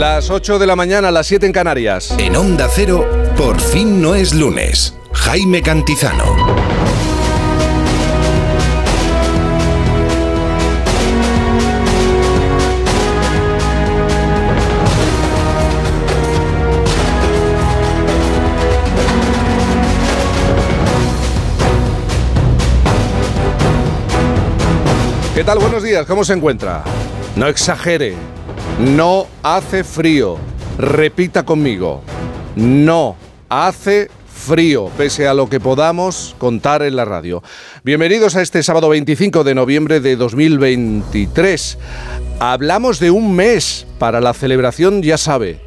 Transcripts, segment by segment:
Las 8 de la mañana, las 7 en Canarias. En Onda Cero, por fin no es lunes. Jaime Cantizano. ¿Qué tal? Buenos días, ¿cómo se encuentra? No exagere, no hace frío. Repita conmigo, no hace frío, pese a lo que podamos contar en la radio. Bienvenidos a este sábado 25 de noviembre de 2023. Hablamos de un mes para la celebración, ya sabe,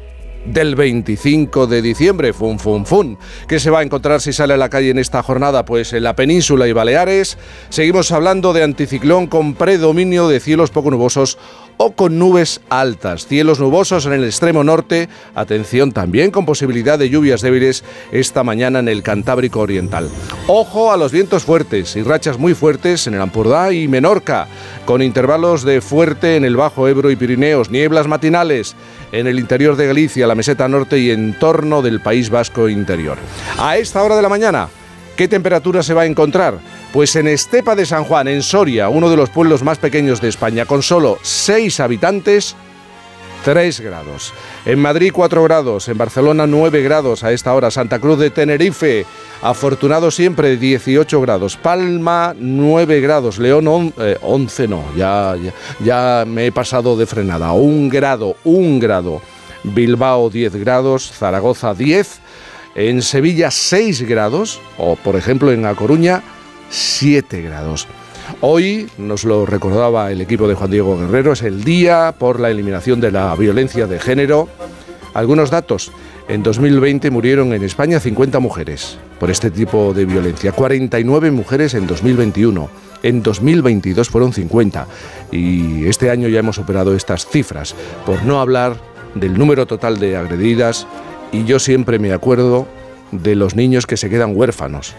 del 25 de diciembre, fun fun fun, que se va a encontrar si sale a la calle en esta jornada, pues en la península y Baleares. Seguimos hablando de anticiclón con predominio de cielos poco nubosos o con nubes altas. Cielos nubosos en el extremo norte, atención también con posibilidad de lluvias débiles esta mañana en el Cantábrico Oriental. Ojo a los vientos fuertes y rachas muy fuertes en el Ampurdá y Menorca, con intervalos de fuerte en el Bajo Ebro y Pirineos, nieblas matinales en el interior de Galicia, la meseta norte y en torno del País Vasco interior. A esta hora de la mañana, ¿qué temperatura se va a encontrar? Pues en Estepa de San Juan, en Soria, uno de los pueblos más pequeños de España, con solo 6 habitantes, 3 grados. En Madrid 4 grados, en Barcelona 9 grados a esta hora, Santa Cruz de Tenerife, afortunado siempre 18 grados, Palma 9 grados, León 11 no, ya, ya, ya me he pasado de frenada, 1 grado, 1 grado, Bilbao 10 grados, Zaragoza 10, en Sevilla 6 grados, o por ejemplo en A Coruña 7 grados. Hoy, nos lo recordaba el equipo de Juan Diego Guerrero, es el día por la eliminación de la violencia de género. Algunos datos. En 2020 murieron en España 50 mujeres por este tipo de violencia, 49 mujeres en 2021. En 2022 fueron 50 y este año ya hemos superado estas cifras, por no hablar del número total de agredidas y yo siempre me acuerdo de los niños que se quedan huérfanos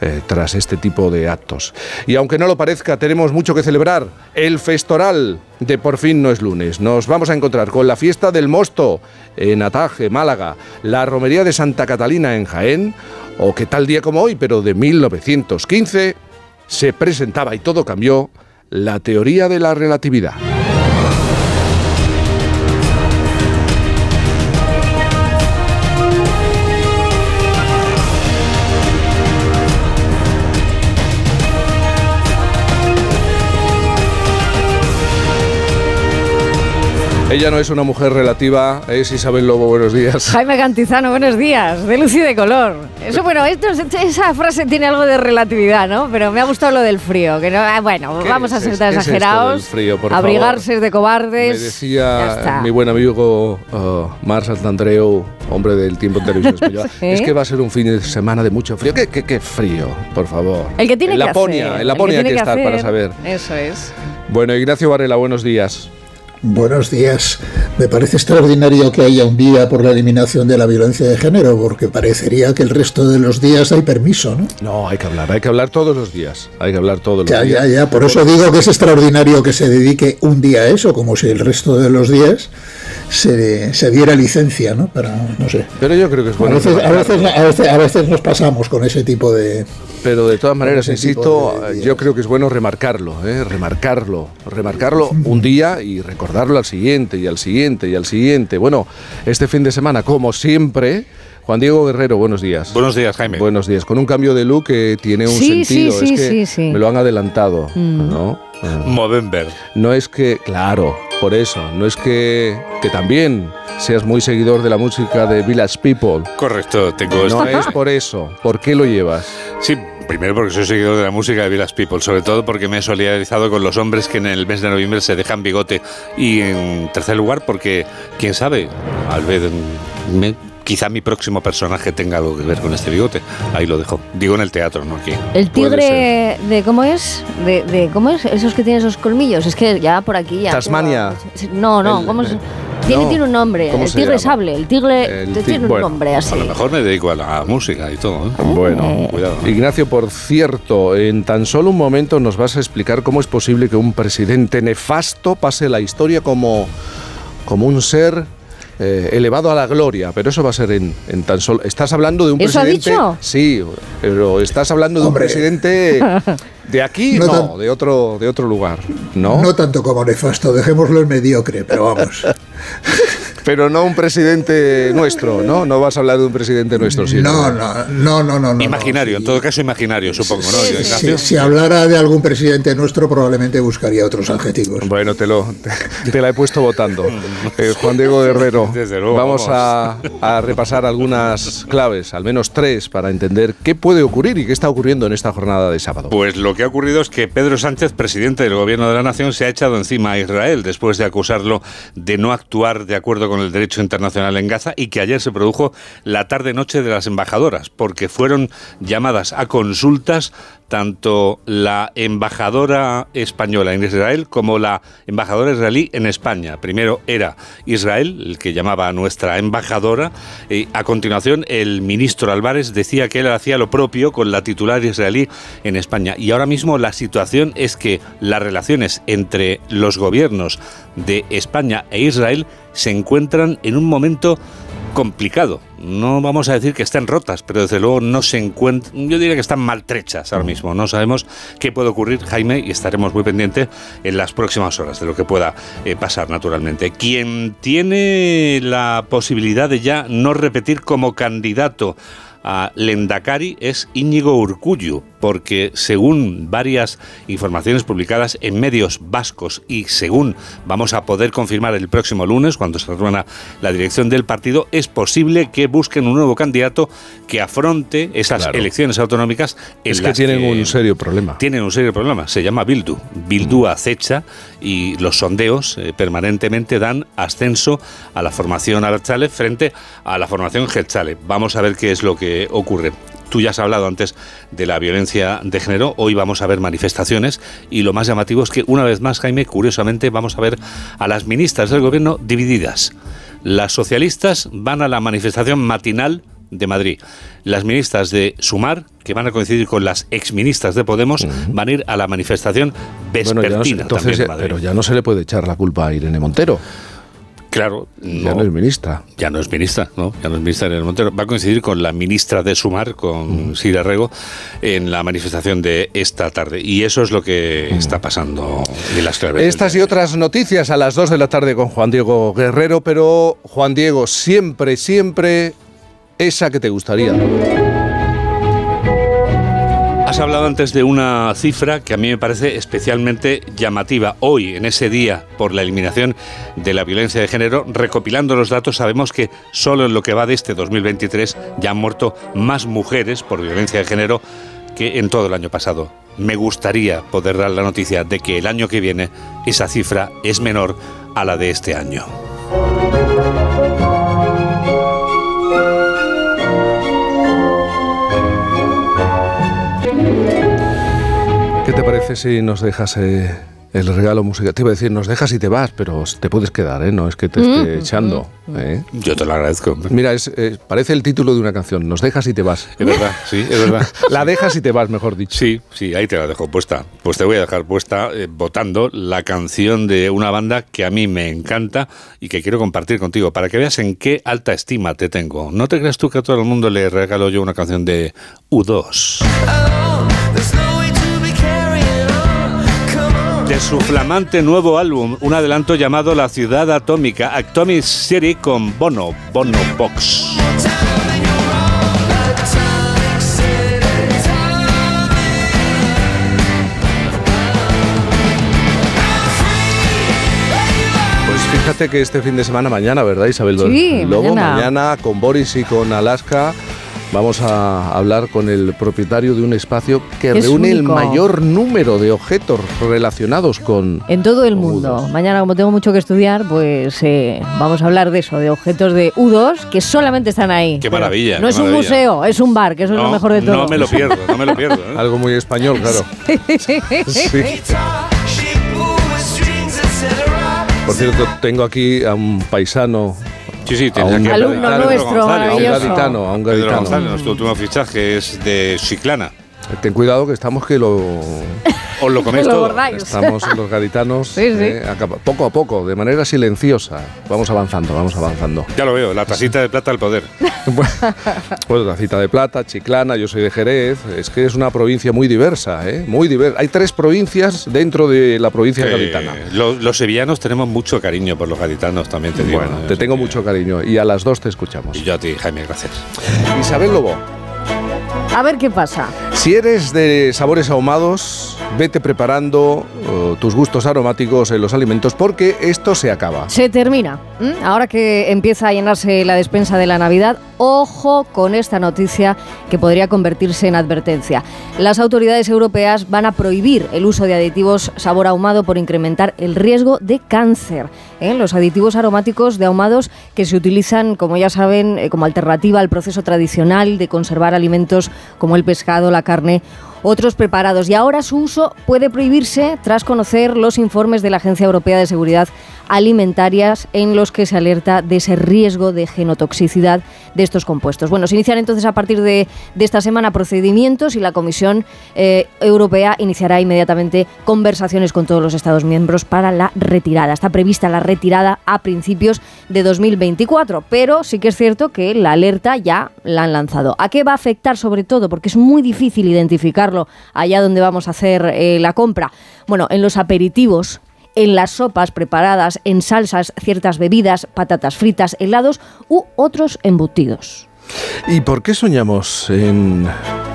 eh, tras este tipo de actos. Y aunque no lo parezca, tenemos mucho que celebrar. El festoral de Por fin no es lunes. Nos vamos a encontrar con la fiesta del Mosto en Ataje, Málaga, la romería de Santa Catalina en Jaén, o que tal día como hoy, pero de 1915, se presentaba y todo cambió, la teoría de la relatividad. Ella no es una mujer relativa, es Isabel Lobo, buenos días. Jaime Cantizano, buenos días, de luz y de color. Eso, bueno, esto, esa frase tiene algo de relatividad, ¿no? Pero me ha gustado lo del frío, que no, ah, bueno, vamos a ser tan exagerados, frío, por abrigarse favor? de cobardes. Me decía mi buen amigo uh, Mar Santandreu, hombre del tiempo en televisión española, ¿Sí? es que va a ser un fin de semana de mucho frío. ¿Qué, qué, qué frío, por favor? El que tiene en que Laponia, hacer. En Laponia hay que, que estar hacer. para saber. Eso es. Bueno, Ignacio Varela, buenos días. Buenos días. Me parece extraordinario que haya un día por la eliminación de la violencia de género, porque parecería que el resto de los días hay permiso, ¿no? No, hay que hablar, hay que hablar todos los días. Hay que hablar todos los ya, días. Ya, ya, por eso digo que es extraordinario que se dedique un día a eso, como si el resto de los días se, se diera licencia, ¿no? Para, no sé. Pero yo creo que es bueno. A veces, a veces, a veces, a veces nos pasamos con ese tipo de, pero de todas maneras, insisto, de yo creo que es bueno remarcarlo, ¿eh? remarcarlo, remarcarlo un día y recordarlo al siguiente y al siguiente y al siguiente. Bueno, este fin de semana, como siempre, Juan Diego Guerrero, buenos días. Buenos días, Jaime. Buenos días, con un cambio de look que tiene un Sí, sentido. sí, es que sí, sí. me lo han adelantado, Mm. ¿no? Movember. No es que, claro, por eso, no es que, que también seas muy seguidor de la música de Village People. Correcto, tengo No es por eso. ¿Por qué lo llevas? Sí, primero porque soy seguidor de la música de Village People, sobre todo porque me he solidarizado con los hombres que en el mes de noviembre se dejan bigote. Y en tercer lugar porque, quién sabe, al ver, me- quizá mi próximo personaje tenga algo que ver con este bigote. Ahí lo dejo. Digo en el teatro, no aquí. El tigre de cómo es, de, de cómo es, esos que tienen esos colmillos, es que ya por aquí ya. Tasmania. No, no, El- ¿cómo es? eh, Tiene, no. tiene un nombre, ¿Cómo el tigre llama? sable, el tigre El tiene un bueno, nombre así. A lo mejor me dedico a la música y todo. ¿eh? Bueno, Cuidado. Ignacio, por cierto, en tan solo un momento nos vas a explicar cómo es posible que un presidente nefasto pase la historia como, como un ser eh, elevado a la gloria, pero eso va a ser en, tan solo. Estás hablando de un ¿Eso presidente. Ha dicho? Sí, pero estás hablando de un presidente de aquí, no, de otro, de otro lugar, ¿no? No tanto como nefasto, dejémoslo en mediocre, pero vamos. pero no un presidente nuestro, ¿no? No vas a hablar de un presidente nuestro, sí. No, no, no, no, no. Imaginario, en todo caso imaginario, supongo, ¿no? si hablara de algún presidente nuestro, probablemente buscaría otros adjetivos. Bueno, te lo te, la he puesto votando. Eh, Juan Diego Guerrero, vamos, A, a repasar algunas claves, al menos tres, para entender qué puede ocurrir y qué está ocurriendo en esta jornada de sábado. Pues lo que ha ocurrido es que Pedro Sánchez, presidente del Gobierno de la Nación, se ha echado encima a Israel después de acusarlo de no actuar de acuerdo con el derecho internacional en Gaza y que ayer se produjo la tarde-noche de las embajadoras, porque fueron llamadas a consultas tanto la embajadora española en Israel como la embajadora israelí en España. Primero era Israel, el que llamaba a nuestra embajadora, y a continuación el ministro Álvarez decía que él hacía lo propio con la titular israelí en España. Y ahora mismo la situación es que las relaciones entre los gobiernos de España e Israel se encuentran en un momento complicado. No vamos a decir que estén rotas, pero desde luego no se encuentran, yo diría que están maltrechas ahora mismo. No sabemos qué puede ocurrir, Jaime, y estaremos muy pendientes en las próximas horas de lo que pueda eh, pasar, naturalmente. Quien tiene la posibilidad de ya no repetir como candidato a Lendakari es Íñigo Urcullu, porque según varias informaciones publicadas en medios vascos y según vamos a poder confirmar el próximo lunes, cuando se reúna la dirección del partido, es posible que busquen un nuevo candidato que afronte esas elecciones autonómicas. es que tienen un serio problema. Tienen un serio problema, se llama Bildu. Bildu mm. acecha y los sondeos eh, permanentemente dan ascenso a la formación Abertzale frente a la formación Getzale. Vamos a ver qué es lo que ocurre. Tú ya has hablado antes de la violencia de género, hoy vamos a ver manifestaciones y lo más llamativo es que una vez más, Jaime, curiosamente vamos a ver a las ministras del gobierno divididas. Las socialistas van a la manifestación matinal de Madrid. Las ministras de Sumar, que van a coincidir con las exministras de Podemos, van a ir a la manifestación vespertina. entonces, Pero ya no se le puede echar la culpa a Irene Montero. Claro. ya no es ministra. Ya no es ministra, ¿no? Ya no es ministra Irene Montero. Va a coincidir con la ministra de Sumar, con Sira Rego, en la manifestación de esta tarde. Y eso es lo que está pasando en las claves. Estas y otras noticias a las 2 de la tarde con Juan Diego Guerrero, pero Juan Diego, siempre, siempre esa que te gustaría. Has hablado antes de una cifra que a mí me parece especialmente llamativa. Hoy, en ese día por la eliminación de la violencia de género, recopilando los datos, sabemos que solo en lo que va de este 2023 ya han muerto más mujeres por violencia de género que en todo el año pasado. Me gustaría poder dar la noticia de que el año que viene esa cifra es menor a la de este año. Parece si nos dejas eh, el regalo musical? Te iba a decir, nos dejas y te vas, pero te puedes quedar, ¿eh? No es que te esté mm. echando. ¿eh? Yo te lo agradezco. Mira, es, eh, parece el título de una canción. Nos dejas y te vas. Es verdad, sí, es verdad. la dejas y te vas, mejor dicho. Sí, sí, ahí te la dejo puesta. Pues te voy a dejar puesta votando la canción de una banda que a mí me encanta y que quiero compartir contigo para que veas en qué alta estima te tengo. No te creas tú que a todo el mundo le regalo yo una canción de U2. De su flamante nuevo álbum, un adelanto llamado La Ciudad Atómica, Atomic City con Bono, Bono Box. Pues Fíjate que este fin de semana, mañana, ¿verdad, Isabel? Sí, Lobo, mañana con Boris y con Alaska Vamos a hablar con el propietario de un espacio que reúne el mayor número de objetos relacionados con... En todo el mundo. Mañana, como tengo mucho que estudiar, pues eh, vamos a hablar de eso, de objetos de U2 que solamente están ahí. Qué maravilla. No es un museo, es un bar, que eso es lo mejor de todo. No me lo pierdo, no me lo pierdo. ¿eh? Algo muy español, claro. sí. Por cierto, tengo aquí a un paisano Sí, sí, a un alumno nuestro, maravilloso. A un gaditano, a un gaditano. nuestro último fichaje es de Chiclana. Ten cuidado que estamos que lo os lo coméis todo. Estamos los gaditanos Sí, sí. eh, poco a poco, de manera silenciosa. Vamos avanzando, vamos avanzando. Ya lo veo, la tacita de plata al poder. Pues la cita de plata, Chiclana, yo soy de Jerez. Es que es una provincia muy diversa, ¿eh? Muy diversa. Hay tres provincias dentro de la provincia Eh, gaditana. los, los sevillanos tenemos mucho cariño por los gaditanos, también te digo. Bueno, ¿eh? Te tengo que- mucho cariño y a las dos te escuchamos. Y yo a ti, Jaime, gracias. Isabel Lobo, A ver qué pasa. si eres de sabores ahumados, vete preparando eh, tus gustos aromáticos en los alimentos porque esto se acaba. Se termina. Ahora que empieza a llenarse la despensa de la Navidad, ojo con esta noticia que podría convertirse en advertencia. Las autoridades europeas van a prohibir el uso de aditivos sabor ahumado por incrementar el riesgo de cáncer. ¿eh? Los aditivos aromáticos de ahumados que se utilizan, como ya saben, eh, como alternativa al proceso tradicional de conservar alimentos como el pescado, la carne otros preparados y ahora su uso puede prohibirse tras conocer los informes de la Agencia Europea de Seguridad Alimentarias en los que se alerta de ese riesgo de genotoxicidad de estos compuestos. Bueno, se inician entonces a partir de, esta semana procedimientos y la Comisión eh, Europea iniciará inmediatamente conversaciones con todos los Estados miembros para la retirada. Está prevista la retirada a principios de 2024, pero sí que es cierto que la alerta ya la han lanzado. ¿A qué va a afectar sobre todo? Porque es muy difícil allá donde vamos a hacer eh, la compra. Bueno, en los aperitivos, en las sopas preparadas, en salsas, ciertas bebidas, patatas fritas, helados u otros embutidos. ¿Y por qué soñamos en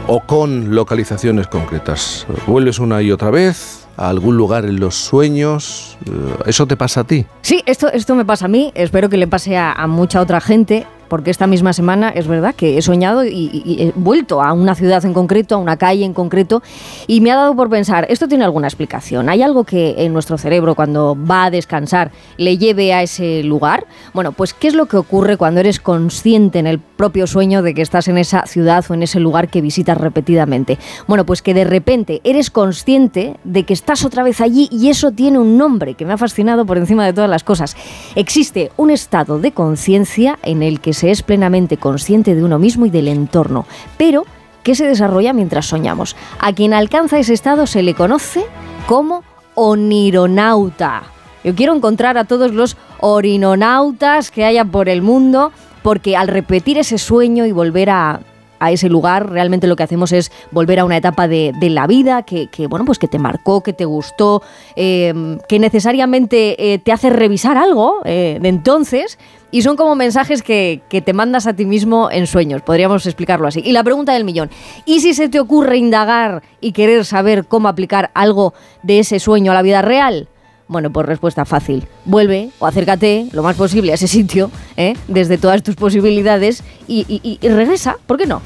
o con localizaciones concretas? ¿Vuelves una y otra vez a algún lugar en los sueños? Eh, ¿Eso te pasa a ti? Sí, esto, esto me pasa a mí, espero que le pase a, a mucha otra gente, porque esta misma semana es verdad que he soñado y, he vuelto a una ciudad en concreto, a una calle en concreto, y me ha dado por pensar, esto tiene alguna explicación. ¿Hay algo que en nuestro cerebro cuando va a descansar le lleve a ese lugar? Bueno, pues ¿qué es lo que ocurre cuando eres consciente en el propio sueño de que estás en esa ciudad o en ese lugar que visitas repetidamente? Bueno, pues que de repente eres consciente de que estás otra vez allí y eso tiene un nombre que me ha fascinado por encima de todas las cosas. Existe un estado de conciencia en el que se es plenamente consciente de uno mismo y del entorno, pero que se desarrolla mientras soñamos. A quien alcanza ese estado se le conoce como onironauta. Yo quiero encontrar a todos los orinonautas que haya por el mundo, porque al repetir ese sueño y volver a, ese lugar, realmente lo que hacemos es volver a una etapa de, la vida que, que, bueno, pues que te marcó, que te gustó, eh, que necesariamente eh, te hace revisar algo eh, de entonces. Y son como mensajes que, que te mandas a ti mismo en sueños, podríamos explicarlo así. Y la pregunta del millón, ¿y si se te ocurre indagar y querer saber cómo aplicar algo de ese sueño a la vida real? Bueno, pues respuesta fácil. Vuelve o acércate lo más posible a ese sitio, ¿eh? desde todas tus posibilidades, y, y- y regresa, ¿por qué no?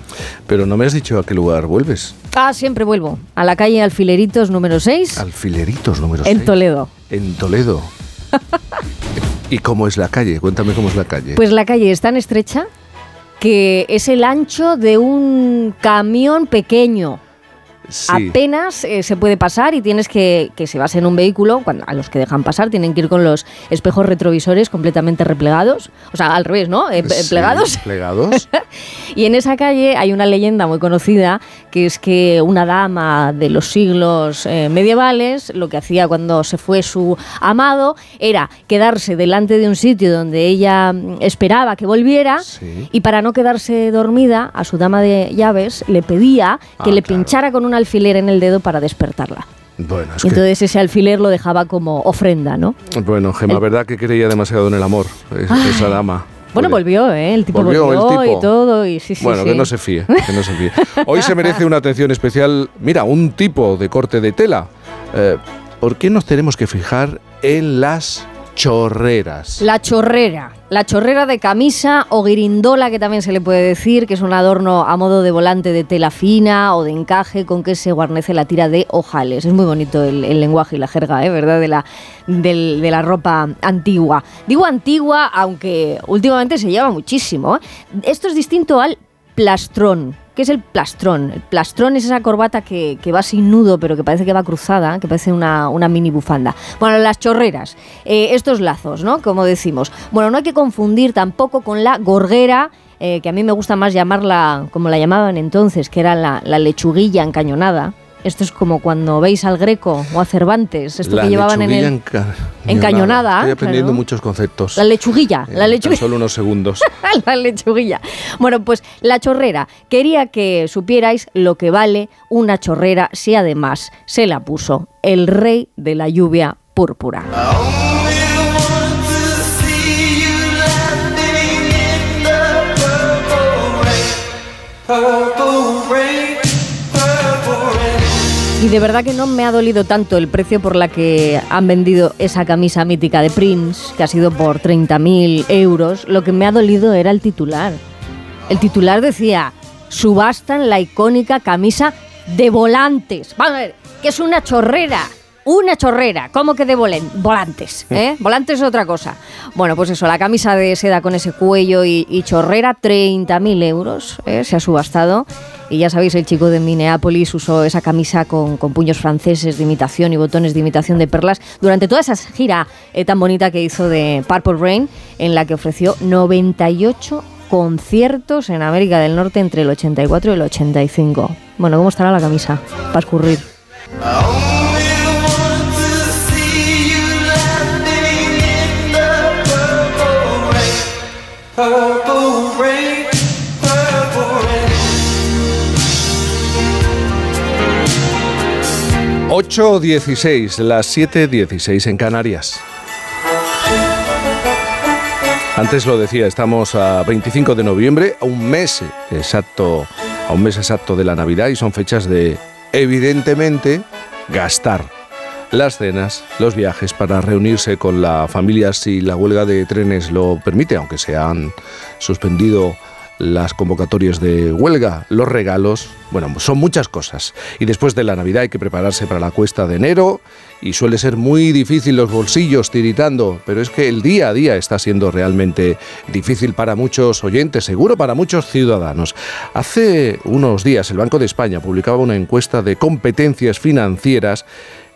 Pero no me has dicho a qué lugar vuelves. Ah, siempre vuelvo. A la calle Alfileritos número 6, Alfileritos número en 6. Toledo. En Toledo. ¿Y cómo es la calle? Cuéntame cómo es la calle. Pues la calle es tan estrecha que es el ancho de un camión pequeño. Sí. Apenas eh, se puede pasar y tienes que, que si vas en un vehículo, cuando, a los que dejan pasar, tienen que ir con los espejos retrovisores completamente replegados. O sea, al revés, ¿no? Eh, Sí, plegados. Plegados. Y en esa calle hay una leyenda muy conocida que es que una dama de los siglos eh, medievales lo que hacía cuando se fue su amado era quedarse delante de un sitio donde ella mm, esperaba que volviera Sí. y para no quedarse dormida a su dama de llaves le pedía que Ah, le claro. pinchara con un alfiler en el dedo para despertarla. Bueno, es Y entonces ese alfiler lo dejaba como ofrenda, ¿no? bueno, Gemma, el- verdad que creía demasiado en el amor, esa dama. Bueno, volvió, ¿eh? El tipo Volvió volvió, el tipo. y todo. Y sí, sí, Bueno, sí. que no se fíe, que no se fíe. Hoy se merece una atención especial. Mira, un tipo de corte de tela. Eh, ¿Por qué nos tenemos que fijar en las chorreras? La chorrera. La chorrera de camisa o guirindola, que también se le puede decir, que es un adorno a modo de volante de tela fina o de encaje con que se guarnece la tira de ojales. Es muy bonito el, lenguaje y la jerga, ¿eh? ¿verdad? De la, de la ropa antigua. Digo antigua, aunque últimamente se lleva muchísimo. ¿eh? Esto es distinto al plastrón. ¿Qué es el plastrón? El plastrón es esa corbata que, que va sin nudo, pero que parece que va cruzada, que parece una, una mini bufanda. Bueno, las chorreras, eh, estos lazos, ¿no? Como decimos. Bueno, no hay que confundir tampoco con la gorguera, eh, que a mí me gusta más llamarla como la llamaban entonces, que era la, la lechuguilla encañonada. Esto es como cuando veis al Greco o a Cervantes, esto La que llevaban en el... enca- encañonada, Estoy aprendiendo claro. muchos conceptos. La lechuguilla, en la tan lechuguilla. solo unos segundos. la lechuguilla. Bueno, pues la chorrera. Quería que supierais lo que vale una chorrera si además se la puso el rey de la lluvia púrpura. Y de verdad que no me ha dolido tanto el precio por la que han vendido esa camisa mítica de Prince, que ha sido por 30.000 euros. Lo que me ha dolido era el titular. El titular decía, subastan la icónica camisa de volantes. Vamos a ver, que es una chorrera. Una chorrera, ¿cómo que de volen- volantes? ¿eh? Volantes es otra cosa. Bueno, pues eso, la camisa de seda con ese cuello y, y chorrera, 30.000 euros, ¿eh? se ha subastado. Y ya sabéis, el chico de Minneapolis usó esa camisa con, con puños franceses de imitación y botones de imitación de perlas durante toda esa gira eh, tan bonita que hizo de Purple Rain, en la que ofreció 98 conciertos en América del Norte entre el 84 y el 85. Bueno, ¿cómo estará la camisa? Para escurrir. 8.16, las 7.16 en Canarias. Antes lo decía, estamos a 25 de noviembre, a un mes exacto, a un mes exacto de la Navidad y son fechas de, evidentemente, gastar las cenas, los viajes para reunirse con la familia si la huelga de trenes lo permite, aunque se han suspendido las convocatorias de huelga, los regalos, bueno, son muchas cosas. Y después de la Navidad hay que prepararse para la cuesta de enero y suele ser muy difícil los bolsillos tiritando, pero es que el día a día está siendo realmente difícil para muchos oyentes, seguro para muchos ciudadanos. Hace unos días el Banco de España publicaba una encuesta de competencias financieras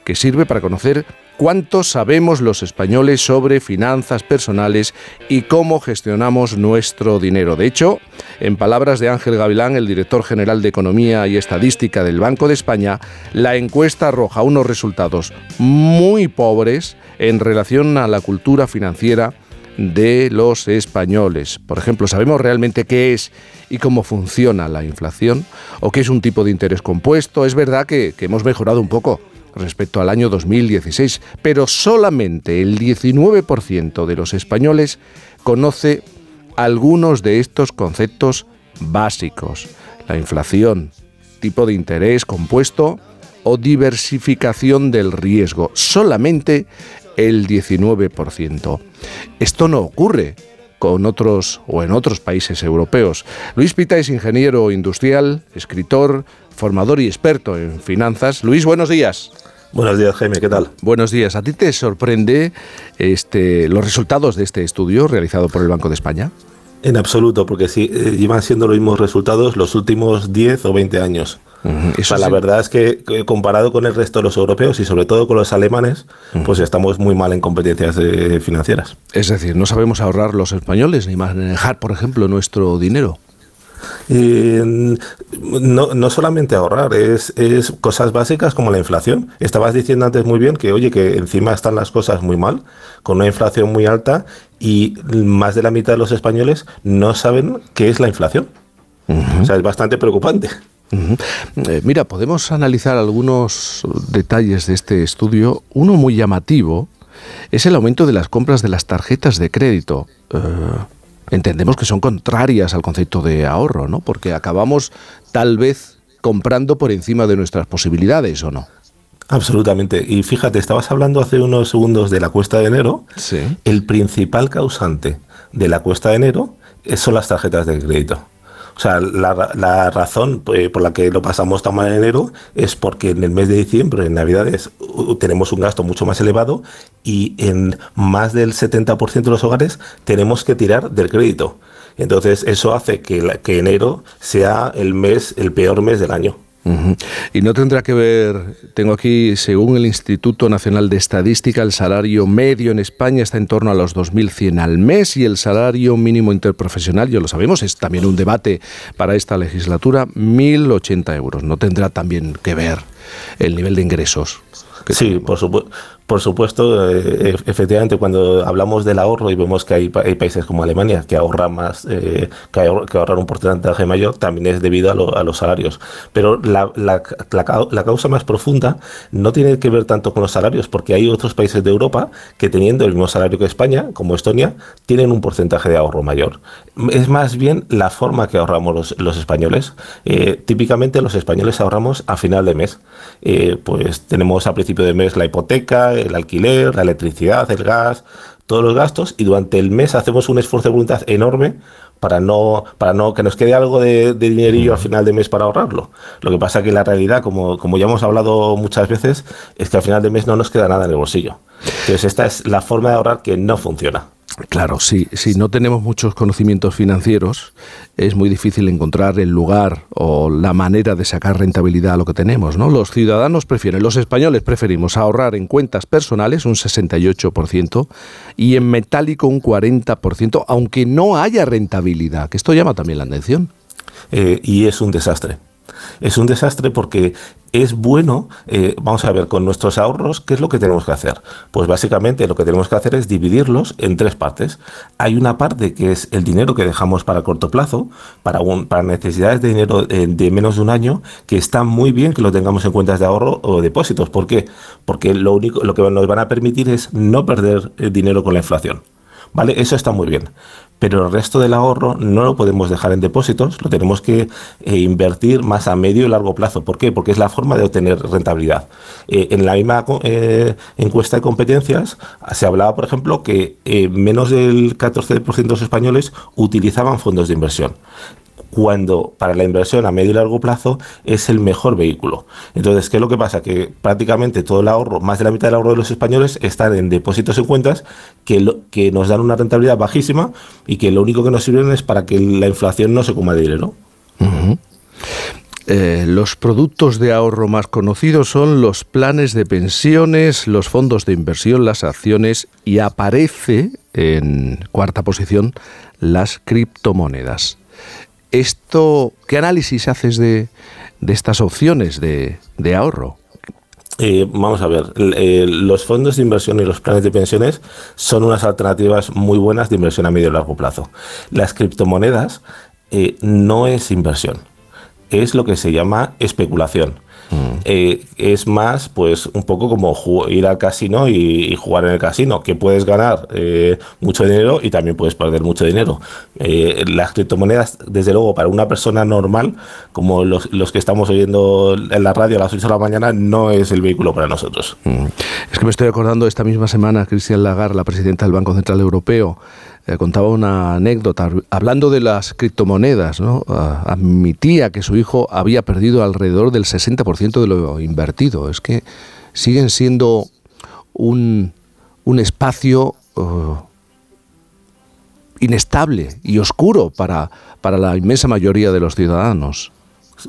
que sirve para conocer cuánto sabemos los españoles sobre finanzas personales y cómo gestionamos nuestro dinero. De hecho, en palabras de Ángel Gavilán, el director general de Economía y Estadística del Banco de España, la encuesta arroja unos resultados muy pobres en relación a la cultura financiera de los españoles. Por ejemplo, ¿sabemos realmente qué es y cómo funciona la inflación? ¿O qué es un tipo de interés compuesto? Es verdad que, que hemos mejorado un poco respecto al año 2016, pero solamente el 19% de los españoles conoce algunos de estos conceptos básicos. La inflación, tipo de interés compuesto o diversificación del riesgo. Solamente el 19%. Esto no ocurre con otros o en otros países europeos. Luis Pita es ingeniero industrial, escritor, formador y experto en finanzas. Luis, buenos días. Buenos días, Jaime, ¿qué tal? Buenos días. ¿A ti te sorprende este, los resultados de este estudio realizado por el Banco de España? En absoluto, porque sí, eh, llevan siendo los mismos resultados los últimos 10 o 20 años. Uh -huh. o sea, sí. La verdad es que comparado con el resto de los europeos y sobre todo con los alemanes, uh -huh. pues estamos muy mal en competencias eh, financieras. Es decir, no sabemos ahorrar los españoles ni manejar, por ejemplo, nuestro dinero. Eh, no, no, solamente ahorrar, es, es, cosas básicas como la inflación. Estabas diciendo antes muy bien que, oye, que encima están las cosas muy mal, con una inflación muy alta y más de la mitad de los españoles no saben qué es la inflación. Uh -huh. O sea, es bastante preocupante. Uh -huh. eh, mira, podemos analizar algunos detalles de este estudio. Uno muy llamativo es el aumento de las compras de las tarjetas de crédito. Uh, entendemos que son contrarias al concepto de ahorro, ¿no? Porque acabamos tal vez comprando por encima de nuestras posibilidades, ¿o no? Absolutamente. Y fíjate, estabas hablando hace unos segundos de la cuesta de enero. Sí. El principal causante de la cuesta de enero son las tarjetas de crédito. O sea, la, la razón eh, por la que lo pasamos tan mal en enero es porque en el mes de diciembre, en Navidades, tenemos un gasto mucho más elevado y en más del 70% de los hogares tenemos que tirar del crédito. Entonces, eso hace que, que enero sea el mes, el peor mes del año. Y no tendrá que ver, tengo aquí, según el Instituto Nacional de Estadística, el salario medio en España está en torno a los 2.100 al mes y el salario mínimo interprofesional, ya lo sabemos, es también un debate para esta legislatura, 1.080 euros. No tendrá también que ver el nivel de ingresos. sí, por supuesto. Por supuesto, eh, efectivamente, cuando hablamos del ahorro y vemos que hay, países como Alemania que ahorran más, eh, que, ahorran un porcentaje mayor, también es debido a, los salarios. Pero la, la, causa más profunda no tiene que ver tanto con los salarios, porque hay otros países de Europa que teniendo el mismo salario que España, como Estonia, tienen un porcentaje de ahorro mayor. Es más bien la forma que ahorramos los, españoles. Eh, típicamente los españoles ahorramos a final de mes. pues tenemos a principio de mes la hipoteca, el alquiler, la electricidad, el gas, todos los gastos y durante el mes hacemos un esfuerzo de voluntad enorme para no, para no que nos quede algo de, dinerillo al final de mes para ahorrarlo. Lo que pasa que la realidad, como, como ya hemos hablado muchas veces, es que al final de mes no nos queda nada en el bolsillo. Entonces esta es la forma de ahorrar que no funciona. Claro, si, si no tenemos muchos conocimientos financieros, es muy difícil encontrar el lugar o la manera de sacar rentabilidad a lo que tenemos. ¿no? Los ciudadanos prefieren, los españoles preferimos ahorrar en cuentas personales un 68% y en metálico un 40%, aunque no haya rentabilidad, que esto llama también la atención. Eh, y es un desastre. Es un desastre porque es bueno, eh, vamos a ver, con nuestros ahorros, ¿qué es lo que tenemos que hacer? Pues básicamente lo que tenemos que hacer es dividirlos en tres partes. Hay una parte que es el dinero que dejamos para corto plazo, para, necesidades de dinero eh, de menos de un año, que está muy bien que lo tengamos en cuentas de ahorro o depósitos. ¿Por qué? Porque lo único, lo que nos van a permitir es no perder el dinero con la inflación. ¿Vale? Eso está muy bien pero el resto del ahorro no lo podemos dejar en depósitos, lo tenemos que eh, invertir más a medio y largo plazo. ¿Por qué? Porque es la forma de obtener rentabilidad. Eh, en la misma eh, encuesta de competencias se hablaba, por ejemplo, que menos del 14% de los españoles utilizaban fondos de inversión cuando para la inversión a medio y largo plazo es el mejor vehículo. Entonces, ¿qué es lo que pasa? Que prácticamente todo el ahorro, más de la mitad del ahorro de los españoles, están en depósitos en cuentas que, que nos dan una rentabilidad bajísima y que lo único que nos sirven es para que la inflación no se coma de dinero. Eh, los productos de ahorro más conocidos son los planes de pensiones, los fondos de inversión, las acciones y aparece en cuarta posición las criptomonedas. Esto, ¿Qué análisis haces de, estas opciones de, ahorro? Eh, vamos a ver, los fondos de inversión y los planes de pensiones son unas alternativas muy buenas de inversión a medio y largo plazo. Las criptomonedas eh, no es inversión, es lo que se llama especulación. Eh, es más, pues un poco como ir al casino y, jugar en el casino, que puedes ganar eh, mucho dinero y también puedes perder mucho dinero. Eh, las criptomonedas, desde luego, para una persona normal, como los, que estamos oyendo en la radio a las 8 de la mañana, no es el vehículo para nosotros. Es que me estoy acordando esta misma semana, Cristian Lagarde, la presidenta del Banco Central Europeo, contaba una anécdota hablando de las criptomonedas. ¿no? admitía que su hijo había perdido alrededor del 60% de lo invertido. Es que siguen siendo un, un espacio uh, inestable y oscuro para, para la inmensa mayoría de los ciudadanos.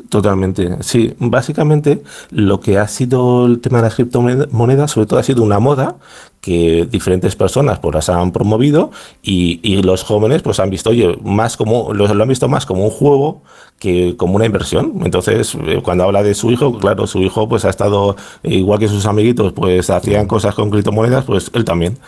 Totalmente, sí. Básicamente lo que ha sido el tema de las criptomonedas, sobre todo ha sido una moda que diferentes personas pues las han promovido y, los jóvenes pues han visto, oye, más como, lo, han visto más como un juego que como una inversión. Entonces, eh, cuando habla de su hijo, claro, su hijo pues ha estado, igual que sus amiguitos, pues hacían cosas con criptomonedas, pues él también.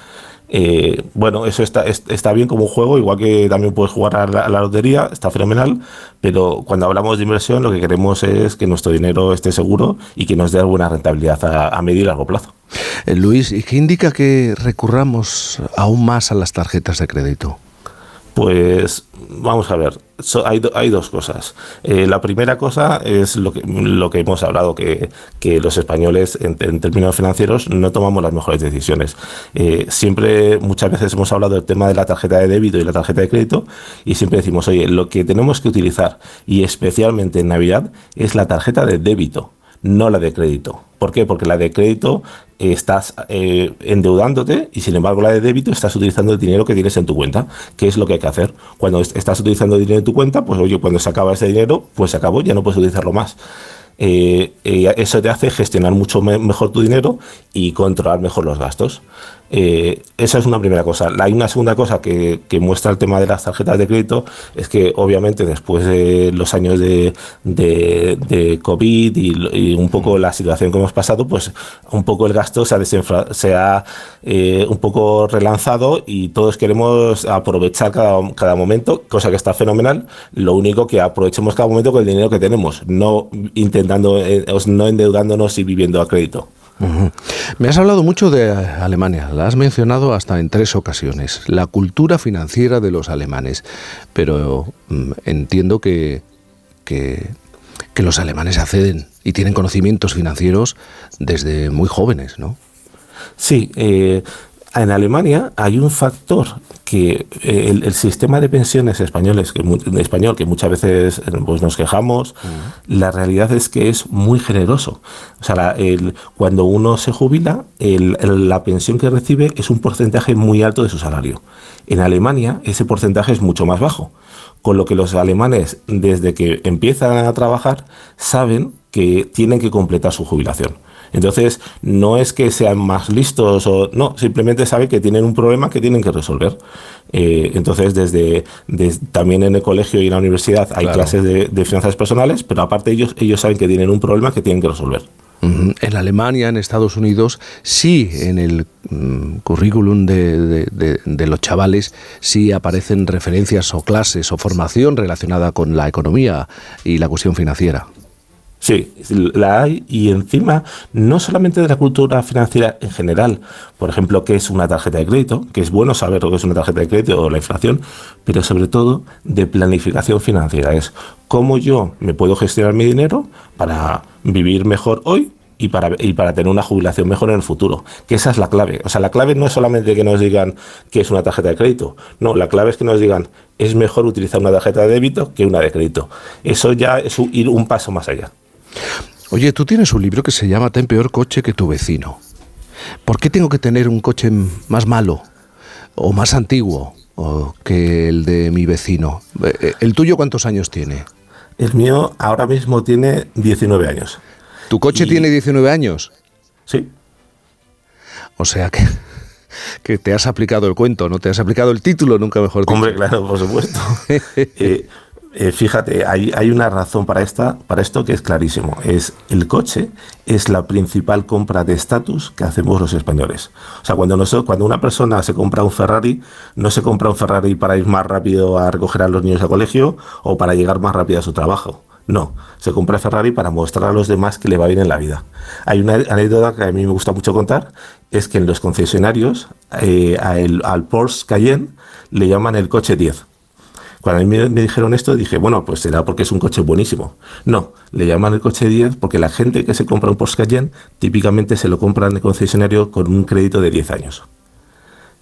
Eh, bueno, eso está, está bien como juego, igual que también puedes jugar a la, lotería, está fenomenal, pero cuando hablamos de inversión lo que queremos es que nuestro dinero esté seguro y que nos dé alguna rentabilidad a, a medio y largo plazo. Eh, Luis, ¿y qué indica que recurramos aún más a las tarjetas de crédito? Pues vamos a ver, hay, dos cosas. Eh, la primera cosa es lo que, lo que hemos hablado, que, los españoles en, términos financieros no tomamos las mejores decisiones. Eh, siempre, muchas veces hemos hablado del tema de la tarjeta de débito y la tarjeta de crédito y siempre decimos, oye, lo que tenemos que utilizar y especialmente en Navidad es la tarjeta de débito no la de crédito. ¿Por qué? Porque la de crédito eh, estás eh, endeudándote y sin embargo la de débito estás utilizando el dinero que tienes en tu cuenta. ¿Qué es lo que hay que hacer? Cuando estás utilizando dinero en tu cuenta, pues oye, cuando se acaba ese dinero, pues se acabó, ya no puedes utilizarlo más. eh, eso te hace gestionar mucho mejor tu dinero y controlar mejor los gastos. Eh, esa es una primera cosa. Hay una segunda cosa que, muestra el tema de las tarjetas de crédito, es que obviamente después de los años de, de, COVID y, un poco la situación que hemos pasado, pues un poco el gasto se ha, se ha un poco relanzado y todos queremos aprovechar cada, cada momento, cosa que está fenomenal. Lo único que aprovechemos cada momento con el dinero que tenemos, no intentando, eh, no endeudándonos y viviendo a crédito. Me has hablado mucho de Alemania, la has mencionado hasta en tres ocasiones, la cultura financiera de los alemanes, pero mm, entiendo que, que, los alemanes acceden y tienen conocimientos financieros desde muy jóvenes, ¿no? Sí, eh, en Alemania hay un factor que eh, el, sistema de pensiones españoles, que, español, que muchas veces pues, nos quejamos, la realidad es que es muy generoso. O sea, cuando uno se jubila, la pensión que recibe es un porcentaje muy alto de su salario. En Alemania ese porcentaje es mucho más bajo, con lo que los alemanes, desde que empiezan a trabajar, saben que tienen que completar su jubilación. Entonces, no es que sean más listos o no, simplemente saben que tienen un problema que tienen que resolver. Eh, entonces, desde, también en el colegio y en la universidad hay clases de, finanzas personales, pero aparte ellos, ellos saben que tienen un problema que tienen que resolver. En Alemania, en Estados Unidos, sí, en el mm, currículum de, de, los chavales, sí aparecen referencias o clases o formación relacionada con la economía y la cuestión financiera. Sí, la hay y encima no solamente de la cultura financiera en general, por ejemplo, qué es una tarjeta de crédito, que es bueno saber lo que es una tarjeta de crédito o la inflación, pero sobre todo de planificación financiera, es cómo yo me puedo gestionar mi dinero para vivir mejor hoy y para, y para tener una jubilación mejor en el futuro. Que esa es la clave. O sea, la clave no es solamente que nos digan que es una tarjeta de crédito. No, la clave es que nos digan es mejor utilizar una tarjeta de débito que una de crédito. Eso ya es ir un paso más allá. Oye, tú tienes un libro que se llama Ten peor coche que tu vecino. ¿Por qué tengo que tener un coche más malo o más antiguo que el de mi vecino? Eh, eh, ¿El tuyo cuántos años tiene? El mío ahora mismo tiene 19 años. ¿Tu coche tiene 19 años? Sí. O sea que, que te has aplicado el cuento, ¿no? Te has aplicado el título, nunca mejor dicho. Hombre, claro, por supuesto. eh, eh, fíjate, hay, una razón para, esta, para esto que es clarísimo. Es el coche es la principal compra de estatus que hacemos los españoles. O sea, cuando, cuando una persona se compra un Ferrari, no se compra un Ferrari para ir más rápido a recoger a los niños al colegio o para llegar más rápido a su trabajo. No, se compra Ferrari para mostrar a los demás que le va bien en la vida. Hay una anécdota que a mí me gusta mucho contar, es que en los concesionarios eh, al Porsche Cayenne le llaman el coche 10 cuando a mí me, dijeron esto, dije, bueno, pues será porque es un coche buenísimo. No, le llaman el coche 10 porque la gente que se compra un Porsche Cayenne típicamente se lo compra en el concesionario con un crédito de 10 años.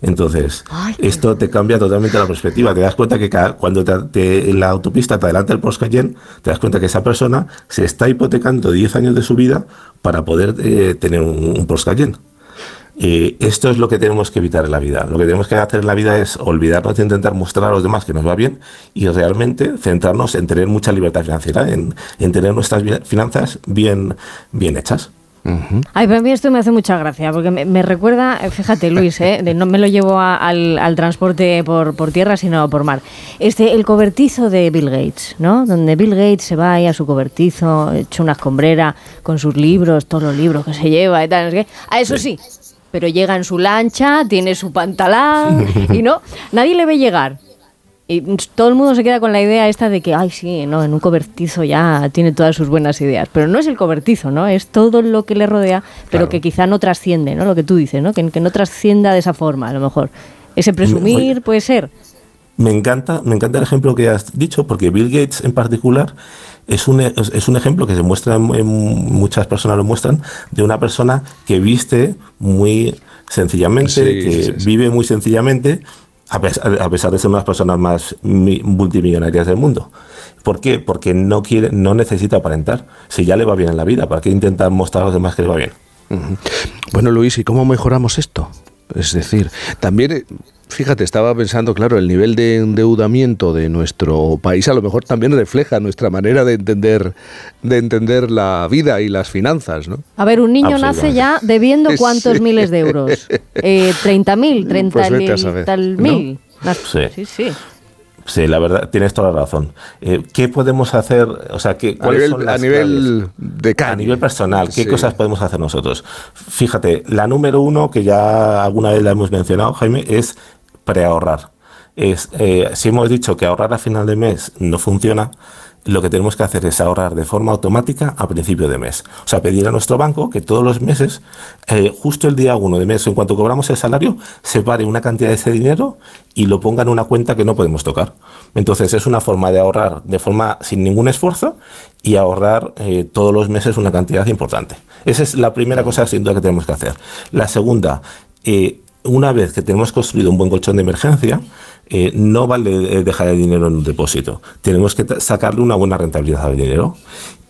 Entonces, esto te cambia totalmente la perspectiva. Te das cuenta que cuando te, en la autopista te adelanta el Porsche Cayenne, te das cuenta que esa persona se está hipotecando 10 años de su vida para poder eh, tener un, un Porsche Cayenne. Y esto es lo que tenemos que evitar en la vida. Lo que tenemos que hacer en la vida es olvidarnos de intentar mostrar a los demás que nos va bien y realmente centrarnos en tener mucha libertad financiera, en, tener nuestras finanzas bien, bien hechas. Ay, para mí esto me hace mucha gracia, porque me, recuerda, fíjate Luis, ¿eh? no me lo llevo al, transporte por, por, tierra, sino por mar. Este, el cobertizo de Bill Gates, ¿no? Donde Bill Gates se va ahí a su cobertizo, hecho una escombrera, con sus libros, todos los libros que se lleva y tal, no A eso sí pero llega en su lancha, tiene su pantalón y no, nadie le ve llegar. Y todo el mundo se queda con la idea esta de que, ay, sí, no, en un cobertizo ya tiene todas sus buenas ideas. Pero no es el cobertizo, ¿no? Es todo lo que le rodea, pero que quizá no trasciende, ¿no? Lo que tú dices, ¿no? Que, que no trascienda de esa forma, a lo mejor. Ese presumir puede ser. Me encanta, me encanta el ejemplo que has dicho, porque Bill Gates en particular es un, es un ejemplo que se muestra, en, muchas personas lo muestran, de una persona que viste muy sencillamente, que vive muy sencillamente, a pesar, de ser una de las personas más multimillonarias del mundo. ¿Por qué? Porque no quiere, no necesita aparentar. Si ya le va bien en la vida, ¿para qué intentar mostrar a los demás que le va bien? Bueno, Luis, ¿y cómo mejoramos esto? Es decir, también eh, Fíjate, estaba pensando, claro, el nivel de endeudamiento de nuestro país a lo mejor también refleja nuestra manera de entender, de entender la vida y las finanzas, ¿no? A ver, un niño nace ya debiendo cuántos miles de euros. Eh, 30.000, 30 pues mil. Sí. sí, sí. Sí, la verdad, tienes toda la razón. Eh, ¿Qué podemos hacer? O sea, ¿qué, a nivel, a nivel de A nivel personal, ¿qué cosas podemos hacer nosotros? Fíjate, la número uno, que ya alguna vez la hemos mencionado, Jaime, es preahorrar. Es, eh, si hemos dicho que ahorrar a final de mes no funciona, lo que tenemos que hacer es ahorrar de forma automática a principio de mes. O sea, pedir a nuestro banco que todos los meses, eh, justo el día 1 de mes, en cuanto cobramos el salario, separe una cantidad de ese dinero y lo ponga en una cuenta que no podemos tocar. Entonces es una forma de ahorrar de forma sin ningún esfuerzo y ahorrar eh, todos los meses una cantidad importante. Esa es la primera cosa sin duda que tenemos que hacer. La segunda, una vez que tenemos construido un buen colchón de emergencia, eh, no vale eh, dejar el dinero en un depósito. Tenemos que sacarle una buena rentabilidad al dinero.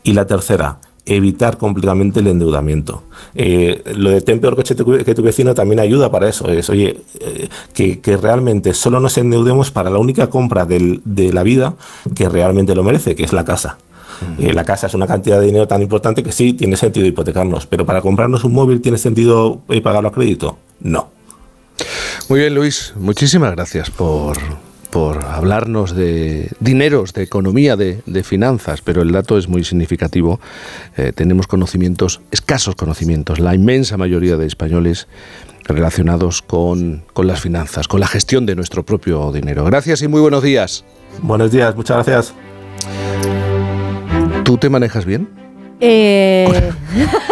Y la tercera, evitar completamente el endeudamiento. Eh, lo de ten peor coche que tu vecino también ayuda para eso. Es, oye, que, realmente solo nos endeudemos para la única compra de la vida que realmente lo merece, que es la casa. la casa es una cantidad de dinero tan importante que sí, tiene sentido hipotecarnos, pero para comprarnos un móvil tiene sentido pagarlo a crédito. No. Muy bien, Luis, muchísimas gracias por, por hablarnos de dineros, de economía, de, finanzas, pero el dato es muy significativo. Eh, tenemos conocimientos, escasos conocimientos, la inmensa mayoría de españoles relacionados con, con las finanzas, con la gestión de nuestro propio dinero. Gracias y muy buenos días. Buenos días, muchas gracias. ¿Tú te manejas bien? Eh...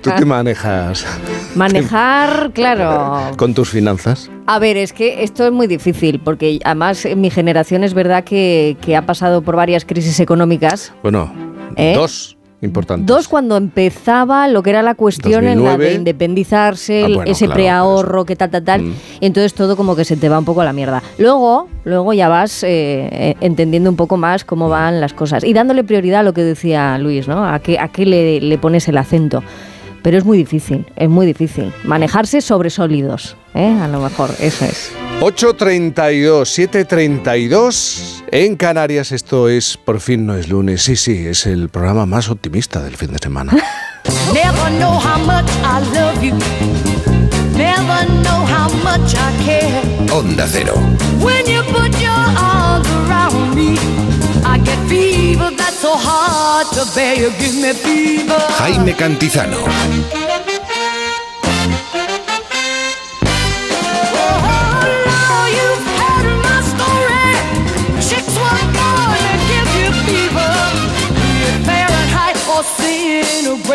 ¿Tú te manejas? Manejar, claro. ¿Con tus finanzas? A ver, es que esto es muy difícil, porque además mi generación es verdad que, ha pasado por varias crisis económicas. Bueno, ¿Eh? dos. Importantes. Dos cuando empezaba lo que era la cuestión en la de independizarse, ah, ese preahorro, que tal, tal, tal. Mm. Entonces todo como que se te va un poco a la mierda. Luego, luego ya vas eh, eh, entendiendo un poco más cómo van las cosas y dándole prioridad a lo que decía Luis, ¿no? A qué, a qué le, le pones el acento pero es muy difícil, es muy difícil. Manejarse sobre sólidos, ¿eh? a lo mejor, eso es. 8.32, 7.32 en Canarias, esto es Por fin no es lunes, sí, sí, es el programa más optimista del fin de semana. Never know how much I love you. Never know how much I care. Onda Cero. When you put your arms around me, I get fever that's so hard to bear. You give me fever. Jaime Cantizano.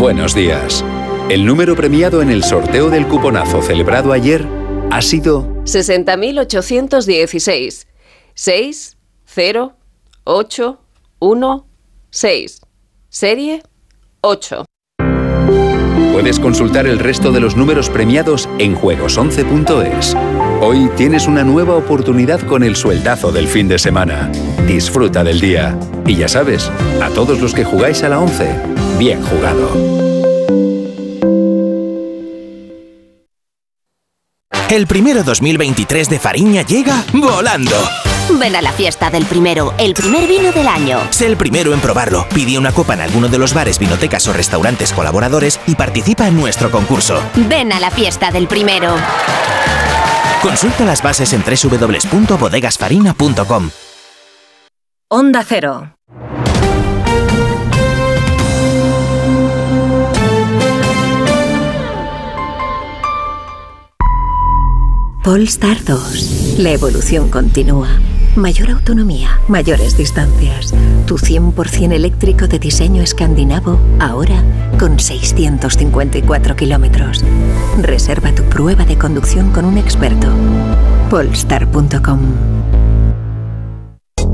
Buenos días. El número premiado en el sorteo del cuponazo celebrado ayer ha sido 60.816. 6, 0, 8, 1, 6. Serie 8. Puedes consultar el resto de los números premiados en juegos11.es. Hoy tienes una nueva oportunidad con el sueldazo del fin de semana. Disfruta del día. Y ya sabes, a todos los que jugáis a la 11, Bien jugado. El primero 2023 de Fariña llega volando. Ven a la fiesta del primero, el primer vino del año. Sé el primero en probarlo. Pide una copa en alguno de los bares, vinotecas o restaurantes colaboradores y participa en nuestro concurso. Ven a la fiesta del primero. Consulta las bases en www.bodegasfarina.com. Onda Cero. Polestar 2. La evolución continúa. Mayor autonomía, mayores distancias. Tu 100% eléctrico de diseño escandinavo, ahora con 654 kilómetros. Reserva tu prueba de conducción con un experto. Polestar.com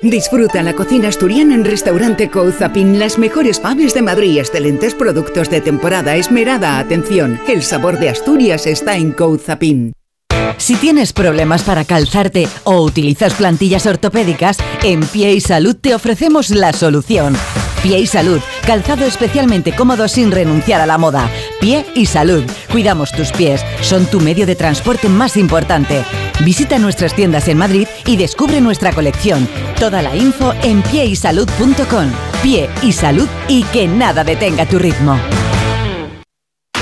Disfruta la cocina asturiana en Restaurante Couzapin. Las mejores faves de Madrid, excelentes productos de temporada, esmerada atención. El sabor de Asturias está en Couzapin. Si tienes problemas para calzarte o utilizas plantillas ortopédicas, en Pie y Salud te ofrecemos la solución. Pie y Salud, calzado especialmente cómodo sin renunciar a la moda. Pie y Salud, cuidamos tus pies, son tu medio de transporte más importante. Visita nuestras tiendas en Madrid y descubre nuestra colección. Toda la info en pieysalud.com. Pie y Salud y que nada detenga tu ritmo.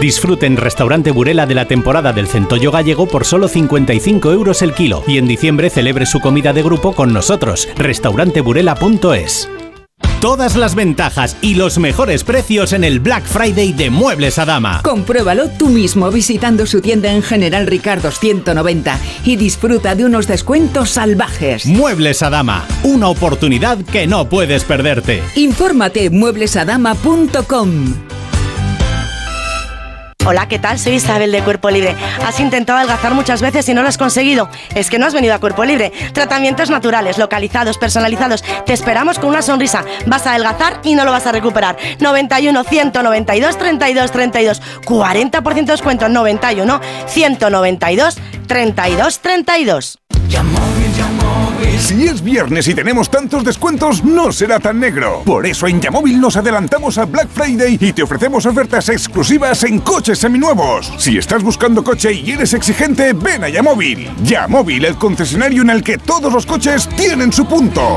Disfrute en Restaurante Burela de la temporada del centollo gallego por solo 55 euros el kilo y en diciembre celebre su comida de grupo con nosotros. Restauranteburela.es Todas las ventajas y los mejores precios en el Black Friday de Muebles Adama. Compruébalo tú mismo visitando su tienda en General Ricardo 190 y disfruta de unos descuentos salvajes. Muebles Adama, una oportunidad que no puedes perderte. Infórmate en mueblesadama.com. Hola, ¿qué tal? Soy Isabel de Cuerpo Libre. Has intentado adelgazar muchas veces y no lo has conseguido. Es que no has venido a Cuerpo Libre. Tratamientos naturales, localizados, personalizados. Te esperamos con una sonrisa. Vas a adelgazar y no lo vas a recuperar. 91 192 32 32. 40% de descuento. 91 192 32 32. Si es viernes y tenemos tantos descuentos, no será tan negro. Por eso en Yamóvil nos adelantamos a Black Friday y te ofrecemos ofertas exclusivas en coches seminuevos. Si estás buscando coche y eres exigente, ven a Yamóvil. Yamóvil, el concesionario en el que todos los coches tienen su punto.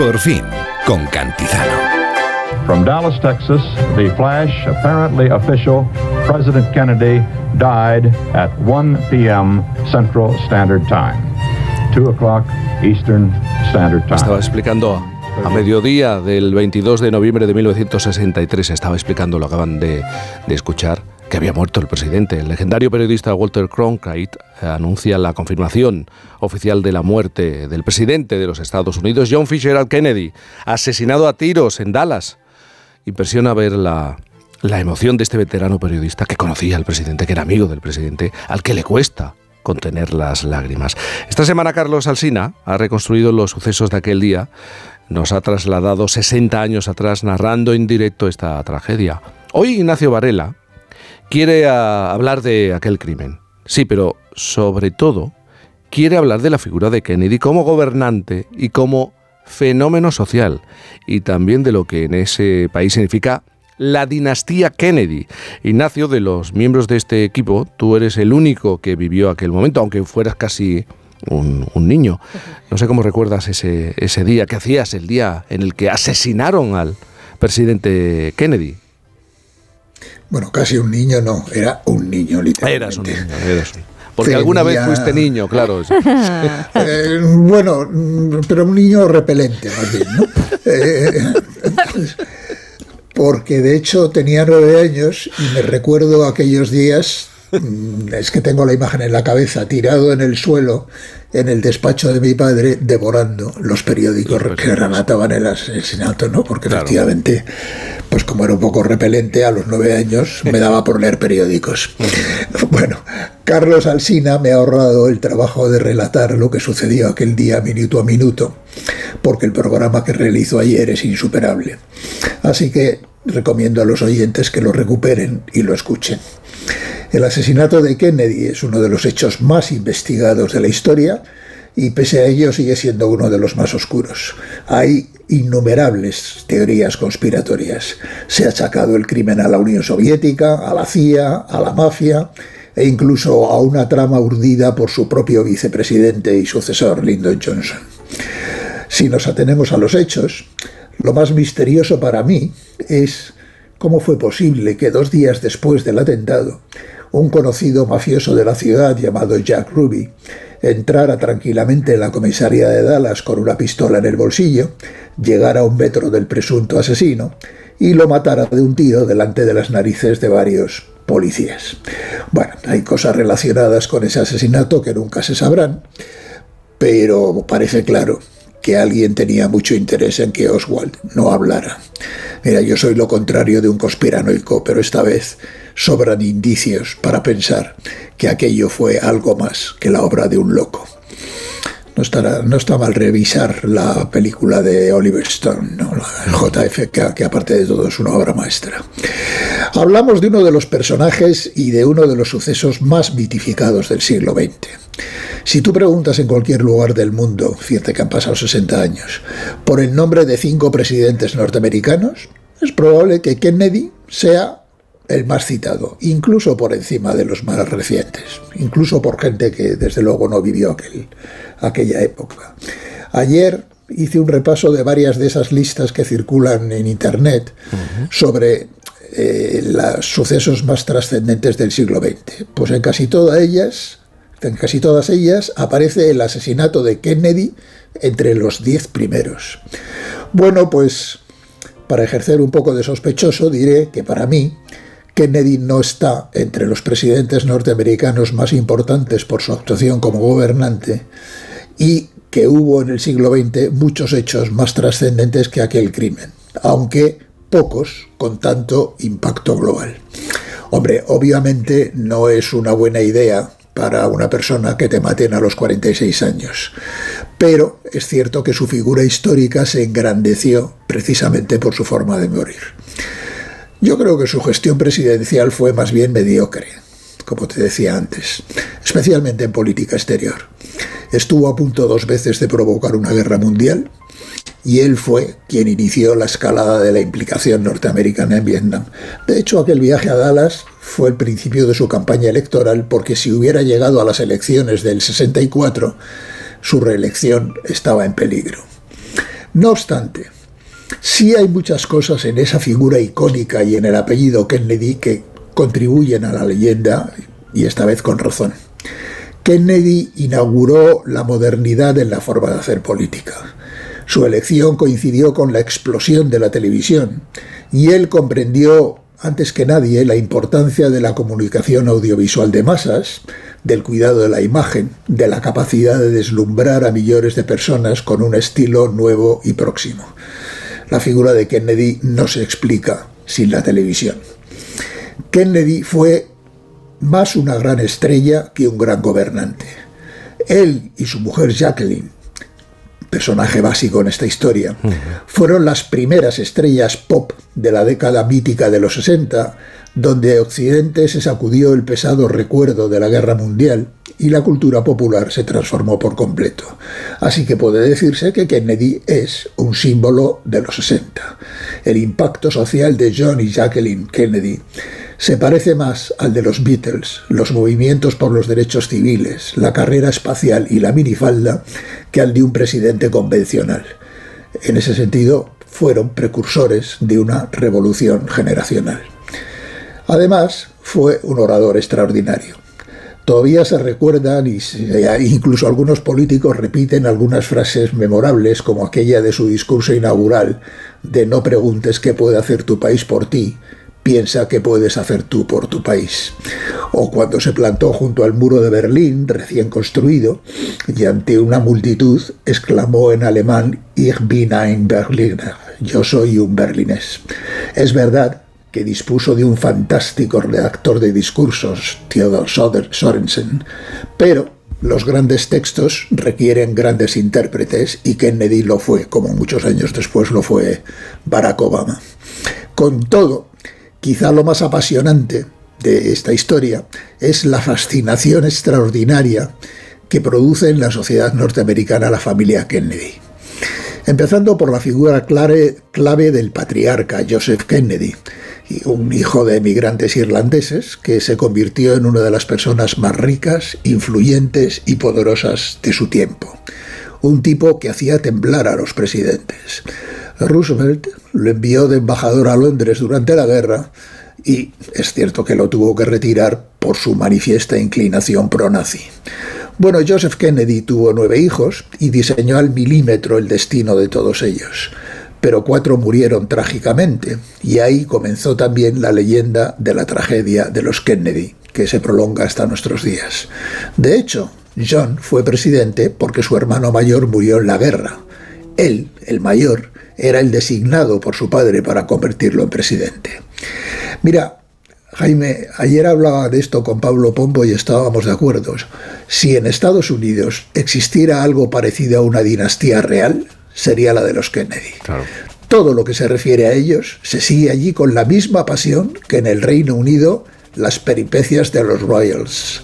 Por fin, con Cantizano. From Dallas, Texas, the flash, apparently official, President Kennedy died at 1 p.m. Central Standard Time, 2 o'clock Eastern Standard Time. Estaba explicando a, mediodía del 22 de noviembre de 1963, estaba explicando, lo acaban de, de escuchar, que había muerto el presidente. El legendario periodista Walter Cronkite anuncia la confirmación oficial de la muerte del presidente de los Estados Unidos, John Fitzgerald Kennedy, asesinado a tiros en Dallas. Impresiona ver la, la emoción de este veterano periodista que conocía al presidente, que era amigo del presidente, al que le cuesta contener las lágrimas. Esta semana Carlos Alsina ha reconstruido los sucesos de aquel día, nos ha trasladado 60 años atrás narrando en directo esta tragedia. Hoy Ignacio Varela quiere a, hablar de aquel crimen. Sí, pero sobre todo quiere hablar de la figura de Kennedy como gobernante y como fenómeno social y también de lo que en ese país significa la dinastía Kennedy. Ignacio, de los miembros de este equipo, tú eres el único que vivió aquel momento, aunque fueras casi un, un niño. No sé cómo recuerdas ese, ese día, ¿qué hacías el día en el que asesinaron al presidente Kennedy? Bueno, casi un niño no, era un niño literalmente. Eras un niño, eras un- Porque alguna vez fuiste niño, claro. Eh, bueno, pero un niño repelente, más bien, ¿no? Eh, porque de hecho tenía nueve años y me recuerdo aquellos días, mm, es que tengo la imagen en la cabeza, tirado en el suelo en el despacho de mi padre devorando los periódicos que relataban el asesinato, ¿no? Porque efectivamente, pues como era un poco repelente, a los nueve años me daba por leer periódicos. bueno, Carlos Alsina me ha ahorrado el trabajo de relatar lo que sucedió aquel día minuto a minuto, porque el programa que realizó ayer es insuperable. Así que recomiendo a los oyentes que lo recuperen y lo escuchen. El asesinato de Kennedy es uno de los hechos más investigados de la historia y pese a ello sigue siendo uno de los más oscuros. Hay innumerables teorías conspiratorias. Se ha achacado el crimen a la Unión Soviética, a la CIA, a la mafia e incluso a una trama urdida por su propio vicepresidente y sucesor, Lyndon Johnson. Si nos atenemos a los hechos, lo más misterioso para mí es cómo fue posible que dos días después del atentado un conocido mafioso de la ciudad llamado Jack Ruby entrara tranquilamente en la comisaría de Dallas con una pistola en el bolsillo, llegara a un metro del presunto asesino y lo matara de un tiro delante de las narices de varios policías. Bueno, hay cosas relacionadas con ese asesinato que nunca se sabrán, pero parece claro que alguien tenía mucho interés en que Oswald no hablara. Mira, yo soy lo contrario de un conspiranoico, pero esta vez sobran indicios para pensar que aquello fue algo más que la obra de un loco. No, estará, no está mal revisar la película de Oliver Stone, ¿no? el JFK, que aparte de todo es una obra maestra. Hablamos de uno de los personajes y de uno de los sucesos más mitificados del siglo XX. Si tú preguntas en cualquier lugar del mundo, fíjate que han pasado 60 años, por el nombre de cinco presidentes norteamericanos, es probable que Kennedy sea el más citado, incluso por encima de los más recientes, incluso por gente que desde luego no vivió aquel, aquella época. Ayer hice un repaso de varias de esas listas que circulan en Internet sobre eh, los sucesos más trascendentes del siglo XX. Pues en casi todas ellas, en casi todas ellas aparece el asesinato de Kennedy entre los diez primeros. Bueno, pues para ejercer un poco de sospechoso diré que para mí Kennedy no está entre los presidentes norteamericanos más importantes por su actuación como gobernante y que hubo en el siglo XX muchos hechos más trascendentes que aquel crimen, aunque pocos con tanto impacto global. Hombre, obviamente no es una buena idea para una persona que te maten a los 46 años, pero es cierto que su figura histórica se engrandeció precisamente por su forma de morir. Yo creo que su gestión presidencial fue más bien mediocre, como te decía antes, especialmente en política exterior. Estuvo a punto dos veces de provocar una guerra mundial y él fue quien inició la escalada de la implicación norteamericana en Vietnam. De hecho, aquel viaje a Dallas fue el principio de su campaña electoral porque si hubiera llegado a las elecciones del 64, su reelección estaba en peligro. No obstante, Sí hay muchas cosas en esa figura icónica y en el apellido Kennedy que contribuyen a la leyenda, y esta vez con razón. Kennedy inauguró la modernidad en la forma de hacer política. Su elección coincidió con la explosión de la televisión y él comprendió antes que nadie la importancia de la comunicación audiovisual de masas, del cuidado de la imagen, de la capacidad de deslumbrar a millones de personas con un estilo nuevo y próximo. La figura de Kennedy no se explica sin la televisión. Kennedy fue más una gran estrella que un gran gobernante. Él y su mujer Jacqueline, personaje básico en esta historia, fueron las primeras estrellas pop de la década mítica de los 60, donde Occidente se sacudió el pesado recuerdo de la guerra mundial y la cultura popular se transformó por completo. Así que puede decirse que Kennedy es un símbolo de los 60. El impacto social de John y Jacqueline Kennedy se parece más al de los Beatles, los movimientos por los derechos civiles, la carrera espacial y la minifalda, que al de un presidente convencional. En ese sentido, fueron precursores de una revolución generacional. Además, fue un orador extraordinario Todavía se recuerdan y se- incluso algunos políticos repiten algunas frases memorables como aquella de su discurso inaugural de no preguntes qué puede hacer tu país por ti, piensa qué puedes hacer tú por tu país. O cuando se plantó junto al muro de Berlín, recién construido, y ante una multitud exclamó en alemán Ich bin ein Berliner, yo soy un berlinés. Es verdad que dispuso de un fantástico redactor de discursos, Theodor Sorensen, pero los grandes textos requieren grandes intérpretes y Kennedy lo fue, como muchos años después lo fue Barack Obama. Con todo, quizá lo más apasionante de esta historia es la fascinación extraordinaria que produce en la sociedad norteamericana la familia Kennedy. Empezando por la figura clave, clave del patriarca Joseph Kennedy, un hijo de emigrantes irlandeses que se convirtió en una de las personas más ricas, influyentes y poderosas de su tiempo. Un tipo que hacía temblar a los presidentes. Roosevelt lo envió de embajador a Londres durante la guerra y es cierto que lo tuvo que retirar por su manifiesta inclinación pro-nazi. Bueno, Joseph Kennedy tuvo nueve hijos y diseñó al milímetro el destino de todos ellos, pero cuatro murieron trágicamente y ahí comenzó también la leyenda de la tragedia de los Kennedy, que se prolonga hasta nuestros días. De hecho, John fue presidente porque su hermano mayor murió en la guerra. Él, el mayor, era el designado por su padre para convertirlo en presidente. Mira, Jaime, ayer hablaba de esto con Pablo Pombo y estábamos de acuerdo. Si en Estados Unidos existiera algo parecido a una dinastía real, sería la de los Kennedy. Todo lo que se refiere a ellos se sigue allí con la misma pasión que en el Reino Unido las peripecias de los Royals,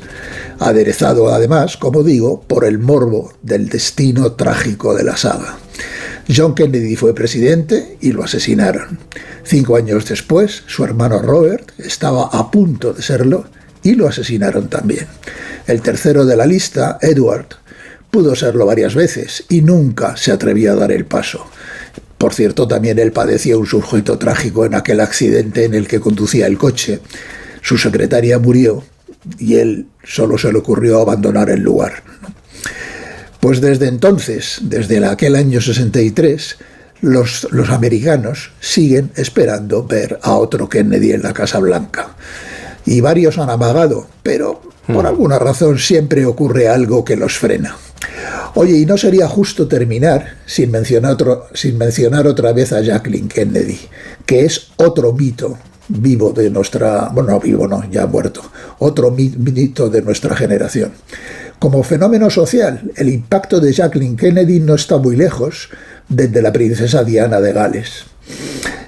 aderezado además, como digo, por el morbo del destino trágico de la saga. John Kennedy fue presidente y lo asesinaron. Cinco años después, su hermano Robert estaba a punto de serlo y lo asesinaron también. El tercero de la lista, Edward, pudo serlo varias veces y nunca se atrevió a dar el paso. Por cierto, también él padeció un sujeto trágico en aquel accidente en el que conducía el coche. Su secretaria murió y él solo se le ocurrió abandonar el lugar. Pues desde entonces, desde aquel año 63, los, los americanos siguen esperando ver a otro Kennedy en la Casa Blanca. Y varios han amagado, pero por alguna razón siempre ocurre algo que los frena. Oye, y no sería justo terminar sin mencionar, otro, sin mencionar otra vez a Jacqueline Kennedy, que es otro mito vivo de nuestra, bueno, no vivo no, ya muerto, otro mito de nuestra generación. Como fenómeno social, el impacto de Jacqueline Kennedy no está muy lejos desde la princesa Diana de Gales.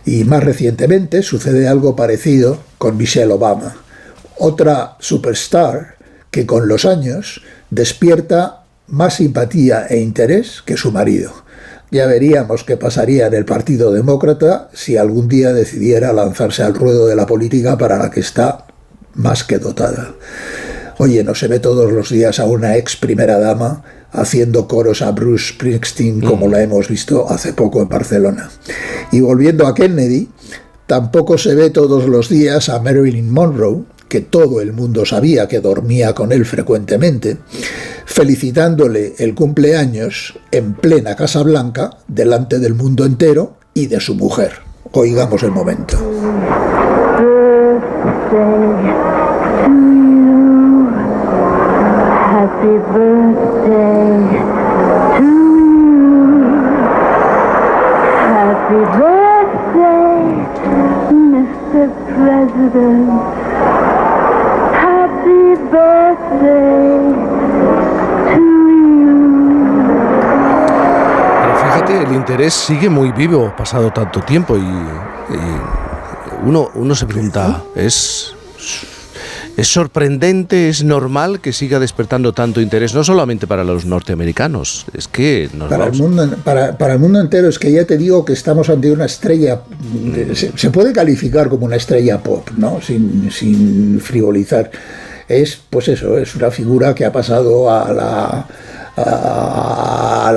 Y más recientemente sucede algo parecido con Michelle Obama, otra superstar que con los años despierta más simpatía e interés que su marido. Ya veríamos qué pasaría en el Partido Demócrata si algún día decidiera lanzarse al ruedo de la política para la que está más que dotada. Oye, no se ve todos los días a una ex primera dama haciendo coros a Bruce Springsteen como la hemos visto hace poco en Barcelona. Y volviendo a Kennedy, tampoco se ve todos los días a Marilyn Monroe, que todo el mundo sabía que dormía con él frecuentemente, felicitándole el cumpleaños en plena Casa Blanca delante del mundo entero y de su mujer. Oigamos el momento. Happy birthday. Happy birthday, Mr. President. Happy birthday to you. Pero fíjate, el interés sigue muy vivo pasado tanto tiempo y, y uno, uno se pregunta, ¿es, ¿es sorprendente, es normal que siga despertando tanto interés, no solamente para los norteamericanos, es que nos Para el, vamos- mundo, para, para el mundo entero es que ya te digo que estamos ante una estrella, de- se, se puede calificar como una estrella pop, ¿no? Sin, sin frivolizar. Es, pues eso, es una figura que ha pasado a la, a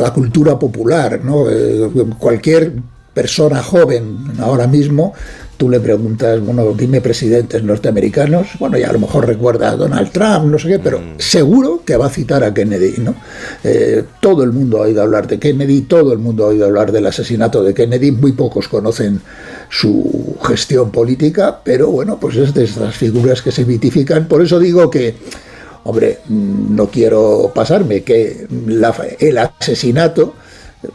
la, cultura popular, ¿no? Eh, Cualquier persona joven ahora mismo tú le preguntas, bueno, dime presidentes norteamericanos, bueno, ya a lo mejor recuerda a Donald Trump, no sé qué, pero Mm. seguro que va a citar a Kennedy, ¿no? Eh, todo el mundo ha oído hablar de Kennedy, todo el mundo ha oído hablar del asesinato de Kennedy, muy pocos conocen su gestión política, pero bueno, pues es de estas figuras que se mitifican. Por eso digo que, hombre, mm, no quiero pasarme, que la- el asesinato,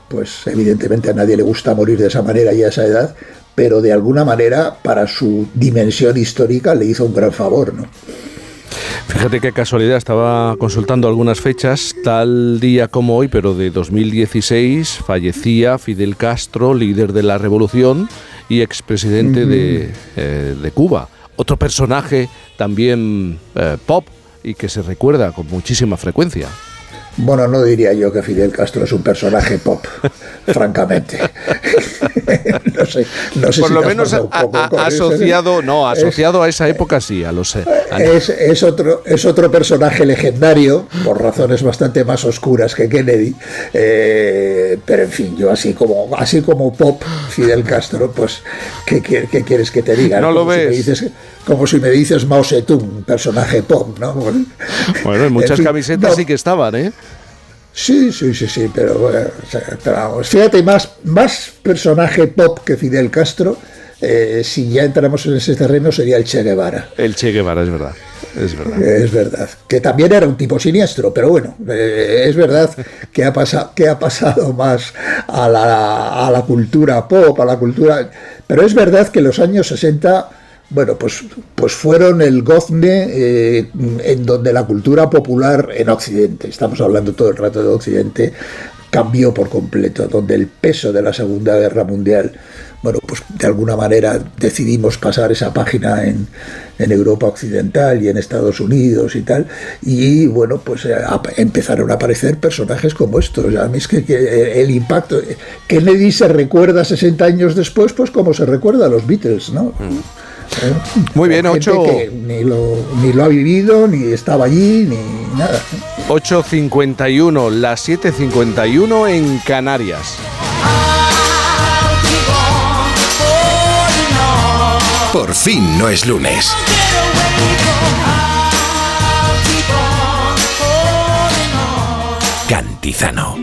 pues evidentemente a nadie le gusta morir de esa manera y a esa edad, pero de alguna manera para su dimensión histórica le hizo un gran favor, ¿no? Fíjate qué casualidad, estaba consultando algunas fechas, tal día como hoy, pero de 2016, fallecía Fidel Castro, líder de la revolución y expresidente de, eh, de Cuba. Otro personaje también eh, pop y que se recuerda con muchísima frecuencia. Bueno, no diría yo que Fidel Castro es un personaje pop, francamente. no sé, no sé Por si lo menos a- a- ¿eh? asociado, no, Es- asociado a esa época sí, a los... a- Es, es otro, es otro personaje legendario, por razones bastante más oscuras que Kennedy, eh, pero en fin, yo así como, así como pop Fidel Castro, pues, ¿qué, qué- qué quieres que te diga? No lo me ves. dices- como si me dices Mao Zedong, personaje pop, ¿no? Bueno, en muchas en fin, camisetas no. sí que estaban, ¿eh? Sí, sí, sí, sí, pero, bueno, pero vamos, fíjate, más, más personaje pop que Fidel Castro, eh, si ya entramos en ese terreno, sería el Che Guevara. El Che Guevara, es verdad. Es verdad. Es verdad, que también era un tipo siniestro, pero bueno, eh, es verdad que ha, pasado, que ha pasado más a la, a la cultura pop, a la cultura... Pero es verdad que los años 60, bueno, pues, pues fueron el gozne eh, en donde la cultura popular en Occidente, estamos hablando todo el rato de Occidente, cambió por completo, donde el peso de la Segunda Guerra Mundial, bueno, pues de alguna manera decidimos pasar esa página en, en Europa Occidental y en Estados Unidos y tal, y bueno, pues eh, empezaron a aparecer personajes como estos. A mí es que, que el impacto, Kennedy se recuerda 60 años después, pues como se recuerda a los Beatles, ¿no? ¿Eh? Muy bien, Por gente ocho- que Ni lo, ni lo ha vivido, ni estaba allí, ni nada. 8.51, las 7.51 en Canarias. Por fin no es lunes. Cantizano.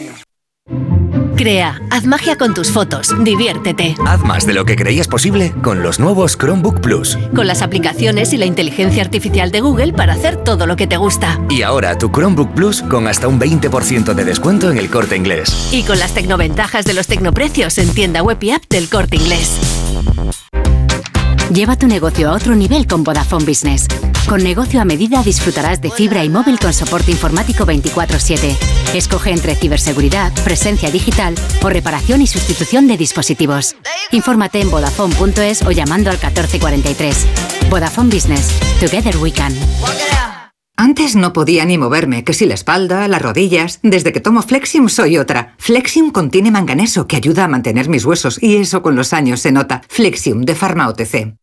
Crea, haz magia con tus fotos, diviértete. Haz más de lo que creías posible con los nuevos Chromebook Plus. Con las aplicaciones y la inteligencia artificial de Google para hacer todo lo que te gusta. Y ahora tu Chromebook Plus con hasta un 20% de descuento en el corte inglés. Y con las tecnoventajas de los tecnoprecios en tienda web y app del corte inglés. Lleva tu negocio a otro nivel con Vodafone Business. Con negocio a medida disfrutarás de fibra y móvil con soporte informático 24/7. Escoge entre ciberseguridad, presencia digital o reparación y sustitución de dispositivos. Infórmate en vodafone.es o llamando al 1443. Vodafone Business. Together we can. Antes no podía ni moverme, que si la espalda, las rodillas. Desde que tomo Flexium soy otra. Flexium contiene manganeso que ayuda a mantener mis huesos y eso con los años se nota. Flexium de Pharma OTC.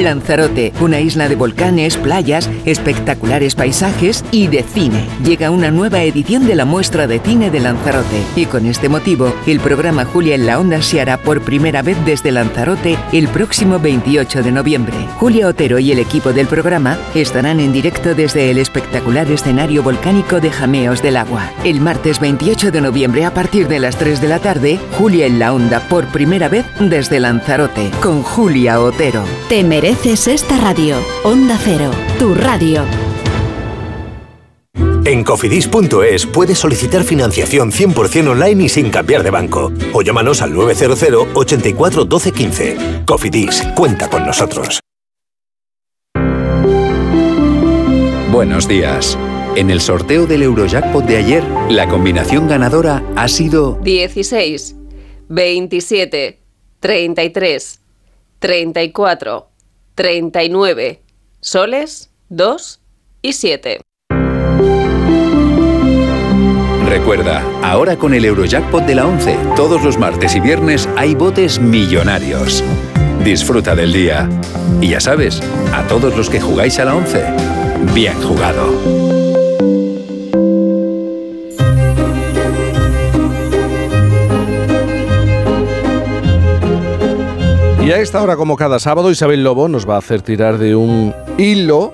Lanzarote, una isla de volcanes, playas, espectaculares paisajes y de cine. Llega una nueva edición de la muestra de cine de Lanzarote y con este motivo el programa Julia en la Onda se hará por primera vez desde Lanzarote el próximo 28 de noviembre. Julia Otero y el equipo del programa estarán en directo desde el espectacular escenario volcánico de Jameos del Agua. El martes 28 de noviembre a partir de las 3 de la tarde, Julia en la Onda por primera vez desde Lanzarote con Julia Otero. Te mereces esta radio. Onda Cero, tu radio. En cofidis.es puedes solicitar financiación 100% online y sin cambiar de banco. O llámanos al 900 84 12 15. Cofidis, cuenta con nosotros. Buenos días. En el sorteo del Eurojackpot de ayer, la combinación ganadora ha sido 16, 27, 33, 34, 39, soles, 2 y 7. Recuerda, ahora con el Eurojackpot de la 11, todos los martes y viernes hay botes millonarios. Disfruta del día. Y ya sabes, a todos los que jugáis a la 11, bien jugado. Y a esta hora, como cada sábado, Isabel Lobo nos va a hacer tirar de un hilo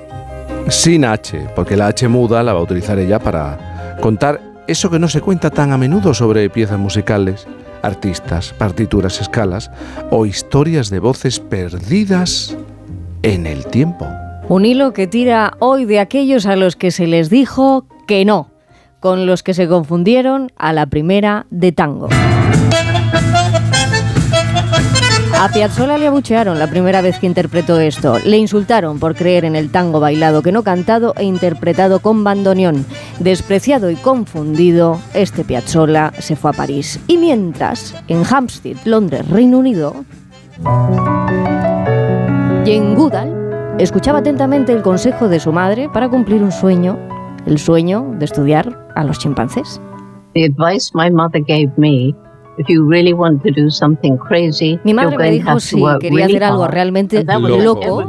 sin H, porque la H muda la va a utilizar ella para contar eso que no se cuenta tan a menudo sobre piezas musicales, artistas, partituras, escalas o historias de voces perdidas en el tiempo. Un hilo que tira hoy de aquellos a los que se les dijo que no, con los que se confundieron a la primera de tango. A Piazzolla le abuchearon la primera vez que interpretó esto. Le insultaron por creer en el tango bailado que no cantado e interpretado con bandoneón. Despreciado y confundido, este Piazzolla se fue a París. Y mientras, en Hampstead, Londres, Reino Unido, Jane Goodall escuchaba atentamente el consejo de su madre para cumplir un sueño, el sueño de estudiar a los chimpancés. The advice my mother gave me if you really want to do something crazy, Mi madre me dijo have si to work quería really hacer algo hard. realmente loco,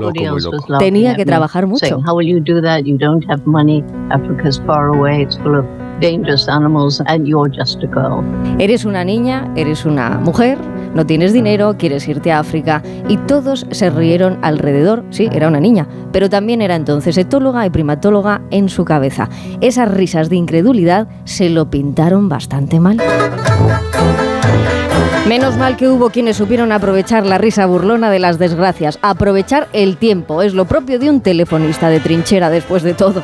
Tenía que trabajar mucho. saying, How will you do that? You don't have money. Africa's far away. It's full of dangerous animals, and you're just a girl. Eres una niña, eres una mujer, no tienes dinero, quieres irte a África y todos se rieron alrededor. Sí, era una niña, pero también era entonces etóloga y primatóloga en su cabeza. Esas risas de incredulidad se lo pintaron bastante mal. Menos mal que hubo quienes supieron aprovechar la risa burlona de las desgracias. Aprovechar el tiempo es lo propio de un telefonista de trinchera después de todo.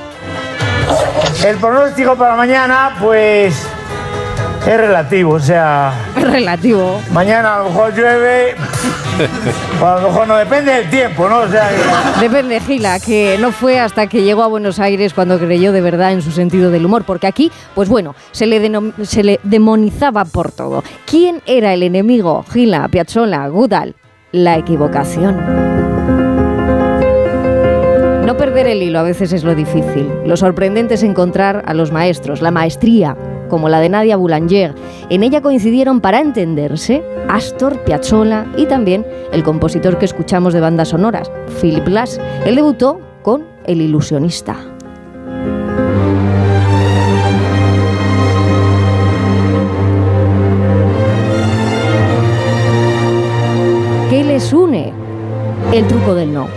El pronóstico para mañana, pues, es relativo, o sea... Es relativo. Mañana a lo mejor llueve, o a lo mejor no, depende del tiempo, ¿no? O sea, que- Depende, Gila, que no fue hasta que llegó a Buenos Aires cuando creyó de verdad en su sentido del humor, porque aquí, pues bueno, se le, se le demonizaba por todo. ¿Quién era el enemigo? Gila, Piazzolla, Goodall. La equivocación. No perder el hilo a veces es lo difícil. Lo sorprendente es encontrar a los maestros, la maestría, como la de Nadia Boulanger. En ella coincidieron para entenderse Astor Piazzolla y también el compositor que escuchamos de bandas sonoras, Philip Glass. Él debutó con El ilusionista. ¿Qué les une? El truco del no.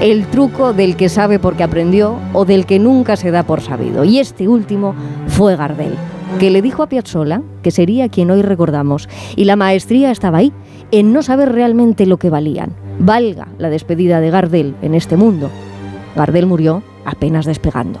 El truco del que sabe porque aprendió o del que nunca se da por sabido. Y este último fue Gardel, que le dijo a Piazzolla que sería quien hoy recordamos. Y la maestría estaba ahí, en no saber realmente lo que valían. Valga la despedida de Gardel en este mundo. Gardel murió apenas despegando.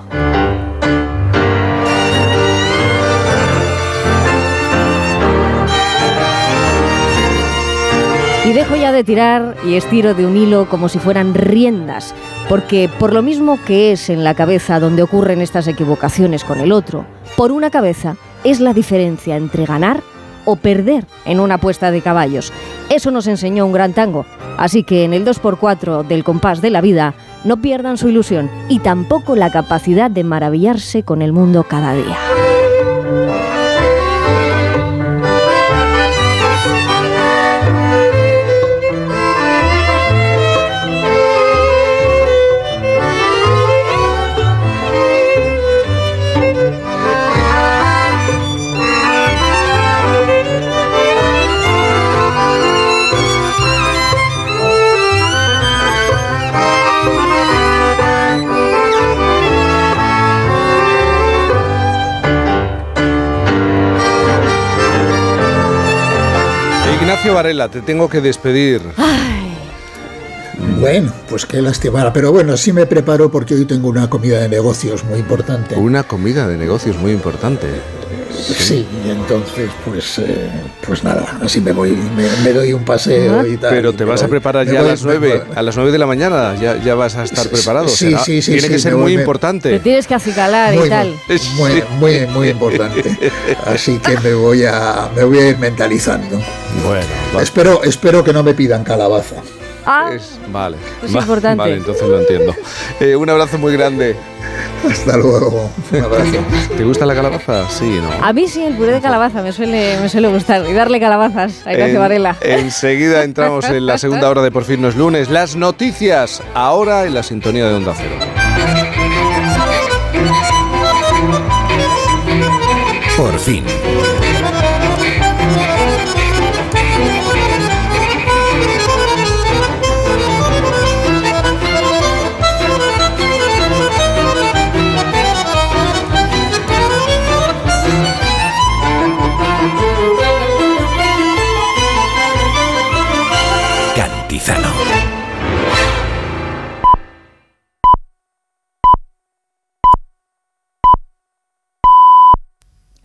Dejo ya de tirar y estiro de un hilo como si fueran riendas, porque por lo mismo que es en la cabeza donde ocurren estas equivocaciones con el otro, por una cabeza es la diferencia entre ganar o perder en una apuesta de caballos. Eso nos enseñó un gran tango. Así que en el 2x4 del compás de la vida, no pierdan su ilusión y tampoco la capacidad de maravillarse con el mundo cada día. Ignacio Varela, te tengo que despedir. Bueno, pues qué lástima. Pero bueno, sí me preparo porque hoy tengo una comida de negocios muy importante. Una comida de negocios muy importante. Sí, y entonces, pues, eh, pues nada, así me voy, me, me doy un paseo y tal. Pero te vas a preparar ya a las me 9, voy- a las 9 de la mañana, ya, ya vas a estar preparado. Sí, será- sí, sí, Tiene sí, que ser muy me- Te importante. tienes que acicalar y tal. muy, muy, muy importante. Así que me voy a, me voy a ir mentalizando. Bueno, espero, espero que no me pidan calabaza. Ah, Es, vale. Es Va- importante. Vale, entonces lo entiendo. Eh, un abrazo muy grande. Hasta luego. Un abrazo. ¿Te gusta la calabaza? Sí, ¿no? a mí sí, el puré de calabaza me suele, me suele gustar. Y darle calabazas a Ignacio En- Varela. Enseguida entramos en la segunda hora de Por fin no es lunes. Las noticias, ahora en la sintonía de Onda Cero. Por fin.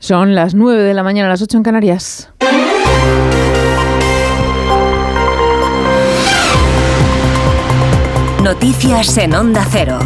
Son las 9 de la mañana, las 8 en Canarias. Noticias en Onda Cero.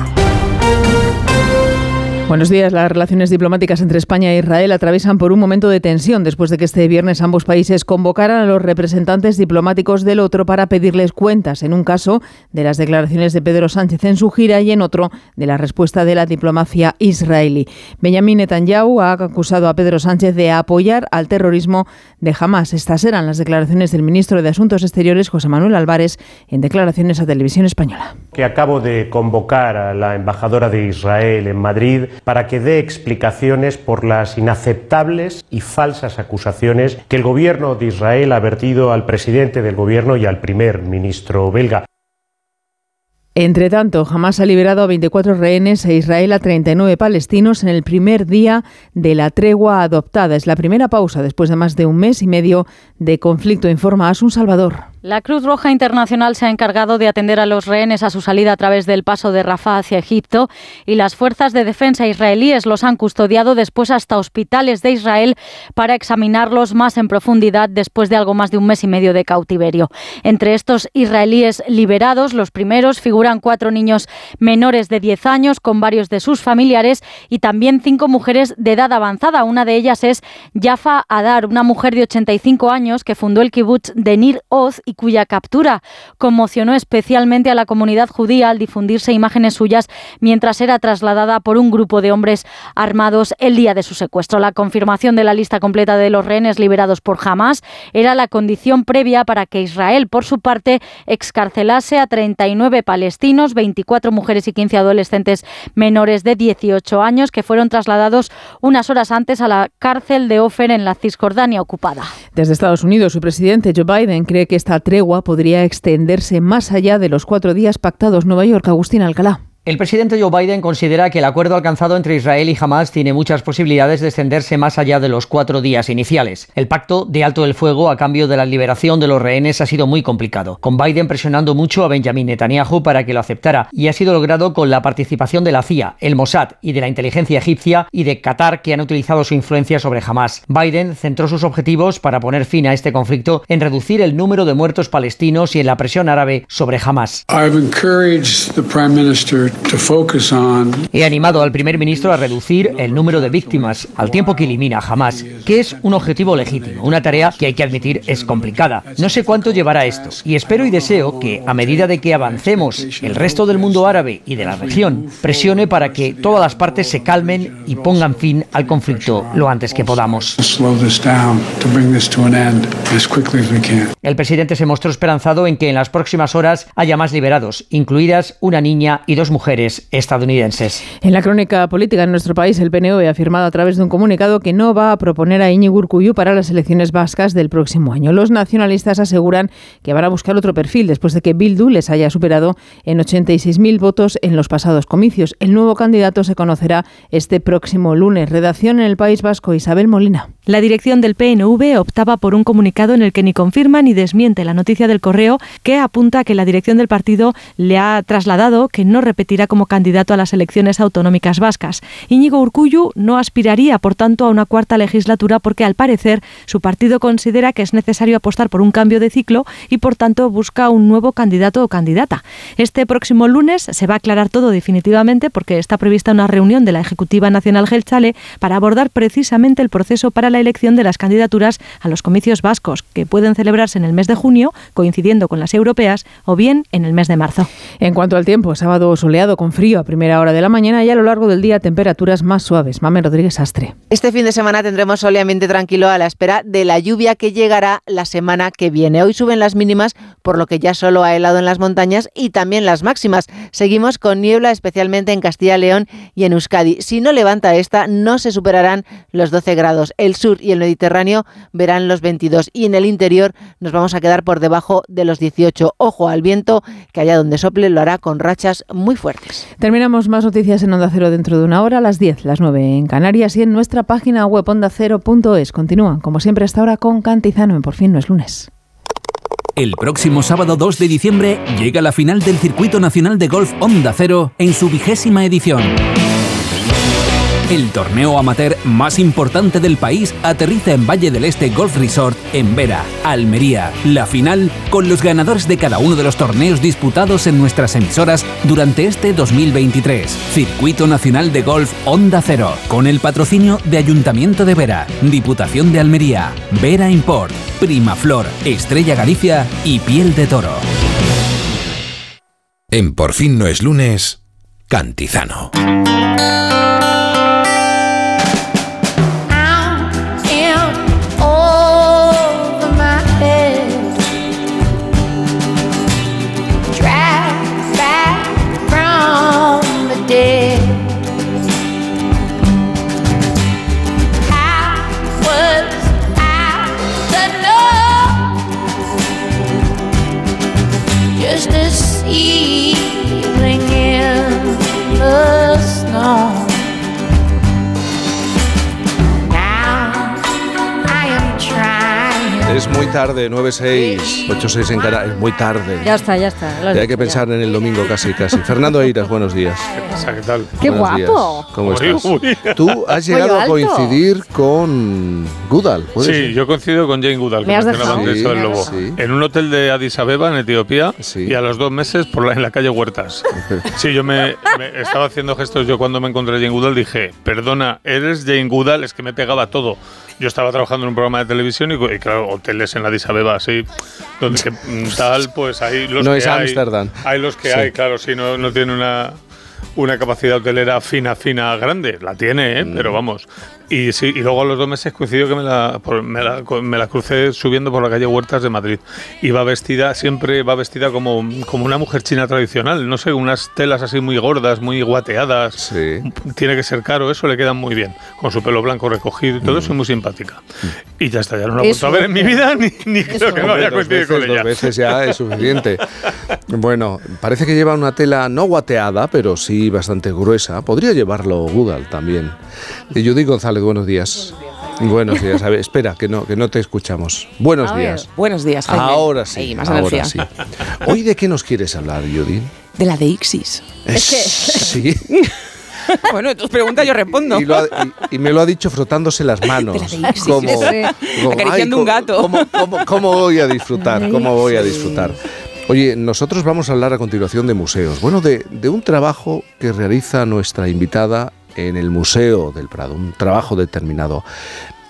Buenos días. Las relaciones diplomáticas entre España e Israel atraviesan por un momento de tensión después de que este viernes ambos países convocaran a los representantes diplomáticos del otro para pedirles cuentas, en un caso de las declaraciones de Pedro Sánchez en su gira y en otro de la respuesta de la diplomacia israelí. Benjamin Netanyahu ha acusado a Pedro Sánchez de apoyar al terrorismo de Hamas. Estas eran las declaraciones del ministro de Asuntos Exteriores, José Manuel Álvarez, en declaraciones a Televisión Española. que acabo de convocar a la embajadora de Israel en Madrid para que dé explicaciones por las inaceptables y falsas acusaciones que el gobierno de Israel ha vertido al presidente del gobierno y al primer ministro belga. Entre tanto, Hamas ha liberado a 24 rehenes e Israel a 39 palestinos en el primer día de la tregua adoptada. Es la primera pausa después de más de un mes y medio de conflicto, informa Asun Salvador. La Cruz Roja Internacional se ha encargado de atender a los rehenes a su salida a través del paso de Rafah hacia Egipto y las fuerzas de defensa israelíes los han custodiado después hasta hospitales de Israel para examinarlos más en profundidad después de algo más de un mes y medio de cautiverio. Entre estos israelíes liberados, los primeros figuran cuatro niños menores de 10 años con varios de sus familiares y también cinco mujeres de edad avanzada. Una de ellas es Jaffa Adar, una mujer de 85 años que fundó el kibbutz de Nir Oz y cuya captura conmocionó especialmente a la comunidad judía al difundirse imágenes suyas mientras era trasladada por un grupo de hombres armados el día de su secuestro. La confirmación de la lista completa de los rehenes liberados por Hamas era la condición previa para que Israel, por su parte, excarcelase a 39 palestinos, 24 mujeres y 15 adolescentes menores de 18 años que fueron trasladados unas horas antes a la cárcel de Ofer en la Cisjordania ocupada. Desde Estados Unidos, su presidente Joe Biden cree que esta tregua podría extenderse más allá de los cuatro días pactados. Nueva York, Agustín Alcalá. El presidente Joe Biden considera que el acuerdo alcanzado entre Israel y Hamas tiene muchas posibilidades de extenderse más allá de los cuatro días iniciales. El pacto de alto el fuego a cambio de la liberación de los rehenes ha sido muy complicado, con Biden presionando mucho a Benjamin Netanyahu para que lo aceptara, y ha sido logrado con la participación de la CIA, el Mossad y de la inteligencia egipcia y de Qatar que han utilizado su influencia sobre Hamas. Biden centró sus objetivos para poner fin a este conflicto en reducir el número de muertos palestinos y en la presión árabe sobre Hamas. He animado al primer ministro a reducir el número de víctimas al tiempo que elimina a Hamas, que es un objetivo legítimo, una tarea que hay que admitir es complicada. No sé cuánto llevará esto y espero y deseo que a medida de que avancemos, el resto del mundo árabe y de la región presione para que todas las partes se calmen y pongan fin al conflicto lo antes que podamos. El presidente se mostró esperanzado en que en las próximas horas haya más liberados, incluidas una niña y dos mujeres estadounidenses. En la crónica política en nuestro país, el PNV ha afirmado a través de un comunicado que no va a proponer a Iñigo Urkullu para las elecciones vascas del próximo año. Los nacionalistas aseguran que van a buscar otro perfil después de que Bildu les haya superado en 86.000 votos en los pasados comicios. El nuevo candidato se conocerá este próximo lunes. Redacción en el País Vasco, Isabel Molina. La dirección del PNV optaba por un comunicado en el que ni confirma ni desmiente la noticia del correo que apunta que la dirección del partido le ha trasladado que no repetirá como candidato a las elecciones autonómicas vascas. Íñigo Urcullu no aspiraría, por tanto, a una cuarta legislatura porque, al parecer, su partido considera que es necesario apostar por un cambio de ciclo y, por tanto, busca un nuevo candidato o candidata. Este próximo lunes se va a aclarar todo definitivamente porque está prevista una reunión de la Ejecutiva Nacional Gelchale para abordar precisamente el proceso para la elección de las candidaturas a los comicios vascos, que pueden celebrarse en el mes de junio, coincidiendo con las europeas, o bien en el mes de marzo. En cuanto al tiempo, sábado soleado con frío a primera hora de la mañana y a lo largo del día temperaturas más suaves. Mamen Rodríguez Astre. Este fin de semana tendremos soleamente tranquilo a la espera de la lluvia que llegará la semana que viene. Hoy suben las mínimas, por lo que ya solo ha helado en las montañas y también las máximas. Seguimos con niebla, especialmente en Castilla y León y en Euskadi. Si no levanta esta, no se superarán los 12 grados. El sur y el Mediterráneo verán los 22 y en el interior nos vamos a quedar por debajo de los 18. Ojo al viento, que allá donde sople lo hará con rachas muy fuertes. Terminamos más noticias en Onda Cero dentro de una hora, a las 10, las 9 en Canarias y en nuestra página web ondacero.es. Continúan, como siempre, hasta ahora con Cantizano en Por fin no es lunes. El próximo sábado 2 de diciembre llega la final del Circuito Nacional de Golf Onda Cero en su vigésima edición. El torneo amateur más importante del país aterriza en Valle del Este Golf Resort en Vera, Almería. La final con los ganadores de cada uno de los torneos disputados en nuestras emisoras durante este 2023. Circuito Nacional de Golf Onda Cero, con el patrocinio de Ayuntamiento de Vera, Diputación de Almería, Vera Import, Primaflor, Estrella Galicia y Piel de Toro. En Por fin no es lunes, Cantizano. Tarde, 9-6, 8-6 en cara, es muy tarde. Ya está, ya está. Ya hay que pensar en el domingo casi, casi. Fernando Eiras, buenos días. ¿Qué tal? ¡Qué Buenos días. guapo! ¿Cómo Uy, estás? uy. Tú has llegado a coincidir con Goodall, ¿puede Sí, ser? yo coincido con Jane Goodall, que Me has mencionaba dejado. antes Sí, el lobo. sí. En un hotel de Addis Abeba, en Etiopía, y a los dos meses por la, en la calle Huertas. Sí, yo me, me estaba haciendo gestos. Yo cuando me encontré a Jane Goodall dije, perdona, ¿eres Jane Goodall? Es que me pegaba todo. Yo estaba trabajando en un programa de televisión y, y, claro, hoteles en Addis Abeba, así, donde que, mm, tal, pues ahí los No que es hay. Ámsterdam. Hay los que Sí. hay, claro, sí, no, no tiene una, una capacidad hotelera fina, fina, grande. La tiene, ¿eh? Mm. pero vamos. Y sí, y luego a los dos meses coincidió que me la, por- me, la, me la crucé subiendo por la calle Huertas de Madrid. Iba vestida, siempre va vestida como, como una mujer china tradicional. No sé, unas telas así muy gordas, muy guateadas. Tiene que ser caro, eso le queda muy bien. Con su pelo blanco recogido y todo Mm. eso, y muy simpática. Y ya está, ya no la he vuelto a ver en mi vida, ni, ni creo que me Hombre, vaya a coincidir con ella. dos veces ya es suficiente. Bueno, parece que lleva una tela no guateada, pero sí bastante gruesa. Podría llevarlo Goodall también. Y Judy González, buenos días. Buenos días. A ver, espera, que no, que no te escuchamos. Buenos ver, días. buenos días, Jaime. Ahora sí. Ahí, más ahora sí. Hoy de qué nos quieres hablar, Judy? De la de Ixis. Sí. bueno, tus preguntas yo respondo. Y, ha- y- y me lo ha dicho frotándose las manos. La de Ixis. Como, como, Acariciando ay, un gato. ¿cómo, cómo- cómo voy a disfrutar? ¿Cómo voy a disfrutar? Oye, nosotros vamos a hablar a continuación de museos. Bueno, de, de un trabajo que realiza nuestra invitada en el Museo del Prado, un trabajo determinado.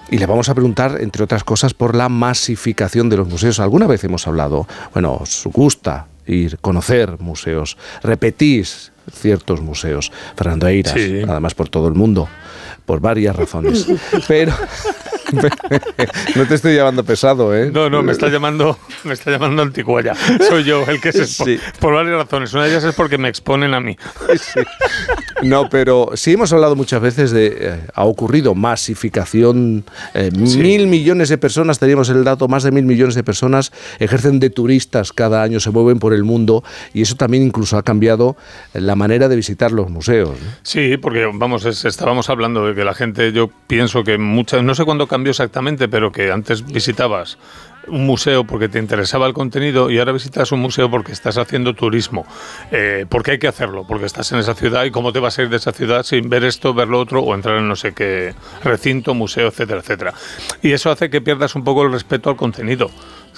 Y le vamos a preguntar, entre otras cosas, por la masificación de los museos. Alguna vez hemos hablado, bueno, os gusta ir, conocer museos, repetís ciertos museos. Fernando Eiras, Sí. además por todo el mundo, por varias razones. Pero no te estoy llamando pesado, ¿eh? No, no, me está llamando, me está llamando anticuaya. Soy yo el que se expone. Sí. Por varias razones. Una de ellas es porque me exponen a mí. No, pero sí hemos hablado muchas veces de. eh, ha ocurrido masificación. eh, Mil millones de personas, teníamos el dato, más de mil millones de personas ejercen de turistas cada año, se mueven por el mundo y eso también incluso ha cambiado la manera de visitar los museos. ¿no? Sí, porque vamos, es- estábamos hablando de que la gente, yo pienso que muchas, no sé cuándo cambió exactamente, pero que antes visitabas un museo porque te interesaba el contenido y ahora visitas un museo porque estás haciendo turismo. Eh, porque hay que hacerlo, porque estás en esa ciudad y cómo te vas a ir de esa ciudad sin ver esto, ver lo otro o entrar en no sé qué recinto, museo, etcétera, etcétera. Y eso hace que pierdas un poco el respeto al contenido.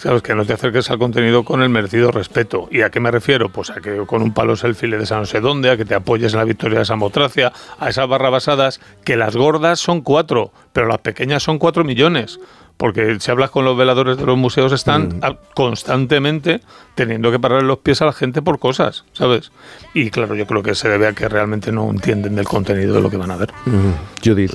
Sabes que no te acerques al contenido con el merecido respeto. ¿Y a qué me refiero? Pues a que con un palo selfie le des a no sé dónde, a que te apoyes en la victoria de Samotracia, a esas barrabasadas, que las gordas son cuatro, pero las pequeñas son cuatro millones. Porque si hablas con los veladores de los museos están a- constantemente teniendo que parar los pies a la gente por cosas, ¿sabes? Y claro, yo creo que se debe a que realmente no entienden del contenido de lo que van a ver. Judith.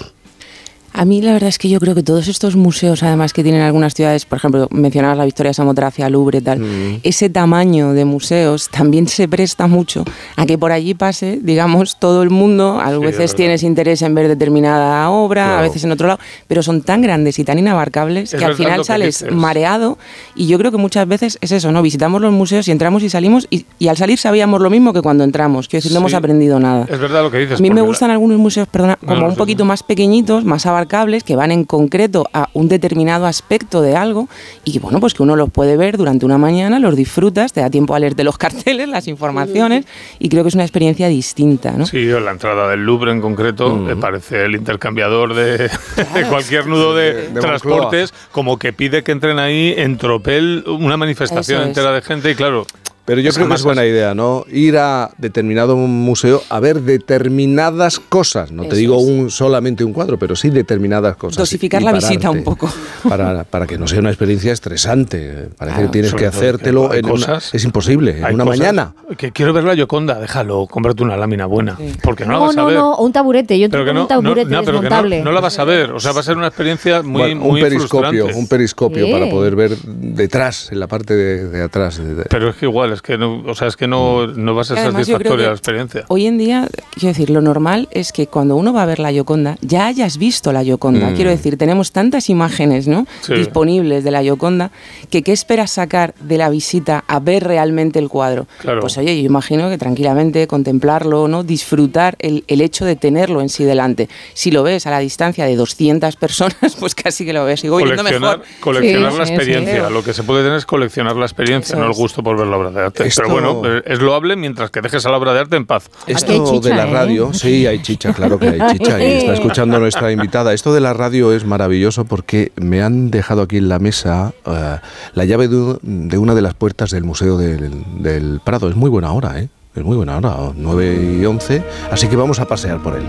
A mí la verdad es que yo creo que todos estos museos, además que tienen algunas ciudades, por ejemplo, mencionabas la Victoria Samotracia, Louvre, tal, ese tamaño de museos también se presta mucho a que por allí pase, digamos, todo el mundo. A es veces tienes interés en ver determinada obra, a veces en otro lado, pero son tan grandes y tan inabarcables Es que al final sales mareado. Y yo creo que muchas veces es eso, ¿no? Visitamos los museos y entramos y salimos y, y al salir sabíamos lo mismo que cuando entramos. Quiero decir, no hemos aprendido nada. Es verdad lo que dices. A mí me la- gustan algunos museos, perdona, como no, un poquito más pequeñitos, más abarcables, que van en concreto a un determinado aspecto de algo y que, bueno, pues que uno los puede ver durante una mañana, los disfrutas, te da tiempo a leerte los carteles, las informaciones y creo que es una experiencia distinta, ¿no? Sí, la entrada del Louvre en concreto me parece el intercambiador de, de cualquier nudo de, de transportes, como que pide que entren ahí en tropel una manifestación es. entera de gente y claro. Pero yo esas creo que es buena idea, ¿no? Ir a determinado museo a ver determinadas cosas. No te Eso digo es. un solamente un cuadro, pero sí determinadas cosas. Dosificar Y la visita un poco. Para, para que no sea una experiencia estresante. Parece Claro. que tienes que hacértelo en una- cosas- Es imposible, en una mañana. Que quiero ver la Yoconda, déjalo, cómprate una lámina buena. Porque no, la No, vas a no, ver. no, un taburete. Yo Pero tengo que no, un taburete no, no, pero que no- la vas a ver. O sea, va a ser una experiencia muy, Bueno, muy un periscopio, frustrante. un periscopio Sí. para poder ver detrás, en la parte de, de atrás. de- de- Pero es que igual, es que no, o sea, es que no, no va a ser Además, satisfactoria la experiencia. Hoy en día, quiero decir, lo normal es que cuando uno va a ver la Yoconda, ya hayas visto la Yoconda. Mm. Quiero decir, tenemos tantas imágenes ¿no? Sí. disponibles de la Yoconda que ¿qué esperas sacar de la visita a ver realmente el cuadro? Claro. Pues oye, yo imagino que tranquilamente contemplarlo, ¿no? disfrutar el, el hecho de tenerlo en sí delante. Si lo ves a la distancia de 200 personas, pues casi que lo ves. Sigo coleccionar, mejor. coleccionar Sí, la sí, experiencia. Lo que se puede tener es coleccionar la experiencia, Eso no el gusto por ver la obra de arte. Esto- Pero bueno, eh, es loable mientras que dejes a la obra de arte en paz. Esto de la radio, sí, hay chicha, claro que hay chicha. Y está escuchando nuestra invitada. Esto de la radio es maravilloso porque me han dejado aquí en la mesa eh, la llave de, de una de las puertas del Museo del, del Prado. Es muy buena hora, ¿eh? Es muy buena hora, 9 y 11. Así que vamos a pasear por él.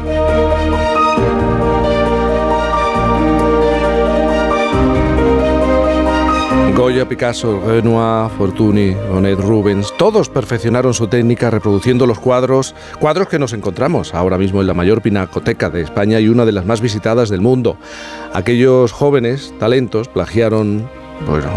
Goya, Picasso, Renoir, Fortuny, Monet, Rubens, todos perfeccionaron su técnica reproduciendo los cuadros, cuadros que nos encontramos ahora mismo en la mayor pinacoteca de España y una de las más visitadas del mundo. Aquellos jóvenes talentos plagiaron, bueno,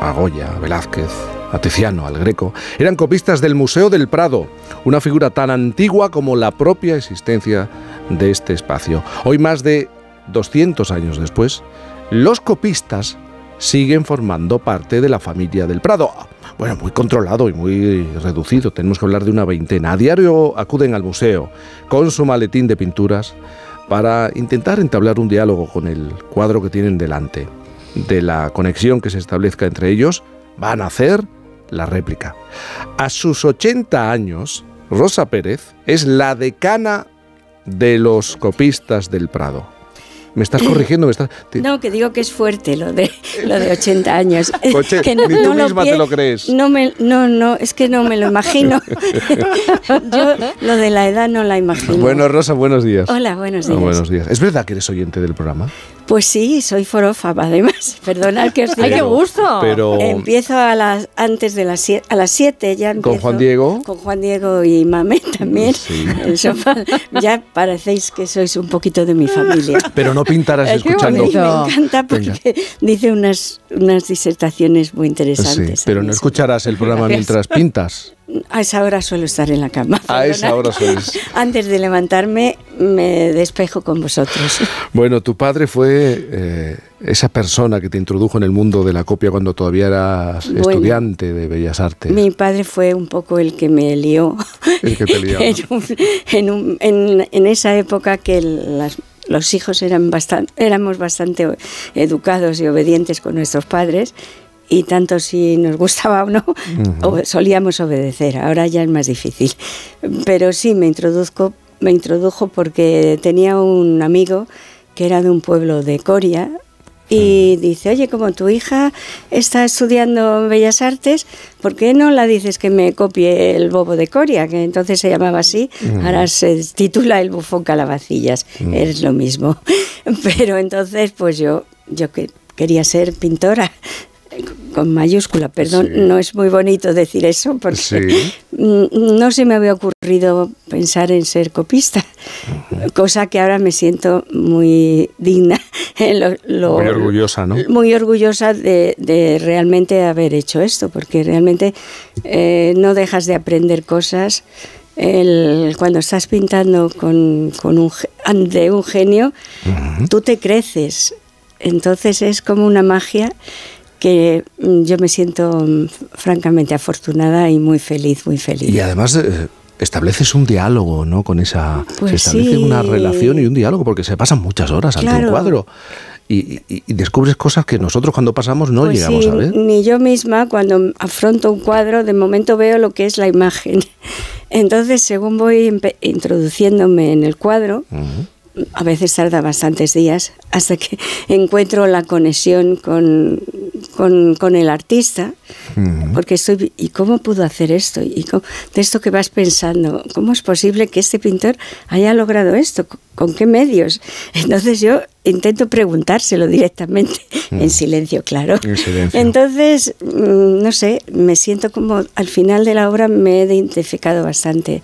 a Goya, a Velázquez, a Tiziano, al Greco, eran copistas del Museo del Prado, una figura tan antigua como la propia existencia de este espacio. Hoy, más de 200 años después, los copistas siguen formando parte de la familia del Prado. Bueno, muy controlado y muy reducido, tenemos que hablar de una veintena. A diario acuden al museo con su maletín de pinturas para intentar entablar un diálogo con el cuadro que tienen delante. De la conexión que se establezca entre ellos, van a hacer la réplica. A sus 80 años, Rosa Pérez es la decana de los copistas del Prado. Me estás corrigiendo, me estás... te- No, que digo que es fuerte lo de lo de 80 años. Oche, que ni tú misma te pie- lo crees. No, me, no, no, es que no me lo imagino. Yo lo de la edad no la imagino. Bueno, Rosa, buenos días. Hola, buenos Ah, días. buenos días. ¿Es verdad que eres oyente del programa? Pues sí, soy forófaba además. Perdonad que os ¡Ay, qué diga. gusto! Pero- Empiezo a las antes de las a las 7 ya empiezo. Juan Diego? Con Juan Diego y Mamé también. Sí. Eso pa- ya parecéis que sois un poquito de mi familia. Pero no pintarás qué escuchando... bonito. Me encanta porque dice unas, unas disertaciones muy Sí, interesantes. pero no escucharás el programa mientras pintas. A esa hora suelo estar en la cama. A esa hora sueles. Antes de levantarme me despejo con vosotros. Bueno, tu padre fue eh, esa persona que te introdujo en el mundo de la copia cuando todavía eras Bueno. estudiante de Bellas Artes. Mi padre fue un poco el que me lió. El que te liaba. en, un- en un- en- en esa época que las- los hijos eran bastan- éramos bastante educados y obedientes con nuestros padres y tanto si nos gustaba o no, Ujú. o- solíamos obedecer. Ahora ya es más difícil. Pero sí, me introduzco, me introdujo porque tenía un amigo que era de un pueblo de Coria y dice, oye, como tu hija está estudiando Bellas Artes, ¿por qué no la dices que me copie el bobo de Coria? Que entonces se llamaba así, Mm. ahora se titula El bufón calabacillas, Mm. es lo mismo. Pero entonces, pues yo, yo que quería ser pintora con mayúscula, perdón, Sí. no es muy bonito decir eso porque Sí. no se me había ocurrido pensar en ser copista, cosa que ahora me siento muy digna, lo- lo- Muy orgullosa, ¿no? muy orgullosa de, de realmente haber hecho esto, porque realmente eh, no dejas de aprender cosas. El- cuando estás pintando con, con un genio, tú te creces. Entonces es como una magia que mm, yo me siento mm, francamente afortunada y muy feliz, muy feliz. Y además eh, estableces un diálogo, ¿no? Con esa... Pues se establece sí. una relación y un diálogo porque se pasan muchas horas ante un Claro. cuadro. Y, y- y descubres cosas que nosotros cuando pasamos no Pues llegamos sí, a ver. Ni yo misma, cuando afronto un cuadro, de momento veo lo que es la imagen. Entonces, según voy introduciéndome en el cuadro, a veces tarda bastantes días hasta que encuentro la conexión con, con, con el artista, porque estoy, ¿y cómo pudo hacer esto? ¿Y cómo- de esto que vas pensando, ¿cómo es posible que este pintor haya logrado esto? ¿Con qué medios? Entonces yo intento preguntárselo directamente, en silencio, claro. En silencio. Entonces, mm, no sé, me siento como al final de la obra me he identificado bastante.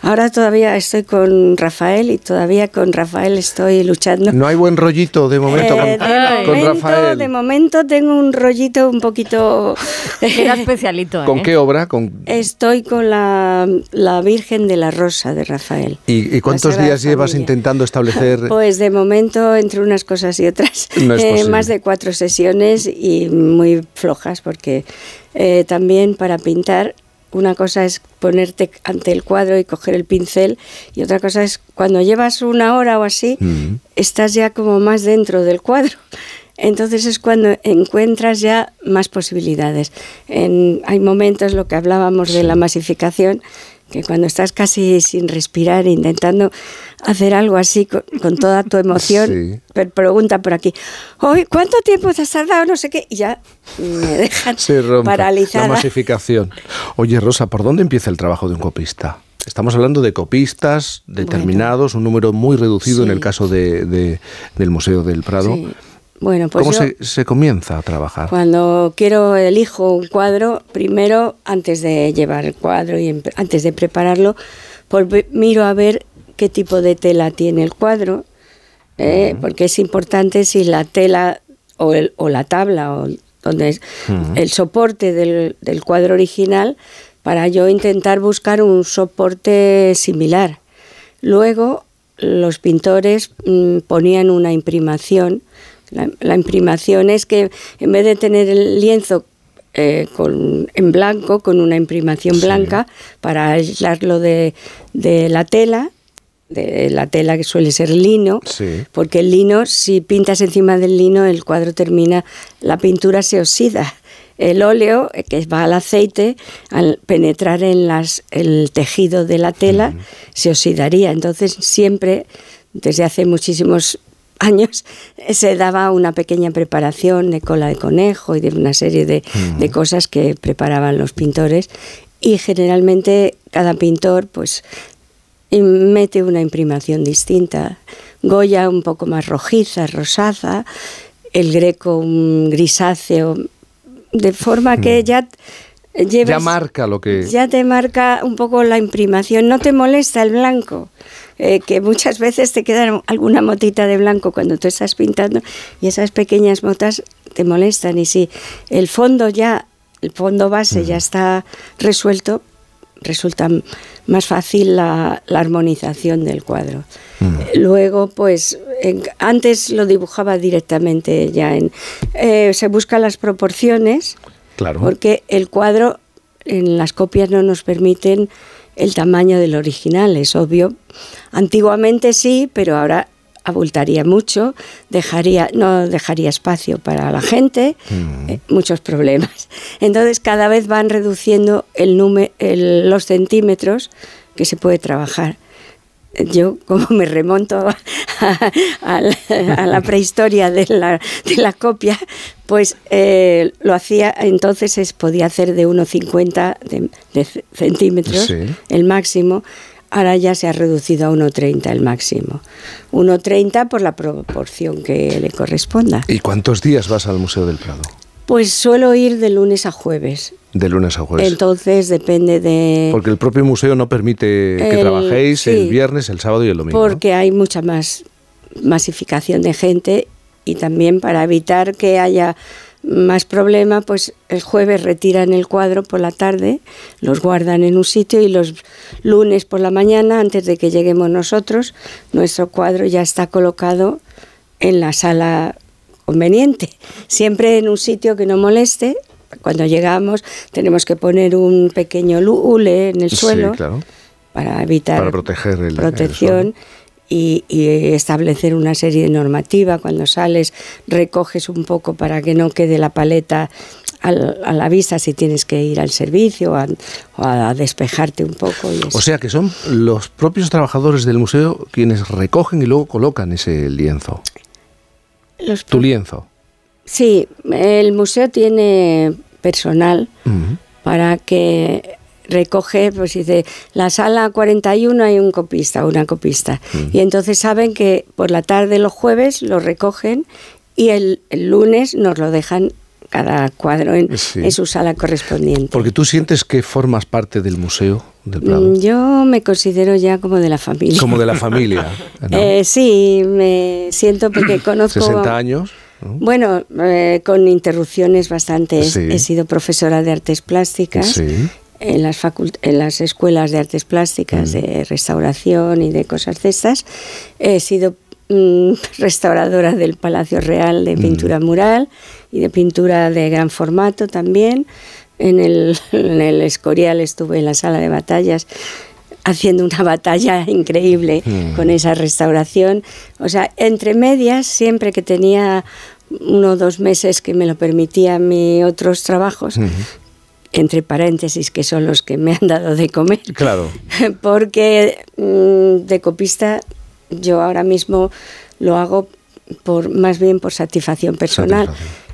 Ahora todavía estoy con Rafael y todavía con Rafael estoy luchando. No hay buen rollito de momento con, Eh, de, con momento, Rafael. de momento tengo un rollito un poquito... Era especialito, ¿Con ¿eh? qué obra? ¿Con, Estoy con la, la Virgen de la Rosa de Rafael. ¿Y, y cuántos días llevas intentando establecer? Pues de momento, entre unas cosas y otras, No eh, más de cuatro sesiones y muy flojas, porque eh, también para pintar, una cosa es ponerte ante el cuadro y coger el pincel, y otra cosa es cuando llevas una hora o así, Mm. estás ya como más dentro del cuadro. Entonces es cuando encuentras ya más posibilidades. En- hay momentos, lo que hablábamos de la masificación, que cuando estás casi sin respirar, intentando hacer algo así con, con toda tu emoción, Sí. pregunta por aquí, "Oye, ¿cuánto tiempo te has tardado? No sé qué, y ya me dejan Se paralizada. la masificación. Oye, Rosa, ¿por dónde empieza el trabajo de un copista? Estamos hablando de copistas determinados, un número muy reducido en el caso de, de- del Museo del Prado. Sí. Bueno, pues ¿Cómo yo- se, se comienza a trabajar? Cuando quiero, elijo un cuadro, primero, antes de llevar el cuadro y antes de prepararlo, pues miro a ver qué tipo de tela tiene el cuadro, eh, porque es importante si la tela o, el- o la tabla o donde es el soporte del, del cuadro original, para yo intentar buscar un soporte similar. Luego, los pintores mm, ponían una imprimación. La, la imprimación es que en vez de tener el lienzo eh, con, en blanco, con una imprimación blanca, para aislarlo de, de la tela, de la tela que suele ser lino, Sí. porque el lino, si pintas encima del lino, el cuadro termina, la pintura se oxida. El óleo, eh, que va al aceite, al penetrar en las, el tejido de la tela, se oxidaría. Entonces, siempre, desde hace muchísimos años, eh, se daba una pequeña preparación de cola de conejo y de una serie de, de cosas que preparaban los pintores. Y generalmente cada pintor, pues, mete una imprimación distinta. Goya un poco más rojiza, rosaza, el greco un grisáceo, de forma que ya Ya marca lo que... ya te marca un poco la imprimación, no te molesta el blanco. eh, que muchas veces te queda alguna motita de blanco cuando tú estás pintando y esas pequeñas motas te molestan y si el fondo ya el fondo base ya está resuelto resulta más fácil la, la armonización del cuadro. Luego, pues, en- antes lo dibujaba directamente ya en... eh, se buscan las proporciones, Claro. porque el cuadro en las copias no nos permiten el tamaño del original, es obvio. Antiguamente sí, pero ahora abultaría mucho, dejaría, no dejaría espacio para la gente, eh, muchos problemas. Entonces cada vez van reduciendo el- los centímetros que se puede trabajar. Yo, como me remonto a, a la, a la prehistoria de la, de la copia, pues eh, lo hacía, entonces es, podía hacer de 1,50 de, de centímetros Sí. el máximo. Ahora ya se ha reducido a 1,30 el máximo. 1,30 por la proporción que le corresponda. ¿Y cuántos días vas al Museo del Prado? Pues suelo ir de lunes a jueves. De lunes a jueves. Entonces depende de... Porque el propio museo no permite que El- trabajéis el viernes, el sábado y el domingo. ¿no? porque hay mucha más masificación de gente y también para evitar que haya más problema, pues el jueves retiran el cuadro por la tarde, los guardan en un sitio y los lunes por la mañana, antes de que lleguemos nosotros, nuestro cuadro ya está colocado en la sala conveniente, siempre en un sitio que no moleste. Cuando llegamos tenemos que poner un pequeño hule en el Sí, suelo claro. para evitar Para proteger el- el protección y, y establecer una serie de normativa. Cuando sales recoges un poco para que no quede la paleta al- a la vista si tienes que ir al servicio a- o a, despejarte un poco. y. O sea que son los propios trabajadores del museo quienes recogen y luego colocan ese lienzo. Los Tu lienzo. Sí, el museo tiene personal para que recoge, pues dice, la sala 41 hay un copista, una copista. Y entonces saben que por la tarde los jueves lo recogen y el, el lunes nos lo dejan cada cuadro en, Sí. en su sala correspondiente. Porque tú sientes que formas parte del museo del Prado. Mm, Yo me considero ya como de la familia. Como de la familia. ¿no? Eh, sí, me siento porque conozco... 60 años. Bueno, eh, con interrupciones bastantes. Sí. He sido profesora de artes plásticas Sí. en, las en las escuelas de artes plásticas, Mm. de restauración y de cosas de estas. He sido mm, restauradora del Palacio Real Mm. de pintura mural y de pintura de gran formato también. En el, en el Escorial estuve en la sala de batallas haciendo una batalla increíble Mm. con esa restauración. O sea, entre medias, siempre que tenía uno o dos meses que me lo permitían mis otros trabajos, entre paréntesis, que son los que me han dado de comer, Claro. porque mm, de copista yo ahora mismo lo hago por más bien por satisfacción personal.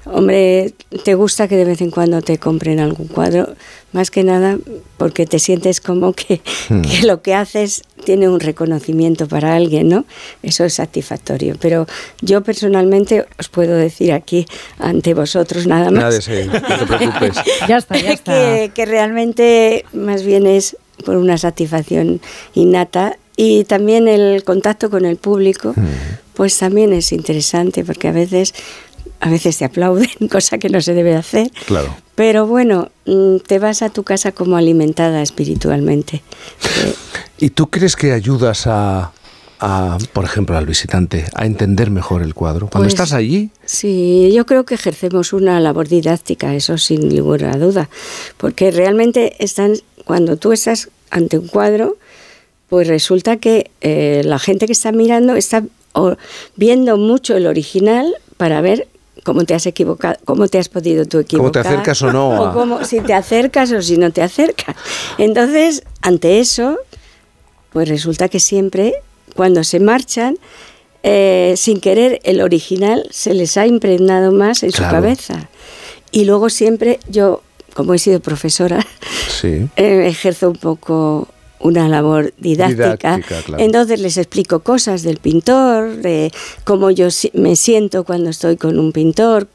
Hombre, te gusta que de vez en cuando te compren algún cuadro, más que nada porque te sientes como que, Hmm. que lo que haces tiene un reconocimiento para alguien, ¿no? Eso es satisfactorio. Pero yo personalmente os puedo decir aquí ante vosotros nada más Nada ese, no te preocupes. Ya está, ya está. que, que realmente más bien es por una satisfacción innata y también el contacto con el público, pues también es interesante porque a veces a veces te aplauden, cosa que no se debe hacer, Claro. pero bueno, mm, te vas a tu casa como alimentada espiritualmente. ¿Y tú crees que ayudas a, a, por ejemplo, al visitante a entender mejor el cuadro? Cuando Pues- estás allí, Sí, yo creo que ejercemos una labor didáctica, eso sin ninguna duda, porque realmente están, cuando tú estás ante un cuadro, pues resulta que eh, la gente que está mirando está o- viendo mucho el original para ver cómo te has equivocado, cómo te has podido tú Cómo te equivocar. acercas o no O cómo, si te acercas o si no te acercas. Entonces, ante eso, pues resulta que siempre, cuando se marchan, eh, sin querer, el original se les ha impregnado más en Claro. su cabeza. Y luego siempre, yo, como he sido profesora, sí. eh, ejerzo un poco una labor didáctica. Didáctica, claro. Entonces les explico cosas del pintor, de cómo yo me siento cuando estoy con un pintor.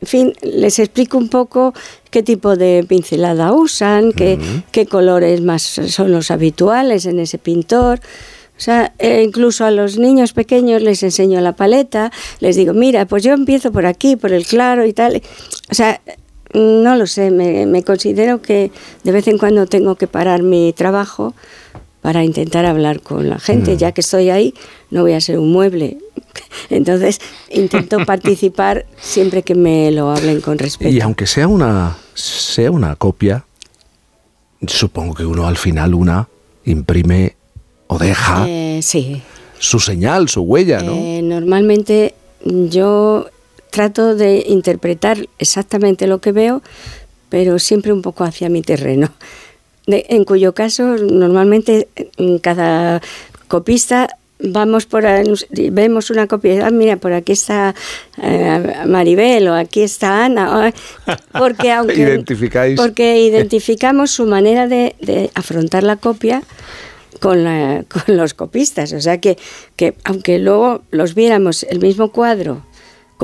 En fin, les explico un poco qué tipo de pincelada usan, qué, qué colores más son los habituales en ese pintor. O sea, eh, incluso a los niños pequeños les enseño la paleta, les digo, mira, pues yo empiezo por aquí, por el claro y tal. O sea, no lo sé, me, me considero que de vez en cuando tengo que parar mi trabajo para intentar hablar con la gente. Mm. Ya que estoy ahí, no voy a ser un mueble. Entonces, intento participar siempre que me lo hablen con respeto. y aunque sea una, sea una copia, supongo que uno al final una imprime o deja Eh, sí. su señal, su huella, ¿no? Eh, normalmente yo trato de interpretar exactamente lo que veo, pero siempre un poco hacia mi terreno. De- en cuyo caso, normalmente en cada copista vamos por vemos una copia, ah, mira, por aquí está eh, Maribel o aquí está Ana, o- porque aunque Identificáis. porque identificamos su manera de, de afrontar la copia con, la- con los copistas. O sea que, que aunque luego los viéramos el mismo cuadro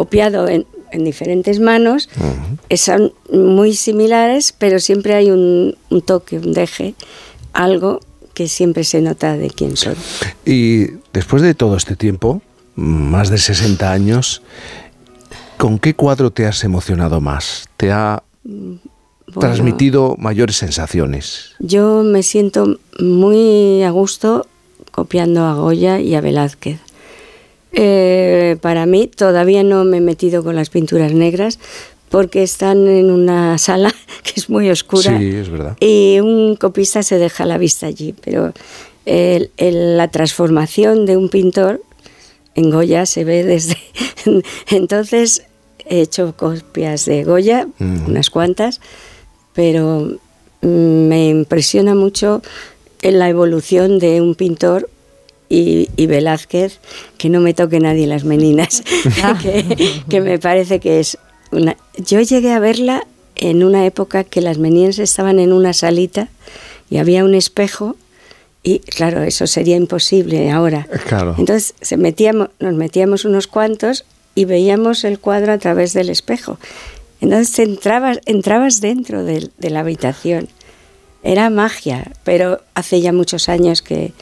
copiado en, en diferentes manos, eh, son muy similares, pero siempre hay un, un toque, un deje, algo que siempre se nota de quién son. Y después de todo este tiempo, más de 60 años, ¿con qué cuadro te has emocionado más? ¿Te ha Bueno, transmitido mayores sensaciones? Yo me siento muy a gusto copiando a Goya y a Velázquez. Eh, para mí todavía no me he metido con las pinturas negras porque están en una sala que es muy oscura Sí, es verdad. y un copista se deja la vista allí, pero el- el- la transformación de un pintor en Goya se ve desde... Entonces he hecho copias de Goya, unas cuantas, pero mm, me impresiona mucho la evolución de un pintor y, y Velázquez, que no me toque nadie las meninas, que, que me parece que es una... Yo llegué a verla en una época que las meninas estaban en una salita y había un espejo y claro, eso sería imposible ahora. Claro. Entonces se metíamos, nos metíamos unos cuantos y veíamos el cuadro a través del espejo. Entonces entrabas, entrabas dentro de, de la habitación. Era magia, pero hace ya muchos años que,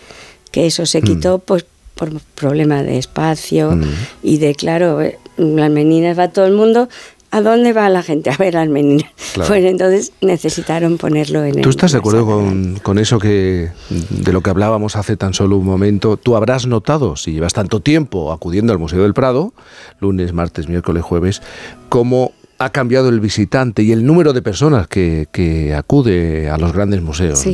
que eso se quitó pues, por problema de espacio y de, claro, eh, las meninas va todo el mundo. ¿A dónde va la gente? A ver las meninas. Claro. Pues entonces necesitaron ponerlo en ¿Tú el- estás de acuerdo con, con eso que de lo que hablábamos hace tan solo un momento? ¿Tú habrás notado, si llevas tanto tiempo acudiendo al Museo del Prado, lunes, martes, miércoles, jueves, cómo ha cambiado el visitante y el número de personas que, que acude a los grandes museos? ¿no?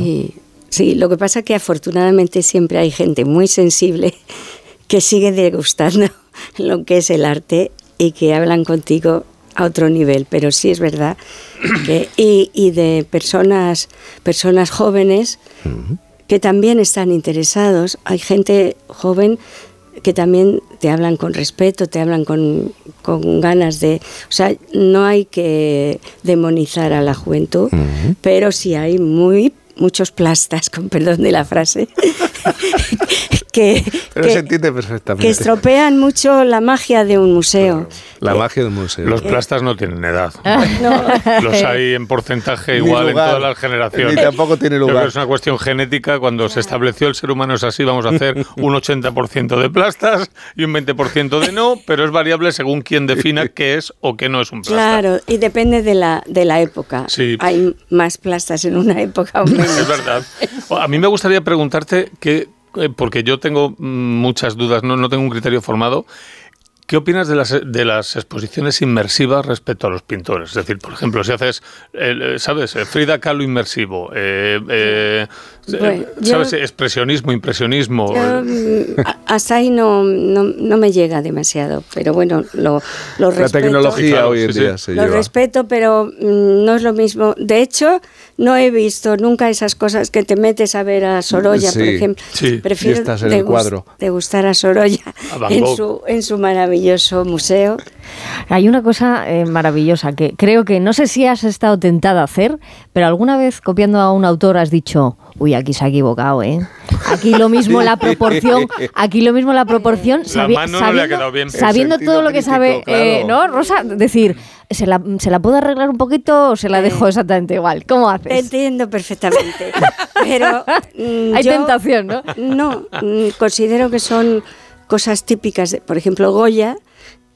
Sí, lo que pasa es que afortunadamente siempre hay gente muy sensible que sigue degustando lo que es el arte y que hablan contigo a otro nivel, pero sí es verdad que y, y de personas personas jóvenes que también están interesados, hay gente joven que también te hablan con respeto, te hablan con, con ganas de... O sea, no hay que demonizar a la juventud, pero sí hay muy muchos plastas, con perdón de la frase, que, Pero que- se entiende perfectamente. que estropean mucho la magia de un museo. La magia del museo. Los plastas no tienen edad. No. Los hay en porcentaje igual en lugar. todas las generaciones. Ni tampoco tiene Yo creo lugar. que es una cuestión genética. Cuando se estableció el ser humano es así, vamos a hacer un 80% de plastas y un 20% de no, pero es variable según quien defina qué es o qué no es un plasta. Claro, y depende de la, de la época. Sí. Hay más plastas en una época o menos. Es verdad. A mí me gustaría preguntarte eh, porque yo tengo mm, muchas dudas, no, no tengo un criterio formado. ¿Qué opinas de las, de las exposiciones inmersivas respecto a los pintores? Es decir, por ejemplo, si haces, eh, ¿sabes? Eh, Frida Kahlo inmersivo, eh, eh, Bueno, ¿sabes? yo- Expresionismo, impresionismo. Yo, eh, mm, hasta ahí no, no, no me llega demasiado, pero bueno, lo, lo La respeto. tecnología Claro, hoy en sí, día sí. se Lo lleva. respeto, pero mm, no es lo mismo. De hecho, no he visto nunca esas cosas que te metes a ver a Sorolla, por ejemplo. sí. Prefiero en el degus- cuadro. degustar a Sorolla A en su, en su maravilloso museo. Hay una cosa eh, maravillosa que creo que no sé si has estado tentada a hacer, pero alguna vez copiando a un autor has dicho, uy, aquí se ha equivocado, ¿eh? Aquí lo mismo la proporción, aquí lo mismo la proporción, La sabi- mano no le ha quedado bien. sabiendo todo lo que crítico, sabe, eh. ¿no, Rosa? Decir, ¿se la, ¿se la puedo arreglar un poquito o se la dejo exactamente igual? ¿Cómo Te haces? entiendo perfectamente, pero mm, Hay yo- tentación, ¿no? No, mm, considero que son cosas típicas. de- por ejemplo, Goya,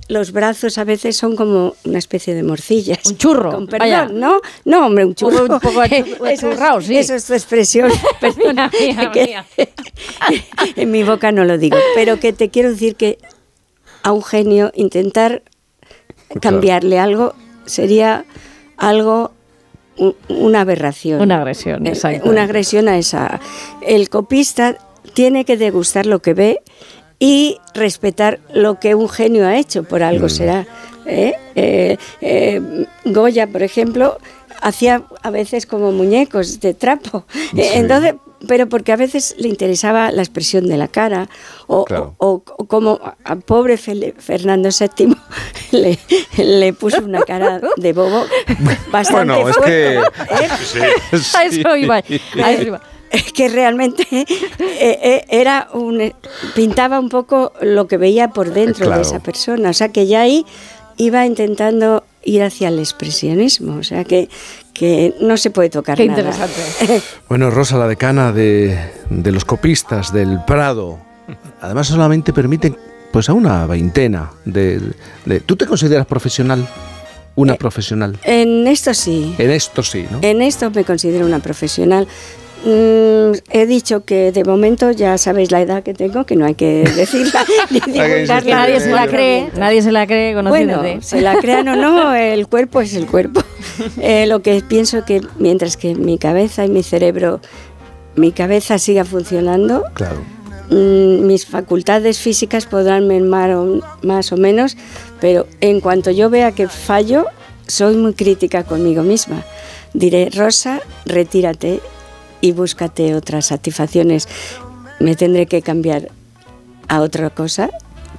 los brazos a veces son como una especie de morcillas. Un churro, Con vaya. perdón, ¿no? No, hombre, un churro. Un poco achurrao, sí. Eso es tu expresión. Perdona, Mía, que- mía. en mi boca no lo digo. Pero que te quiero decir que a un genio intentar cambiarle algo sería algo una aberración. Una agresión, Eh, exacto. Una agresión a esa. El copista tiene que degustar lo que ve y respetar lo que un genio ha hecho, por algo Mm. será. ¿eh? Eh, eh, Goya, por ejemplo, hacía a veces como muñecos de trapo. Sí. Entonces, pero porque a veces le interesaba la expresión de la cara, o, Claro. o- o como al pobre Fel- Fernando VII le, le puso una cara de bobo bastante Bueno, es fuerte, que- ¿eh? A eso iba, a eso iba. Es que realmente eh, eh, era un pintaba un poco lo que veía por dentro Claro. de esa persona, o sea que ya ahí iba intentando ir hacia el expresionismo, o sea que, que no se puede tocar Qué nada. interesante. Bueno, Rosa, la decana de, de los copistas del Prado, además solamente permiten pues a una veintena de, de- ¿Tú te consideras profesional? Una profesional. En esto sí, En esto sí, ¿no? en esto me considero una profesional. Mm, he dicho que de momento ya sabéis la edad que tengo, que no hay que decirla ni divulgarla. nadie se la cree, nadie se la cree conociéndote. Bueno, se la crean o no, el cuerpo es el cuerpo. Eh, lo que pienso que mientras que mi cabeza y mi cerebro, mi cabeza siga funcionando, Claro. mm, mis facultades físicas podrán mermar o- más o menos, pero en cuanto yo vea que fallo, soy muy crítica conmigo misma. Diré, Rosa, retírate y búscate otras satisfacciones. Me tendré que cambiar a otra cosa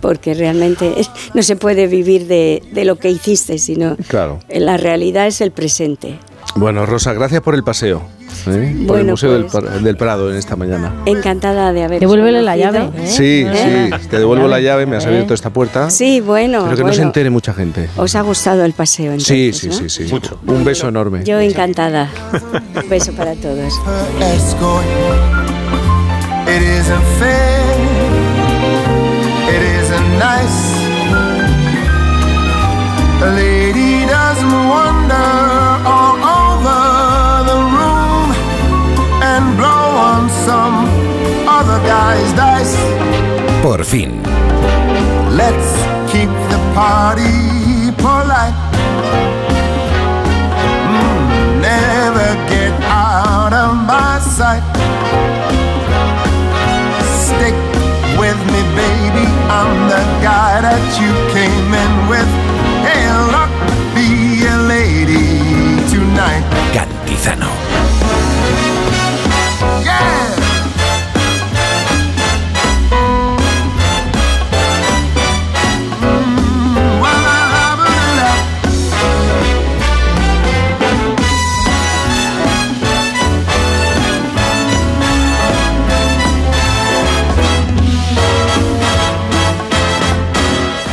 porque realmente no se puede vivir de, de lo que hiciste, sino Claro. la realidad es el presente. Bueno, Rosa, gracias por el paseo. ¿Eh? por el Museo del, pues- Par- del Prado en esta mañana. Encantada de haber Devuélvele la llave. ¿eh? Sí, ¿Eh? sí, te devuelvo la llave, me has ¿Eh? abierto esta puerta. Sí, bueno, Pero que no se entere mucha gente. ¿Os ha gustado el paseo Sí, entonces, sí, no? sí, sí. Un beso enorme. Yo encantada. Un beso para todos. A lady doesn't wander Por fin, Let's keep the party polite. Mm, never get out of my sight. Stick with me, baby. I'm the guy that you came in with. Hey, luck, be a lady tonight. Cantizano.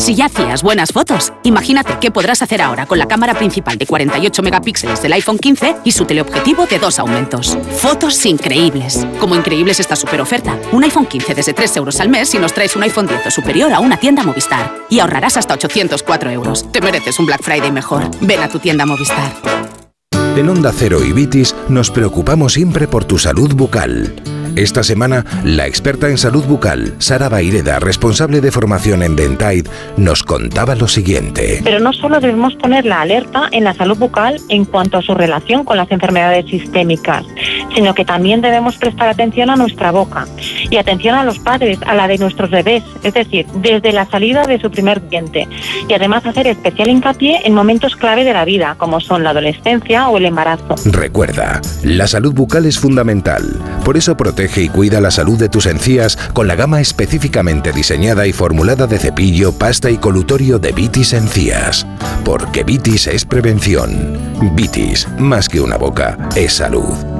Si ya hacías buenas fotos, imagínate qué podrás hacer ahora con la cámara principal de 48 megapíxeles del iPhone 15 y su teleobjetivo de dos aumentos. Fotos increíbles. Como increíble es esta super oferta. Un iPhone 15 desde 3 euros al mes si nos traes un iPhone 10 o superior a una tienda Movistar. Y ahorrarás hasta 804 euros. Te mereces un Black Friday mejor. Ven a tu tienda Movistar. En Onda Cero y Vitis nos preocupamos siempre por tu salud bucal. Esta semana, la experta en salud bucal, Sara Baireda, responsable de formación en Dentaid, nos contaba lo siguiente. Pero no solo debemos poner la alerta en la salud bucal en cuanto a su relación con las enfermedades sistémicas, sino que también debemos prestar atención a nuestra boca y atención a los padres, a la de nuestros bebés, es decir, desde la salida de su primer diente. Y además hacer especial hincapié en momentos clave de la vida, como son la adolescencia o el embarazo. Recuerda, la salud bucal es fundamental. Por eso protege y cuida la salud de tus encías con la gama específicamente diseñada y formulada de cepillo, pasta y colutorio de Vitis Encías. Porque Vitis es prevención. Vitis, más que una boca, es salud.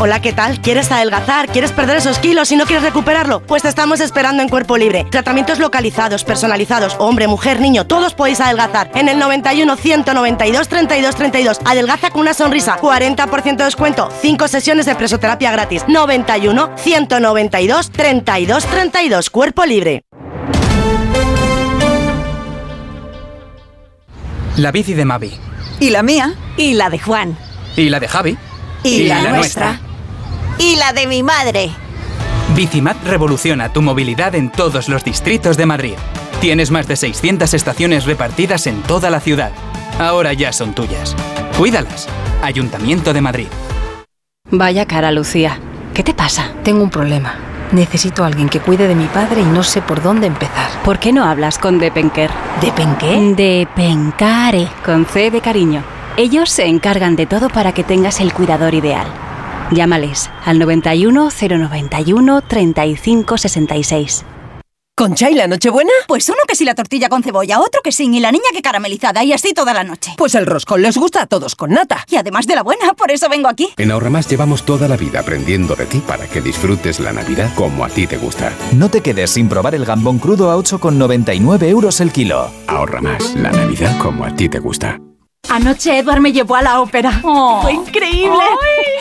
Hola, ¿qué tal? ¿Quieres adelgazar? ¿Quieres perder esos kilos y no quieres recuperarlo? Pues te estamos esperando en Cuerpo Libre. Tratamientos localizados, personalizados, hombre, mujer, niño, todos podéis adelgazar. En el 91 192 32 32. Adelgaza con una sonrisa. 40% de descuento. 5 sesiones de presoterapia gratis. 91 192 32 32. Cuerpo Libre. La bici de Mavi. ¿Y la mía? ¿Y la de Juan? ¿Y la de Javi? ¿Y, la, nuestra? ¿Y la de mi madre? Bicimat revoluciona tu movilidad en todos los distritos de Madrid. Tienes más de 600 estaciones repartidas en toda la ciudad. Ahora ya son tuyas. Cuídalas. Ayuntamiento de Madrid. Vaya cara, Lucía. ¿Qué te pasa? Tengo un problema. Necesito a alguien que cuide de mi padre y no sé por dónde empezar. ¿Por qué no hablas con Depenker? ¿Depenqué? Depencare, con C de cariño. Ellos se encargan de todo para que tengas el cuidador ideal. Llámales al 91 091 35 66. ¿Concha y la Nochebuena? Pues uno que sí la tortilla con cebolla, otro que sin y la niña que caramelizada y así toda la noche. Pues el roscón les gusta a todos con nata. Y además de la buena, por eso vengo aquí. En Ahorramás llevamos toda la vida aprendiendo de ti para que disfrutes la Navidad como a ti te gusta. No te quedes sin probar el gambón crudo a 8,99 euros el kilo. Ahorra más, la Navidad como a ti te gusta. Anoche Edward me llevó a la ópera. Fue increíble.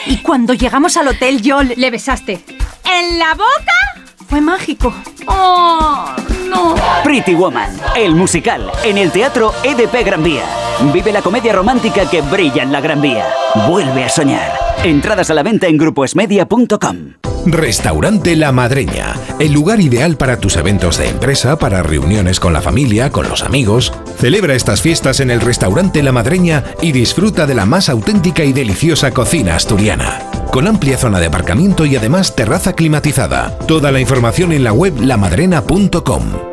Y cuando llegamos al hotel yo le, le besaste. ¿En la boca? Fue mágico. ¡Oh, no! Pretty Woman, el musical, en el Teatro EDP Gran Vía. Vive la comedia romántica que brilla en la Gran Vía. Vuelve a soñar. Entradas a la venta en grupoesmedia.com. Restaurante La Madreña, el lugar ideal para tus eventos de empresa, para reuniones con la familia, con los amigos. Celebra estas fiestas en el Restaurante La Madreña y disfruta de la más auténtica y deliciosa cocina asturiana. Con amplia zona de aparcamiento y además terraza climatizada. Toda la información en la web lamadrena.com.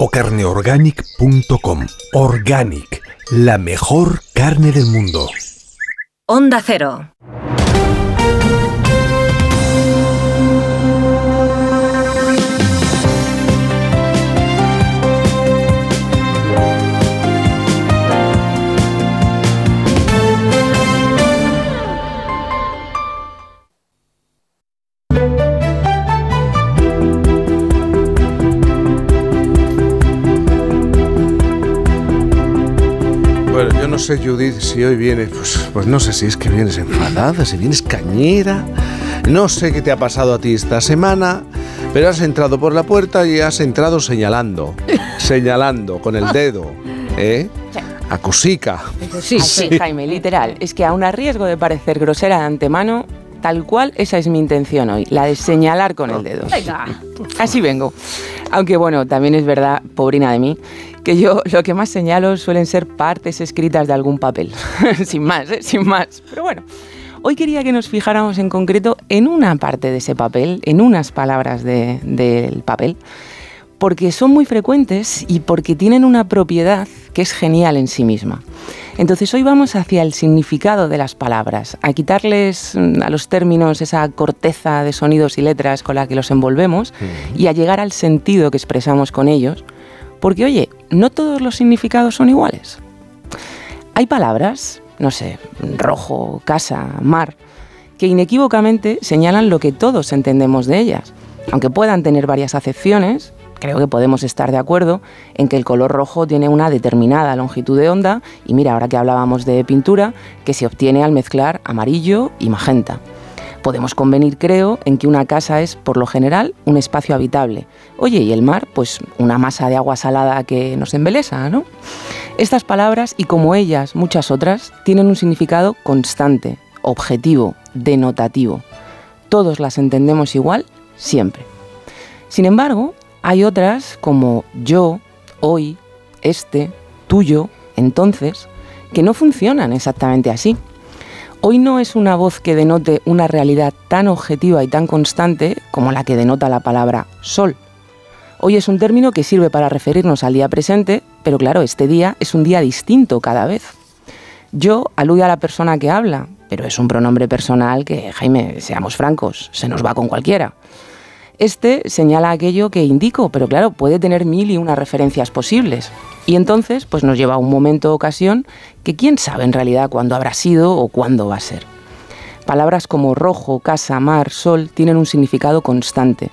o carneorganic.com. Organic, la mejor carne del mundo. Onda Cero. Sé, Judith, si hoy vienes, pues, pues no sé si es que vienes enfadada, si vienes cañera. No sé qué te ha pasado a ti esta semana, pero has entrado por la puerta y has entrado señalando, señalando con el dedo, ¿eh? A cosica. Sí, sí, Jaime, literal. Es que aun a riesgo de parecer grosera de antemano, tal cual esa es mi intención hoy, la de señalar con el dedo. Venga. Así vengo. Aunque bueno, también es verdad, pobrina de mí, que yo lo que más señalo suelen ser partes escritas de algún papel. sin más, ¿eh? sin más. Pero bueno, hoy quería que nos fijáramos en concreto en una parte de ese papel, en unas palabras de- del papel, porque son muy frecuentes y porque tienen una propiedad que es genial en sí misma. Entonces hoy vamos hacia el significado de las palabras, a quitarles mm, a los términos esa corteza de sonidos y letras con la que los envolvemos y a llegar al sentido que expresamos con ellos, porque oye, no todos los significados son iguales. Hay palabras, no sé, rojo, casa, mar, que inequívocamente señalan lo que todos entendemos de ellas. Aunque puedan tener varias acepciones, creo que podemos estar de acuerdo en que el color rojo tiene una determinada longitud de onda y mira, ahora que hablábamos de pintura, que se obtiene al mezclar amarillo y magenta. Podemos convenir, creo, en que una casa es, por lo general, un espacio habitable. Oye, y el mar, pues una masa de agua salada que nos embelesa, ¿no? Estas palabras, y como ellas, muchas otras, tienen un significado constante, objetivo, denotativo. Todos las entendemos igual, siempre. Sin embargo, hay otras como yo, hoy, este, tuyo, entonces, que no funcionan exactamente así. Hoy no es una voz que denote una realidad tan objetiva y tan constante como la que denota la palabra sol. Hoy es un término que sirve para referirnos al día presente, pero claro, este día es un día distinto cada vez. Yo alude a la persona que habla, pero es un pronombre personal que, Jaime, seamos francos, se nos va con cualquiera. Este señala aquello que indico, pero claro, puede tener mil y unas referencias posibles. Y entonces, pues nos lleva a un momento o ocasión que quién sabe en realidad cuándo habrá sido o cuándo va a ser. Palabras como rojo, casa, mar, sol tienen un significado constante,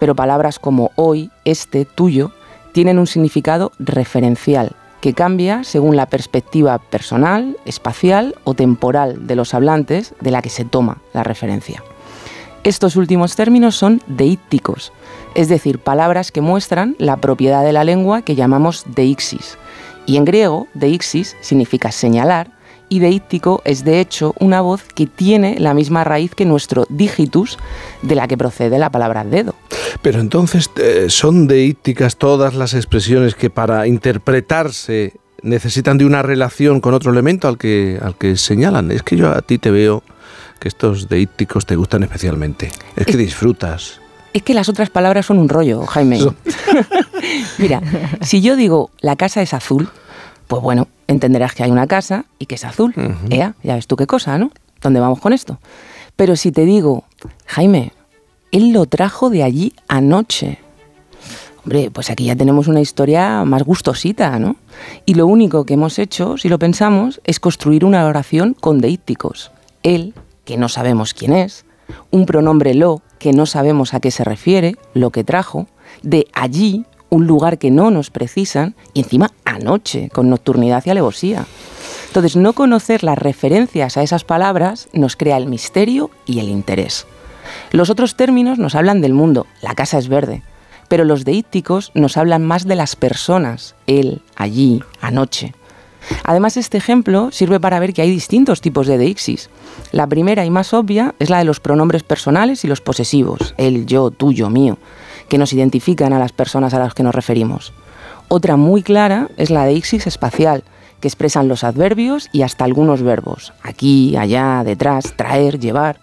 pero palabras como hoy, este, tuyo, tienen un significado referencial, que cambia según la perspectiva personal, espacial o temporal de los hablantes de la que se toma la referencia. Estos últimos términos son deícticos, es decir, palabras que muestran la propiedad de la lengua que llamamos deixis. Y en griego, deixis significa señalar y deíctico es de hecho una voz que tiene la misma raíz que nuestro digitus, de la que procede la palabra dedo. Pero entonces, eh, ¿son deícticas todas las expresiones que para interpretarse necesitan de una relación con otro elemento al que, al que señalan? Es que yo a ti te veo que estos deícticos te gustan especialmente. Es que disfrutas. Es que las otras palabras son un rollo, Jaime. Mira, si yo digo la casa es azul, pues bueno, entenderás que hay una casa y que es azul. Ea, ya ves tú qué cosa, ¿no? ¿Dónde vamos con esto? Pero si te digo, Jaime, él lo trajo de allí anoche. Hombre, pues aquí ya tenemos una historia más gustosita, ¿no? Y lo único que hemos hecho, si lo pensamos, es construir una oración con deícticos. Él, que no sabemos quién es, un pronombre lo, que no sabemos a qué se refiere, lo que trajo, de allí, un lugar que no nos precisan, y encima anoche, con nocturnidad y alevosía. Entonces, no conocer las referencias a esas palabras nos crea el misterio y el interés. Los otros términos nos hablan del mundo, la casa es verde, pero los deícticos nos hablan más de las personas, él, allí, anoche. Además, este ejemplo sirve para ver que hay distintos tipos de deixis. La primera y más obvia es la de los pronombres personales y los posesivos, el, yo, tuyo, mío, que nos identifican a las personas a las que nos referimos. Otra muy clara es la deixis espacial, que expresan los adverbios y hasta algunos verbos, aquí, allá, detrás, traer, llevar.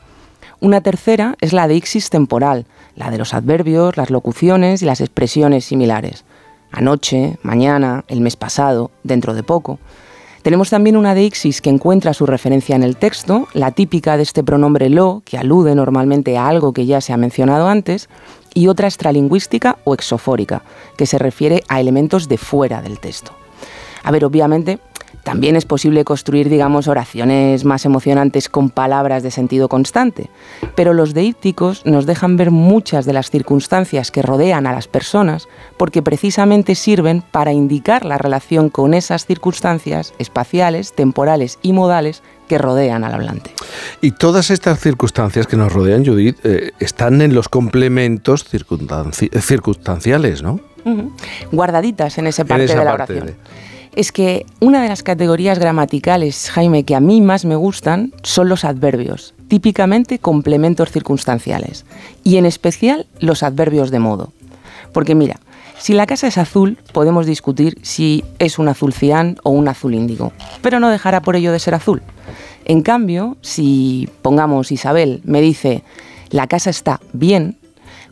Una tercera es la deixis temporal, la de los adverbios, las locuciones y las expresiones similares anoche, mañana, el mes pasado, dentro de poco. Tenemos también una deixis que encuentra su referencia en el texto, la típica de este pronombre lo, que alude normalmente a algo que ya se ha mencionado antes, y otra extralingüística o exofórica, que se refiere a elementos de fuera del texto. A ver, obviamente, también es posible construir, digamos, oraciones más emocionantes con palabras de sentido constante, pero los deípticos nos dejan ver muchas de las circunstancias que rodean a las personas porque precisamente sirven para indicar la relación con esas circunstancias espaciales, temporales y modales que rodean al hablante. Y todas estas circunstancias que nos rodean, Judith, eh, están en los complementos circunstanciales, ¿no? Guardaditas en esa parte de la oración es que una de las categorías gramaticales, Jaime, que a mí más me gustan son los adverbios, típicamente complementos circunstanciales, y en especial los adverbios de modo. Porque mira, si la casa es azul, podemos discutir si es un azul cian o un azul índigo, pero no dejará por ello de ser azul. En cambio, si pongamos Isabel me dice la casa está bien,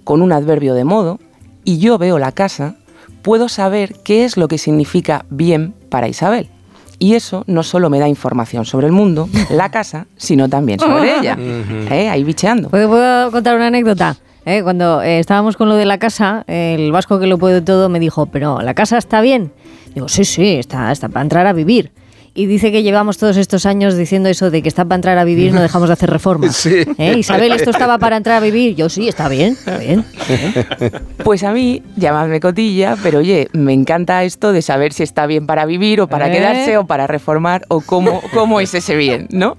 con un adverbio de modo, y yo veo la casa, puedo saber qué es lo que significa bien para Isabel. Y eso no solo me da información sobre el mundo, la casa, sino también sobre ella. ¿Eh? Ahí bicheando. ¿Puedo, contar una anécdota? ¿Eh? Cuando eh, estábamos con lo de la casa, el vasco que lo puede todo me dijo, pero ¿la casa está bien? Digo, sí, sí, está, está para entrar a vivir. Y dice que llevamos todos estos años diciendo eso de que está para entrar a vivir, no dejamos de hacer reformas. Sí. ¿Eh? Isabel, esto estaba para entrar a vivir. Yo sí, está bien, está bien. Pues a mí, llamadme cotilla, pero oye, me encanta esto de saber si está bien para vivir o para ¿Eh? quedarse o para reformar o cómo, cómo es ese bien, ¿no?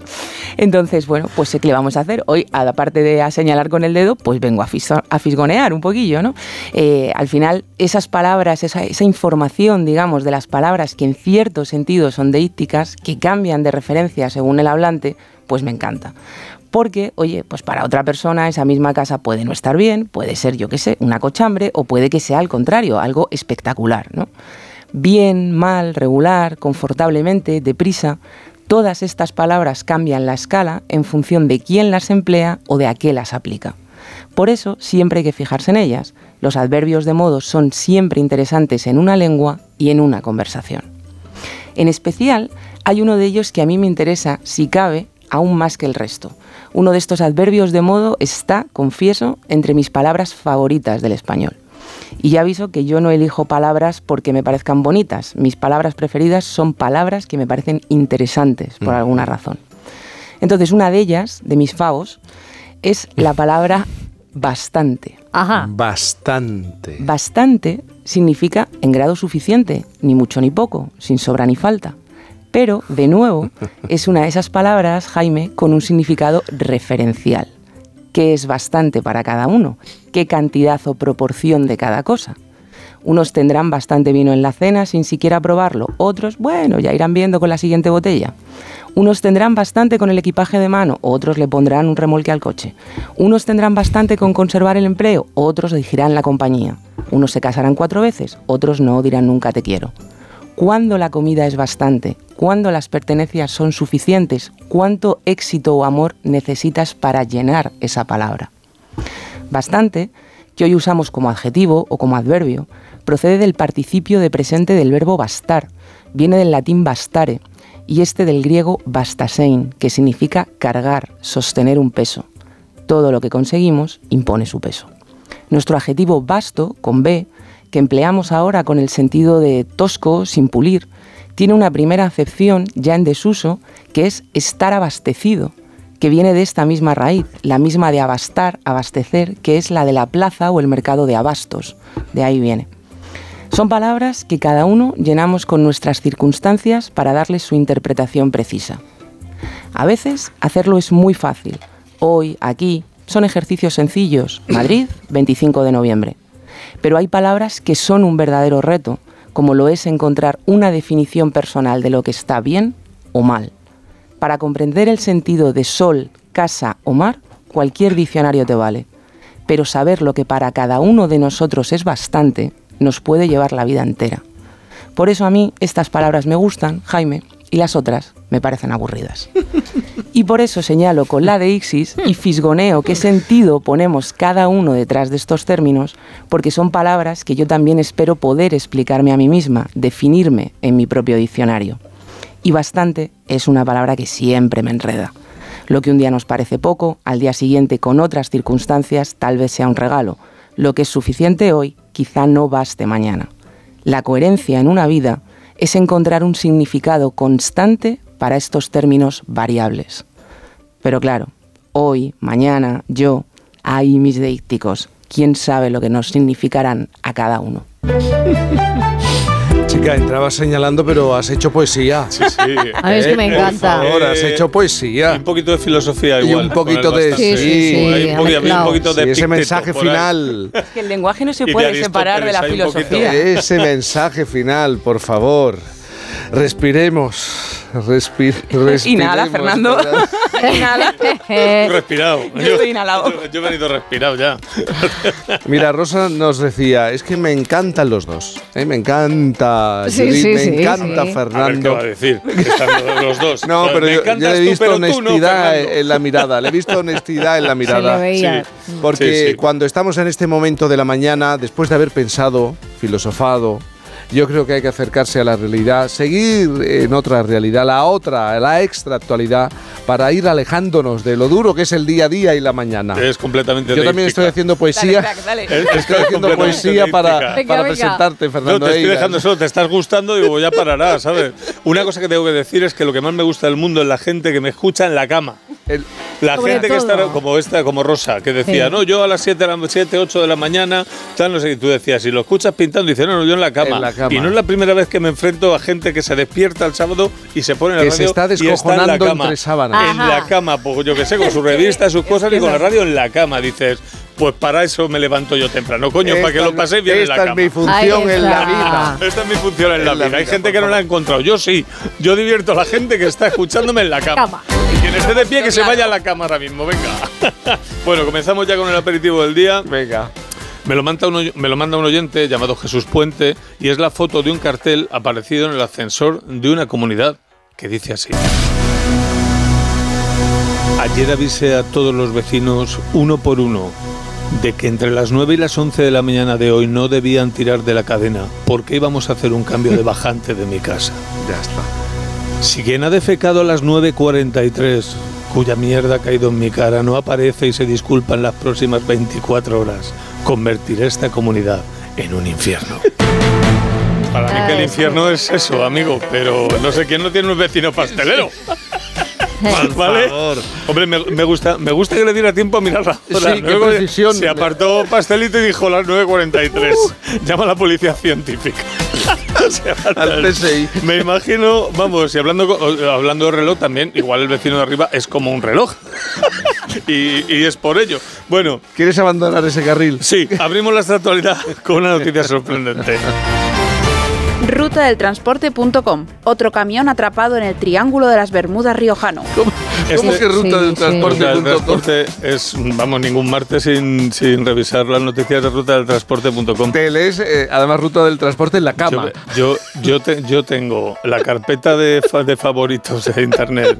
Entonces, bueno, pues ¿qué le vamos a hacer? Hoy, aparte de a señalar con el dedo, pues vengo a, fiso- a fisgonear un poquillo, ¿no? Eh, al final, esas palabras, esa, esa información, digamos, de las palabras que en cierto sentido son deícticas, que cambian de referencia según el hablante, pues me encanta. Porque, oye, pues para otra persona esa misma casa puede no estar bien, puede ser, yo qué sé, una cochambre, o puede que sea al contrario, algo espectacular, ¿no? Bien, mal, regular, confortablemente, deprisa, todas estas palabras cambian la escala en función de quién las emplea o de a qué las aplica. Por eso siempre hay que fijarse en ellas. Los adverbios de modo son siempre interesantes en una lengua y en una conversación. En especial, hay uno de ellos que a mí me interesa, si cabe, aún más que el resto. Uno de estos adverbios de modo está, confieso, entre mis palabras favoritas del español. Y ya aviso que yo no elijo palabras porque me parezcan bonitas. Mis palabras preferidas son palabras que me parecen interesantes por alguna razón. Entonces, una de ellas, de mis favos, es la palabra bastante. Ajá. Bastante. Bastante significa en grado suficiente, ni mucho ni poco, sin sobra ni falta. Pero, de nuevo, es una de esas palabras, Jaime, con un significado referencial. ¿Qué es bastante para cada uno? ¿Qué cantidad o proporción de cada cosa? Unos tendrán bastante vino en la cena sin siquiera probarlo, otros, bueno, ya irán viendo con la siguiente botella. Unos tendrán bastante con el equipaje de mano, otros le pondrán un remolque al coche. Unos tendrán bastante con conservar el empleo, otros dirigirán la compañía. Unos se casarán cuatro veces, otros no dirán nunca te quiero. ¿Cuándo la comida es bastante? ¿Cuándo las pertenencias son suficientes? ¿Cuánto éxito o amor necesitas para llenar esa palabra? Bastante, que hoy usamos como adjetivo o como adverbio, procede del participio de presente del verbo bastar, viene del latín bastare y este del griego bastasein, que significa cargar, sostener un peso. Todo lo que conseguimos impone su peso. Nuestro adjetivo basto, con B, que empleamos ahora con el sentido de tosco, sin pulir, tiene una primera acepción ya en desuso, que es estar abastecido, que viene de esta misma raíz, la misma de abastar, abastecer, que es la de la plaza o el mercado de abastos. De ahí viene. Son palabras que cada uno llenamos con nuestras circunstancias para darles su interpretación precisa. A veces hacerlo es muy fácil. Hoy, aquí, son ejercicios sencillos. Madrid, 25 de noviembre. Pero hay palabras que son un verdadero reto, como lo es encontrar una definición personal de lo que está bien o mal. Para comprender el sentido de sol, casa o mar, cualquier diccionario te vale. Pero saber lo que para cada uno de nosotros es bastante nos puede llevar la vida entera. Por eso a mí estas palabras me gustan, Jaime, y las otras me parecen aburridas. Y por eso señalo con la de Ixis y fisgoneo qué sentido ponemos cada uno detrás de estos términos, porque son palabras que yo también espero poder explicarme a mí misma, definirme en mi propio diccionario. Y bastante es una palabra que siempre me enreda. Lo que un día nos parece poco, al día siguiente con otras circunstancias tal vez sea un regalo. Lo que es suficiente hoy quizá no baste mañana. La coherencia en una vida es encontrar un significado constante para estos términos variables. Pero claro, hoy, mañana, yo, ahí mis deícticos, quién sabe lo que nos significarán a cada uno. Chica, entrabas señalando, pero has hecho poesía. Sí, sí. A mí es que me por encanta. favor, has hecho poesía. Un poquito de filosofía Y igual. un poquito de. Sí, sí, sí, Hay un poquito, un poquito de Sí, ese mensaje por final. Es que el lenguaje no se Y de puede separar de la filosofía. Ese mensaje final, por favor. Respiremos. Respir, respiremos. Inhala, Fernando. Inhala. Respirado. Yo estoy inhalado. Yo, yo he venido respirado ya. Mira, Rosa nos decía, es que me encantan los dos. ¿eh? Me encanta Sí, Judith, sí, me sí, encanta sí. A ver qué Fernando. va a decir. Están los dos. No, pero yo, yo le he visto tú honestidad en la mirada. Le he visto honestidad en la mirada. Se le veía. Sí. Porque Sí, sí. cuando estamos en este momento de la mañana, después de haber pensado, filosofado, yo creo que hay que acercarse a la realidad, seguir en otra realidad, la otra, la extra actualidad, para ir alejándonos de lo duro que es el día a día y la mañana. Es completamente Yo también deística. estoy haciendo poesía. Dale, crack, dale. Es- Estoy es haciendo poesía para, deística. para presentarte, No, Fernando. te estoy dejando solo, te estás gustando y digo, ya pararás, ¿sabes? Una cosa que tengo que decir es que lo que más me gusta del mundo es la gente que me escucha en la cama. La Sobre gente que está como esta, como Rosa, que decía, Sí. no, yo a las 7, 7, 8 de la mañana, tal, no sé, y tú decías, si lo escuchas pintando, dice, no, no, yo en la cama. En la cama. Y no es la primera vez que me enfrento a gente que se despierta el sábado y se pone en la Que se radio está y está en la descojonando cama. entre sábanas. En la cama, pues yo que sé, con su revista, sus cosas y con la radio en la cama. Dices, pues para eso me levanto yo temprano, coño, para que lo paséis bien en la esta es cama. mi función en la vida. Esta es mi función en la En la vida. Hay gente que no la ha encontrado. Yo sí. Yo divierto a la gente que está escuchándome en la cama. Y quien esté de pie, que se vaya a la cama ahora mismo. Venga. bueno, comenzamos ya con el aperitivo del día. Venga. Me lo, manda un, me lo manda un oyente llamado Jesús Puente y es la foto de un cartel aparecido en el ascensor de una comunidad que dice así. Ayer avisé a todos los vecinos, uno por uno, de que entre las 9 y las 11 de la mañana de hoy no debían tirar de la cadena porque íbamos a hacer un cambio de bajante de mi casa. Ya está. Si quien ha defecado a las 9.43, cuya mierda ha caído en mi cara, no aparece y se disculpa en las próximas 24 horas, convertiré esta comunidad en un infierno. Para mí que el infierno es eso, amigo, pero no sé quién no tiene un vecino pastelero. ¿Vale? Hombre, me, me gusta, me gusta que le diera tiempo a mirar la hora. Sí, qué precisión. Se apartó pastelito y dijo las 9.43. Llama a la policía científica. Al PSI. Me imagino, vamos, y hablando, hablando de reloj también, igual el vecino de arriba es como un reloj. y, y es por ello. Bueno. ¿Quieres abandonar ese carril? Sí, abrimos la actualidad con una noticia sorprendente. Rutadeltransporte.com. Otro camión atrapado en el Triángulo de las Bermudas riojano. Este- que ruta del transporte Ruta del punto com? transporte es, vamos, ningún martes sin, sin revisar las noticias de ruta del transporte.com. Te lees, eh, además, ruta del transporte en la cama. Yo, yo, te- yo tengo la carpeta de, fa- de favoritos de internet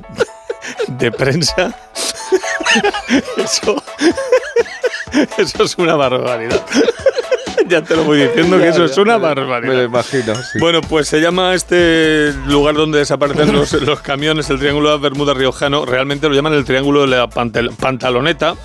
de prensa. Eso, eso es una barbaridad. Ya te lo voy diciendo que eso es una barbaridad. Me lo imagino. sí. Bueno, pues se llama este lugar donde desaparecen los, los camiones, el Triángulo de las Bermudas Riojano. Realmente lo llaman el Triángulo de la Pantel- Pantaloneta,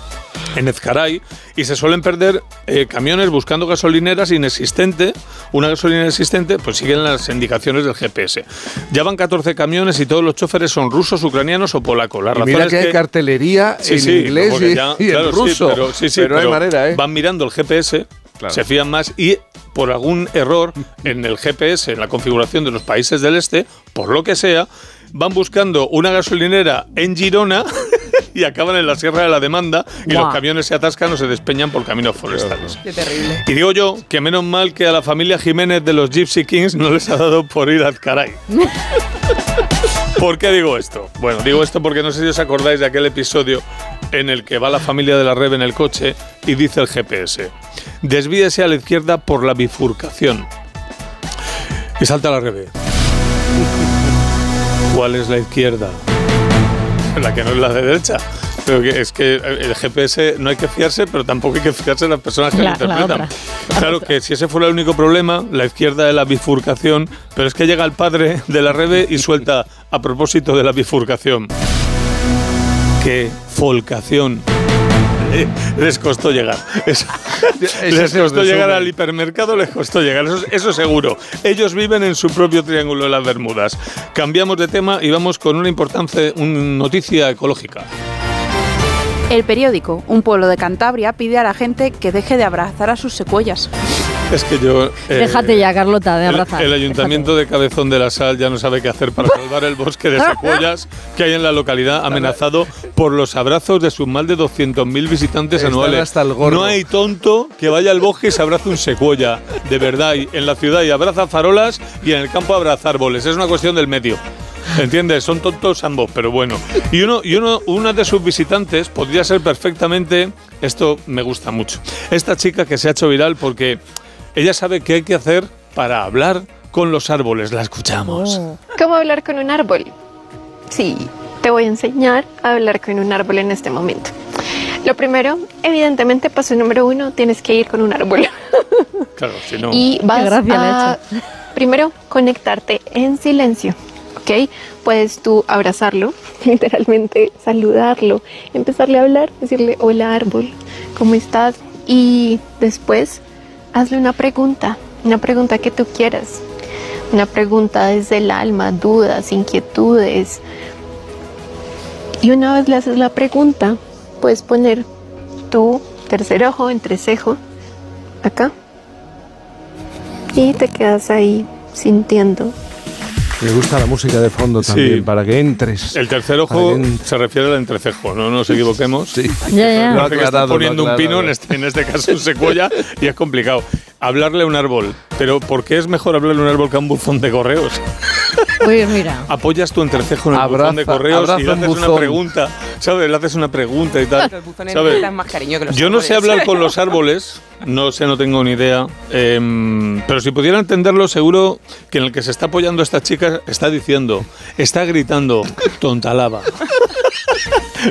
en Ezcaray. Y se suelen perder eh, camiones buscando gasolineras inexistente. Una gasolina inexistente, pues siguen las indicaciones del GPS. Ya van 14 camiones y todos los choferes son rusos, ucranianos o polacos. La Y razón mira es que hay cartelería Sí, en sí, inglés que y, ya- y en claro, sí, ruso. pero, sí, sí, pero no hay pero manera, ¿eh? Van mirando el GPS, se fían más y por algún error en el GPS, en la configuración de los países del este, por lo que sea, van buscando una gasolinera en Girona y acaban en la Sierra de la Demanda y Buah. los camiones se atascan o se despeñan por caminos forestales. Qué terrible. Y digo yo que menos mal que a la familia Jiménez de los Gypsy Kings no les ha dado por ir a Azcaray. ¿Por qué digo esto? Bueno, digo esto porque no sé si os acordáis de aquel episodio en el que va la familia de la Rev en el coche y dice el GPS, desvíese a la izquierda por la bifurcación. Y salta la Rebe. ¿Cuál es la izquierda? La que no es la de derecha. Pero que es que el GPS no hay que fiarse, pero tampoco hay que fiarse de las personas que La- lo la interpretan. otra. claro que si ese fuera el único problema, la izquierda de la bifurcación, pero es que llega el padre de la Rebe y suelta a propósito de la bifurcación. ¿Qué folcación? Les costó llegar. Eso- les costó llegar al hipermercado, les costó llegar. Eso, eso seguro. Ellos viven en su propio triángulo de las Bermudas. Cambiamos de tema y vamos con una importante una noticia ecológica. El periódico, un pueblo de Cantabria, pide a la gente que deje de abrazar a sus secuoyas. Es que yo. eh, Déjate ya, Carlota, de abrazar. el ayuntamiento de Cabezón de la Sal ya no sabe qué hacer para salvar el bosque de secuoyas que hay en la localidad, amenazado por los abrazos de sus más de 200.000 visitantes Están anuales. hasta el gorro. No hay tonto que vaya al bosque y se abrace un secuoya, de verdad. Y en la ciudad y abraza farolas y en el campo abraza árboles. Es una cuestión del medio. ¿Entiendes? Son tontos ambos, pero bueno. Y uno, y uno, una de sus visitantes podría ser perfectamente. Esto me gusta mucho. Esta chica que se ha hecho viral porque ella sabe qué hay que hacer para hablar con los árboles. La escuchamos. ¿Cómo hablar con un árbol? Sí, te voy a enseñar a hablar con un árbol en este momento. Lo primero, evidentemente, paso número uno, tienes que ir con un árbol. Claro, si no. Y vas a, primero, conectarte en silencio. ¿Ok? ¿ok? Puedes tú abrazarlo, literalmente saludarlo, empezarle a hablar, decirle, hola árbol, ¿cómo estás? Y después hazle una pregunta, una pregunta que tú quieras, una pregunta desde el alma, dudas, inquietudes. Y una vez le haces la pregunta, puedes poner tu tercer ojo, entrecejo, acá. Y te quedas ahí sintiendo. Me gusta la música de fondo también, Sí. para que entres. El tercer ojo se refiere al entrecejo, no nos equivoquemos. Sí. Ya, ya. Lo ha Parece que está aclarado, poniendo un pino, en este, en este caso un secuoya, y es complicado. Hablarle a un árbol, pero ¿por qué es mejor hablarle a un árbol que a un buzón de correos? Pues mira. Apoyas tu entrecejo en el buzón de Abraza- correos y abraza le haces una buzón. pregunta, ¿sabes? Le haces una pregunta y tal. ¿sabes? más cariño que los Yo no sé árboles. hablar con los árboles, no sé, no tengo ni idea. em, pero si pudiera entenderlo, seguro que en el que se está apoyando esta chica está diciendo, está gritando, tontalaba.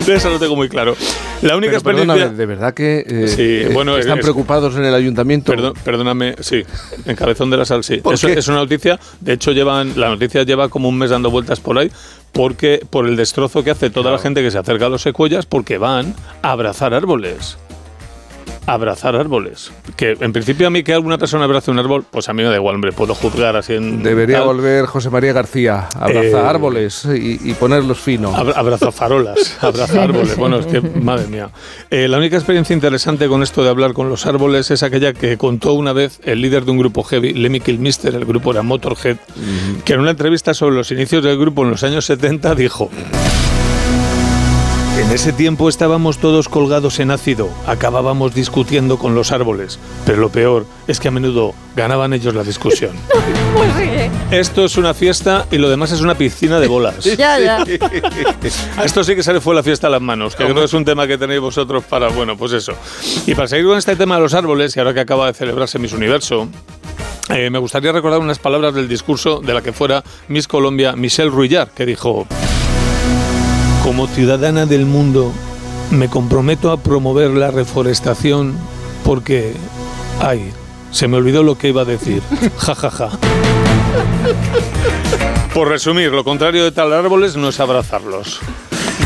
Eso lo tengo muy claro. La única Pero experiencia. perdóname, de verdad que eh, Sí, eh, bueno, están es- preocupados en el ayuntamiento. Perdón- perdóname, sí, en Cabezón de la Sal, sí. ¿Por Eso qué? es una noticia, de hecho llevan, la noticia lleva como un mes dando vueltas por ahí, porque por el destrozo que hace toda la gente que se acerca a los secuoyas, porque van a abrazar árboles. Abrazar árboles. Que en principio a mí que alguna persona abrace un árbol, pues a mí me da igual, hombre, puedo juzgar así en... Debería tal. volver José María García, abraza Eh, árboles y, y ponerlos finos. Abra- Abraza farolas, abraza árboles. Bueno, es que, madre mía. Eh, la única experiencia interesante con esto de hablar con los árboles es aquella que contó una vez el líder de un grupo heavy, Lemmy Kilmister, el grupo era Motorhead, que en una entrevista sobre los inicios del grupo en los años 70 dijo... En ese tiempo estábamos todos colgados en ácido, acabábamos discutiendo con los árboles, pero lo peor es que a menudo ganaban ellos la discusión. Pues sí. Esto es una fiesta y lo demás es una piscina de bolas. Ya, ya. A Esto sí que se le fue la fiesta a las manos, que creo que es un tema que tenéis vosotros para, bueno, pues eso. Y para seguir con este tema de los árboles, y ahora que acaba de celebrarse Miss Universo, eh, me gustaría recordar unas palabras del discurso de la que fuera Miss Colombia, Michelle Ruillar, que dijo, como ciudadana del mundo, me comprometo a promover la reforestación porque, ay, se me olvidó lo que iba a decir. Ja, ja, ja. Por resumir, lo contrario de talar árboles no es abrazarlos.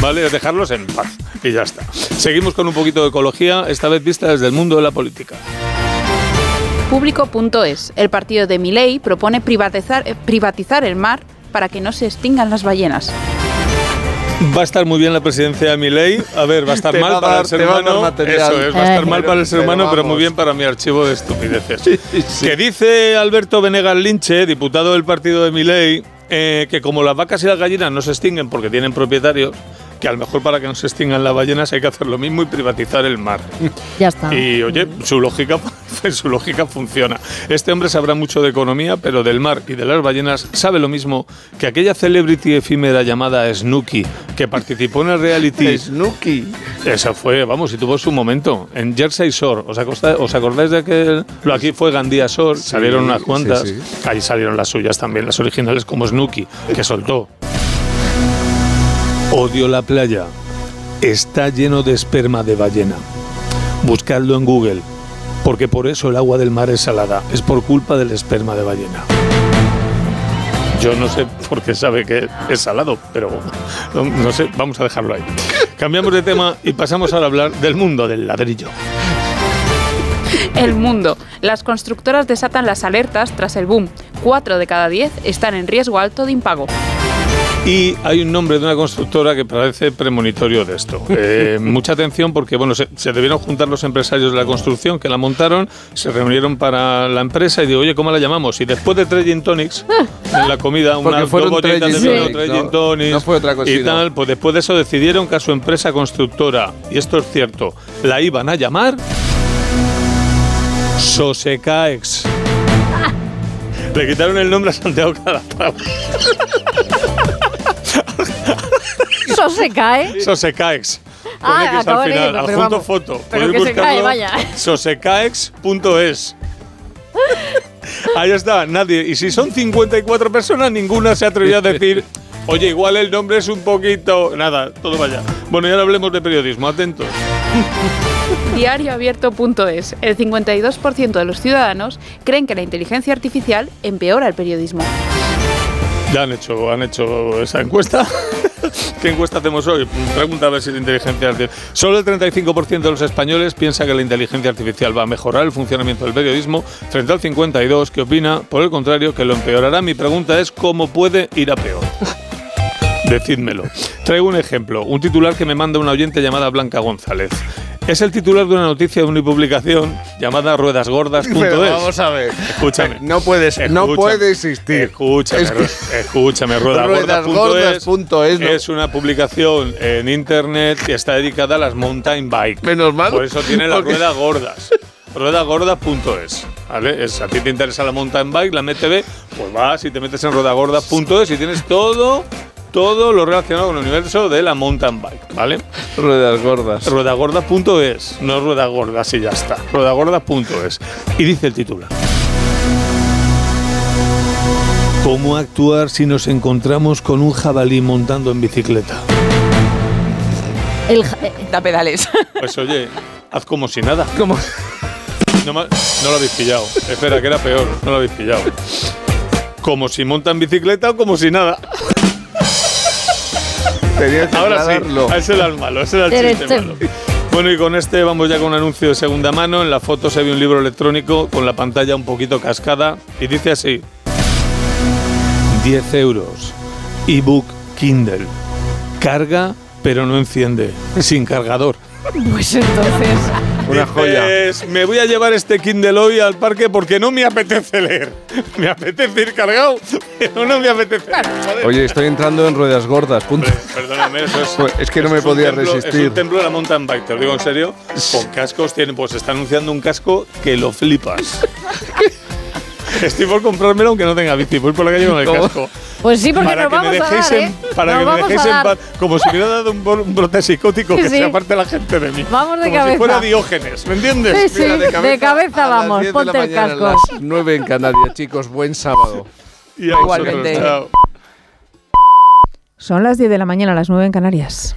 ¿Vale? Es dejarlos en paz. Y ya está. Seguimos con un poquito de ecología, esta vez vista desde el mundo de la política. Público.es. El partido de Milei propone privatizar, eh, privatizar el mar para que no se extingan las ballenas. Va a estar muy bien la presidencia de Milei. A ver, va a estar Te mal va para dar- el ser va humano. Eso es, va a estar Eh. mal para el ser Pero humano, pero muy bien para mi archivo de estupideces. Que dice Alberto Venegas Linche, diputado del partido de Milei, eh, que como las vacas y las gallinas no se extinguen porque tienen propietarios, que a lo mejor para que no se extingan las ballenas hay que hacer lo mismo y privatizar el mar. Ya está. Y oye, su lógica, su lógica funciona. Este hombre sabrá mucho de economía, pero del mar y de las ballenas sabe lo mismo que aquella celebrity efímera llamada Snooki, que participó en el reality. Snooki. Esa fue, vamos, y tuvo su momento. En Jersey Shore, ¿os, acosta- os acordáis de que lo aquí fue Gandía Shore? salieron unas sí, cuantas. sí. Ahí salieron las suyas también, las originales como Snooki, que soltó. Odio la playa. Está lleno de esperma de ballena. Buscadlo en Google, porque por eso el agua del mar es salada. Es por culpa del esperma de ballena. Yo no sé por qué sabe que es salado, pero no, sé, vamos a dejarlo ahí. Cambiamos de tema y pasamos a hablar del mundo del ladrillo. El mundo. Las constructoras desatan las alertas tras el boom. Cuatro de cada diez están en riesgo alto de impago. Y hay un nombre de una constructora que parece premonitorio de esto. Eh, mucha atención porque bueno, se, se debieron juntar los empresarios de la construcción que la montaron, se reunieron para la empresa y digo, oye, ¿cómo la llamamos? Y después de tres gin tonics en la comida, Porque unas fueron dos tres botellitas gin de tres no- gin tonics no fue otra cosa, y no. tal, pues después de eso decidieron que a su empresa constructora, y esto es cierto, la iban a llamar Sosecaex. Le quitaron el nombre a Santiago Calatrava. Eso se cae. Sosecaex. Ah, X al acabo de final, leerlo, pero adjunto vamos. foto. Pero Podéis que se cae, buscarlo, vaya. Sosecaex.es. Ahí está, nadie. Y si son 54 personas, ninguna se atrevió a decir, oye, igual el nombre es un poquito. Nada, todo vaya. Bueno, y ahora hablemos de periodismo, atentos. Diarioabierto.es. El 52% de los ciudadanos creen que la inteligencia artificial empeora el periodismo. Ya han hecho, han hecho esa encuesta. ¿Qué encuesta hacemos hoy? Pregunta a ver si la inteligencia artificial. Solo el 35% de los españoles piensa que la inteligencia artificial va a mejorar el funcionamiento del periodismo, frente al 52% que opina, por el contrario, que lo empeorará. Mi pregunta es: ¿cómo puede ir a peor? Decídmelo. Traigo un ejemplo, un titular que me manda una oyente llamada Blanca González. Es el titular de una noticia de una publicación llamada ruedasgordas.es. Vamos a ver. Escúchame. No puedes, no Escúchame. puede existir. Escúchame, Es que- escúchame, ruedasgordas.es Ruedasgordas.es, ¿no? es una publicación en internet que está dedicada a las mountain bike. Menos mal. Por eso tiene las Porque- ruedas gordas. Ruedagordas.es, ¿vale? Es, a ti te interesa la mountain bike, la MTB, pues vas y te metes en ruedagordas.es y tienes todo, todo lo relacionado con el universo de la mountain bike, ¿vale? Ruedas gordas. Ruedagorda.es, no ruedagordas y ya está. Ruedagorda.es. Y dice el titular. ¿Cómo actuar si nos encontramos con un jabalí montando en bicicleta? El ja- eh, Da pedales. Pues oye, haz como si nada. Como No, lo habéis pillado. Espera, que era peor. No lo habéis pillado. Como si montan bicicleta o como si nada. Tenías que Ahora sí, ese era el malo, ese era el chiste malo. Bueno, y con este vamos ya con un anuncio de segunda mano. En la foto se ve un libro electrónico con la pantalla un poquito cascada y dice así: 10 euros. Ebook Kindle. Carga, pero no enciende. Sin cargador. Pues entonces. Una joya. Dices, me voy a llevar este Kindle hoy al parque porque no me apetece leer. Me apetece ir cargado, pero no me apetece. Joder. Oye, estoy entrando en ruedas gordas. Punto. Perdóname, eso es. Es que no me es podía templo- Es resistir. un templo de la mountain bike, te lo digo en serio. Con cascos tienen, pues está anunciando un casco que lo flipas. Estoy por comprármelo aunque no tenga bici, voy por la calle con el casco. Pues sí, porque para nos que me vamos a dejéis dar, en, ¿eh? para Nos que me vamos dejéis a en paz, como si me hubiera dado un, bro- un brote psicótico que Sí. se aparte la gente de mí. Vamos de como cabeza. si fuera Diógenes, ¿me entiendes? Sí, sí, Mira, de cabeza, a las vamos, 10 de la ponte el casco. Las 9 en Canarias, chicos. Buen sábado. Y a vosotros, Igualmente. chao. Son las 10 de la mañana, las 9 en Canarias.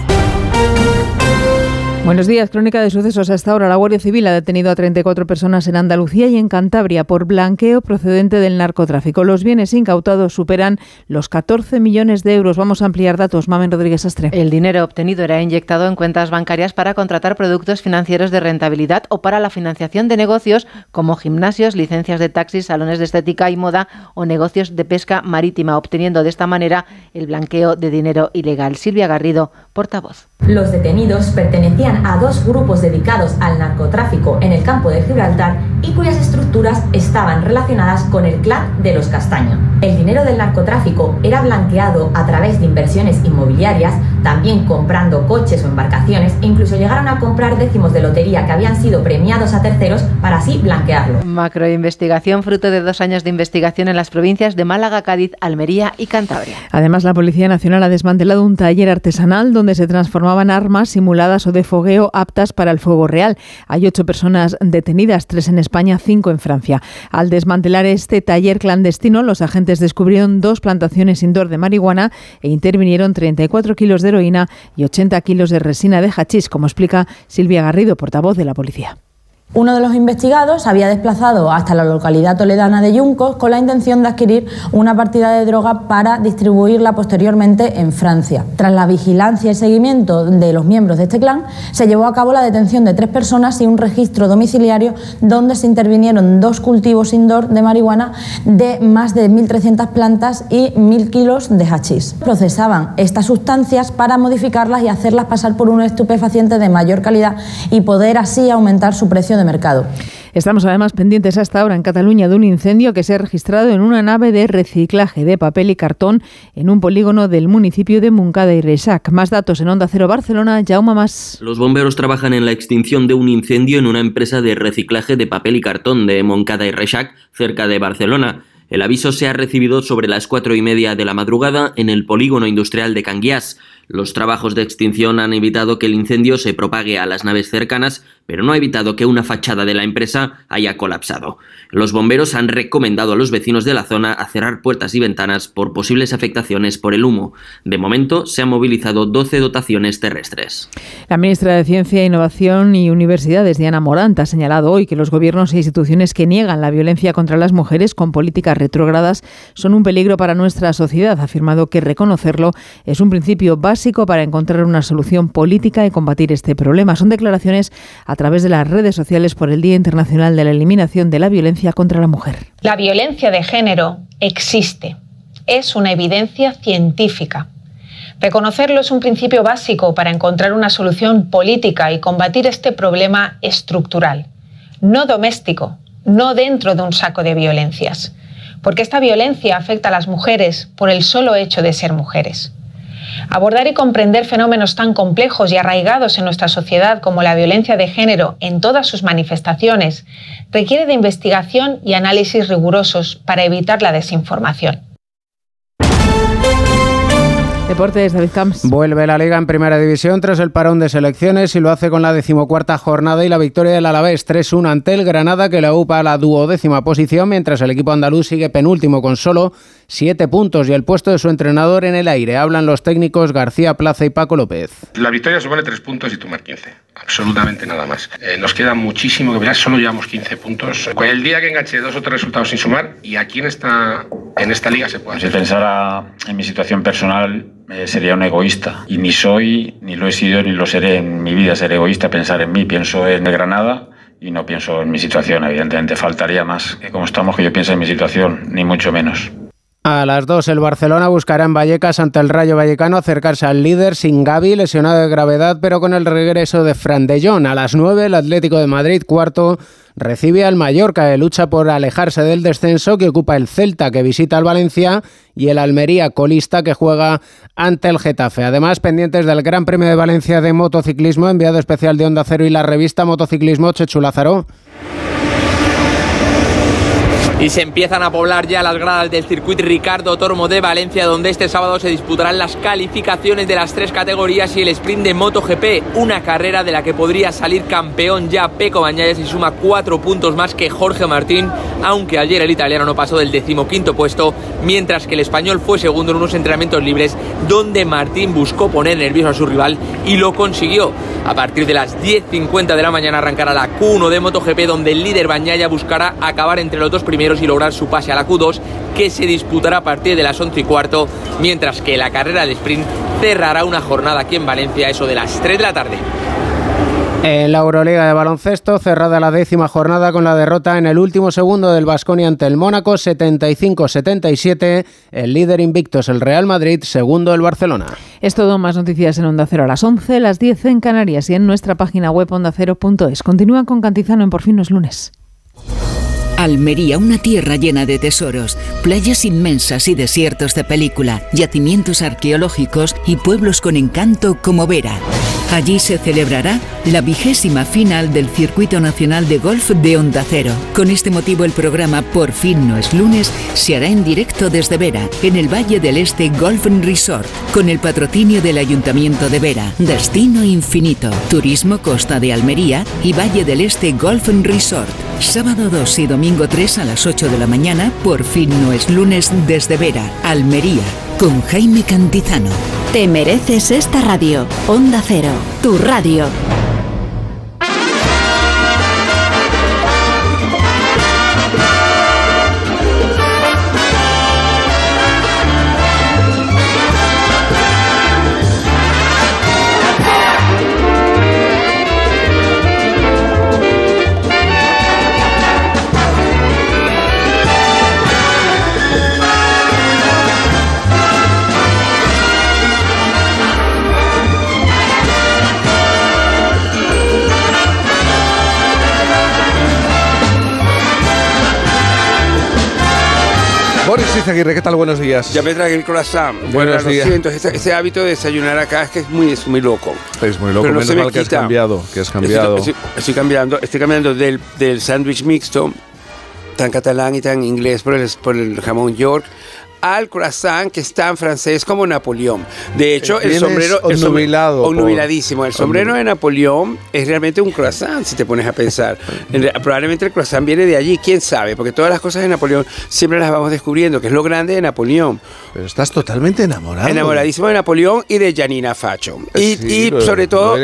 Buenos días, crónica de sucesos. Hasta ahora la Guardia Civil ha detenido a 34 personas en Andalucía y en Cantabria por blanqueo procedente del narcotráfico. Los bienes incautados superan los 14 millones de euros. Vamos a ampliar datos. Mamen Rodríguez Astre. El dinero obtenido era inyectado en cuentas bancarias para contratar productos financieros de rentabilidad o para la financiación de negocios como gimnasios, licencias de taxis, salones de estética y moda o negocios de pesca marítima, obteniendo de esta manera el blanqueo de dinero ilegal. Silvia Garrido, portavoz. Los detenidos pertenecían a dos grupos dedicados al narcotráfico en el campo de Gibraltar y cuyas estructuras estaban relacionadas con el clan de los Castaño. El dinero del narcotráfico era blanqueado a través de inversiones inmobiliarias, también comprando coches o embarcaciones, e incluso llegaron a comprar décimos de lotería que habían sido premiados a terceros para así blanquearlo. Macroinvestigación fruto de dos años de investigación en las provincias de Málaga, Cádiz, Almería y Cantabria. Además, la Policía Nacional ha desmantelado un taller artesanal donde se transformaban armas simuladas o de fogueo aptas para el fuego real. Hay ocho personas detenidas, tres en España, cinco en Francia. Al desmantelar este taller clandestino, los agentes descubrieron dos plantaciones indoor de marihuana e intervinieron 34 kilos de heroína y 80 kilos de resina de hachís, como explica Silvia Garrido, portavoz de la policía. Uno de los investigados había desplazado hasta la localidad toledana de Yuncos con la intención de adquirir una partida de droga para distribuirla posteriormente en Francia. Tras la vigilancia y seguimiento de los miembros de este clan, se llevó a cabo la detención de tres personas y un registro domiciliario donde se intervinieron dos cultivos indoor de marihuana de más de 1.300 plantas y 1.000 kilos de hachís. Procesaban estas sustancias para modificarlas y hacerlas pasar por un estupefaciente de mayor calidad y poder así aumentar su precio de mercado. Estamos además pendientes hasta ahora en Cataluña de un incendio que se ha registrado en una nave de reciclaje de papel y cartón en un polígono del municipio de Moncada y Resac. Más datos en Onda Cero Barcelona, Jaume Más. Los bomberos trabajan en la extinción de un incendio en una empresa de reciclaje de papel y cartón de Moncada y Resac, cerca de Barcelona. El aviso se ha recibido sobre las cuatro y media de la madrugada en el polígono industrial de Canguiás. Los trabajos de extinción han evitado que el incendio se propague a las naves cercanas, pero no ha evitado que una fachada de la empresa haya colapsado. Los bomberos han recomendado a los vecinos de la zona a cerrar puertas y ventanas por posibles afectaciones por el humo. De momento se han movilizado 12 dotaciones terrestres. La ministra de Ciencia, Innovación y Universidades, Diana Morant, ha señalado hoy que los gobiernos e instituciones que niegan la violencia contra las mujeres con políticas retrógradas son un peligro para nuestra sociedad. Ha afirmado que reconocerlo es un principio básico para encontrar una solución política y combatir este problema. Son declaraciones a través de las redes sociales por el Día Internacional de la Eliminación de la Violencia contra la Mujer. La violencia de género existe. Es una evidencia científica. Reconocerlo es un principio básico para encontrar una solución política y combatir este problema estructural, no doméstico, no dentro de un saco de violencias, porque esta violencia afecta a las mujeres por el solo hecho de ser mujeres. Abordar y comprender fenómenos tan complejos y arraigados en nuestra sociedad como la violencia de género en todas sus manifestaciones requiere de investigación y análisis rigurosos para evitar la desinformación. Deportes, David Camps. Vuelve la Liga en Primera División tras el parón de selecciones y lo hace con la decimocuarta jornada y la victoria del Alavés 3-1 ante el Granada que la UPA a la duodécima posición mientras el equipo andaluz sigue penúltimo con solo siete puntos y el puesto de su entrenador en el aire. Hablan los técnicos García Plaza y Paco López. La victoria supone tres puntos y tomar 15. Absolutamente nada más. Eh, nos queda muchísimo que mirar, solo llevamos 15 puntos. El día que enganche dos o tres resultados sin sumar y aquí en esta, en esta liga se puede Si pensara en mi situación personal, eh, sería un egoísta. Y ni soy, ni lo he sido, ni lo seré en mi vida ser egoísta, pensar en mí. Pienso en Granada y no pienso en mi situación, evidentemente. Faltaría más que como estamos que yo piense en mi situación, ni mucho menos. A las 2 el Barcelona buscará en Vallecas ante el Rayo Vallecano acercarse al líder sin Gaby, lesionado de gravedad, pero con el regreso de Fran de Jong. A las 9 el Atlético de Madrid, cuarto, recibe al Mallorca, que lucha por alejarse del descenso, que ocupa el Celta, que visita al Valencia, y el Almería, colista, que juega ante el Getafe. Además, pendientes del Gran Premio de Valencia de motociclismo, enviado especial de Onda Cero y la revista Motociclismo, Chechu Lázaro. Y se empiezan a poblar ya las gradas del circuito Ricardo Tormo de Valencia, donde este sábado se disputarán las calificaciones de las tres categorías y el sprint de MotoGP, una carrera de la que podría salir campeón ya Peco Bañayas y suma cuatro puntos más que Jorge Martín, aunque ayer el italiano no pasó del decimoquinto puesto, mientras que el español fue segundo en unos entrenamientos libres, donde Martín buscó poner nervioso a su rival y lo consiguió. A partir de las 10.50 de la mañana arrancará la Q1 de MotoGP, donde el líder Bañaya buscará acabar entre los dos primeros y lograr su pase a la Q2 que se disputará a partir de las 11 y cuarto, mientras que la carrera de sprint cerrará una jornada aquí en Valencia, eso de las 3 de la tarde. En la Euroliga de baloncesto, cerrada la décima jornada con la derrota en el último segundo del Vasconia ante el Mónaco, 75-77. El líder invicto es el Real Madrid, segundo el Barcelona. Es todo, más noticias en Onda Cero a las 11, las 10 en Canarias y en nuestra página web ondacero.es. Continúan con Cantizano en Por fin es lunes. Almería, una tierra llena de tesoros, playas inmensas y desiertos de película, yacimientos arqueológicos y pueblos con encanto como Vera. Allí se celebrará la vigésima final del Circuito Nacional de Golf de Onda Cero. Con este motivo el programa Por fin no es lunes se hará en directo desde Vera, en el Valle del Este Golf Resort, con el patrocinio del Ayuntamiento de Vera, Destino Infinito, Turismo Costa de Almería y Valle del Este Golf Resort. Sábado 2 y domingo 3 a las 8 de la mañana, Por fin no es lunes desde Vera, Almería, con Jaime Cantizano. Te mereces esta radio. Onda Cero, tu radio. Boris Izaguirre, ¿qué tal? Buenos días. Ya me traje el croissant. Buenos días. Entonces, ese, ese hábito de desayunar acá es que es muy, es muy loco. Es muy loco, Pero no menos se me mal que has cambiado, que has cambiado. Estoy, estoy- estoy cambiando, estoy cambiando del, del sándwich mixto, tan catalán y tan inglés por el, por el jamón York, al croissant que es tan francés como Napoleón. De hecho, el sombrero... El obnubiladísimo. El sombrero de Napoleón es realmente un croissant, si te pones a pensar. Probablemente el croissant viene de allí, quién sabe, porque todas las cosas de Napoleón siempre las vamos descubriendo, que es lo grande de Napoleón. Pero estás totalmente enamorado. Enamoradísimo de Napoleón y de Janina Facho. Y, Sí, y lo- sobre todo,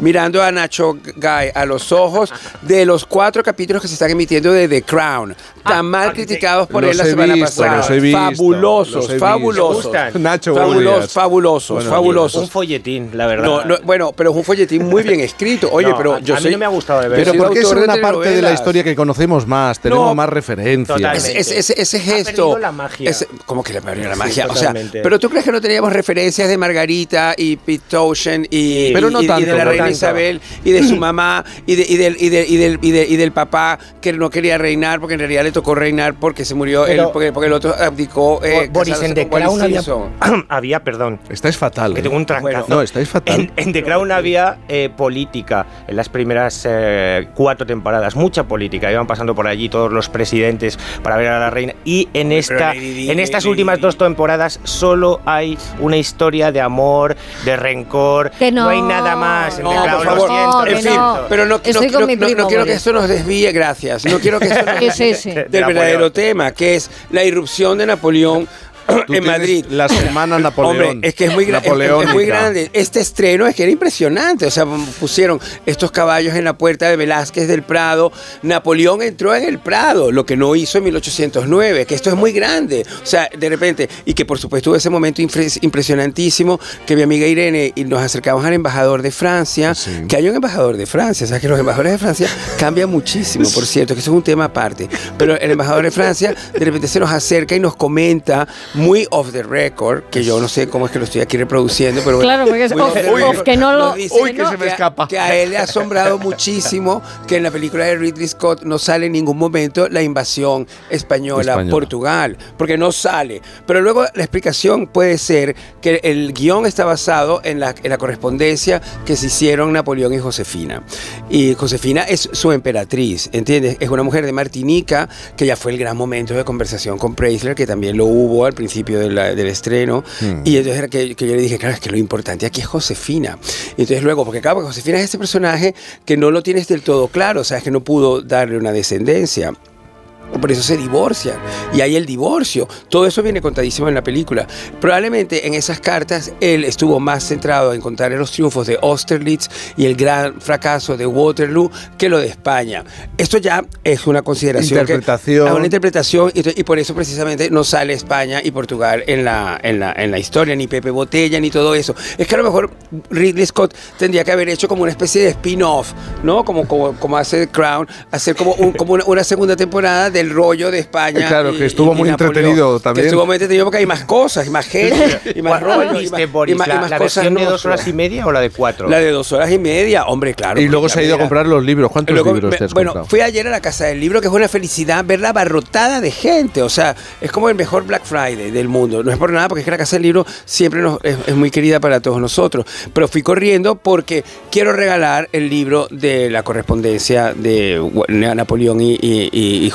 mirando a Nacho Guy a los ojos de los cuatro capítulos que se están emitiendo de The Crown, tan mal criticados por él la semana visto, pasada. los he visto, fabulosos, los fabulosos. Nacho fabulosos, fabulosos, Bueno, fabulosos. Un folletín, la verdad. No, no, bueno, pero es un folletín muy bien escrito. Oye, No, pero a- yo a mí no me ha gustado de ver. Pero porque es una parte de la historia que conocemos más, tenemos No, más referencias. Ese, ese- gesto. perdido la magia. ¿Cómo que le perdió la Sí, magia? o sea, pero tú crees que no teníamos referencias de Margarita y Pete Townshend y, Pero y- no y- y tanto, de la no reina tanto. Isabel y de su mamá y, de- y del, y, de- y del, y, de- y del papá que no quería reinar porque en realidad le tocó reinar porque se murió él, porque, porque el otro abdicó. Eh, Boris, en The Crown había, había, perdón, Estáis fatal. que ¿eh? tengo un trancazo. No, estáis fatal. En, en The Crown había eh, política en las primeras eh, cuatro temporadas, mucha política. Iban pasando por allí todos los presidentes para ver a la reina. Y en, esta, en estas últimas dos temporadas solo hay una historia de amor, de rencor. Que no, hay nada más en No, The por Crown. lo favor. siento, en lo fin, siento. pero no, no, quiero- no- no que esto nos desvíe, gracias. No quiero que esto nos sí, desvíe sí. del verdadero tema, que es la irrupción de Napoleón Tú en Madrid. La semana Napoleón. Hombre, es que es muy, es- muy grande. Este estreno es que era impresionante. O sea, pusieron estos caballos en la puerta de Velázquez del Prado. Napoleón entró en el Prado, lo que no hizo en 1809, que esto es muy grande. O sea, de repente, y que por supuesto hubo ese momento impres- impresionantísimo que mi amiga Irene y nos acercamos al embajador de Francia, que hay un embajador de Francia. O sea, que los embajadores de Francia cambian muchísimo, por cierto, que eso es un tema aparte. Pero el embajador de Francia de repente se nos acerca y nos comenta muy off the record, que yo no sé cómo es que lo estoy aquí reproduciendo, pero Claro, porque es off- the off, record, que no lo- dice Uy, que se me a- escapa. que a él le ha asombrado muchísimo que en la película de Ridley Scott no sale en ningún momento la invasión española, Española. a Portugal, porque no sale. Pero luego la explicación puede ser que el guion está basado en la, en la correspondencia que se hicieron Napoleón y Josefina. Y Josefina es su emperatriz, ¿entiendes? Es una mujer de Martinica, que ya fue el gran momento de conversación con Preisler, que también lo hubo al principio de la- del estreno. Hmm. Y entonces era que, que yo le dije, claro, es que lo importante aquí es Josefina. Y entonces luego, porque claro, Josefina es ese personaje que no lo tienes del todo claro, o sea, es que no pudo darle una descendencia. Por eso se divorcian. Y hay el divorcio. Todo eso viene contadísimo en la película. Probablemente en esas cartas él estuvo más centrado en contar los triunfos de Austerlitz y el gran fracaso de Waterloo que lo de España. Esto ya es una consideración. que- Interpretación. a una interpretación. Y, y por eso precisamente no sale España y Portugal en la, en, la, en la historia, ni Pepe Botella, ni todo eso. Es que a lo mejor Ridley Scott tendría que haber hecho como una especie de spin-off, ¿no? Como, como, como hace The Crown, hacer como, un- como una, una segunda temporada del rollo de España. Eh, claro, que estuvo muy entretenido también. Que estuvo muy entretenido porque hay más cosas, y más gente, y más ¿Cuál rollo. y viste, más, Boris? y más- y ¿La, más la cosas versión de dos horas y media o la de cuatro? La de dos horas y media, hombre, claro. Y luego se ha ido a comprar los libros. ¿Cuántos Luego, libros me- te has bueno, comprado? fui ayer a la Casa del Libro, que es una felicidad ver la abarrotada de gente. O sea, es como el mejor Black Friday del mundo. No es por nada, porque es que la Casa del Libro siempre nos- es, es muy querida para todos nosotros. Pero fui corriendo porque quiero regalar el libro de la correspondencia de Napoleón y, y- y- y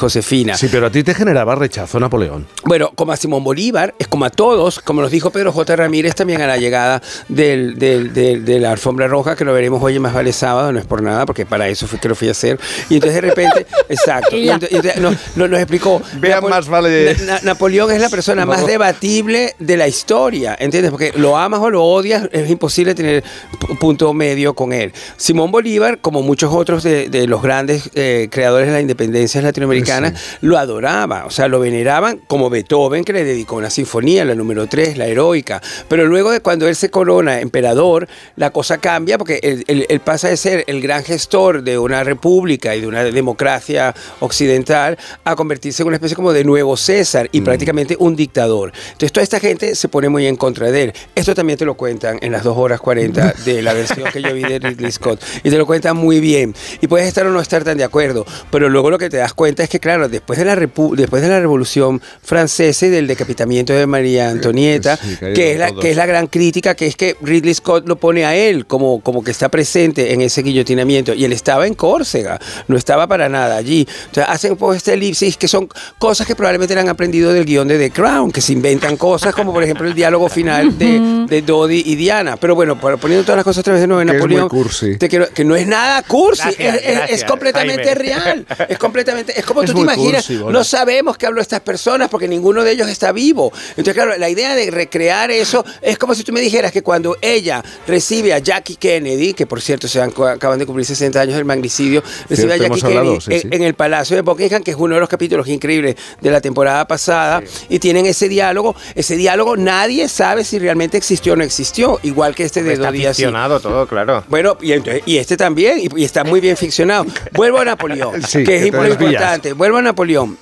Sí, pero a ti te generaba rechazo Napoleón. Bueno, como a Simón Bolívar, es como a todos, como nos dijo Pedro J. Ramírez también a la llegada del, del- del- de la alfombra roja, que lo veremos hoy en Más Vale Sábado, no es por nada, porque para eso fue que lo fui a hacer. Y entonces de repente, exacto, y Ya. ento- y entonces nos, nos- nos explicó. Vean Más Vale- Na- Na- Napoleón es la persona más debatible de la historia, ¿entiendes? Porque lo amas o lo odias, es imposible tener pu- punto medio con él. Simón Bolívar, como muchos otros de, de los grandes eh, creadores de la independencia latinoamericana, lo adoraba, o sea, lo veneraban como Beethoven, que le dedicó una sinfonía, la número 3, la heroica. Pero luego de cuando él se corona emperador, la cosa cambia porque él, él- él pasa de ser el gran gestor de una república y de una democracia occidental a convertirse en una especie como de nuevo César y prácticamente un dictador. Entonces toda esta gente se pone muy en contra de él. Esto también te lo cuentan en las 2 horas 40 de la versión que yo vi de Ridley Scott. Y te lo cuentan muy bien. Y puedes estar o no estar tan de acuerdo. Pero luego lo que te das cuenta es que, claro, después de la repu- después de la Revolución Francesa y del decapitamiento de María Antonieta, Sí, que, es la, que es la gran crítica, que es que Ridley Scott lo pone a él como, como que está presente en ese guillotinamiento. Y él estaba en Córcega, no estaba para nada allí. Entonces hacen un poco este elipsis, que son cosas que probablemente le han aprendido del guion de The Crown, que se inventan cosas como por ejemplo el diálogo final de, de Dodi y Diana. Pero bueno, poniendo todas las cosas otra vez de nuevo Napoleón, cursi. te quiero- que no es nada cursi, Gracias, es, es- es gracias, completamente Jaime. real. Es completamente, es como Es tú te imaginas, no sabemos qué habló estas personas porque ninguno de ellos está vivo. Entonces, claro, la idea de recrear eso es como si tú me dijeras que cuando ella recibe a Jackie Kennedy, que por cierto se han- acaban de cumplir 60 años del magnicidio, recibe a Jackie hablado, Kennedy sí, en, sí. en el Palacio de Buckingham, que es uno de los capítulos increíbles de la temporada pasada, y tienen ese diálogo. Ese diálogo nadie sabe si realmente existió o no existió, igual que este de Está dos días. sí. ficcionado todo, claro. Bueno, y, entonces- y este también, y, y está muy bien ficcionado. Vuelvo a Napoleón, Sí, que es muy importante. Vuelvo a Napoleón.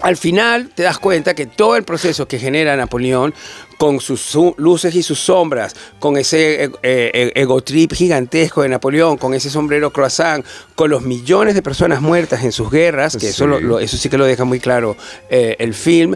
Al final te das cuenta que todo el proceso que genera Napoleón, con sus su- luces y sus sombras, con ese eh, eh, ego trip gigantesco de Napoleón, con ese sombrero croissant, con los millones de personas muertas en sus guerras, que eso, Sí. lo- lo- eso sí que lo deja muy claro eh, el film,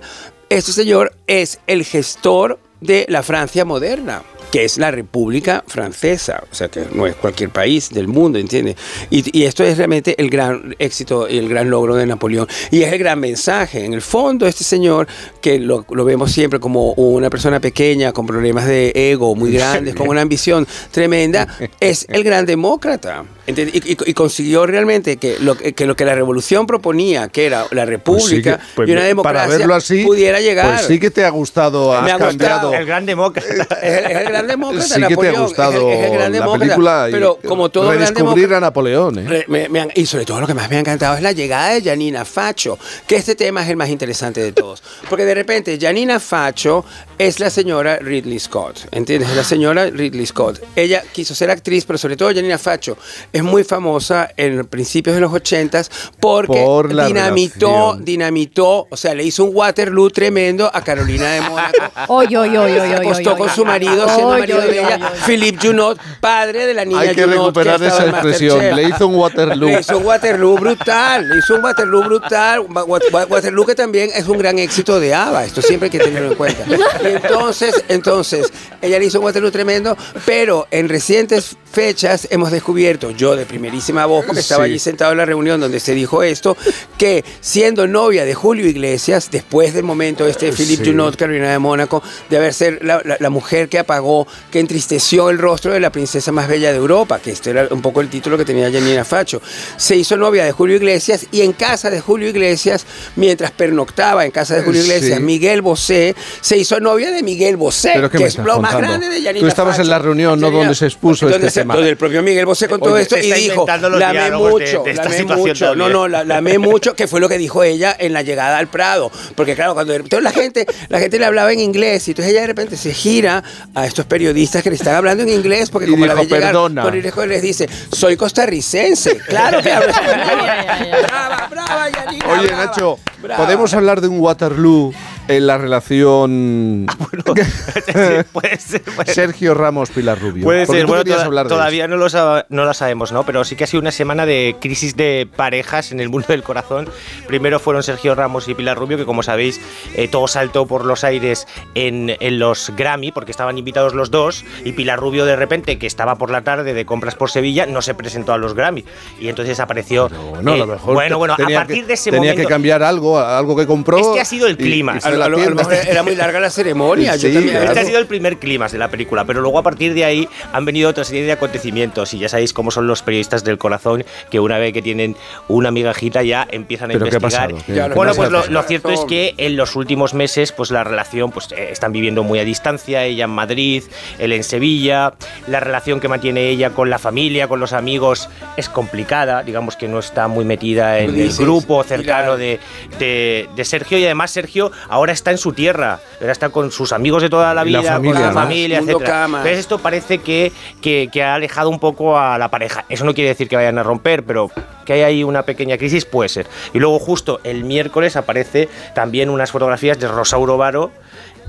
este señor es el gestor de la Francia moderna que es la República Francesa, o sea que no es cualquier país del mundo, ¿entiendes? Y, y esto es realmente el gran éxito y el gran logro de Napoleón. Y es el gran mensaje. En el fondo, este señor, que lo, lo vemos siempre como una persona pequeña, con problemas de ego muy grandes, con una ambición tremenda, es el gran demócrata. Y, y- y consiguió realmente que lo que, lo que la revolución proponía, que era la Pues sí república que- pues y una para democracia, verlo así, pudiera llegar. Pues sí que te ha gustado, has Me ha gustado. cambiado. El gran demócrata. Es el, es el gran demócrata, Sí que te ha gustado es el, es el gran la demócrata, película y pero como todo redescubrir a Napoleón. ¿eh? Re- me- me han- y sobre todo lo que más me ha encantado es la llegada de Janina Facho, que este tema es el más interesante de todos. Porque de repente Janina Facho es la señora Ridley Scott, ¿entiendes? Es la señora Ridley Scott. Ella quiso ser actriz, pero sobre todo Janina Facho es muy famosa en principios de los ochentas porque Por la dinamitó, relación. dinamitó, o sea, le hizo un Waterloo tremendo a Carolina de Mónaco. Oy, oy, oy, oy, Se oy, acostó oy, con oy. su marido, siendo Oy, marido oy, de ella, oy, oy. Philippe Junot, padre de la niña Hay que Junot, recuperar esa expresión. Le hizo un Waterloo. Le hizo un Waterloo brutal, le hizo un Waterloo brutal. Wa- wa- Waterloo que también es un gran éxito de ABBA, esto siempre hay que tenerlo en cuenta. Y entonces, entonces, ella le hizo un Waterloo tremendo, pero en recientes fechas hemos descubierto, yo de primerísima voz, porque estaba Sí. allí sentado en la reunión donde se dijo esto, que siendo novia de Julio Iglesias, después del momento este de Philippe Sí. Junot, Carolina de Mónaco, de haber ser la, la- la mujer que apagó, que entristeció el rostro de la princesa más bella de Europa, que este era un poco el título que tenía Janina Facho, se hizo novia de Julio Iglesias y en casa de Julio Iglesias, mientras pernoctaba en casa de Julio Sí. Iglesias, Miguel Bosé se hizo novia de Miguel Bosé, Pero ¿qué que es lo más grande de Janina Tú estabas en la reunión, no Janina- donde se expuso donde este se- tema. Donde el propio Miguel Bosé con todo Oye, esto y dijo, lamé de- mucho, de esta lamé situación mucho. No, también. no, la, la amé mucho, que fue lo que dijo ella en la llegada al Prado. Porque claro, cuando entonces la gente, la gente le hablaba en inglés y entonces ella de repente se gira a estos periodistas que le están hablando en inglés porque Y como la ve llegar, Irejo les dice, soy costarricense. Claro que hablo español. brava, brava, Yanina, Oye, brava, Nacho, brava. ¿podemos hablar de un Waterloo en la relación puede ser, puede ser. Sergio Ramos-Pilar Rubio? Puede ser, bueno, querías toda- hablar de todavía no lo, no lo sabemos, ¿no? Pero sí que ha sido una semana de crisis de parejas en el mundo del corazón. Primero fueron Sergio Ramos y Pilar Rubio, que como sabéis, eh, todo saltó por los aires en, en los Grammy, porque estaban invitados los dos, y Pilar Rubio de repente, que estaba por la tarde de compras por Sevilla, no se presentó a los Grammy. Y entonces apareció... No, a eh, lo mejor bueno, bueno, a tenía partir que, de ese tenía momento... que cambiar algo, algo que compró. Este ha sido el clima. y la tienda. era muy larga la ceremonia. yo Sí, también- claro. Este ha sido el primer clímax de la película, pero luego a partir de ahí han venido otra serie de acontecimientos y ya sabéis cómo son los periodistas del corazón, que una vez que tienen una migajita ya empiezan a ¿Pero qué ha investigar. pasado? ¿Qué- bueno, pues lo, lo cierto es que en los últimos meses pues la relación pues eh, están viviendo muy a distancia, ella en Madrid, él en Sevilla, la relación que mantiene ella con la familia, con los amigos es complicada, digamos que no está muy metida en el grupo cercano de, de- de Sergio y además Sergio ahora está en su tierra, ahora está con sus amigos de toda la vida, familia, con la ¿no? familia, cama. Entonces esto parece que, que, que ha alejado un poco a la pareja. Eso no quiere decir que vayan a romper, pero que hay ahí una pequeña crisis puede ser. Y luego justo el miércoles aparece también unas fotografías de Rosauro Varo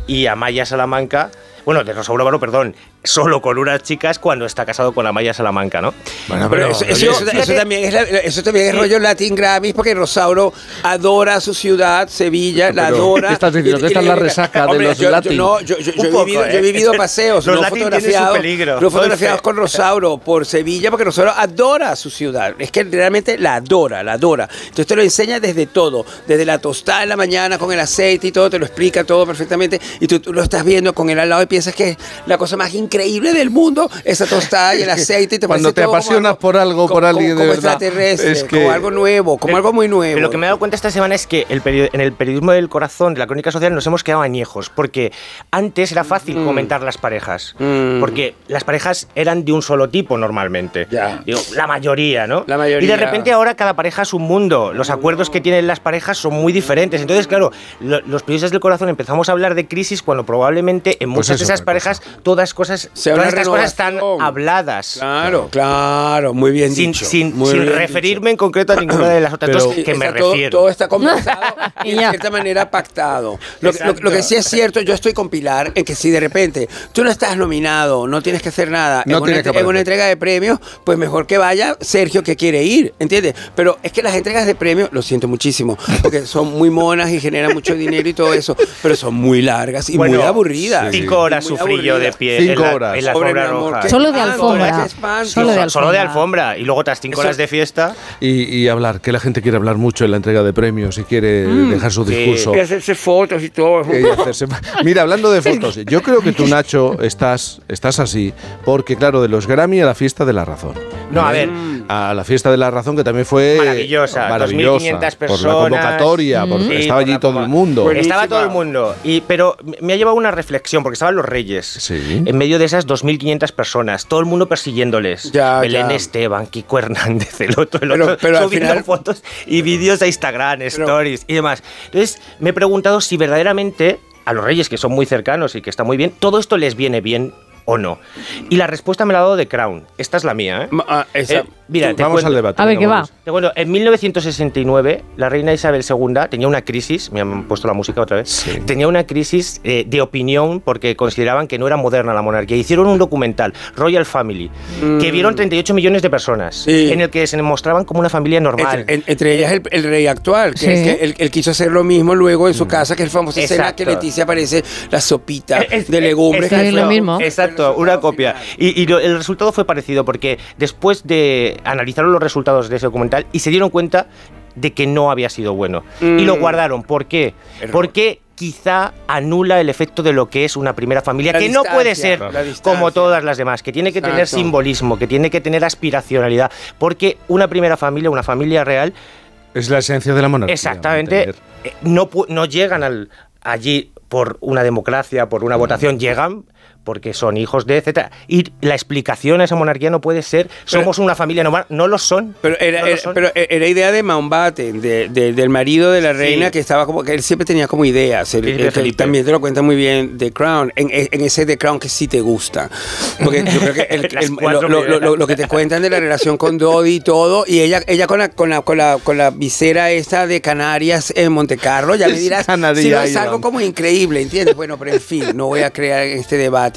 y Amaya Salamanca. Bueno, de Rosauro Varo, perdón. Solo con unas chicas cuando está casado con Amaya Salamanca, ¿no? Bueno, pero eso, eso- eso- eso también es, la- eso también es rollo Latin Grammys porque Rosauro adora su ciudad, Sevilla, la Pero, adora. ¿qué estás diciendo? Y- ¿Que esta es la resaca de Hombre, los yo, yo Latin? no, yo, yo- yo Un he poco, vivido, ¿eh? yo he vivido paseos, los no Latin fotografiados, peligro. no fotografiados con Rosauro por Sevilla porque Rosauro adora su ciudad. Es que realmente la adora, la adora. Entonces te lo enseña desde todo, desde la tostada en la mañana con el aceite y todo, te lo explica todo perfectamente y tú, tú lo estás viendo con él al lado y piensas que es la cosa más increíble del mundo, esa tostada y el aceite y te Cuando te apasionas algo- por algo, por como- alguien como de verdad. es que como algo nuevo, como algo muy nuevo. Pero lo que me he dado cuenta esta semana es que el en el periodismo del corazón, de la crónica social, nos hemos quedado añejos. Porque antes era fácil Mm. comentar las parejas. Mm. Porque las parejas eran de un solo tipo normalmente. Ya. Digo, la mayoría, ¿no? La mayoría. Y de repente ahora cada pareja es un mundo. Los acuerdos que tienen las parejas son muy diferentes. Entonces, claro, lo- los periodistas del corazón empezamos a hablar de crisis cuando probablemente en Pues muchas es de esas parejas todas, cosas, Sea todas una estas cosas están habladas. Claro, claro, muy bien Sin, dicho. sin, muy sin bien referirme en concreto a ninguna de las otras Pero dos que me todo- refiero. Todo, está conversado y de cierta manera pactado. Lo, que- lo- lo que sí es cierto, yo estoy con Pilar en que si de repente tú no estás nominado, no tienes que hacer nada No en, una, que en una entrega de premios, pues mejor que vaya Sergio que quiere ir, ¿entiendes? Pero es que las entregas de premios, lo siento muchísimo, porque son muy monas y generan mucho dinero y todo eso, pero son muy largas y Bueno, muy aburridas. Cinco horas sufrí yo de pie Cinco en la, horas. en la Pobre alfombra amor, Solo de alfombra. Solo de Solo de alfombra. alfombra y luego otras cinco Eso- horas de fiesta. Y, y hablar, que la gente quiere hablar mucho en la entrega de premios y quiere dejar su sí. discurso. Y hacerse fotos y todo. y hacerse- Mira, hablando de fotos, yo creo que tú, Nacho, estás, estás así, porque claro, de los Grammy a la fiesta de la razón. No, a ver. A la fiesta de la razón, que también fue Maravillosa, maravillosa 2.500 por la personas. convocatoria, porque Sí, estaba por allí todo el mundo. Estaba todo el mundo. Y, pero me ha llevado una reflexión, porque estaban los reyes. Sí. En medio de esas 2.500 personas, todo el mundo persiguiéndoles. Ya, Belén ya. Esteban, Kiko Hernández, el otro, el Pero- otro, pero subiendo final- fotos y vídeos a Instagram, stories y demás. Entonces, me he preguntado si verdaderamente a los reyes, que son muy cercanos y que está muy bien, todo esto les viene bien o no. Y la respuesta me la ha dado de Crown. Esta es la mía, ¿eh? Ah, esa- Eh, mira, te Vamos cuento. al debate. A ver, ¿qué va? vamos. Te cuento, en 1969, la reina Isabel II tenía una crisis, me han puesto la música otra vez, tenía una crisis eh, de opinión porque consideraban que no era moderna la monarquía. Hicieron un documental, Royal Family, que vieron 38 millones de personas, Sí. en el que se mostraban como una familia normal. Entre, en- entre ellas el, el rey actual, que, Sí. es que él, él quiso hacer lo mismo luego en su casa, que es famosa escena Exacto. que Leticia aparece la sopita Es- de legumbres. exacto, que es lo mismo. Exacto, una copia. Y, y lo- el resultado fue parecido porque después de analizaron los resultados de ese documental y se dieron cuenta de que no había sido bueno. Mm. Y lo guardaron. ¿Por qué? Error. Porque quizá anula el efecto de lo que es una primera familia, La que no puede ser como todas las demás, que tiene que tener Exacto. simbolismo, que tiene que tener aspiracionalidad, porque una primera familia, una familia real, Es la esencia de la monarquía. Exactamente. eh, No, no llegan al, allí por una democracia, por una votación, llegan porque son hijos de etcétera. Y la explicación a esa monarquía no puede ser somos una familia normal, no lo son. Pero era, No era- son. pero era idea de Mountbatten, de, de- del marido de la Sí. reina, que estaba como que él siempre tenía como ideas. Príncipe él- Felipe. también te lo cuenta muy bien The Crown, en, en ese The Crown que sí te gusta. Porque yo creo que el- el- lo, lo- lo- lo- que te cuentan de la relación con Dodi y todo, y ella, ella con la, con la, con la, con la visera esta de Canarias en Montecarlo, ya me dirás, si no es algo como increíble, ¿entiendes? Bueno, pero en fin, no voy a crear este debate.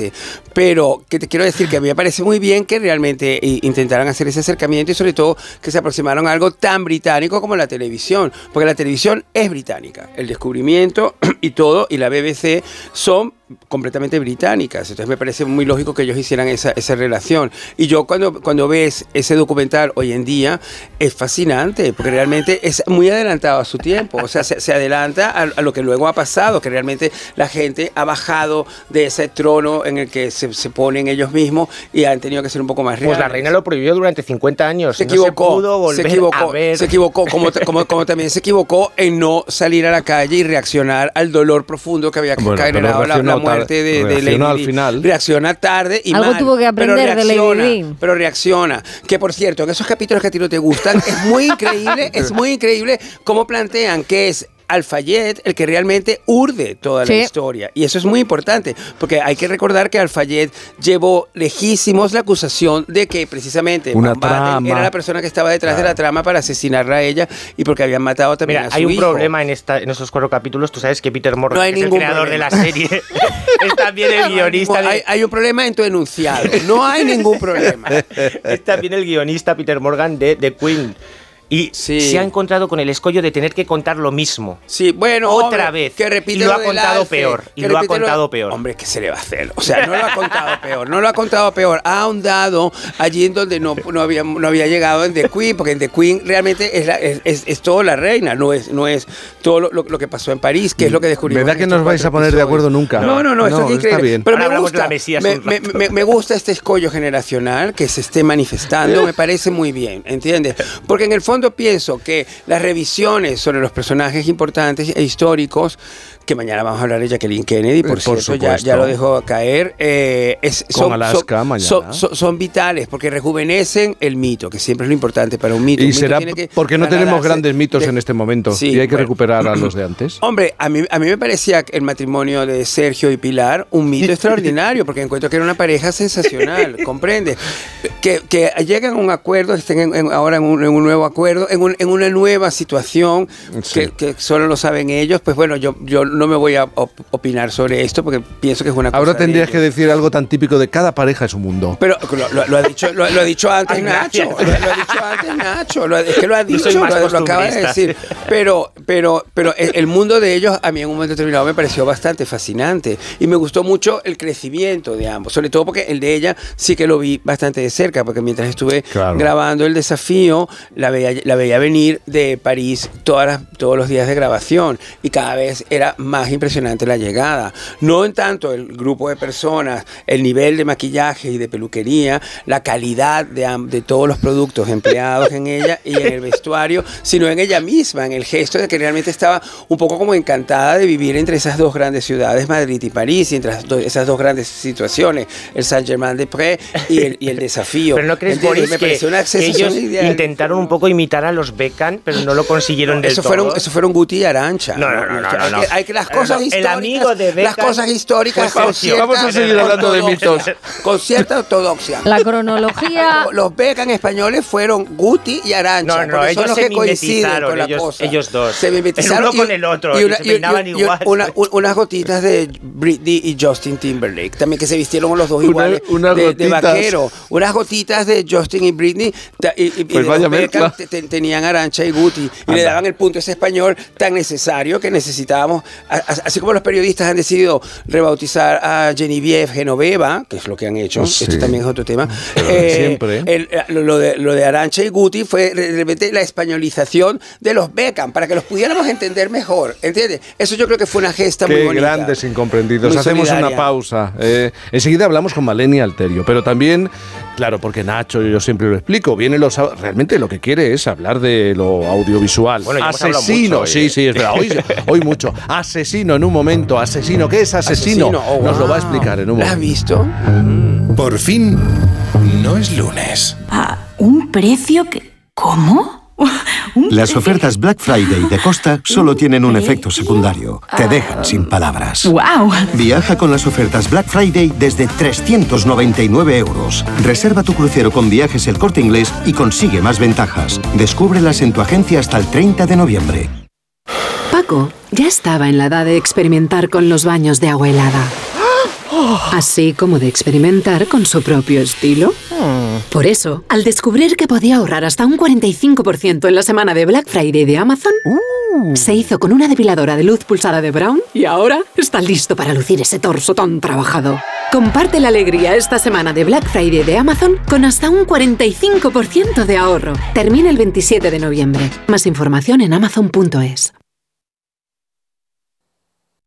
Pero que te quiero decir que a mí me parece muy bien que realmente eh, intentaran hacer ese acercamiento y sobre todo que se aproximaron a algo tan británico como la televisión, porque la televisión es británica. El descubrimiento y todo y la BBC son completamente británicas. Entonces me parece muy lógico que ellos hicieran esa, esa relación. Y yo cuando, cuando ves ese documental hoy en día es fascinante, porque realmente es muy adelantado a su tiempo. O sea, se, se adelanta a, a lo que luego ha pasado, que realmente la gente ha bajado de ese trono en el que se, se ponen ellos mismos y han tenido que ser un poco más reales. Pues la reina lo prohibió durante 50 años. se no equivocó, se pudo volver se equivocó, a ver. se equivocó, como, como, como también se equivocó en no salir a la calle y reaccionar al dolor profundo que había Bueno, generado la, la muerte de, de Lady al final. Reacciona tarde y Algo mal, tuvo que pero aprender de Lady. Pero reacciona. Que por cierto, en esos capítulos que a ti no te gustan, es muy increíble, es muy increíble cómo plantean que es Alfayet el que realmente urde toda Sí. la historia. Y eso es muy importante, porque hay que recordar que Alfayet llevó lejísimos la acusación de que precisamente Una trama. era la persona que estaba detrás de la trama para asesinarla a ella y porque habían matado también Mira, a su hay un hijo. problema en, esta, en estos cuatro capítulos. Tú sabes que Peter Morgan, No hay que es el creador de la serie, es también el guionista de, Hay, hay un problema en tu enunciado. No hay ningún problema. es también el guionista Peter Morgan de The Queen. Y se ha encontrado con el escollo de tener que contar lo mismo. Sí, bueno, Otra hombre, vez. que repite y lo ha del contado Alfe, peor. Y que lo ha contado peor. Hombre, ¿qué se le va a hacer? O sea, no lo ha contado peor, no lo ha contado peor. Ha ahondado allí en donde no, no, había, no había llegado en The Queen, porque en The Queen realmente es, la- es, es- es todo la reina, no es, no es todo lo, lo- lo que pasó en París, que es lo que descubrimos. ¿Verdad que no os vais a poner de episodios. acuerdo nunca? No, no, no, esto es está bien. Pero Ahora me de gusta, me, me- me- me gusta este escollo generacional que se esté manifestando, me parece muy bien, ¿entiendes? Porque en el fondo pienso que las revisiones sobre los personajes importantes e históricos, que mañana vamos a hablar de Jacqueline Kennedy, por, Eh, Por cierto, ya, lo dejo caer, eh, es- Con son, Alaska son- mañana. son- vitales porque rejuvenecen el mito, que siempre es lo importante para un mito. Un Y mito será tiene que porque no tenemos grandes mitos de- en este momento Sí, y hay que bueno. recuperar a los de antes. Hombre, a mí, a mí me parecía el matrimonio de Sergio y Pilar un mito extraordinario, porque encuentro que era una pareja sensacional, ¿comprende? Que, que llegan a un acuerdo, estén en- en- ahora en un, en un nuevo acuerdo, en, un- en una nueva situación que, que solo lo saben ellos, pues bueno, yo, yo no me voy a op- opinar sobre esto porque pienso que es una cosa Ahora de tendrías ellos. que decir algo tan típico de cada pareja es un mundo. Pero lo, lo- lo ha dicho, lo, lo ha dicho antes Ay, Nacho. Lo, ha dicho antes Nacho. Lo ha- es que lo ha dicho, lo, lo acaba de decir. Pero, pero, pero el, el mundo de ellos a mí en un momento determinado me pareció bastante fascinante. Y me gustó mucho el crecimiento de ambos. Sobre todo porque el de ella sí que lo vi bastante de cerca. Porque mientras estuve Claro. grabando el desafío, la veía, la veía venir de París todas las- todos los días de grabación. Y cada vez era más impresionante la llegada. No en tanto el grupo de personas, el nivel de maquillaje y de peluquería, la calidad de, de todos los productos empleados en ella y en el vestuario, sino en ella misma, en el gesto de que realmente estaba un poco como encantada de vivir entre esas dos grandes ciudades, Madrid y París, y entre esas dos grandes situaciones, el Saint-Germain-des-Prés y el, y el desafío. Pero no crees. Boris, Me que, pareció una que ellos ideal. intentaron un poco imitar a los Beckham, pero no lo consiguieron del Eso todo? fueron, eso fueron Guti y Arancha. No, no, no, no, no, que, no. hay que las No, no, cosas el históricas. amigo de las Beckham cosas históricas cierta Vamos a seguir hablando de ortodoxia, mitos. Con cierta ortodoxia. La cronología. Los- Beckham españoles fueron Guti y Arancha. No, no, porque son ellos los se que coinciden con la ellos- cosa. ellos dos. Se mimetizaron. El uno con el otro, y se peinaban igual. una- un- unas gotitas de Britney y Justin Timberlake. También que se vistieron los dos Una- iguales. unas de, de vaquero. Unas gotitas de Justin y Britney. Y, y- y Pues vaya Beckham mezcla. te- te- tenían Arancha y Guti. Y le Anda. daban el punto ese español tan necesario que necesitábamos. A- a- Así como los periodistas han decidido rebautizar a Genevieve Genoveva, que es lo que han hecho. Sí. Esto también es otro tema. Eh, siempre. el- eh, lo, de, lo de Arancha y Guti fue de repente la españolización de los Beckham para que los pudiéramos entender mejor. ¿Entiendes? Eso yo creo que fue una gesta muy Qué bonita. grandes incomprendidos. Muy Hacemos una solidaria. pausa. Eh, enseguida hablamos con Malenia Alterio, pero también, claro, porque Nacho, yo siempre lo explico, viene los realmente lo que quiere es hablar de lo audiovisual. Bueno, asesino, mucho hoy, sí, eh. sí, es verdad. Hoy, hoy mucho. Asesino en un momento. Asesino, ¿qué es asesino? Asesino, oh, Nos lo va a explicar en un ¿La has momento. visto? Por fin, no es lunes. Ah, ¿Un precio que... ¿Cómo? Las ofertas Black Friday de Costa solo tienen un efecto secundario. Te dejan sin palabras. ¡Wow! Viaja con las ofertas Black Friday desde 399 euros. Reserva tu crucero con viajes el corte inglés y consigue más ventajas. Descúbrelas en tu agencia hasta el 30 de noviembre. Paco ya estaba en la edad de experimentar con los baños de agua helada. Así como de experimentar con su propio estilo. Por eso, al descubrir que podía ahorrar hasta un 45% en la semana de Black Friday de Amazon, se hizo con una depiladora de luz pulsada de Brown y ahora está listo para lucir ese torso tan trabajado. Comparte la alegría esta semana de Black Friday de Amazon con hasta un 45% de ahorro. Termina el 27 de noviembre. Más información en amazon.es.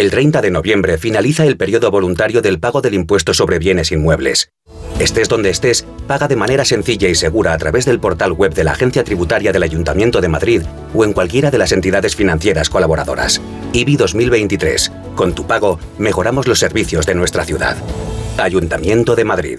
El 30 de noviembre finaliza el periodo voluntario del pago del impuesto sobre bienes inmuebles. Estés donde estés, paga de manera sencilla y segura a través del portal web de la Agencia Tributaria del Ayuntamiento de Madrid o en cualquiera de las entidades financieras colaboradoras. IBI 2023. Con tu pago, mejoramos los servicios de nuestra ciudad. Ayuntamiento de Madrid.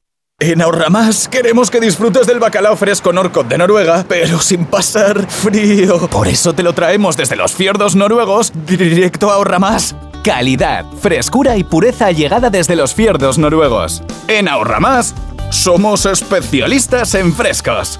En Ahorramás queremos que disfrutes del bacalao fresco Norcod de Noruega, pero sin pasar frío. Por eso te lo traemos desde los fiordos noruegos directo a Ahorramás. Calidad, frescura y pureza llegada desde los fiordos noruegos. En Ahorramás somos especialistas en frescos.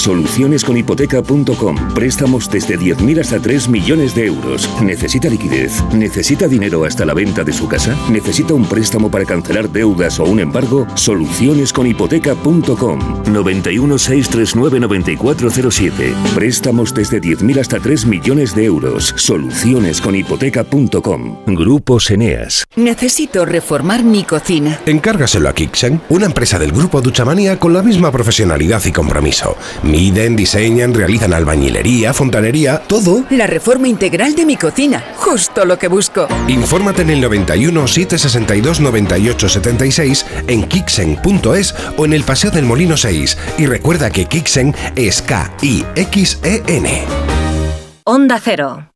Solucionesconhipoteca.com. Préstamos desde 10.000 hasta 3 millones de euros. ¿Necesita liquidez? ¿Necesita dinero hasta la venta de su casa? ¿Necesita un préstamo para cancelar deudas o un embargo? Solucionesconhipoteca.com. 91 639 9407. Préstamos desde 10.000 hasta 3 millones de euros. Solucionesconhipoteca.com. Grupo Eneas. Necesito reformar mi cocina. Encárgaselo a Kixen, una empresa del grupo Duchamanía con la misma profesionalidad y compromiso. Miden, diseñan, realizan albañilería, fontanería, todo. La reforma integral de mi cocina. Justo lo que busco. Infórmate en el 91 762 98 76 en kixen.es o en el Paseo del Molino 6. Y recuerda que Kixen es K-I-X-E-N. Onda Cero.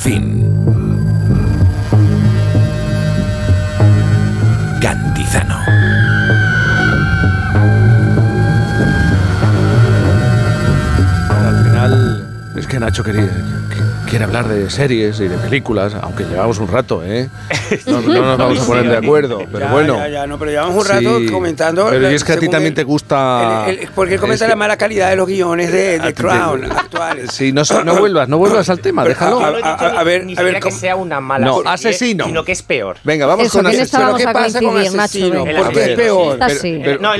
Fin. Cantizano. Al final, es que Nacho quería, que- quiere hablar de series y de películas, aunque llevamos un rato, ¿eh? No, no nos vamos a poner de acuerdo, pero Ya, bueno. ya, ya, no, pero llevamos un rato Sí, comentando. Pero la- y es que a ti también te gusta. el- el- porque él comenta la mala calidad de los guiones de, te- Sí, no, no vuelvas, no vuelvas al tema, déjalo. a- a- a- a ver, Ni a ver, que ¿cómo- sea una mala No, serie, asesino. sino que es peor. Venga, vamos Eso, con asesino. ¿Qué a pasa con coincidir, Nacho. asesino? venga. ¿Por qué es Sí, peor? Esta Pero- sí. pero- No,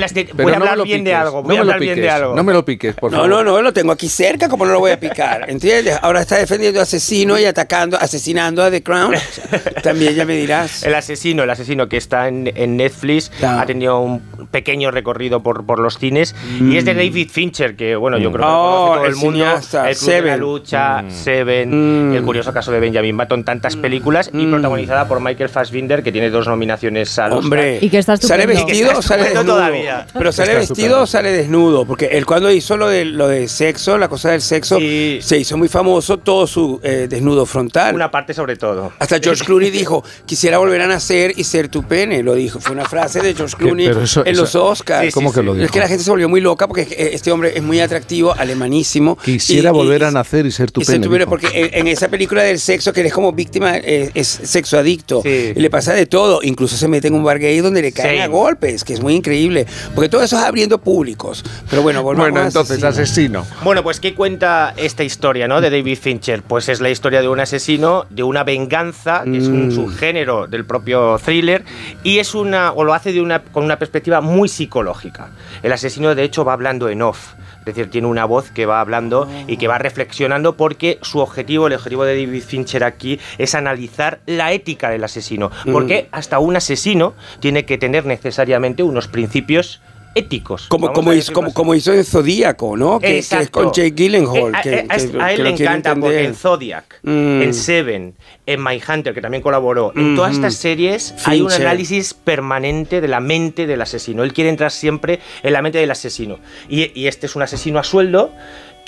voy a no me hablar lo bien de piques, algo, no voy a me lo hablar bien de piques, algo. No me lo piques, por No, favor. no, no, lo tengo aquí cerca, ¿cómo no lo voy a picar? ¿Entiendes? Ahora está defendiendo asesino y atacando, asesinando a The Crown. También ya me dirás. El asesino, el asesino que está en, en Netflix, ha tenido un pequeño recorrido por, por los cines y es de David Fincher, que bueno, yo creo que lo Oh, conoce todo el el mundo. cineasta, el Club de la Seven. Lucha, Seven, El curioso caso de Benjamin Button, tantas películas y protagonizada por Michael Fassbinder, que tiene dos nominaciones al Oscar. Hombre, Y que está ¿sale vestido o sale desnudo? todavía. Pero sale Está vestido o sale desnudo, porque él cuando hizo lo de lo de sexo, la cosa del sexo, se hizo muy famoso todo su eh, desnudo frontal. Una parte sobre todo. Hasta George Clooney dijo, quisiera volver a nacer y ser tu pene, lo dijo. Fue una frase de George Clooney pero eso- en los Oscars. Sí, ¿Cómo sí, que lo sí. dijo? Es que la gente se volvió muy loca porque eh, este hombre es muy atractivo, alemanísimo. Quisiera Y- y- volver a nacer y ser tu y ser pene. tu pene, dijo. porque en, en esa película del sexo que eres como víctima, eh, es sexo adicto. Y le pasa de todo. Incluso se mete en un bar gay donde le caen Sí. a golpes, que es muy increíble. Porque todo eso es abriendo públicos. Pero bueno, volvamos Bueno, a entonces, asesino. Bueno, pues ¿qué cuenta esta historia, no? De David Fincher. Pues es la historia de un asesino, de una venganza, que es un Mm. subgénero del propio thriller, y es una, o lo hace de una, con una perspectiva muy psicológica. El asesino, de hecho, va hablando en off. Es decir, tiene una voz que va hablando y que va reflexionando porque su objetivo, el objetivo de David Fincher aquí, es analizar la ética del asesino. Mm. Porque hasta un asesino tiene que tener necesariamente unos principios éticos. Como, como, hizo, como, así. como hizo en Zodíaco, ¿no? Que, que es con Jake Gyllenhaal. Eh, a, que, a- que- él le encanta porque en Zodiac, Mm. en Seven, en Mindhunter, que también colaboró, en todas Ujú. estas series hay un análisis permanente de la mente del asesino. Él quiere entrar siempre en la mente del asesino. Y, y este es un asesino a sueldo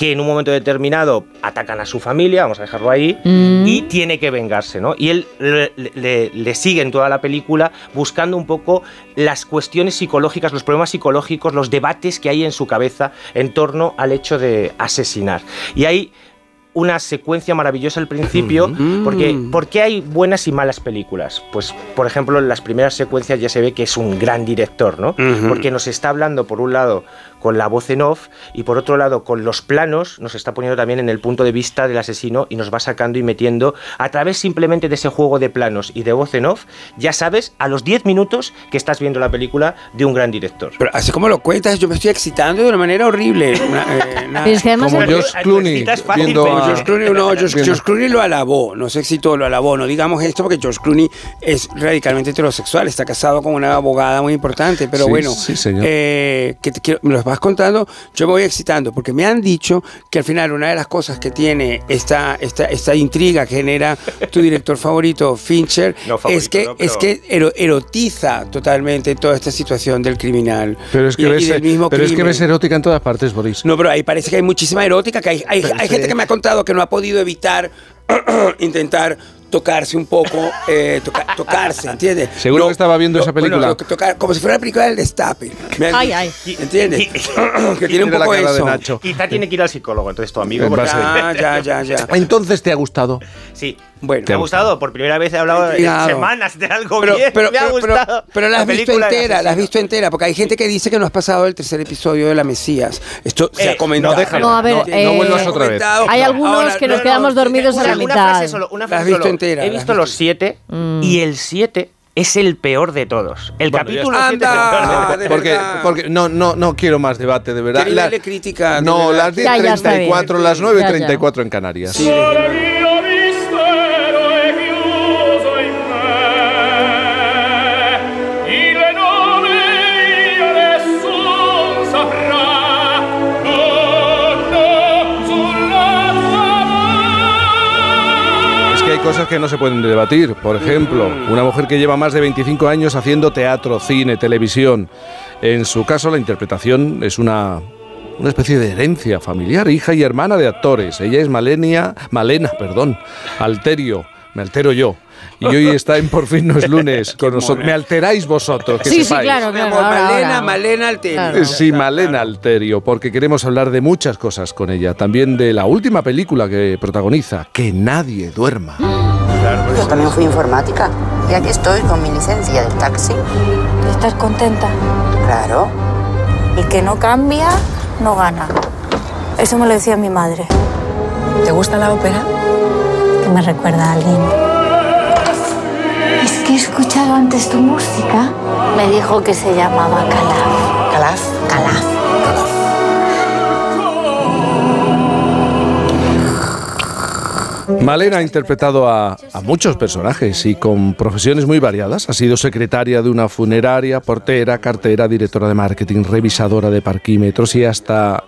que en un momento determinado atacan a su familia, vamos a dejarlo ahí, Mm. y tiene que vengarse, ¿no? Y él le, le- le sigue en toda la película buscando un poco las cuestiones psicológicas, los problemas psicológicos, los debates que hay en su cabeza en torno al hecho de asesinar. Y hay una secuencia maravillosa al principio, porque ¿por qué hay buenas y malas películas? Pues, por ejemplo, en las primeras secuencias ya se ve que es un gran director, ¿no? Porque nos está hablando, por un lado, con la voz en off, y por otro lado, con los planos, nos está poniendo también en el punto de vista del asesino y nos va sacando y metiendo, a través simplemente de ese juego de planos y de voz en off, ya sabes, a los 10 minutos que estás viendo la película de un gran director. Pero así como lo cuentas, yo me estoy excitando de una manera horrible. Una- eh, una- que Como George Clooney a- George Clooney, no, George, viendo- George Clooney lo alabó, no se excitó, lo alabó. No digamos esto porque George Clooney es radicalmente heterosexual, está casado con una abogada muy importante, pero Sí, bueno, sí, señor. eh, que te quiero- me los vas contando, yo me voy excitando, porque me han dicho que al final una de las cosas que tiene esta, esta, esta intriga que genera tu director favorito, Fincher, No favorito, es que, ¿no? Pero- es que ero- erotiza totalmente toda esta situación del criminal. Pero es que, y- y ves, del mismo pero es que ves erótica en todas partes, Boris. No, pero ahí parece que hay muchísima erótica, que hay, hay, gente que me ha contado que no ha podido evitar intentar tocarse un poco, eh, toca- tocarse, ¿entiendes? Seguro No, que estaba viendo no, esa película. bueno, to- tocar, como si fuera la película del destape. Ay, ay. ¿Entiendes? que tiene un Mira la poco cara de eso. Nacho. Quizá tiene que ir al psicólogo, entonces tu amigo. Ya, ya, ya, ya. Entonces te ha gustado. Sí. Bueno, Me ha gustado, por primera vez he hablado Intrigado. semanas de algo pero, bien. pero, me ha pero, pero- gustado. pero la has visto entera, la has visto entera, porque hay gente que dice que no has pasado el tercer episodio de La Mesías. Esto se Eh, ha comentado. no, déjalo. No, a ver, No, no eh, vuelvas otra vez. hay algunos que nos quedamos dormidos a la Una mitad. frase solo, una La has frase visto solo. entera, He visto los siete Mm. y el siete es el peor de todos. El Bueno, capítulo está. 7 es el peor de Anda. de porque, porque no, no, no quiero más debate, de verdad. ¿Qué La- crítica? no, las Ya, ya está 10.34, bien. las Ya, 9.34 en Canarias. Cosas que no se pueden debatir. Por ejemplo, una mujer que lleva más de 25 años haciendo teatro, cine, televisión. En su caso, la interpretación es una, una especie de herencia familiar, hija y hermana de actores. Ella es Malenia, Malena, perdón, Alterio. Me altero yo. Y hoy está en Por fin no es lunes con nosotros. Me alteráis vosotros, que Sí, sí, sepáis. claro, Mi claro. amor, ahora, Malena, ahora. Malena Alterio. Claro. Sí, Malena Alterio, porque queremos hablar de muchas cosas con ella. También de la última película que protagoniza, Que nadie duerma. Yo también fui informática y aquí estoy con mi licencia del taxi. ¿Estás contenta? Claro. El que no cambia, no gana. Eso me lo decía mi madre. ¿Te gusta la ópera? Que me recuerda a alguien. Que he escuchado antes tu música. Me dijo que se llamaba Calaf. Calaf. Calaf. Malena ha interpretado a, muchos personajes y con profesiones muy variadas. Ha sido secretaria de una funeraria, portera, cartera, directora de marketing, revisadora de parquímetros y hasta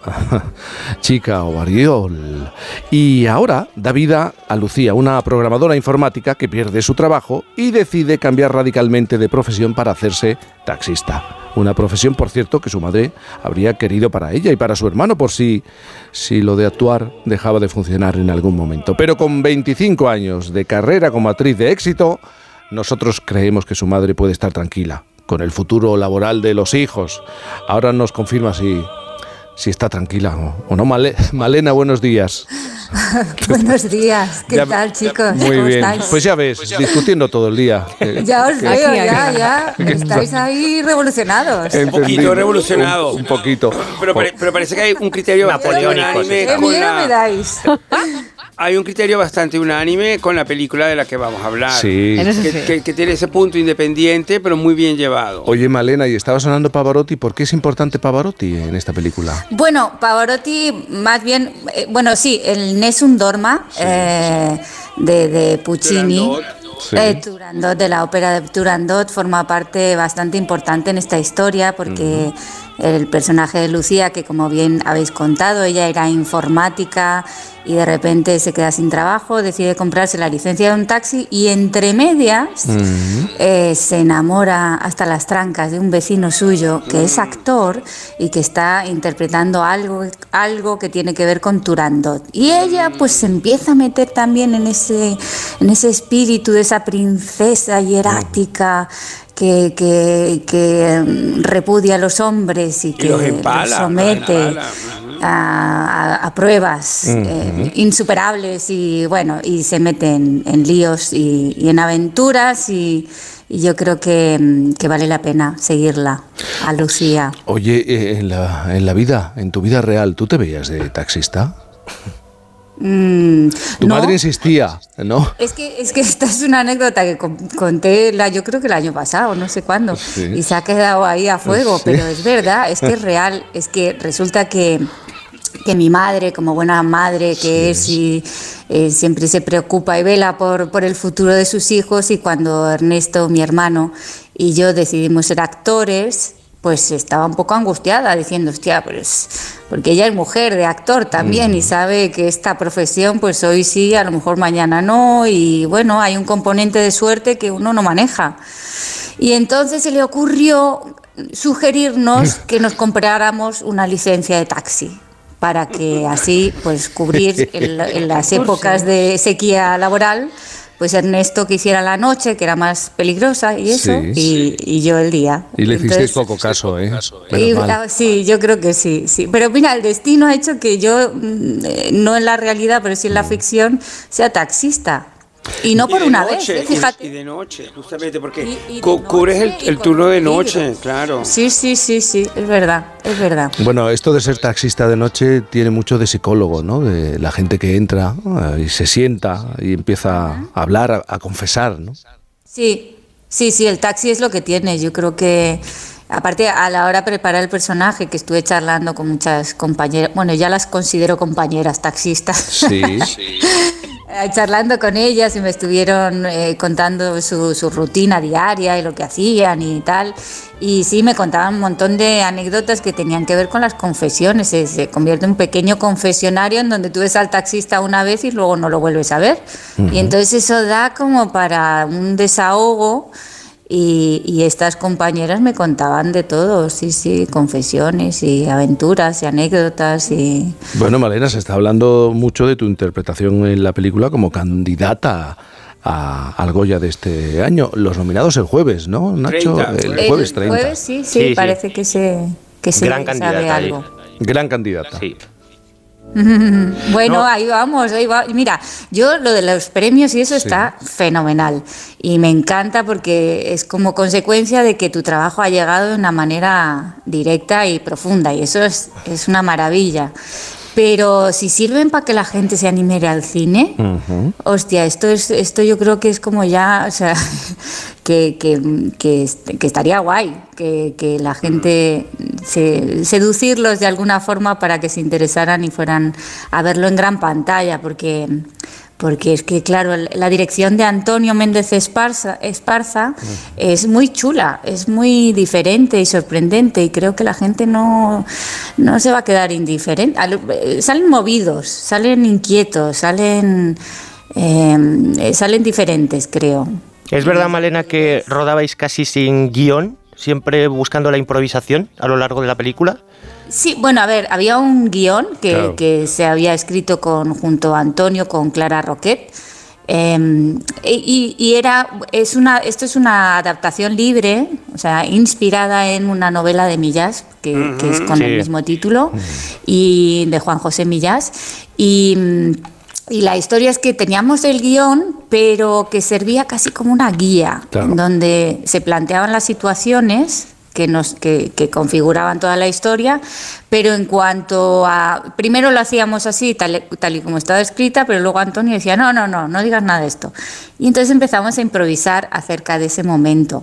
chica o variol. Y ahora da vida a Lucía, una programadora informática que pierde su trabajo y decide cambiar radicalmente de profesión para hacerse taxista. Una profesión, por cierto, que su madre habría querido para ella y para su hermano por si, si lo de actuar dejaba de funcionar en algún momento. Pero con 25 años de carrera como actriz de éxito, nosotros creemos que su madre puede estar tranquila con el futuro laboral de los hijos. Ahora nos confirma si, si está tranquila o, o no. Male- Malena, buenos días. Buenos días, ¿qué Ya- tal chicos? Muy ¿Cómo bien. estáis? Pues ya ves, discutiendo todo el día. Eh, Ya os veo, ya, ya. Estáis ahí revolucionados. Un poquito revolucionado. Un, un poquito. Pero, pare- pero parece que hay un criterio unánime ¿Qué miedo me la, dais? hay un criterio bastante unánime con la película de la que vamos a hablar. Que, sí. que- que tiene ese punto independiente, pero muy bien llevado. Oye, Malena, y estaba sonando Pavarotti. ¿Por qué es importante Pavarotti en esta película? Bueno, Pavarotti, más bien, eh, bueno, sí, el Nessun Dorma eh, de, de Puccini. Sí. Eh, Turandot, de la ópera de Turandot, forma parte bastante importante en esta historia porque el personaje de Lucía, que como bien habéis contado, ella era informática y de repente se queda sin trabajo, decide comprarse la licencia de un taxi y entre medias eh, se enamora hasta las trancas de un vecino suyo que es actor y que está interpretando algo, algo que tiene que ver con Turandot. Y ella pues se empieza a meter también en ese, en ese espíritu de esa princesa hierática. Que, que, que, mm, repudia a los hombres y que los empala, somete a, a- a pruebas eh, insuperables y bueno, y se mete en, en líos y, y en aventuras y, y yo creo que, mm, que vale la pena seguirla a Lucía. Oye, eh, en la, en la vida, en tu vida real, ¿tú te veías de taxista? Mm, Tu no, madre insistía, ¿no? Es que, es que esta es una anécdota que con- conté, la, yo creo que el año pasado, no sé cuándo, Sí. y se ha quedado ahí a fuego, Sí. pero es verdad, es que es real, es que resulta que, que mi madre, como buena madre que es, y, eh, siempre se preocupa y vela por, por el futuro de sus hijos, y cuando Ernesto, mi hermano, y yo decidimos ser actores, pues estaba un poco angustiada diciendo, hostia, pues porque ella es mujer de actor también y sabe que esta profesión pues hoy sí, a lo mejor mañana no y bueno, hay un componente de suerte que uno no maneja. Y entonces se le ocurrió sugerirnos que nos compráramos una licencia de taxi para que así pues cubrir en las épocas de sequía laboral pues Ernesto que hiciera la noche, que era más peligrosa y eso, Sí. y, y yo el día. Y le hicisteis poco caso, ¿eh? y, Menos mal. ah, sí, yo creo que sí, sí. Pero mira, el destino ha hecho que yo, mm, eh, no en la realidad, pero sí en la ficción, sea taxista. Y no por una noche, vez, y- ¿eh? fíjate. Y, de noche, justamente, porque y cubres el, noche turno de noche, claro. Sí, sí, sí, sí, es verdad, es verdad. Bueno, esto de ser taxista de noche tiene mucho de psicólogo, ¿no? De la gente que entra eh, y se sienta y empieza a hablar, a, a confesar, ¿no? Sí, sí, sí, el taxi es lo que tiene. Yo creo que, aparte, a la hora de preparar el personaje, que estuve charlando con muchas compañeras, bueno, ya las considero compañeras taxistas. Sí. Eh, charlando con ellas y me estuvieron eh, contando su, su rutina diaria y lo que hacían y tal. Y sí, me contaban un montón de anécdotas que tenían que ver con las confesiones. Se, se convierte en un pequeño confesionario en donde tú ves al taxista una vez y luego no lo vuelves a ver. Y entonces eso da como para un desahogo. Y, y estas compañeras me contaban de todo, sí, sí, confesiones y aventuras y anécdotas y... Bueno, Malena, se está hablando mucho de tu interpretación en la película como candidata a, al Goya de este año. Los nominados el jueves, ¿no, Nacho? 30, el jueves 30. jueves, sí, sí, Sí, sí. parece que se, que se Gran sabe candidata ahí. algo. Gran candidata. Sí. bueno, No. ahí vamos, ahí va. Mira, yo lo de los premios y eso está fenomenal. Y me encanta porque es como consecuencia de que tu trabajo ha llegado de una manera directa y profunda. Y eso es, es una maravilla. Pero si sirven para que la gente se anime al cine, hostia, esto, es, esto yo creo que es como ya, o sea, que, que, que, que estaría guay, que, que la gente, se, seducirlos de alguna forma para que se interesaran y fueran a verlo en gran pantalla, porque, porque es que, claro, la dirección de Antonio Méndez Esparza, Esparza es muy chula, es muy diferente y sorprendente y creo que la gente no, no se va a quedar indiferente. Eh, Salen movidos, salen inquietos, salen, eh, salen diferentes, creo. ¿Es verdad, Malena, que rodabais casi sin guion? siempre buscando la improvisación a lo largo de la película. Sí, bueno, a ver, había un guion que, Claro. que se había escrito con, junto a Antonio con Clara Roquet. eh, y, y era, es una, esto es una adaptación libre, o sea, inspirada en una novela de Millás, que, que es con Sí. el mismo título, y de Juan José Millás. Y, y la historia es que teníamos el guion, pero que servía casi como una guía, Claro. donde se planteaban las situaciones que, nos, que, que configuraban toda la historia, pero en cuanto a... Primero lo hacíamos así, tal, tal y como estaba escrita, pero luego Antonio decía, no, no, no, no digas nada de esto. Y entonces empezamos a improvisar acerca de ese momento.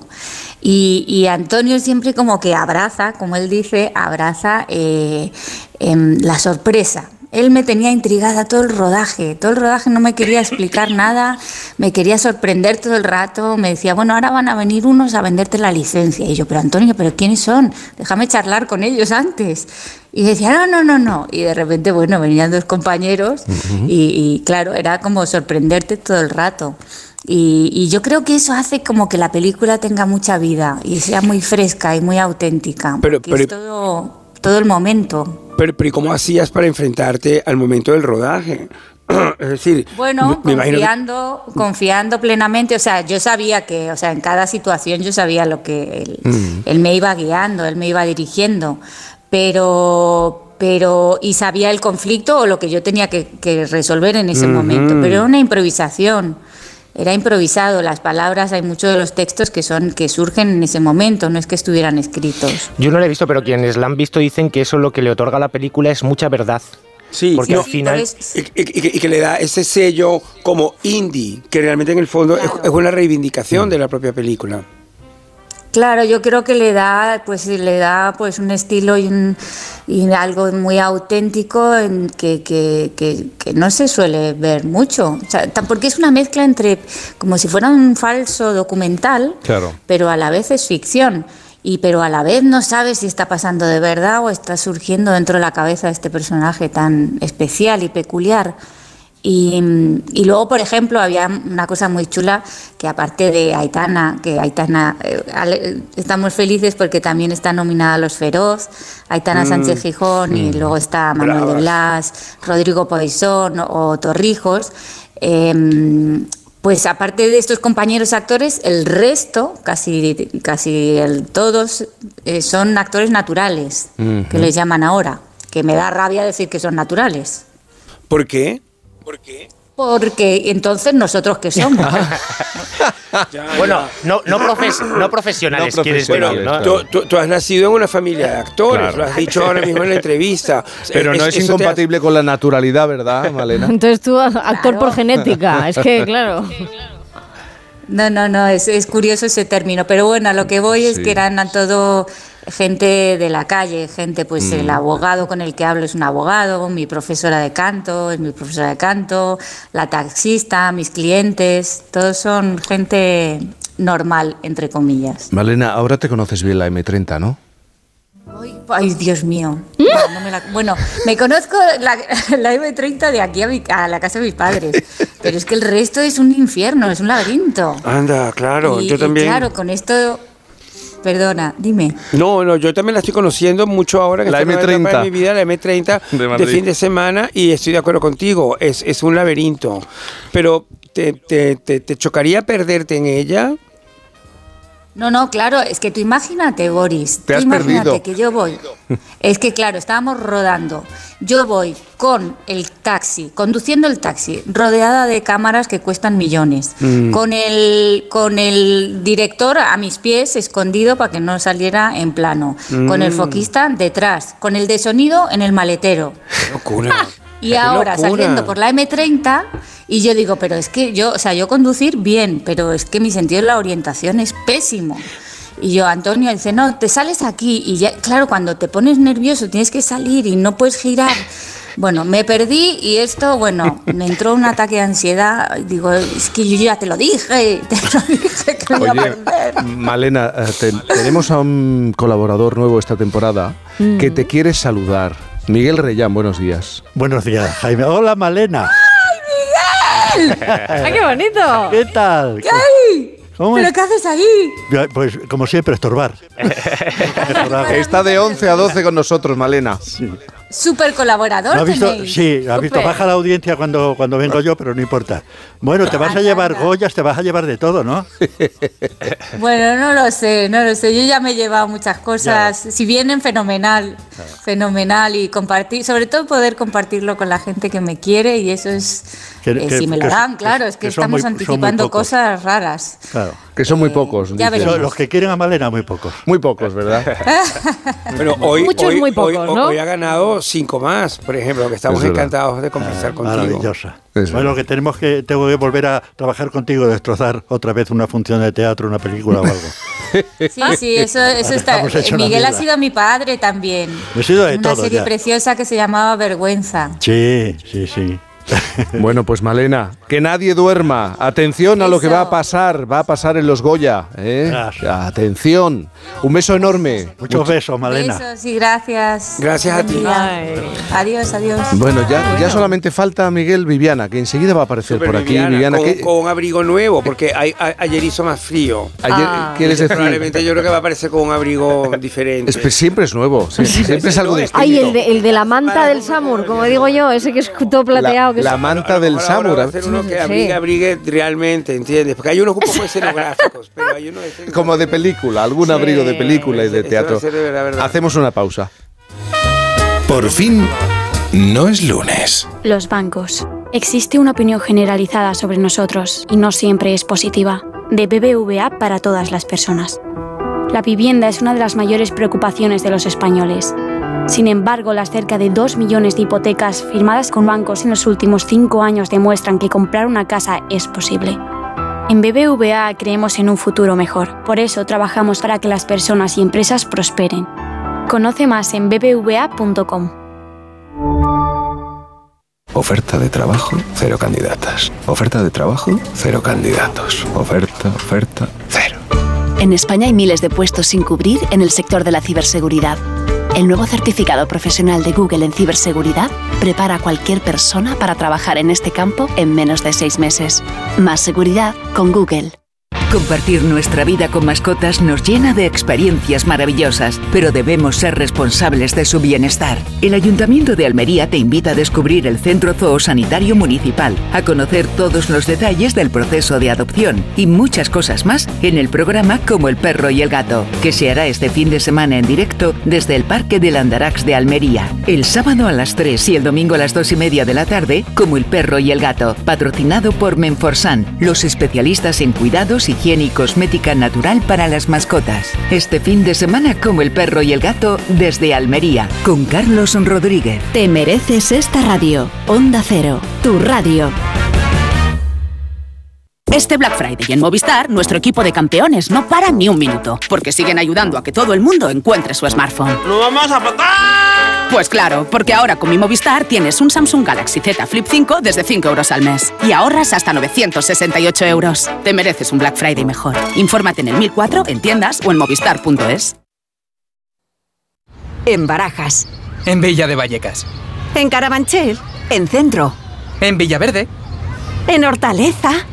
Y, y Antonio siempre como que abraza, como él dice, abraza eh, em, la sorpresa. Él me tenía intrigada todo el rodaje, todo el rodaje no me quería explicar nada, me quería sorprender todo el rato, me decía, bueno, ahora van a venir unos a venderte la licencia. Y yo, pero Antonio, ¿pero quiénes son? Déjame charlar con ellos antes. Y decía, no, no, no, no. Y de repente, bueno, venían dos compañeros y, y, claro, era como sorprenderte todo el rato. Y, y yo creo que eso hace como que la película tenga mucha vida y sea muy fresca y muy auténtica. Pero- porque es pero- todo, todo el momento. Pero, pero ¿y cómo hacías para enfrentarte al momento del rodaje? es decir, Bueno, me- me imagino que- confiando, confiando plenamente, o sea, yo sabía que, o sea, en cada situación yo sabía lo que él, Mm. él me iba guiando, él me iba dirigiendo, pero, pero, y sabía el conflicto o lo que yo tenía que, que resolver en ese momento, pero era una improvisación. Era improvisado, las palabras, hay muchos de los textos que son que surgen en ese momento, no es que estuvieran escritos. Yo no la he visto, pero quienes la han visto dicen que eso lo que le otorga a la película es mucha verdad. Sí, porque no, al final... y, y- y que- y que le da ese sello como indie, que realmente en el fondo es, es una reivindicación de la propia película. Claro, yo creo que le da, pues le da pues un estilo y, un- y algo muy auténtico en que, que- que- que no se suele ver mucho. O sea, porque es una mezcla entre como si fuera un falso documental, Claro. pero a la vez es ficción. Y pero a la vez no sabes si está pasando de verdad o está surgiendo dentro de la cabeza de este personaje tan especial y peculiar. Y, y luego, por ejemplo, había una cosa muy chula que aparte de Aitana, que Aitana, eh, estamos felices porque también está nominada a Los Feroz, Aitana Mm. Sánchez Gijón y Mm. luego está Manuel de. Blas, Rodrigo Poisson o Torrijos. Em, pues aparte de estos compañeros actores, el resto, casi, casi el, todos, eh, son actores naturales, que les llaman ahora, que me da rabia decir que son naturales. ¿Por qué? Porque entonces nosotros qué somos. bueno, no, no, profes- no profesionales, No quieres profesionales, decir, ¿no? Tú, tú- tú has nacido en una familia de actores, Claro. lo has dicho ahora mismo en la entrevista. Pero no es, eso te incompatible con la naturalidad, ¿verdad, Malena? Entonces tú, actor por genética, es que, claro. No, no, no, es, es curioso ese término, pero bueno, a lo que voy es que eran a todo gente de la calle, gente, pues Mm. el abogado con el que hablo es un abogado, mi profesora de canto es mi profesora de canto, la taxista, mis clientes, todos son gente normal, entre comillas. Malena, ahora te conoces bien la M30, ¿no? Ay, Dios mío. No, no me la- bueno, me conozco la, la M30 de aquí a, mi- a la casa de mis padres, pero es que el resto es un infierno, es un laberinto. Anda, claro, y, yo y también. claro, con esto, perdona, dime. No, no, yo también la estoy conociendo mucho ahora que La estoy en una etapa M30. de mi vida, la M30 De fin de semana y estoy de acuerdo contigo, es, es un laberinto. Pero ¿te, te, te, te chocaría perderte en ella? No, no, claro, es que tú imagínate, Boris. Te has imagínate perdido. que yo voy. Es que claro, estábamos rodando. Yo voy con el taxi, conduciendo el taxi, rodeada de cámaras que cuestan millones, Mm. con el con el director a mis pies escondido para que no saliera en plano, con el Mm. foquista detrás, con el de sonido en el maletero. Locura. Y Qué ahora locura. saliendo por la M30 y yo digo, pero es que yo, o sea, yo conducir bien, pero es que mi sentido de la orientación es pésimo. Y yo, Antonio, dice, no, te sales aquí y ya, claro, cuando te pones nervioso tienes que salir y no puedes girar. Bueno, me perdí y esto, bueno, me entró un ataque de ansiedad. Digo, es que yo ya te lo dije, te lo dije que me iba a Oye, perder. Malena, eh, te- tenemos a un colaborador nuevo esta temporada Mm. que te quiere saludar. Miguel Reyán, buenos días. Buenos días, Jaime. Hola, Malena. ¡Ay, qué bonito! ¿Qué tal? ¡Ay! ¿Cómo ¿Pero es? qué haces ahí? Pues como siempre, estorbar. Está de 11 a 12 con nosotros, Malena. Súper colaborador ¿No has visto? tenéis. Sí, has visto, baja la audiencia cuando, cuando vengo yo, pero no importa. Bueno, te vas a llevar Goyas, te vas a llevar de todo, ¿no? Bueno, no lo sé, no lo sé. Yo ya me he llevado muchas cosas. Si vienen, fenomenal. Fenomenal. Y compartir, sobre todo poder compartirlo con la gente que me quiere. Y eso es. Que- eh, que- si me lo dan, claro. Es que, estamos muy- anticipando pocos. cosas raras. Claro. Que son muy pocos. ya. Los que quieren a Malena, muy pocos. Muy pocos, ¿verdad? Pero hoy, Muchos hoy, muy pocos, hoy- ¿no? hoy ha ganado cinco más, por ejemplo, que estamos Es encantados de conversar contigo. Maravillosa. Bueno, que tenemos que, tengo que volver a trabajar contigo, destrozar otra vez una función de teatro, una película o algo. Sí, sí, eso, eso está. Miguel ha sido mi padre también. He sido de Una todo serie ya. preciosa que se llamaba Vergüenza. Sí, sí, sí. Bueno, pues Malena, que nadie duerma. Atención a lo que va a pasar, va a pasar en los Goya. ¿eh? Atención. Un beso enorme. Muchos besos, Besos y gracias. Gracias a ti. Adiós, adiós. Bueno, ya, ya solamente falta Miguel Viviana, que enseguida va a aparecer Super por aquí. Viviana, Viviana, con, ¿qué- con un abrigo nuevo, porque a- ayer hizo más frío. Ayer- Ah. ¿quieres decir? Probablemente yo creo que va a aparecer con un abrigo diferente. es- pues siempre es nuevo, sí, siempre es algo distinto. Ay, el de, el de la manta del Samur, como digo yo, ese que es todo plateado. que la es- manta del Samur. Uno que Sí. abrigue, abrigue realmente, ¿entiendes? Porque hay unos un poco escenográficos, pero hay unos Como de película, algún Sí, abrigo de película y de teatro. ser de verdad, verdad. Hacemos una pausa. Por fin, no es lunes. Los bancos. Existe una opinión generalizada sobre nosotros y no siempre es positiva. De BBVA para todas las personas. La vivienda es una de las mayores preocupaciones de los españoles. Sin embargo, las cerca de 2 millones de hipotecas firmadas con bancos en los últimos 5 años demuestran que comprar una casa es posible. En BBVA creemos en un futuro mejor. Por eso trabajamos para que las personas y empresas prosperen. Conoce más en bbva.com. Oferta de trabajo, cero candidatas. Oferta de trabajo, cero candidatos. Oferta, oferta, cero. En España hay miles de puestos sin cubrir en el sector de la ciberseguridad. El nuevo certificado profesional de Google en ciberseguridad prepara a cualquier persona para trabajar en este campo en menos de seis meses. Más seguridad con Google. Compartir nuestra vida con mascotas nos llena de experiencias maravillosas, pero debemos ser responsables de su bienestar. El Ayuntamiento de Almería te invita a descubrir el Centro Zoosanitario Municipal, a conocer todos los detalles del proceso de adopción y muchas cosas más en el programa Como el perro y el gato, que se hará este fin de semana en directo desde el Parque del Andarax de Almería. El sábado a las 3 y el domingo a las 2 y media de la tarde, Como el perro y el gato, patrocinado por Menforsan, los especialistas en cuidados, higiene y cosmética natural para las mascotas. Este fin de semana como el perro y el gato desde Almería, con Carlos Rodríguez. Te mereces esta radio. Onda Cero, tu radio. Este Black Friday en Movistar, nuestro equipo de campeones no para ni un minuto, porque siguen ayudando a que todo el mundo encuentre su smartphone. ¡No vamos a patar! Pues claro, porque ahora con mi Movistar tienes un Samsung Galaxy Z Flip 5 desde 5 euros al mes y ahorras hasta 968 euros. Te mereces un Black Friday mejor. Infórmate en el 1004, en tiendas o en movistar.es. En Barajas. En Villa de Vallecas. En Carabanchel. En Centro. En Villaverde. En Hortaleza.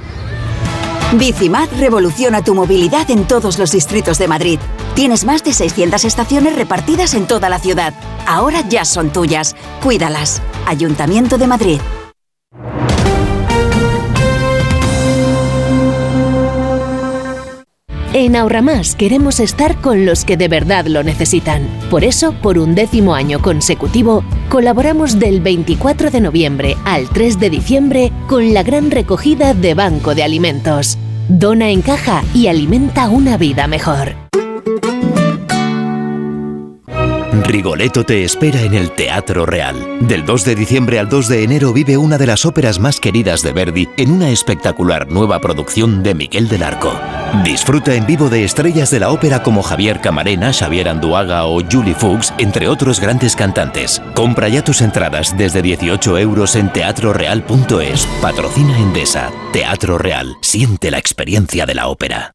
Bicimad revoluciona tu movilidad en todos los distritos de Madrid. Tienes más de 600 estaciones repartidas en toda la ciudad. Ahora ya son tuyas. Cuídalas. Ayuntamiento de Madrid. En Ahorramás queremos estar con los que de verdad lo necesitan. Por eso, por un décimo año consecutivo, colaboramos del 24 de noviembre al 3 de diciembre con la gran recogida de Banco de Alimentos. Dona en caja y alimenta una vida mejor. Rigoletto te espera en el Teatro Real. Del 2 de diciembre al 2 de enero vive una de las óperas más queridas de Verdi en una espectacular nueva producción de Miguel del Arco. Disfruta en vivo de estrellas de la ópera como Javier Camarena, Xavier Anduaga o Julie Fuchs, entre otros grandes cantantes. Compra ya tus entradas desde 18 euros en teatroreal.es. Patrocina Endesa. Teatro Real. Siente la experiencia de la ópera.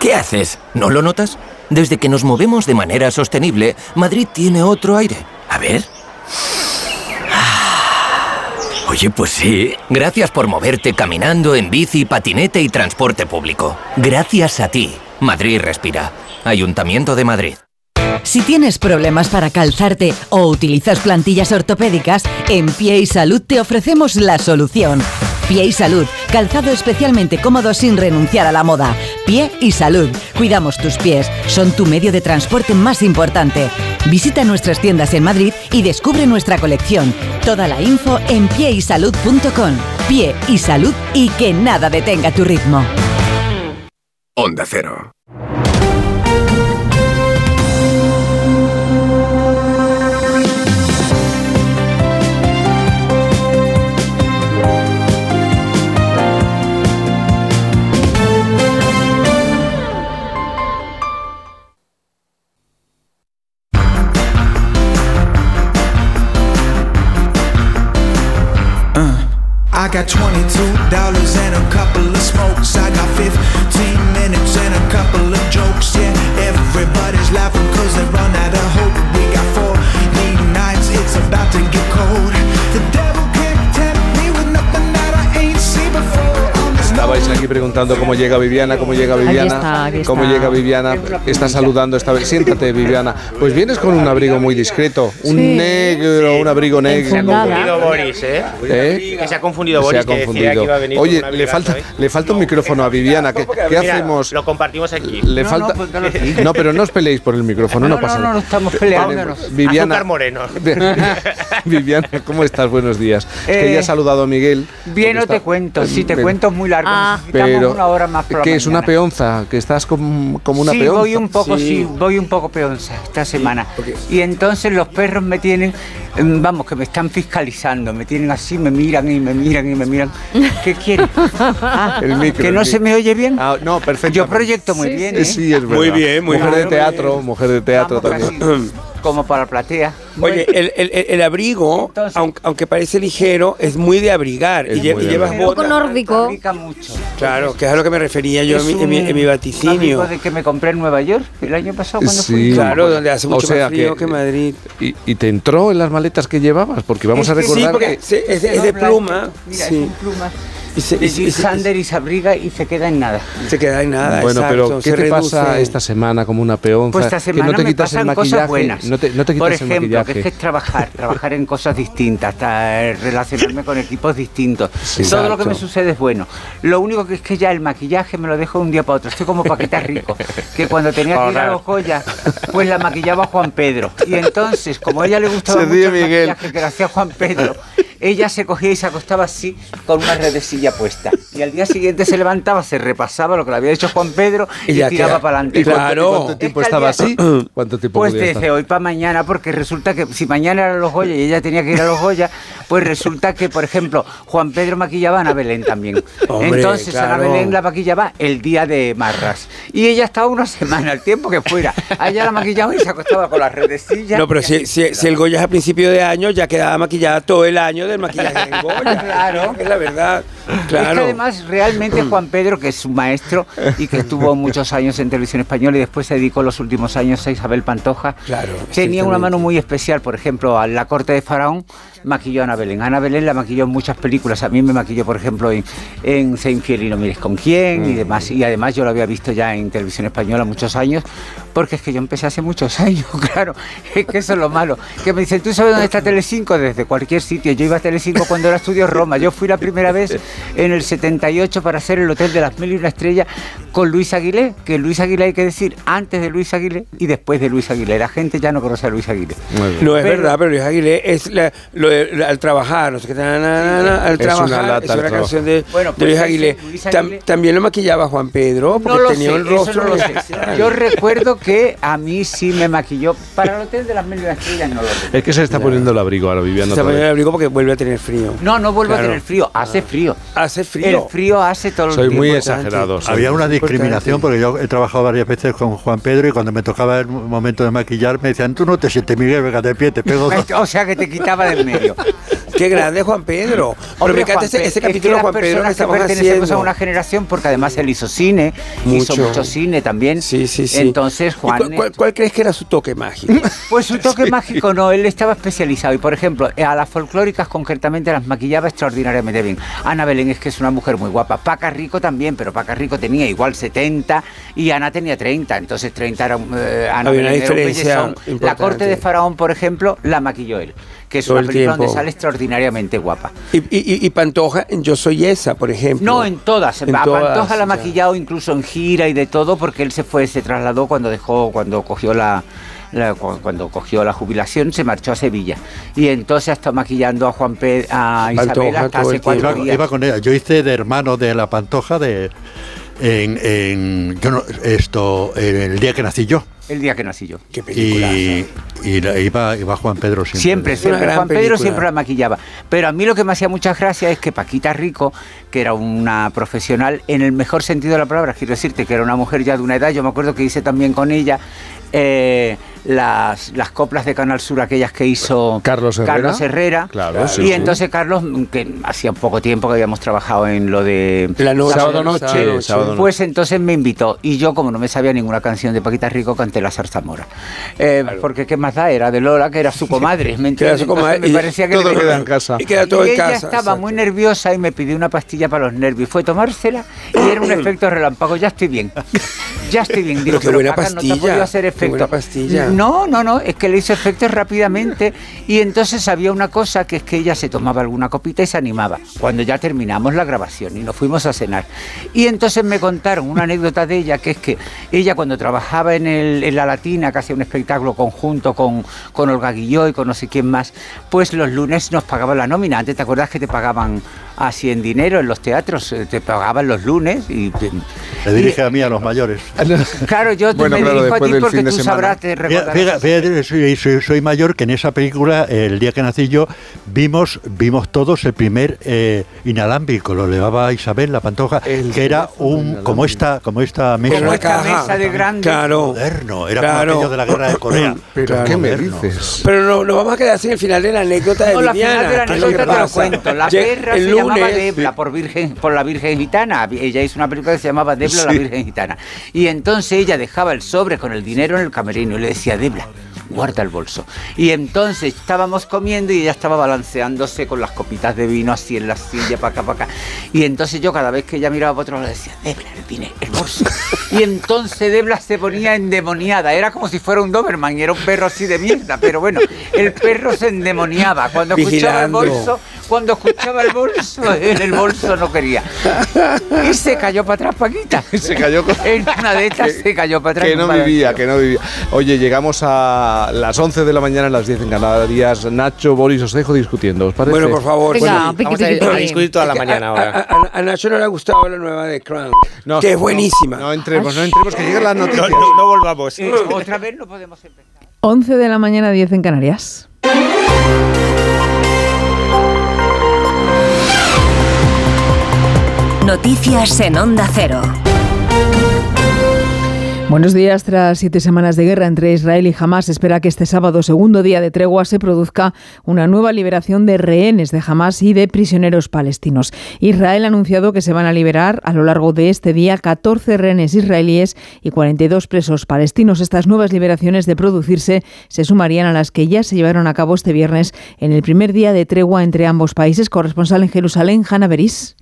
¿Qué haces? ¿No lo notas? Desde que nos movemos de manera sostenible, Madrid tiene otro aire. A ver. Oye, pues sí. Gracias por moverte caminando, en bici, patinete y transporte público. Gracias a ti. Madrid respira. Ayuntamiento de Madrid. Si tienes problemas para calzarte o utilizas plantillas ortopédicas, en Pie y Salud te ofrecemos la solución. Pie y Salud, calzado especialmente cómodo sin renunciar a la moda. Pie y Salud, cuidamos tus pies, son tu medio de transporte más importante. Visita nuestras tiendas en Madrid y descubre nuestra colección. Toda la info en pieysalud.com. Pie y Salud y que nada detenga tu ritmo. Onda Cero. Got $22 aquí preguntando cómo llega Viviana, cómo llega Viviana, está, aquí cómo llega Viviana. Está saludando esta vez. Siéntate, Viviana. Pues vienes con un abrigo muy discreto, un Sí. negro, un abrigo negro. Se ha confundido Boris, ¿eh? ¿Eh? Que se ha confundido Se Boris, ha que decía confundido. que iba a venir Oye, le falta, ¿eh? le falta un micrófono a Viviana. ¿Qué, hacemos? Lo compartimos aquí. Le falta. No, pero no os peleéis por el micrófono, no, No, pasa no, nada. no, no estamos Te- peleando. Viviana. Azúcar moreno. Viviana, ¿cómo estás? Buenos días. Es que Eh, ya ha saludado a Miguel. Bien, no te cuento. Si te cuento es muy largo. Ah. Pero, una hora más por la ¿qué es una peonza? Que estás como, como una sí, peonza. voy un poco, sí. voy un poco peonza esta semana. Y entonces los perros me tienen, mm, vamos, que me están fiscalizando, me tienen así, me miran y me miran y me miran. ¿Qué quieren? Ah, El micro, ¿Que el no micro. se me oye bien? Ah, no, perfecto. Yo proyecto muy bien, ¿eh? Sí, es verdad. Muy bien, muy mujer bien. de teatro, mujer de teatro Vamos, también. Como para la platea. Oye, el, el- abrigo, aunque, aunque parece ligero, es muy de abrigar. Y, muy llevas Un poco botas. nórdico. mucho. Claro, que es a lo que me refería yo en mi, en mi- en mi vaticinio. abrigo de que me compré en Nueva York el año pasado cuando Sí. fui. Claro, donde hace O mucho sea más frío que, Madrid. ¿Y, y te entró en las maletas que llevabas? Porque vamos Es a que recordar sí, porque que... es, de- es de Dobla, pluma. Mira, sí. es un pluma. Y se, Sander y se abriga y se queda en nada. se queda en nada. Bueno, exacto, pero ¿qué te pasa esta semana como una peonza? Pues esta que semana no te me quitas el pasan maquillaje. cosas buenas. No te, no te quitas Por el ejemplo, maquillaje. que es que es trabajar, trabajar en cosas distintas, hasta relacionarme con equipos distintos. Sí, Todo lo que me sucede es bueno. Lo único que es que ya el maquillaje me lo dejo de un día para otro. Estoy como paqueta rico. Que cuando tenía que ir a los Goya, pues la maquillaba Juan Pedro. Y entonces, como a ella le gustaba Se mucho ríe el Miguel. maquillaje que le hacía Juan Pedro, ella se cogía y se acostaba así con una redecilla puesta. Y al día siguiente se levantaba, se repasaba lo que le había hecho Juan Pedro y, Y tiraba para adelante. ¿Y cuánto, tiempo estaba así? ¿Cuánto tiempo Pues desde hoy para mañana, porque resulta que si mañana eran los Goya y ella tenía que ir a los Goya, pues resulta que, por ejemplo, Juan Pedro maquillaba a Ana Belén también. Hombre, Entonces Ana claro. Belén la maquillaba el día de Marras. Y ella estaba una semana, el tiempo que fuera. A ella la maquillaba y se acostaba con las redecillas. No, pero si, si, si el Goya es a principio de año, ya quedaba maquillada todo el año del maquillaje en Goya. Claro. Es la verdad. Es Claro. que además realmente Juan Pedro, que es un maestro y que estuvo muchos años en televisión española y después se dedicó los últimos años a Isabel Pantoja, Claro, tenía una mano muy especial. Por ejemplo, a la corte de Faraón maquilló a Ana Belén. Ana Belén la maquilló en muchas películas. A mí me maquilló, por ejemplo, en, en Sé infiel y no mires con quién y demás. Y además yo lo había visto ya en televisión española muchos años, porque es que yo empecé hace muchos años, claro. Es que eso es lo malo. Que me dicen, ¿tú sabes dónde está Telecinco? Desde cualquier sitio. Yo iba a Telecinco cuando era estudio Roma. Yo fui la primera vez en el 78 para hacer el Hotel de las Mil y una Estrellas con Luis Aguilé, que Luis Aguilé hay que decir antes de Luis Aguilé y después de Luis Aguilé. La gente ya no conoce a Luis Aguilé. No es Pero- verdad, pero Luis Aguilé es la- lo de- al trabajar, no sé qué, na, na, na, al Es una trabajar, lata es una canción de, Bueno, de pues Luis ese Aguilé. Luis Tam- Aguilé- también lo maquillaba Juan Pedro, porque No tenía sé, un eso rostro no lo sé. Yo recuerdo que a mí sí me maquilló para el Hotel de las Mil y una Estrellas, no lo recuerdo. Es que se está poniendo el abrigo ahora, Viviana. Se pone vez. el abrigo porque vuelve a tener frío. No, no vuelvo Claro. a tener frío, hace frío. Hace El frío. frío hace todo el Soy tiempo. muy exagerado. soy Había una discriminación porque yo he trabajado varias veces con Juan Pedro y cuando me tocaba el momento de maquillar me decían, tú no te sientes Miguel, venga de pie, te pego. O sea que te quitaba del medio. Qué grande Juan Pedro. Pero Hombre, me encanta Juan ese, Pe- ese es que capítulo Juan Pedro que estamos pertenecemos haciendo. a una generación porque además él hizo cine, hizo Mucho. cine también. Sí, sí, sí. Entonces, ¿Y Juan. cuál, cuál- cuál crees que era su toque mágico? Pues su toque mágico no, él estaba especializado y por ejemplo a las folclóricas concretamente las maquillaba extraordinariamente bien. Ana Belén es que es una mujer muy guapa, Paca Rico también, pero Paca Rico tenía igual 70 y Ana tenía 30, entonces 30 era eh, Ana Había una Belén era un diferencia. La corte de Faraón, por ejemplo, la maquilló él, que es Todo una el película tiempo. donde sale extraordinariamente guapa. Y, y- Pantoja Yo Soy Esa, por ejemplo. No, en todas. En a todas, Pantoja la ha maquillado incluso en gira y de todo, porque él se fue, se trasladó cuando dejó, cuando cogió la, la- cu- cuando cogió la jubilación, se marchó a Sevilla. Y entonces ha estado maquillando a Juan Pedro, a Isabel Pantoja hasta hace cuatro días. Iba con ella. Yo hice de hermano de la Pantoja de en, en- yo no, esto el día que nací yo. El día que nací yo. Qué Y, y la- iba, iba Juan Pedro siempre. Siempre, siempre. Juan Pedro siempre la maquillaba. Pero a mí lo que me hacía mucha gracia es que Paquita Rico, que era una profesional en el mejor sentido de la palabra, quiero decirte que era una mujer ya de una edad, yo me acuerdo que hice también con ella eh, las, las coplas de Canal Sur, aquellas que hizo Carlos Herrera. Carlos Herrera. Claro, sí, y sí. entonces Carlos, que hacía poco tiempo que habíamos trabajado en lo de La noche. Sábado noche. Sábado noche. Sábado noche. pues entonces me invitó y yo como no me sabía ninguna canción de Paquita Rico canté la zarzamora Eh, porque qué más da era de Lola que era su comadre ¿me Que era entiendes? su comadre, me parecía que todo le- queda en casa. Y queda todo y en ella casa. estaba exacto. muy nerviosa y me pidió una pastilla para los nervios fue tomársela y era un efecto relámpago ya estoy bien ya estoy bien digo Pero qué buena Paca, no te ha podido hacer qué efecto buena pastilla. No no no es que le hizo efectos rápidamente. Y entonces había una cosa que es que ella se tomaba alguna copita y se animaba cuando ya terminamos la grabación y nos fuimos a cenar. Y entonces me contaron una anécdota de ella que es que ella cuando trabajaba en, el- la Latina que hacía un espectáculo conjunto con, con Olga Guilló y con no sé quién más pues los lunes nos pagaban la nómina. Antes te acuerdas que te pagaban así en dinero en los teatros eh, te pagaban los lunes y Se dirige a mí, a los mayores. claro yo te me claro, dirijo a ti porque tú semana. sabrás te Fíjate, soy, soy- soy mayor que en esa película, el día que nací yo, vimos, vimos todos el primer eh, inalámbrico, lo llevaba Isabel la Pantoja, que era un como esta, como esta mesa. Como esta mesa de grande. Claro. Moderno, era Claro. como aquello de la guerra de Corea. ¿Pero qué me Moderno. dices? Pero no, no vamos a quedar sin el final de la anécdota de No, la final de la ¿qué es lo que anécdota te lo cuento. La el se llamaba Debla por, virgen, por la Virgen Gitana. Ella hizo una película que se llamaba Debla la Sí. Virgen Gitana. Y entonces ella dejaba el sobre con el dinero en el camerino y le decía, Debla, guarda el bolso. Y entonces estábamos comiendo y ella estaba balanceándose con las copitas de vino así en la silla, para acá, para acá. Y entonces yo cada vez que ella miraba para otro lado decía, Debla, el dinero, el bolso. Y entonces Debla se ponía endemoniada. Era como si fuera un Doberman y era un perro así de mierda. Pero bueno, el perro se endemoniaba. Cuando escuchaba el bolso, cuando escuchaba el bolso, en el bolso no quería. Y se cayó para atrás Paquita. Se cayó con- En una de estas se cayó para atrás. Que no vivía, que no vivía. Oye, llegamos a las 11 de la mañana, a las 10 en Canarias. Nacho, Boris, os dejo discutiendo, ¿os parece? Bueno, por favor. Venga, bueno, piqui, Vamos a, piqui, a piqui. discutir toda la mañana ahora. a- a- a Nacho no le ha gustado la nueva de Crown, No, que es buenísima. No, entremos, no entremos, que lleguen las No, noticias. no, no volvamos. Eh, Otra vez no podemos empezar. 11 de la mañana, 10 en Canarias. Noticias en Onda Cero. Buenos días. Tras siete semanas de guerra entre Israel y Hamas, espera que este sábado, segundo día de tregua, se produzca una nueva liberación de rehenes de Hamas y de prisioneros palestinos. Israel ha anunciado que se van a liberar a lo largo de este día 14 rehenes israelíes y 42 presos palestinos. Estas nuevas liberaciones, de producirse, se sumarían a las que ya se llevaron a cabo este viernes en el primer día de tregua entre ambos países. Corresponsal en Jerusalén, Hanna Beris.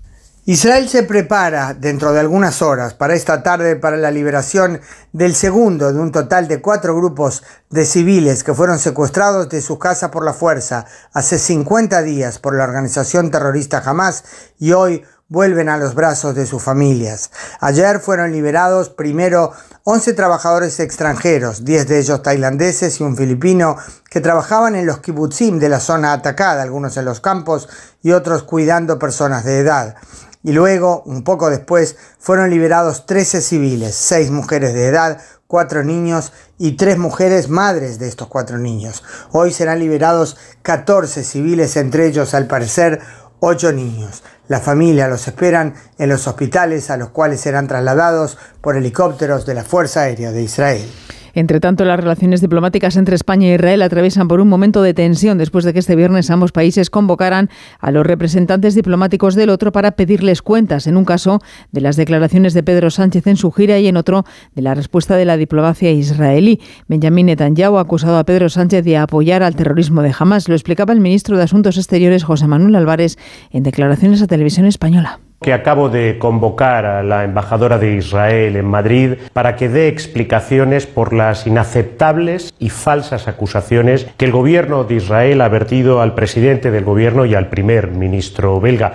Israel se prepara dentro de algunas horas para esta tarde para la liberación del segundo de un total de cuatro grupos de civiles que fueron secuestrados de sus casas por la fuerza hace 50 días por la organización terrorista Hamas y hoy vuelven a los brazos de sus familias. Ayer fueron liberados primero 11 trabajadores extranjeros, 10 de ellos tailandeses y un filipino, que trabajaban en los kibbutzim de la zona atacada, algunos en los campos y otros cuidando personas de edad. Y luego, un poco después, fueron liberados 13 civiles, 6 mujeres de edad, 4 niños y 3 mujeres madres de estos 4 niños. Hoy serán liberados 14 civiles, entre ellos, al parecer, 8 niños. La familia los esperan en los hospitales a los cuales serán trasladados por helicópteros de la Fuerza Aérea de Israel. Entre tanto, las relaciones diplomáticas entre España e Israel atraviesan por un momento de tensión después de que este viernes ambos países convocaran a los representantes diplomáticos del otro para pedirles cuentas, en un caso de las declaraciones de Pedro Sánchez en su gira y en otro de la respuesta de la diplomacia israelí. Benjamín Netanyahu ha acusado a Pedro Sánchez de apoyar al terrorismo de Hamas. Lo explicaba el ministro de Asuntos Exteriores, José Manuel Álvarez, en declaraciones a Televisión Española que acabo de convocar a la embajadora de Israel en Madrid para que dé explicaciones por las inaceptables y falsas acusaciones que el gobierno de Israel ha vertido al presidente del gobierno y al primer ministro belga.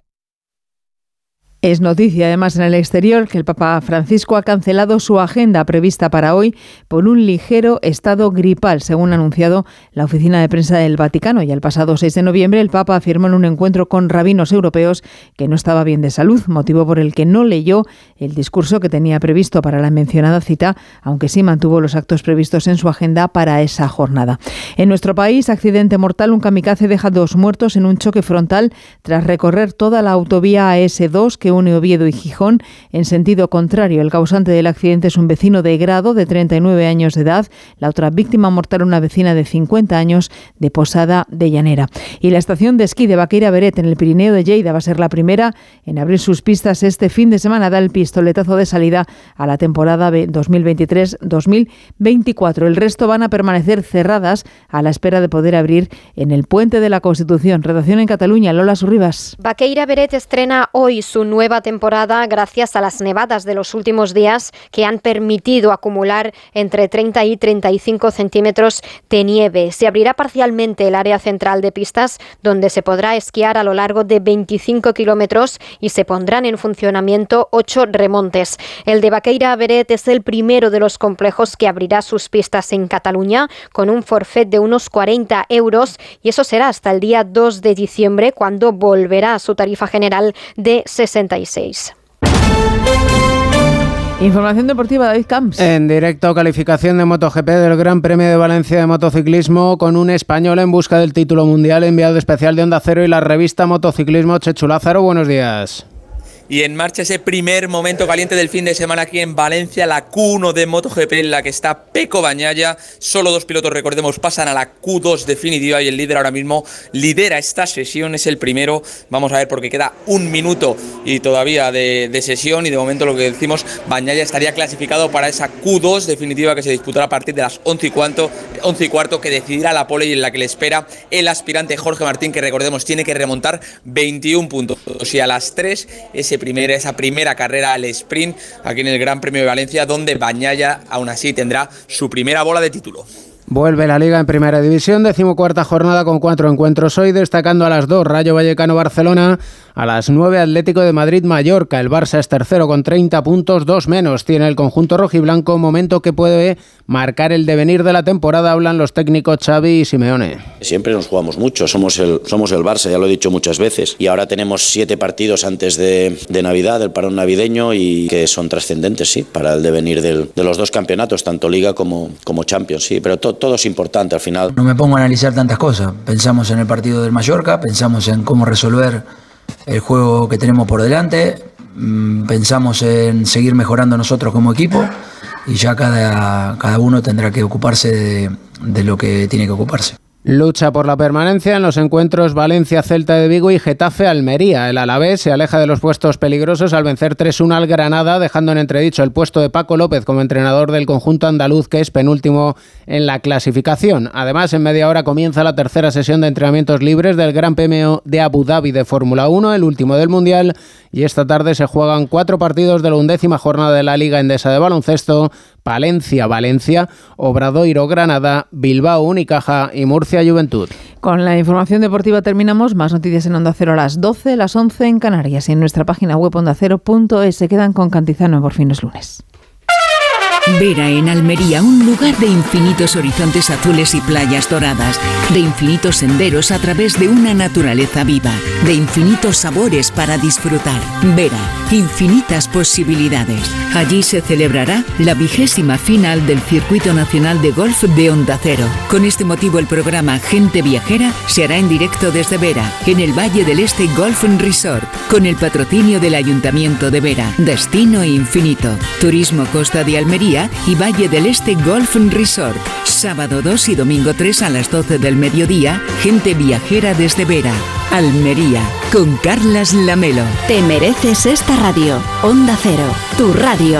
Es noticia además en el exterior que el Papa Francisco ha cancelado su agenda prevista para hoy por un ligero estado gripal, según ha anunciado la oficina de prensa del Vaticano. Y el pasado 6 de noviembre el Papa afirmó en un encuentro con rabinos europeos que no estaba bien de salud, motivo por el que no leyó el discurso que tenía previsto para la mencionada cita, aunque sí mantuvo los actos previstos en su agenda para esa jornada. En nuestro país, accidente mortal, un kamikaze deja dos muertos en un choque frontal tras recorrer toda la autovía AS2 que une Oviedo y Gijón en sentido contrario. El causante del accidente es un vecino de grado de 39 años de edad. La otra víctima mortal, una vecina de 50 años de Posada de Llanera. Y la estación de esquí de Vaqueira Beret en el Pirineo de Lleida va a ser la primera en abrir sus pistas este fin de semana. Da el pistoletazo de salida a la temporada 2023-2024. El resto van a permanecer cerradas a la espera de poder abrir en el Puente de la Constitución. Redacción en Cataluña, Lola Surribas. Vaqueira Beret estrena hoy su nueva temporada gracias a las nevadas de los últimos días que han permitido acumular entre 30 y 35 centímetros de nieve. Se abrirá parcialmente el área central de pistas donde se podrá esquiar a lo largo de 25 kilómetros y se pondrán en funcionamiento ocho remontes. El de Vaqueira Beret es el primero de los complejos que abrirá sus pistas en Cataluña con un forfait de unos 40 euros y eso será hasta el día 2 de diciembre cuando volverá a su tarifa general de 60 Información deportiva, David Camps. En directo, calificación de MotoGP del Gran Premio de Valencia de Motociclismo con un español en busca del título mundial, enviado especial de Onda Cero y la revista Motociclismo Chechu Lázaro. Buenos días y en marcha ese primer momento caliente del fin de semana aquí en Valencia, la Q1 de MotoGP en la que está Peco Bañaya. Solo dos pilotos, recordemos, pasan a la Q2 definitiva y el líder ahora mismo lidera esta sesión, es el primero. Vamos a ver porque queda un minuto y todavía de, sesión y de momento lo que decimos, Bañaya estaría clasificado para esa Q2 definitiva que se disputará a partir de las 11 y, cuarto, 11 y cuarto que decidirá la pole y en la que le espera el aspirante Jorge Martín que recordemos tiene que remontar 21 puntos. Y a las 3 ese primera, esa primera carrera al sprint aquí en el Gran Premio de Valencia, donde Bañaya aún así tendrá su primera bola de título. Vuelve la Liga en Primera División, decimocuarta jornada con cuatro encuentros hoy, destacando a las dos Rayo Vallecano Barcelona, a las nueve Atlético de Madrid Mallorca. El Barça es tercero con 30 puntos, dos menos tiene el conjunto rojiblanco, momento que puede marcar el devenir de la temporada, hablan los técnicos Xavi y Simeone. Siempre nos jugamos mucho, somos el, somos el Barça, ya lo he dicho muchas veces, y ahora tenemos siete partidos antes de, de Navidad, del parón navideño, y que son trascendentes, sí, para el devenir del, de los dos campeonatos, tanto Liga como, como Champions, sí, pero todo todo es importante al final. No me pongo a analizar tantas cosas. Pensamos en el partido del Mallorca, pensamos en cómo resolver el juego que tenemos por delante, mm, pensamos en seguir mejorando nosotros como equipo y ya cada, cada uno tendrá que ocuparse de, de lo que tiene que ocuparse. Lucha por la permanencia en los encuentros Valencia-Celta de Vigo y Getafe-Almería. El Alavés se aleja de los puestos peligrosos al vencer 3-1 al Granada, dejando en entredicho el puesto de Paco López como entrenador del conjunto andaluz, que es penúltimo en la clasificación. Además, en media hora comienza la tercera sesión de entrenamientos libres del Gran Premio de Abu Dhabi de Fórmula 1, el último del Mundial, y esta tarde se juegan cuatro partidos de la undécima jornada de la Liga Endesa de Baloncesto Palencia, Valencia, Obradoiro, Granada, Bilbao, Unicaja y Murcia, Juventud. Con la información deportiva terminamos. Más noticias en Onda Cero a las 12, las 11 en Canarias y en nuestra página web ondacero.es. Se quedan con Cantizano por fin es lunes. Vera en Almería, un lugar de infinitos horizontes azules y playas doradas, de infinitos senderos a través de una naturaleza viva, de infinitos sabores para disfrutar. Vera, infinitas posibilidades. Allí se celebrará la vigésima final del Circuito Nacional de Golf de Onda Cero. Con este motivo el programa Gente Viajera se hará en directo desde Vera, en el Valle del Este Golf Resort, con el patrocinio del Ayuntamiento de Vera. Destino infinito. Turismo Costa de Almería y Valle del Este Golf Resort. Sábado 2 y domingo 3 a las 12 del mediodía, gente viajera desde Vera, Almería, con Carlas Lamelo. Te mereces esta radio. Onda Cero, tu radio.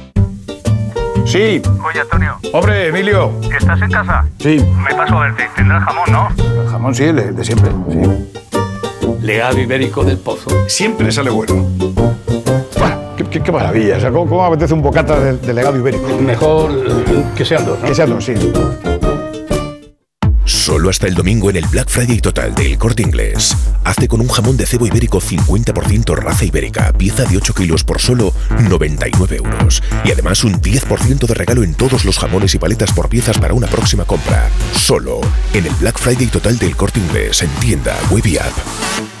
Sí. Oye, Antonio. Hombre, Emilio. ¿Estás en casa? Sí. Me paso a verte. Tendrás jamón, ¿no? El jamón sí, de, de siempre. Sí. Legado ibérico del pozo. Siempre sale bueno. Qué, qué- qué maravilla. O sea, ¿cómo, cómo apetece un bocata de, de legado ibérico? Mejor que sean dos, ¿no? Que sean dos, sí. Solo hasta el domingo en el Black Friday total del Corte Inglés. Hazte con un jamón de cebo ibérico 50% raza ibérica, pieza de 8 kilos por solo 99 euros. Y además un 10% de regalo en todos los jamones y paletas por piezas para una próxima compra. Solo en el Black Friday total del Corte Inglés en tienda, web app.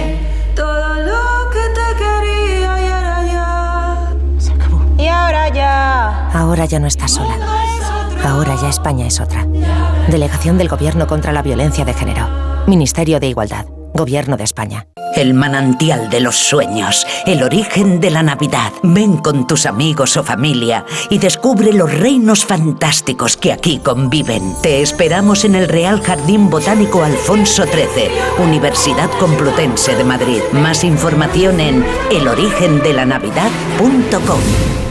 Ahora ya no estás sola. Ahora ya España es otra. Delegación del Gobierno contra la Violencia de Género. Ministerio de Igualdad. Gobierno de España. El manantial de los sueños, el origen de la Navidad. Ven con tus amigos o familia y descubre los reinos fantásticos que aquí conviven. Te esperamos en el Real Jardín Botánico Alfonso XIII, Universidad Complutense de Madrid. Más información en elorigendelanavidad.com.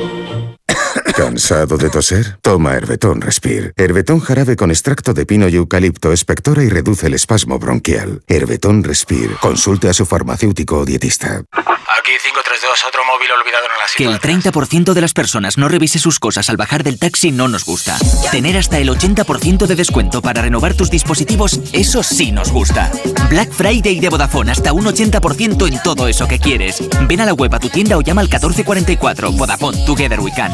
¿Cansado de toser? Toma Herbetón Respire. Herbetón jarabe con extracto de pino y eucalipto espectora y reduce el espasmo bronquial. Herbetón Respire. Consulte a su farmacéutico o dietista. Aquí 532, otro móvil olvidado en el Que el 30% de las personas no revise sus cosas al bajar del taxi no nos gusta. Tener hasta el 80% de descuento para renovar tus dispositivos, eso sí nos gusta. Black Friday de Vodafone, hasta un 80% en todo eso que quieres. Ven a la web a tu tienda o llama al 1444. Vodafone, Together We Can.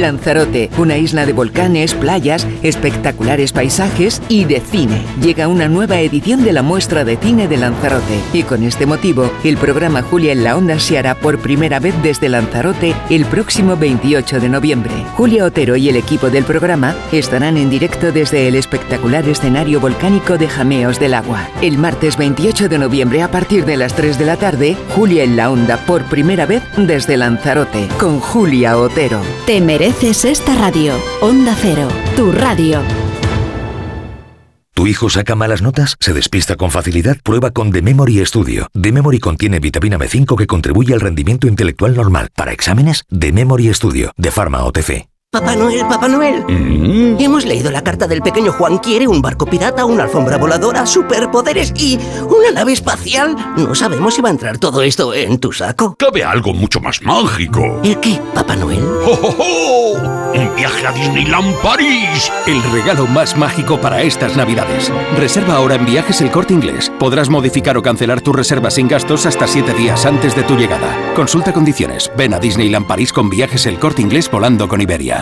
Lanzarote, una isla de volcanes, playas, espectaculares paisajes y de cine. Llega una nueva edición de la muestra de cine de Lanzarote y con este motivo el programa Julia en la Onda se hará por primera vez desde Lanzarote el próximo 28 de noviembre. Julia Otero y el equipo del programa estarán en directo desde el espectacular escenario volcánico de Jameos del Agua. El martes 28 de noviembre a partir de las 3 de la tarde, Julia en la Onda por primera vez desde Lanzarote con Julia Otero. Te mereces esta radio. Onda Cero, tu radio. ¿Tu hijo saca malas notas? ¿Se despista con facilidad? Prueba con The Memory Studio. The Memory contiene vitamina B5 que contribuye al rendimiento intelectual normal. Para exámenes, The Memory Studio, de Pharma OTC. Papá Noel, Papá Noel. Hemos leído la carta del pequeño Juan. Quiere un barco pirata, una alfombra voladora, superpoderes y una nave espacial. No sabemos si va a entrar todo esto en tu saco. Cabe algo mucho más mágico. ¿El qué, Papá Noel? ¡Oh, oh, oh! ¡Un viaje a Disneyland París! El regalo más mágico para estas navidades. Reserva ahora en Viajes El Corte Inglés. Podrás modificar o cancelar tu reserva sin gastos hasta 7 días antes de tu llegada. Consulta condiciones. Ven a Disneyland París con Viajes El Corte Inglés volando con Iberia.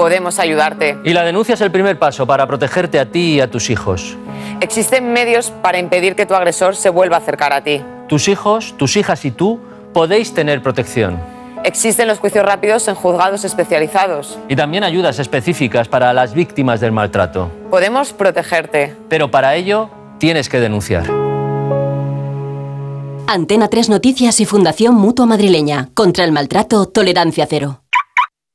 podemos ayudarte. Y la denuncia es el primer paso para protegerte a ti y a tus hijos. Existen medios para impedir que tu agresor se vuelva a acercar a ti. Tus hijos, tus hijas y tú podéis tener protección. Existen los juicios rápidos en juzgados especializados. Y también ayudas específicas para las víctimas del maltrato. Podemos protegerte. Pero para ello tienes que denunciar. Antena 3 Noticias y Fundación Mutua Madrileña. Contra el maltrato, tolerancia cero.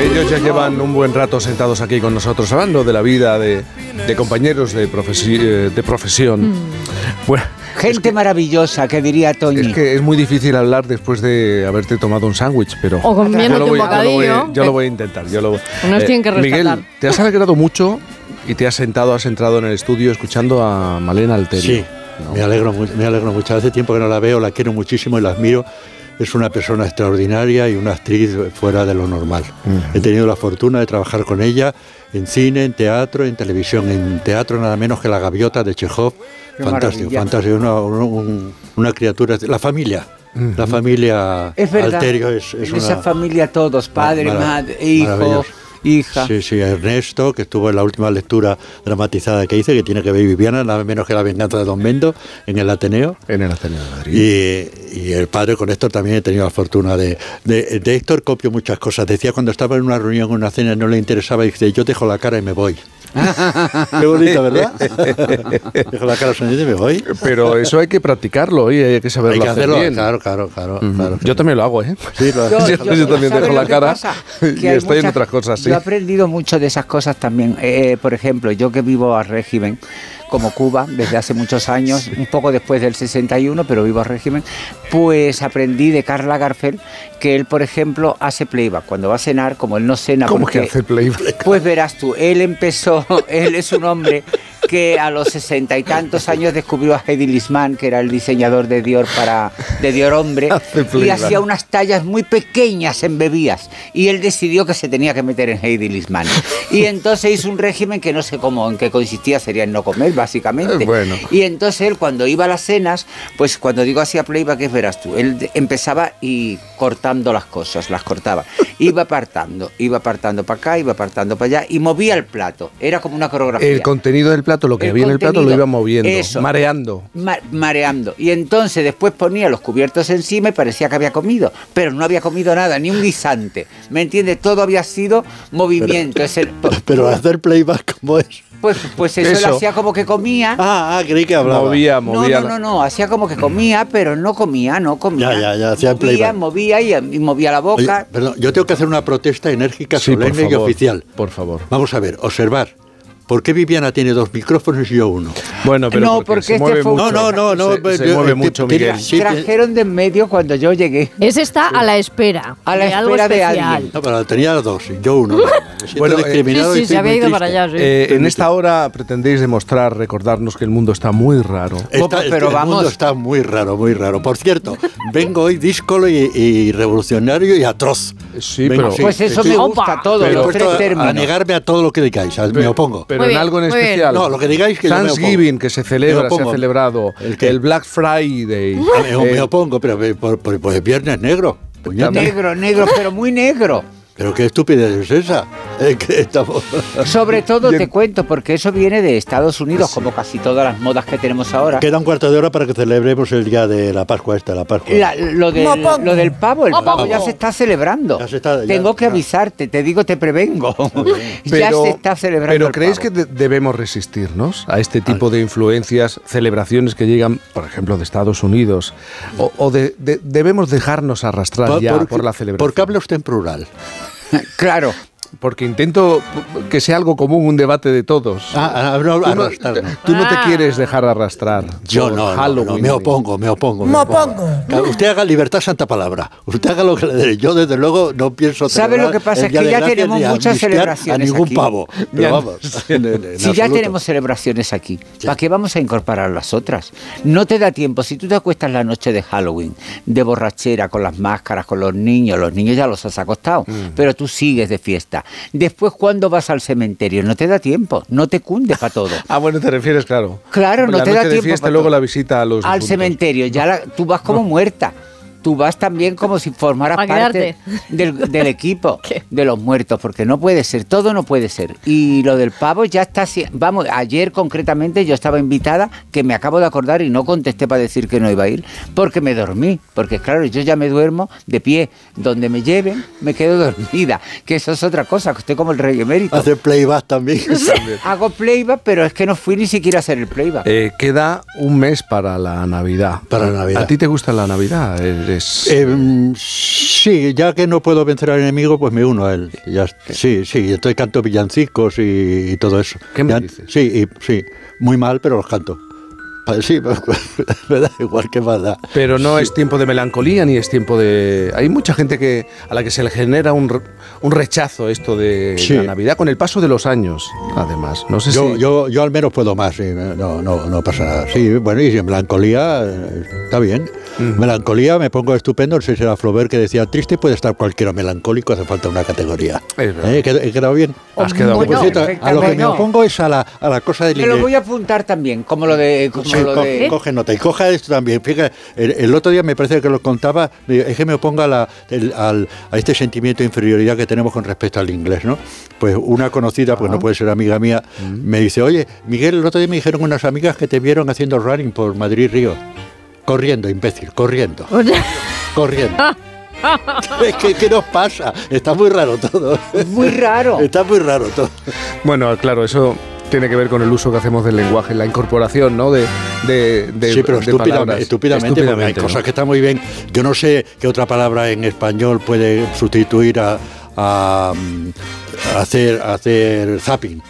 Ellos ya llevan un buen rato sentados aquí con nosotros hablando de la vida de, de compañeros de, profesi- eh, de profesión. Bueno, Gente maravillosa, que diría Toñi. es que es muy difícil hablar después de haberte tomado un sándwich, pero O comiéndote yo lo voy, un yo lo voy- bocadillo. yo lo voy a intentar. Yo lo, Unos tienen que Miguel, rescatar. te has alegrado mucho y te has sentado, has entrado en el estudio escuchando a Malena Alterio. Sí, me alegro, me alegro mucho. Hace tiempo que no la veo, la quiero muchísimo y la admiro. Es una persona extraordinaria y una actriz fuera de lo normal. He tenido la fortuna de trabajar con ella en cine, en teatro, en televisión. En teatro nada menos que La Gaviota de Chekhov. Qué fantástico, maravilla. fantástico. Una, un- una criatura. La familia. La familia Es verdad. Alterio es, es en esa una. familia todos, padre, madre, hijo. Hija. Sí, sí, Ernesto, que estuvo en la última lectura dramatizada que hice, que tiene que ver Viviana, nada menos que la venganza de Don Mendo, en el Ateneo. En el Ateneo de Madrid. Y, y el padre con Héctor también he tenido la fortuna de, de, de Héctor copio muchas cosas. Decía cuando estaba en una reunión, en una cena, no le interesaba, y dice, yo dejo la cara y me voy. Qué bonito, ¿verdad? dejo la cara sonriente y me voy. Pero eso hay que practicarlo y hay que saberlo Hay que hacer hacerlo, bien. claro, claro, claro. Claro. Yo también lo hago, ¿eh? Sí, lo Yo, haces. yo también ¿Sabes dejo la cara pasa? y estoy en otras cosas, sí. Yo he aprendido mucho de esas cosas también. Eh, por ejemplo, yo que vivo a régimen, como Cuba, desde hace muchos años, un poco después del 61, pero vivo régimen, pues aprendí de Carla Garfel que él, por ejemplo, hace playback. Cuando va a cenar, como él no cena ¿Cómo porque... que hace playback? Pues verás tú, él empezó, él es un hombre que a los sesenta y tantos años descubrió a Hedy Lisman, que era el diseñador de Dior para de Dior hombre, y hacía unas tallas muy pequeñas en bebidas. Y él decidió que se tenía que meter en Heidi Lisman. Y entonces hizo un régimen que no sé cómo, en qué consistía, sería en no comer, básicamente. Eh, bueno. Y entonces él, cuando iba a las cenas, pues cuando digo hacía playback, es verás tú, él empezaba y cortando las cosas, las cortaba. Iba apartando, iba apartando para acá, iba apartando para allá y movía el plato. Era como una coreografía. El contenido del plato, lo que El había en el plato, lo iba moviendo, eso. mareando. Ma- mareando. Y entonces después ponía los cubiertos encima y parecía que había comido, pero no había comido nada, ni un guisante. ¿Me entiendes? Todo había sido movimiento. es el- Pero hacer playback como es. Pues, pues eso, Eso. lo hacía como que comía. Ah, ah, creí que hablaba. Movía, No, movía. no, no, no, hacía como que comía, pero no comía, no comía. Ya, ya, ya, hacía movía, playback. movía y, y movía la Oye, boca. perdón, yo tengo que hacer una protesta enérgica, Sí, solemne y oficial. Por favor. Vamos a ver, observar. ¿Por qué Viviana tiene dos micrófonos y yo uno? Bueno, pero No, porque, porque se este mueve fue mucho. No, no, no, no, Se, se yo- mueve eh, mucho, Miguel. sí, Trajeron de en medio cuando yo llegué. Ese está a la espera. A la de algo espera de especial. alguien. No, pero tenía dos y yo uno. Me Bueno, eh, discriminado Sí, y sí, estoy se había ido para allá, sí. Eh, en esta hora pretendéis demostrar, recordarnos que el mundo está muy raro. Está- Pero el vamos. mundo está muy raro, muy raro. Por cierto, vengo hoy díscolo y, y revolucionario y atroz. Sí, Vengo, pero, sí, Pues eso sí, me sí. gusta todo, Pero a- negarme a todo lo que digáis, me opongo. Pero Muy en bien, algo en muy bien. especial. No, lo que digáis que Thanksgiving, que se celebra, se ha celebrado. ¿El Black Friday. Ah, me, me Eh, opongo, pero pero- por, por- por el viernes negro. puñeta. Negro, negro, pero muy negro. Pero qué estupidez es esa. Que estamos- Sobre todo te cuento, porque eso viene de Estados Unidos, como casi todas las modas que tenemos ahora. Queda un cuarto de hora para que celebremos el día de la Pascua esta, la Pascua. La- lo, del, lo del pavo, el pavo ya se está celebrando. Ya se está- ya- Tengo que ya. avisarte, te digo, te prevengo. ya se está celebrando. Pero el ¿creéis pavo. que de- debemos resistirnos a este tipo de influencias, celebraciones que llegan, por ejemplo, de Estados Unidos? ¿O, o de- de- debemos dejarnos arrastrar Por- ya por, por- la celebración? ¿Por qué habla usted en plural? Claro. Porque intento que sea algo común, un debate de todos. Ah, ah, no, Tú no, arrastrarnos. tú no te Ah. quieres dejar arrastrar. Yo no, no, me opongo, me opongo. me opongo. Usted haga libertad santa palabra. Usted haga lo que le dé. Yo, desde luego, no pienso ¿Sabe lo que pasa? Es que ya tenemos muchas celebraciones A ningún aquí. pavo. Pero Ya. vamos, en- en- en Si ya absoluto. tenemos celebraciones aquí, ¿para qué vamos a incorporar las otras? No te da tiempo. Si tú te acuestas la noche de Halloween, de borrachera, con las máscaras, con los niños, los niños ya los has acostado, Mm. pero tú sigues de fiesta. Después, cuando vas al cementerio? No te da tiempo, no te cunde para todo. Ah, bueno, te refieres, claro. Claro, no la te da noche de tiempo fiesta luego todo. la visita a los Al difuntos. cementerio, ya la- tú vas como muerta. Tú vas también como si formaras Pa' parte del, del equipo de los muertos, porque no puede ser, todo no puede ser. Y lo del pavo ya está, vamos, ayer concretamente yo estaba invitada, que me acabo de acordar y no contesté para decir que no iba a ir, porque me dormí, porque claro, yo ya me duermo de pie, donde me lleven, me quedo dormida, que eso es otra cosa, que estoy como el rey emérito. Hacer playback también. Hago playback, pero es que no fui ni siquiera a hacer el playback. Eh, queda un mes para la Navidad. Para la Navidad. ¿A ti te gusta la Navidad? Eres- Eh, sí, ya que no puedo vencer al enemigo, pues me uno a él. Ya, sí, sí, estoy canto villancicos y, y todo eso. ¿Qué me Ya- dices? Sí, y- sí, muy mal, pero los canto. Sí, me da igual que más da. Pero no es tiempo de melancolía ni es tiempo de... Hay mucha gente que a la que se le genera un, un rechazo esto de Sí. la Navidad con el paso de los años, además. No sé Yo, si... yo, yo al menos puedo más, sí, no, no, no pasa nada. Sí, bueno, y si melancolía eh, está bien. Melancolía me pongo estupendo, no sé si era Flaubert que decía, triste puede estar cualquiera, melancólico hace falta una categoría. ¿Eh? ¿He qued- he quedado bien? Has quedado Bueno, cierto, a lo que me opongo es a la, a la cosa del Me lo voy a apuntar también, como lo de... Como Sí, lo co- de coge nota y coja esto también. Fíjate, el, el otro día me parece que lo contaba, es que me oponga a, la- el- al- a este sentimiento de inferioridad que tenemos con respecto al inglés, ¿no? Pues una conocida, pues no puede ser amiga mía, me dice, oye, Miguel, el otro día me dijeron unas amigas que te vieron haciendo running por Madrid-Río. Corriendo, imbécil, corriendo, corriendo. ¿Qué, qué nos pasa? Está muy raro todo. Muy raro. Está muy raro todo. Bueno, claro, eso tiene que ver con el uso que hacemos del lenguaje, la incorporación, ¿no? De, de, de- sí, pero de estúpidamente, palabras. estúpidamente, porque hay ¿no? cosas que están muy bien. Yo no sé qué otra palabra en español puede sustituir a, a, mm, a hacer, a hacer zapping.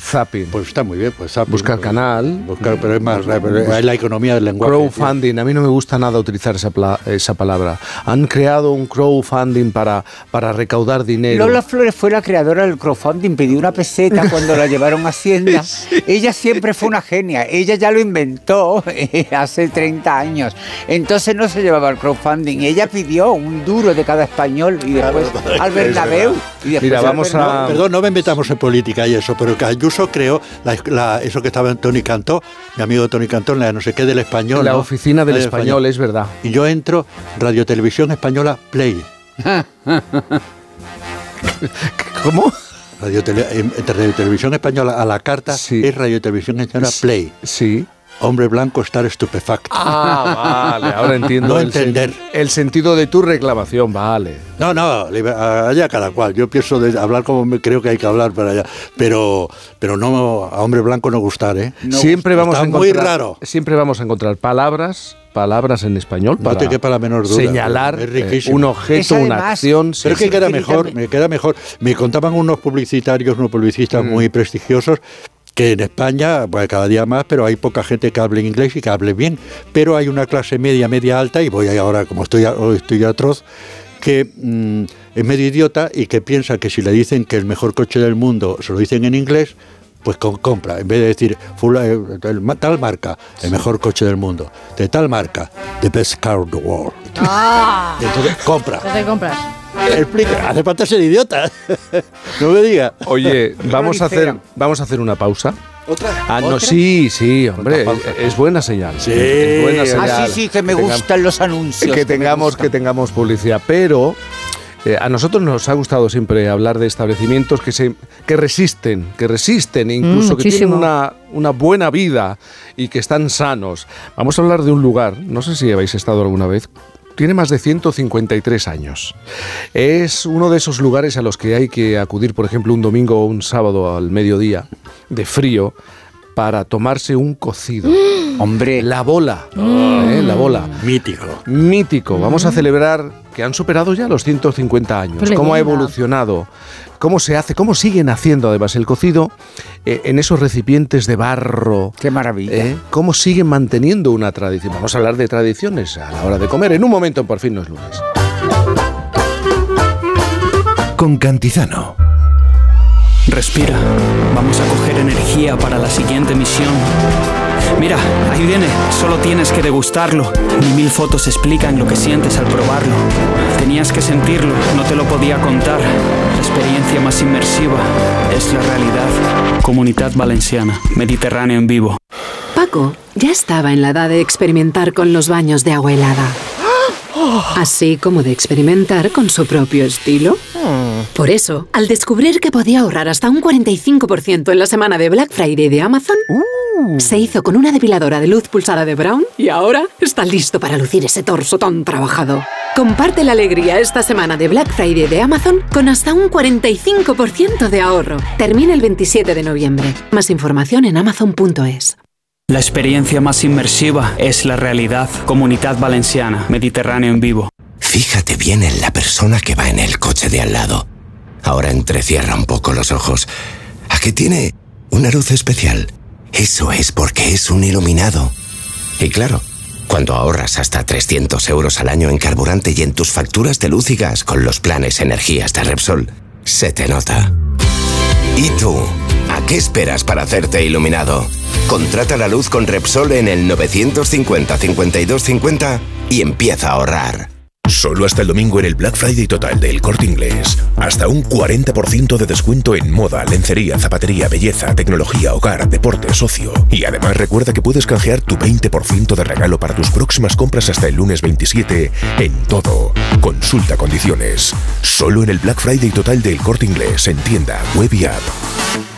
Zapping. Pues está muy bien, pues zapping. Buscar pues, canal. Buscar, pero es más, pero es la economía del lenguaje. Crowdfunding, a mí no me gusta nada utilizar esa, pla- esa palabra. Han creado un crowdfunding para, para recaudar dinero. Lola Flores fue la creadora del crowdfunding, pidió una peseta cuando la llevaron a Hacienda. Ella siempre fue una genia, ella ya lo inventó hace 30 años. Entonces no se llevaba el crowdfunding, ella pidió un duro de cada español y después al Bernabéu. Y después Mira, vamos Bernabéu. a- No, perdón, no me metamos en política y eso, pero que Ayuso creó la- la- eso que estaba en Tony Cantó, mi amigo Tony Cantó, la no sé qué del español. La ¿no? oficina del español, es verdad. Y yo entro, Radio Televisión Española Play. ¿Cómo? Radio, Tele- Radio Televisión Española a la carta es Radio Televisión Española Play. Sí. Hombre blanco estar estupefacto. Ah, vale, ahora entiendo. No el sen- entender. el sentido de tu reclamación, vale. No, no, allá cada cual. Yo pienso de hablar como me creo que hay que hablar para allá. Pero, pero no a hombre blanco no gustar, ¿eh? siempre vamos Está a encontrar, muy raro. Siempre vamos a encontrar palabras, palabras en español No para te quepa la menor duda. señalar Es eh, un objeto, una acción. Pero es sí, que sí. queda mejor, me queda mejor. Me contaban unos publicitarios, unos publicistas Mm. muy prestigiosos que en España, pues cada día más, pero hay poca gente que hable inglés y que hable bien. Pero hay una clase media, media alta, y voy ahora, como estoy, a- hoy estoy atroz, que mm, es medio idiota y que piensa que si le dicen que el mejor coche del mundo se lo dicen en inglés, pues con- compra. En vez de decir fula- eh, tal marca, el mejor coche del mundo, de tal marca, the best car of the world. Ah. Entonces compra. ¿Qué te compras? Explica, hace falta ser idiota. no me diga. Oye, vamos a hacer, vamos a hacer una pausa. ¿Otra? Ah, no, ¿Otra? sí, sí, hombre, es, es buena señal. Es buena señal. Ah, sí, sí, que me gustan los anuncios. que tengamos que tengamos publicidad, pero eh, a nosotros nos ha gustado siempre hablar de establecimientos que se que resisten, que resisten, incluso que tienen una buena vida y que están sanos. Vamos a hablar de un lugar, no sé si habéis estado alguna vez. Tiene más de 153 años. Es uno de esos lugares a los que hay que acudir, por ejemplo, un domingo o un sábado al mediodía, de frío, para tomarse un cocido. Hombre. La bola. ¿eh? La bola. Mítico. Mítico. Vamos a celebrar que han superado ya los 150 años. Qué Cómo ha evolucionado. Cómo se hace, cómo siguen haciendo además el cocido eh, en esos recipientes de barro. Qué maravilla. ¿eh? Cómo siguen manteniendo una tradición. Vamos a hablar de tradiciones a la hora de comer. En un momento, en por fin no es lunes. Con Cantizano. Respira. Vamos a coger energía para la siguiente misión. Mira, ahí viene. Solo tienes que degustarlo. Ni mil fotos explican lo que sientes al probarlo. Tenías que sentirlo, no te lo podía contar. La experiencia más inmersiva es la realidad. Comunidad Valenciana, Mediterráneo en vivo. Paco ya estaba en la edad de experimentar con los baños de agua helada. Así como de experimentar con su propio estilo. Por eso, al descubrir que podía ahorrar hasta un 45% en la semana de Black Friday de Amazon, se hizo con una depiladora de luz pulsada de Brown y ahora está listo para lucir ese torso tan trabajado. Comparte la alegría esta semana de Black Friday de Amazon con hasta un 45% de ahorro. Termina el 27 de noviembre. Más información en amazon.es. La experiencia más inmersiva es la realidad. Comunidad Valenciana, Mediterráneo en vivo. Fíjate bien en la persona que va en el coche de al lado. Ahora entrecierra un poco los ojos. ¿A qué tiene una luz especial? Eso es porque es un iluminado. Y claro, cuando ahorras hasta 300 euros al año en carburante y en tus facturas de luz y gas con los planes energías de Repsol, se te nota. ¿Y tú? ¿A qué esperas para hacerte iluminado? Contrata la luz con Repsol en el 950-5250 y empieza a ahorrar. Solo hasta el domingo en el Black Friday total del Corte Inglés. Hasta un 40% de descuento en moda, lencería, zapatería, belleza, tecnología, hogar, deporte, ocio. Y además recuerda que puedes canjear tu 20% de regalo para tus próximas compras hasta el lunes 27 en todo. Consulta condiciones. Solo en el Black Friday total del Corte Inglés en tienda, web y app.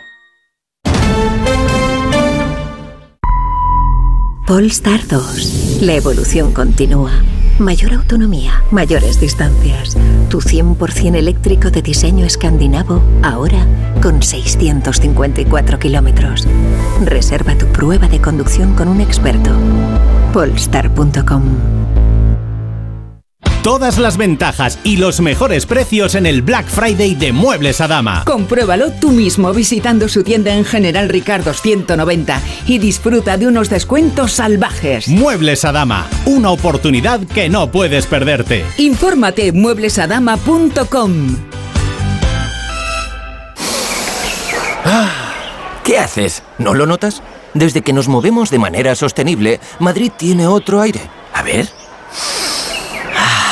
Polestar 2. La evolución continúa. Mayor autonomía, mayores distancias. Tu 100% eléctrico de diseño escandinavo, ahora con 654 kilómetros. Reserva tu prueba de conducción con un experto. Polestar.com Todas las ventajas y los mejores precios en el Black Friday de Muebles a Dama. Compruébalo tú mismo visitando su tienda en General Ricardo 190 y disfruta de unos descuentos salvajes. Muebles a Dama, una oportunidad que no puedes perderte. Infórmate en mueblesadama.com. ¿Qué haces? ¿No lo notas? Desde que nos movemos de manera sostenible, Madrid tiene otro aire. A ver. Ah.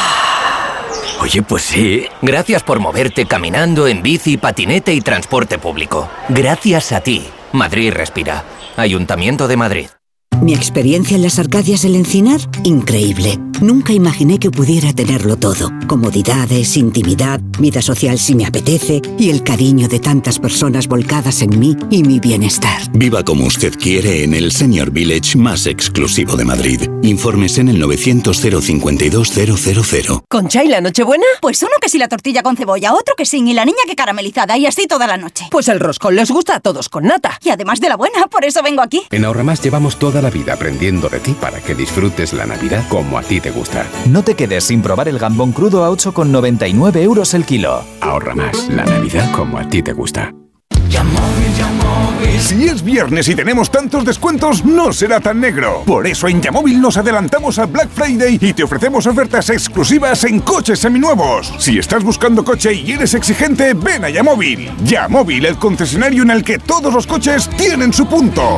Oye, pues sí. Gracias por moverte caminando, en bici, patinete y transporte público. Gracias a ti, Madrid respira. Ayuntamiento de Madrid. Mi experiencia en las Arcadias del Encinar, increíble. Nunca imaginé que pudiera tenerlo todo. Comodidades, intimidad, vida social si me apetece y el cariño de tantas personas volcadas en mí y mi bienestar. Viva como usted quiere en el Senior Village más exclusivo de Madrid. Informes en el 900 052 000. ¿Concha y la Nochebuena? Pues uno que sí la tortilla con cebolla, otro que sin y la niña que caramelizada y así toda la noche. Pues el roscón les gusta a todos con nata. Y además de la buena, por eso vengo aquí. En Ahorramás llevamos toda la vida aprendiendo de ti para que disfrutes la Navidad como a ti te gusta. No te quedes sin probar el gambón crudo a 8,99 euros el kilo. Ahorra más la Navidad como a ti te gusta. Si es viernes y tenemos tantos descuentos, no será tan negro. Por eso en Yamóvil nos adelantamos al Black Friday y te ofrecemos ofertas exclusivas en coches seminuevos. Si estás buscando coche y eres exigente, ven a Yamóvil. Yamóvil, el concesionario en el que todos los coches tienen su punto.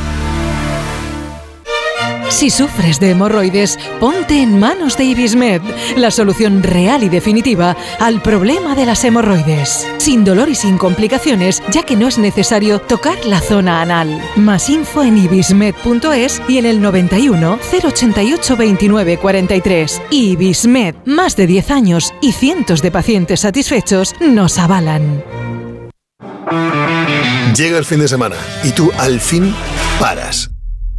Si sufres de hemorroides, ponte en manos de Ibismed, la solución real y definitiva al problema de las hemorroides. Sin dolor y sin complicaciones, ya que no es necesario tocar la zona anal. Más info en ibismed.es y en el 91 088 29 43. Ibismed, más de 10 años y cientos de pacientes satisfechos nos avalan. Llega el fin de semana y tú al fin paras.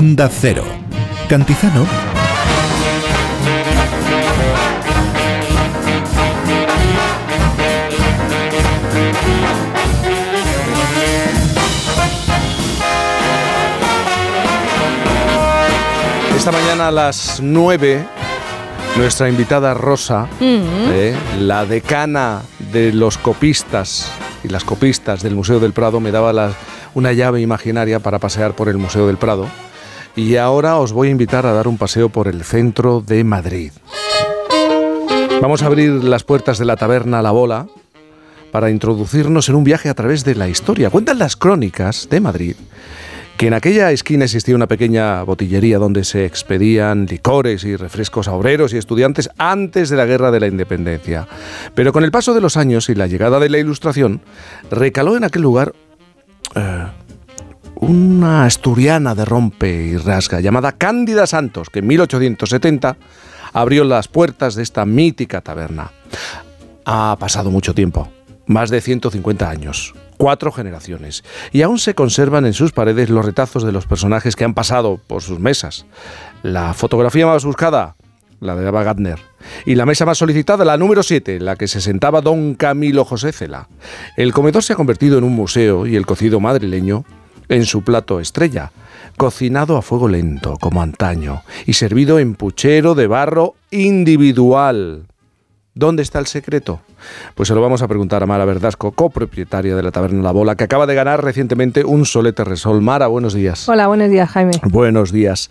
Onda Cero. Cantizano. Esta mañana a las 9, nuestra invitada Rosa, eh, la decana de los copistas y las copistas del Museo del Prado, me daba la- una llave imaginaria para pasear por el Museo del Prado. Y ahora os voy a invitar a dar un paseo por el centro de Madrid. Vamos a abrir las puertas de la taberna La Bola para introducirnos en un viaje a través de la historia. Cuentan las crónicas de Madrid que en aquella esquina existía una pequeña botillería donde se expedían licores y refrescos a obreros y estudiantes antes de la Guerra de la Independencia. Pero con el paso de los años y la llegada de la Ilustración, recaló en aquel lugar eh, una asturiana de rompe y rasga llamada Cándida Santos, que en 1870 abrió las puertas de esta mítica taberna. Ha pasado mucho tiempo, más de 150 años, cuatro generaciones, y aún se conservan en sus paredes los retazos de los personajes que han pasado por sus mesas. La fotografía más buscada, la de Ava Gardner, y la mesa más solicitada, la número 7, en la que se sentaba don Camilo José Cela. El comedor se ha convertido en un museo y el cocido madrileño en su plato estrella, cocinado a fuego lento, como antaño, y servido en puchero de barro individual. ¿Dónde está el secreto? Pues se lo vamos a preguntar a Mara Verdasco, copropietaria de la Taberna La Bola, que acaba de ganar recientemente un solete resol. Mara, buenos días. Hola, buenos días, Jaime. Buenos días.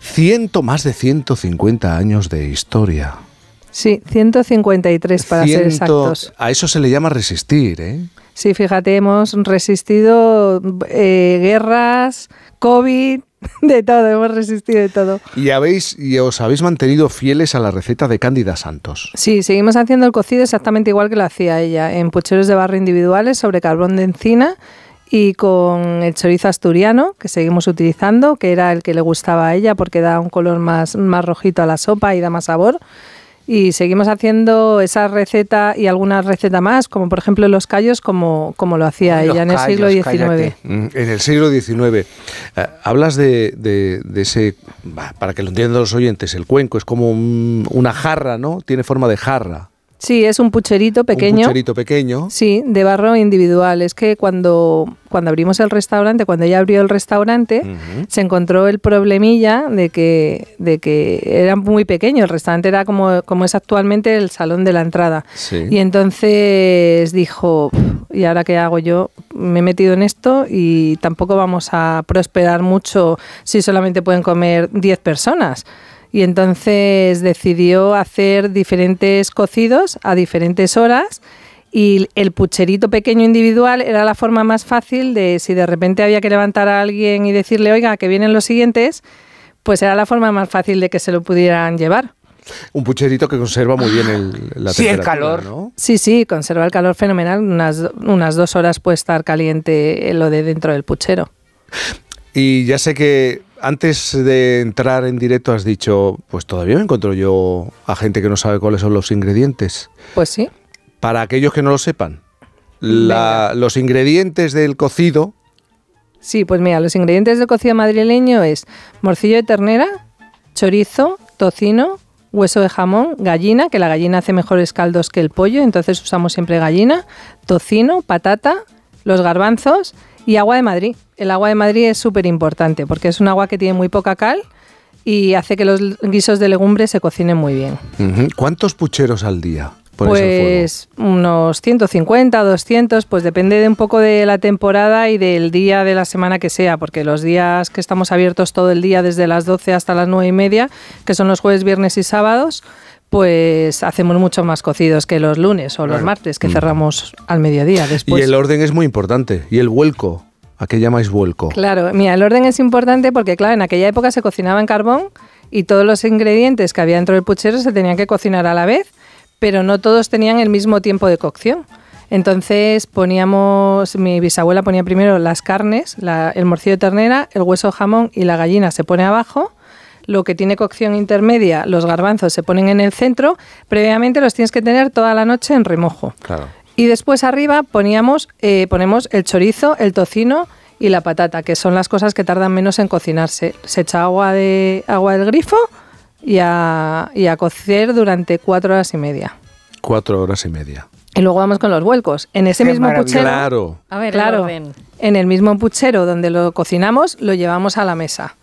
Ciento, más de 150 años de historia. Sí, 153 para ser Ciento- exactos. A eso se le llama resistir, ¿eh? Sí, fíjate, hemos resistido eh, guerras, COVID, De todo, hemos resistido de todo. Y, habéis, y os habéis mantenido fieles a la receta de Cándida Santos. Sí, seguimos haciendo el cocido exactamente igual que lo hacía ella, en pucheros de barro individuales sobre carbón de encina y con el chorizo asturiano que seguimos utilizando, que era el que le gustaba a ella porque da un color más, más rojito a la sopa y da más sabor. Y seguimos haciendo esa receta y alguna receta más, como por ejemplo los callos, como, como lo hacía ella en el siglo XIX. Mm, En el siglo XIX. Eh, hablas de, de- de ese, para que lo entiendan los oyentes, el cuenco es como un- una jarra, ¿no? Tiene forma de jarra. Sí, es un pucherito pequeño. Un pucherito pequeño. Sí, de barro individual. Es que cuando, cuando abrimos el restaurante, cuando ella abrió el restaurante, se encontró el problemilla de que, de que era muy pequeño. El restaurante era como, como es actualmente el salón de la entrada. Sí. Y entonces dijo, ¿y ahora qué hago yo? Me he metido en esto y tampoco vamos a prosperar mucho si solamente pueden comer 10 personas. Y entonces decidió hacer diferentes cocidos a diferentes horas y el pucherito pequeño individual era la forma más fácil de si de repente había que levantar a alguien y decirle, oiga, que vienen los siguientes, pues era la forma más fácil de que se lo pudieran llevar. Un pucherito que conserva muy bien el, la Sí, el calor. ¿no? Sí, sí, conserva el calor fenomenal. Unas, unas dos horas puede estar caliente lo de dentro del puchero. Y ya sé que antes de entrar en directo has dicho, pues todavía me encuentro yo a gente que no sabe cuáles son los ingredientes. Pues sí. Para aquellos que no lo sepan, la- los ingredientes del cocido, Sí, pues mira, los ingredientes del cocido madrileño es morcillo de ternera, chorizo, tocino, hueso de jamón, gallina, que la gallina hace mejores caldos que el pollo, entonces usamos siempre gallina, tocino, patata, los garbanzos y agua de Madrid. El agua de Madrid es súper importante porque es un agua que tiene muy poca cal y hace que los guisos de legumbres se cocinen muy bien. ¿cuántos pucheros al día? Pues unos 150, 200, pues depende de un poco de la temporada y del día de la semana que sea, porque los días que estamos abiertos todo el día desde las 12 hasta las 9 y media, que son los jueves, viernes y sábados, pues hacemos mucho más cocidos que los lunes o los Claro. martes, que Mm. cerramos al mediodía Y después. el orden es muy importante. Y el vuelco, ¿a qué llamáis vuelco? Claro, mira, el orden es importante porque, claro, en aquella época se cocinaba en carbón y todos los ingredientes que había dentro del puchero se tenían que cocinar a la vez, pero no todos tenían el mismo tiempo de cocción. Entonces poníamos, mi bisabuela ponía primero las carnes, la- el morcillo de ternera, el hueso de jamón y la gallina se pone abajo. Lo que tiene cocción intermedia, los garbanzos se ponen en el centro. Previamente los tienes que tener toda la noche en remojo. Claro. Y después arriba poníamos, eh, ponemos el chorizo, el tocino y la patata, que son las cosas que tardan menos en cocinarse. Se echa agua, de, agua del grifo y a, y a cocer durante cuatro horas y media. Cuatro horas y media. Y luego vamos con los vuelcos. En ese Qué mismo maravilla. puchero. Claro. A ver, el claro, orden. en el mismo puchero donde lo cocinamos, lo llevamos a la mesa.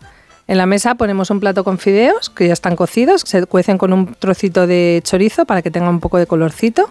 En la mesa ponemos un plato con fideos que ya están cocidos, se cuecen con un trocito de chorizo para que tenga un poco de colorcito.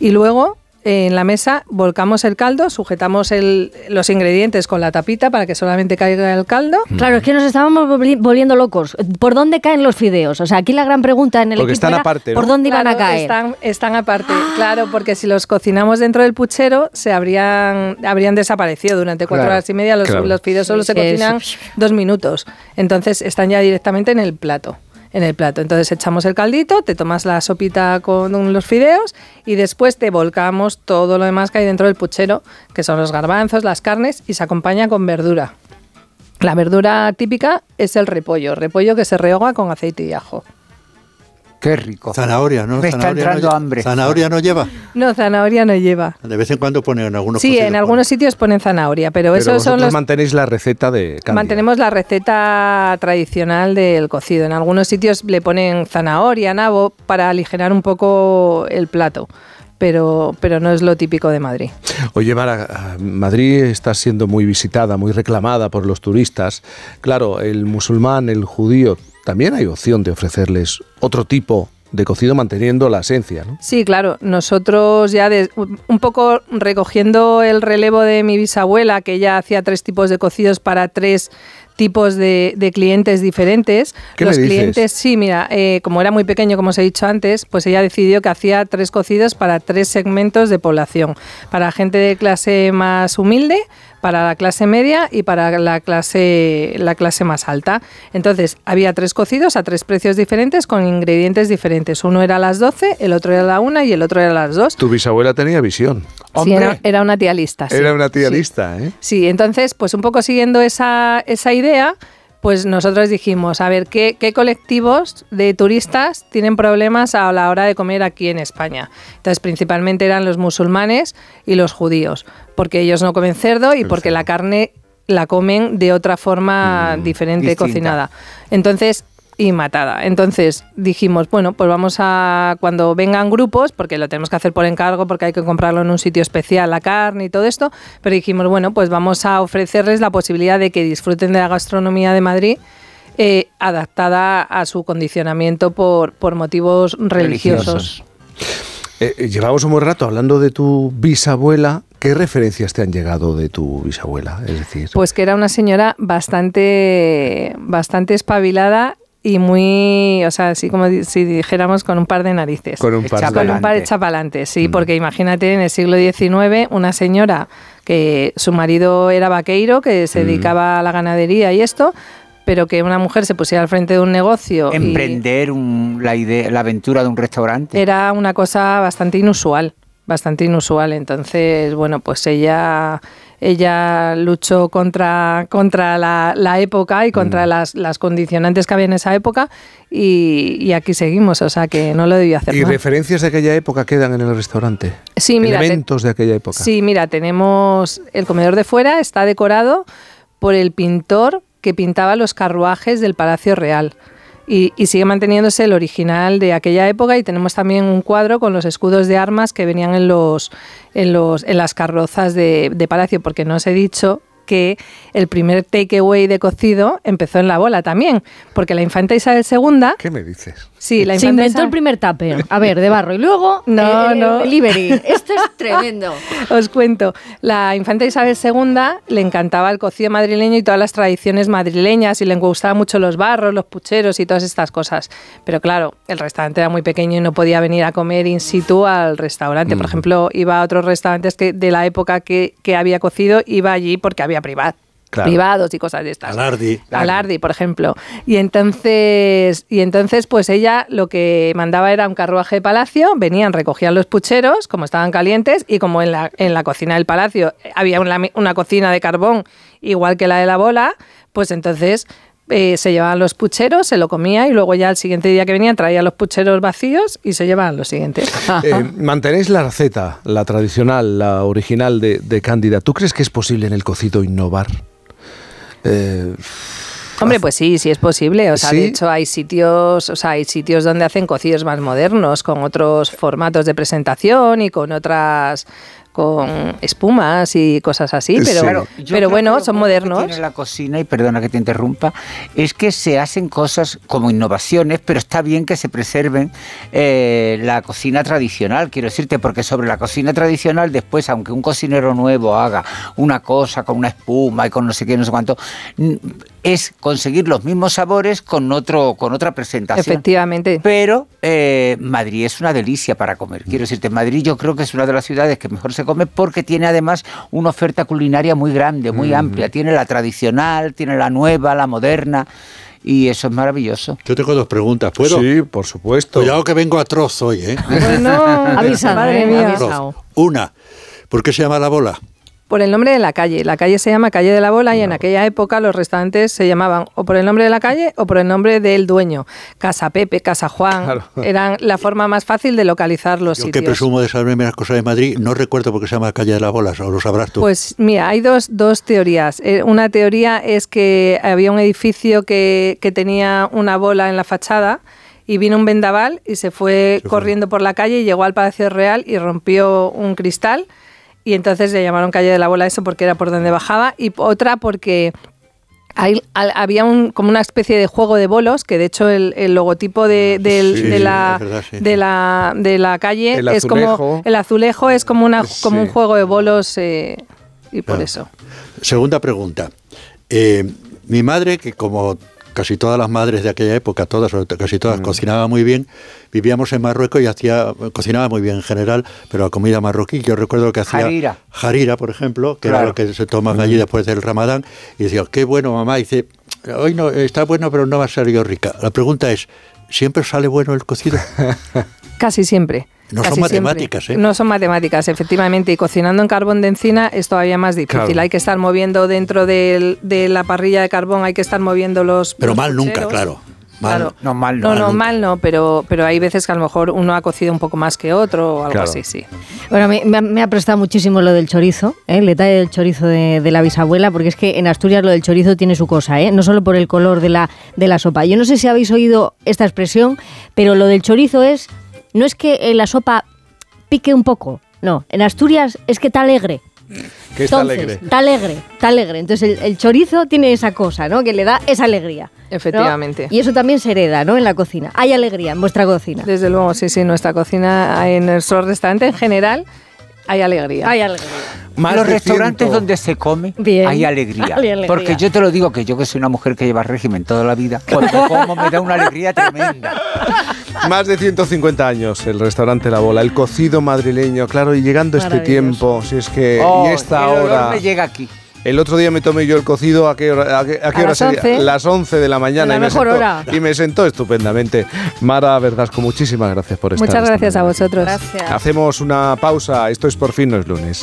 Y luego en la mesa volcamos el caldo, sujetamos el- los ingredientes con la tapita para que solamente caiga el caldo. Claro, es que nos estábamos volvi- volviendo locos. ¿Por dónde caen los fideos? O sea, aquí la gran pregunta en el Porque equipo están era, aparte, ¿no? ¿por dónde iban a Claro, caer? Están, están aparte, claro, porque si los cocinamos dentro del puchero, se habrían, habrían desaparecido durante cuatro Claro. horas y media. Los, Claro. los fideos solo Sí, se sí, cocinan dos minutos. Entonces están ya directamente en el plato. En el plato. Entonces echamos el caldito, te tomas la sopita con los fideos y después te volcamos todo lo demás que hay dentro del puchero, que son los garbanzos, las carnes, y se acompaña con verdura. La verdura típica es el repollo, repollo que se rehoga con aceite y ajo. Qué rico. Zanahoria, ¿no? Me está Zanahoria entrando no, hambre. Zanahoria no lleva. No, zanahoria no lleva. De vez en cuando ponen en algunos Sí, en algunos sitios ponen zanahoria, pero, Pero esos son vosotros los... mantenéis la receta de Cándida. Mantenemos la receta tradicional del cocido. En algunos sitios le ponen zanahoria, nabo, para aligerar un poco el plato, pero, pero no es lo típico de Madrid. Oye, Mara, Madrid está siendo muy visitada, muy reclamada por los turistas. Claro, el musulmán, el judío, también hay opción de ofrecerles otro tipo de cocido manteniendo la esencia, ¿no? Sí, claro. Nosotros ya de- un poco recogiendo el relevo de mi bisabuela, que ella hacía tres tipos de cocidos para tres tipos de, de clientes diferentes. ¿Qué Los me dices? clientes, sí, mira, eh, como era muy pequeño, como os he dicho antes, pues ella decidió que hacía tres cocidos para tres segmentos de población. Para gente de clase más humilde, para la clase media y para la clase, la clase más alta. Entonces, había tres cocidos a tres precios diferentes con ingredientes diferentes. Uno era a las 12, el otro era a la 1 y el otro era a las 2. Tu bisabuela tenía visión. Sí, era, era una tía lista. sí. Era una tía Sí. lista, ¿eh? Sí, entonces, pues un poco siguiendo esa, esa idea, pues nosotros dijimos, a ver, ¿qué, ¿qué colectivos de turistas tienen problemas a la hora de comer aquí en España? Entonces, principalmente eran los musulmanes y los judíos, porque ellos no comen cerdo y porque la carne la comen de otra forma diferente distinta. cocinada. Entonces, y matada. Entonces dijimos, bueno, pues vamos a, cuando vengan grupos, porque lo tenemos que hacer por encargo, porque hay que comprarlo en un sitio especial, la carne y todo esto, pero dijimos, bueno, pues vamos a ofrecerles la posibilidad de que disfruten de la gastronomía de Madrid. eh, adaptada a su condicionamiento por, por motivos religiosos. Eh, eh, llevamos un buen rato hablando de tu bisabuela. ¿Qué referencias te han llegado de tu bisabuela? Es decir, Pues que era una señora bastante, bastante espabilada y muy, o sea, así como si dijéramos con un par de narices. Con un par de- Con un par de chapalantes, sí, porque imagínate en el siglo XIX una señora que su marido era vaqueiro, que se Mm. dedicaba a la ganadería y esto, pero que una mujer se pusiera al frente de un negocio y Emprender un- la, idea, la aventura de un restaurante. era una cosa bastante inusual, bastante inusual. Entonces, bueno, pues ella, ella luchó contra, contra la, la época y contra Mm. las, las condicionantes que había en esa época y, y aquí seguimos, o sea que no lo debió hacer ¿y mal. referencias de aquella época quedan en el restaurante? Sí, mira, te- Elementos de aquella época. Sí, mira, tenemos el comedor de fuera, está decorado por el pintor que pintaba los carruajes del Palacio Real. Y, y sigue manteniéndose el original de aquella época y tenemos también un cuadro con los escudos de armas que venían en los en los en las carrozas de, de palacio porque no os he dicho que el primer takeaway de cocido empezó en la bola también porque la infanta Isabel II ¿Qué me dices? Sí la Se inventó el primer tupper, a ver, de barro. Y luego, No, eh, el no. delivery. Esto es tremendo. Os cuento, la infanta Isabel II le encantaba el cocido madrileño y todas las tradiciones madrileñas y le gustaban mucho los barros, los pucheros y todas estas cosas. Pero claro, el restaurante era muy pequeño y no podía venir a comer in situ al restaurante. Por ejemplo, iba a otros restaurantes que de la época que, que había cocido, iba allí porque había privat- Claro. privados y cosas de estas. Alardi. Alardi, por ejemplo. Y entonces, y entonces, pues ella lo que mandaba era un carruaje de palacio, venían, recogían los pucheros, como estaban calientes, y como en la, en la cocina del palacio había una, una cocina de carbón igual que la de la bola, pues entonces eh, se llevaban los pucheros, se lo comía y luego ya el siguiente día que venían traía los pucheros vacíos y se llevaban los siguientes. Eh, mantenéis la receta, la tradicional, la original de, de Cándida. ¿Tú crees que es posible en el cocido innovar? Eh, Hombre, pues sí, sí es posible. O sea, ¿Sí? de hecho hay sitios, o sea, hay sitios donde hacen cocidos más modernos, con otros formatos de presentación y con otras con espumas y cosas así, pero, Claro, pero bueno, son bueno que modernos. tiene la cocina, y perdona que te interrumpa, es que se hacen cosas como innovaciones, pero está bien que se preserven eh, la cocina tradicional, quiero decirte, porque sobre la cocina tradicional después, aunque un cocinero nuevo haga una cosa con una espuma y con no sé qué, no sé cuánto, es conseguir los mismos sabores con otro con otra presentación. Efectivamente. Pero eh, Madrid es una delicia para comer. Quiero decirte, Madrid yo creo que es una de las ciudades que mejor se come porque tiene además una oferta culinaria muy grande, muy amplia. Tiene la tradicional, tiene la nueva, la moderna. Y eso es maravilloso. Yo tengo dos preguntas, ¿puedo? Sí, por supuesto. Cuidado que vengo atroz hoy, ¿eh? Bueno, Avisado, madre mía. Avisado. Una, ¿por qué se llama la bola? Por el nombre de la calle. La calle se llama Calle de la Bola y en aquella época los restaurantes se llamaban o por el nombre de la calle o por el nombre del dueño. Casa Pepe, Casa Juan. Claro. Eran la forma más fácil de localizar los Yo que sitios. presumo de saberme las cosas de Madrid, no recuerdo por qué se llama Calle de las Bolas, o lo sabrás tú. Pues mira, hay dos, dos teorías. Eh, una teoría es que había un edificio que, que tenía una bola en la fachada y vino un vendaval y se fue corriendo por la calle y llegó al Palacio Real y rompió un cristal y entonces le llamaron calle de la bola eso porque era por donde bajaba y otra porque hay- al- había un, como una especie de juego de bolos que de hecho el, el logotipo de, del- Sí, de, la, es verdad, sí. de, la, de la calle El es como el azulejo es como una como un juego de bolos eh, y por Claro. eso Segunda pregunta. Eh, mi madre, que como casi todas las madres de aquella época, todas, casi Mm. todas, cocinaban muy bien. Vivíamos en Marruecos y hacía, cocinaba muy bien en general, pero la comida marroquí, yo recuerdo que hacía Harira. harira, por ejemplo, que era lo que se toman allí después del ramadán, y decía, qué bueno mamá, y dice, hoy no, está bueno, pero no va a salir rica. La pregunta es, ¿siempre sale bueno el cocido? Casi siempre. No son Casi matemáticas, ¿eh? No son matemáticas, efectivamente. Y cocinando en carbón de encina es todavía más difícil. Claro. Hay que estar moviendo dentro del- de la parrilla de carbón, hay que estar moviendo los. Pero los mal nunca, claro. Mal. Claro. No, mal No, no, mal no, pero, pero hay veces que a lo mejor uno ha cocido un poco más que otro o algo Claro. así, sí. Bueno, me, me ha- me ha prestado muchísimo lo del chorizo, ¿eh? el detalle del chorizo de, de la bisabuela, porque es que en Asturias lo del chorizo tiene su cosa, ¿eh? no solo por el color de la, de la sopa. Yo no sé si habéis oído esta expresión, pero lo del chorizo es, no es que eh, la sopa pique un poco, no, en Asturias es que está alegre. Que está Entonces, alegre. Está alegre, está alegre. Entonces el, el chorizo tiene esa cosa, ¿no? Que le da esa alegría. ¿no? Efectivamente. Y eso también se hereda, ¿no? En la cocina. Hay alegría en vuestra cocina. Desde luego, sí, sí, nuestra cocina, en nuestro restaurante en general, hay alegría. Hay alegría. los restaurantes donde se come Bien. hay alegría. Hay alegría. Porque yo te lo digo que yo que soy una mujer que lleva régimen toda la vida, cuando como me da una alegría tremenda. Más de 150 años el restaurante La Bola, el cocido madrileño, claro, y llegando este tiempo, si es que Oh, y esta el olor hora. me llega aquí. El otro día me tomé yo el cocido, ¿a qué hora, a qué, a qué A hora las sería? 11. Las 11 de la mañana. La y me mejor sentó- hora. Y me sentó estupendamente. Mara Verdasco, muchísimas gracias por estar. Muchas gracias a vosotros. Gracias. Hacemos una pausa. Esto es Por fin no es lunes.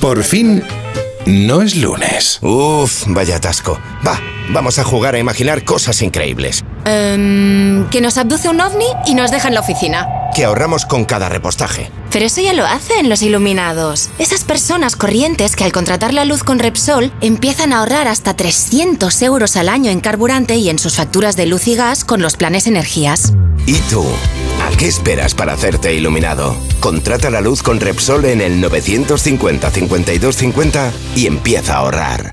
Por fin, no es lunes. Uf, vaya atasco. Va, vamos a jugar a imaginar cosas increíbles. Em, que nos abduce un ovni y nos deja en la oficina. Que ahorramos con cada repostaje. Pero eso ya lo hacen los iluminados. Esas personas corrientes que al contratar la luz con Repsol empiezan a ahorrar hasta 300 euros al año en carburante y en sus facturas de luz y gas con los planes energías. ¿Y tú? ¿A qué esperas para hacerte iluminado? Contrata la luz con Repsol en el 950-5250 y empieza a ahorrar.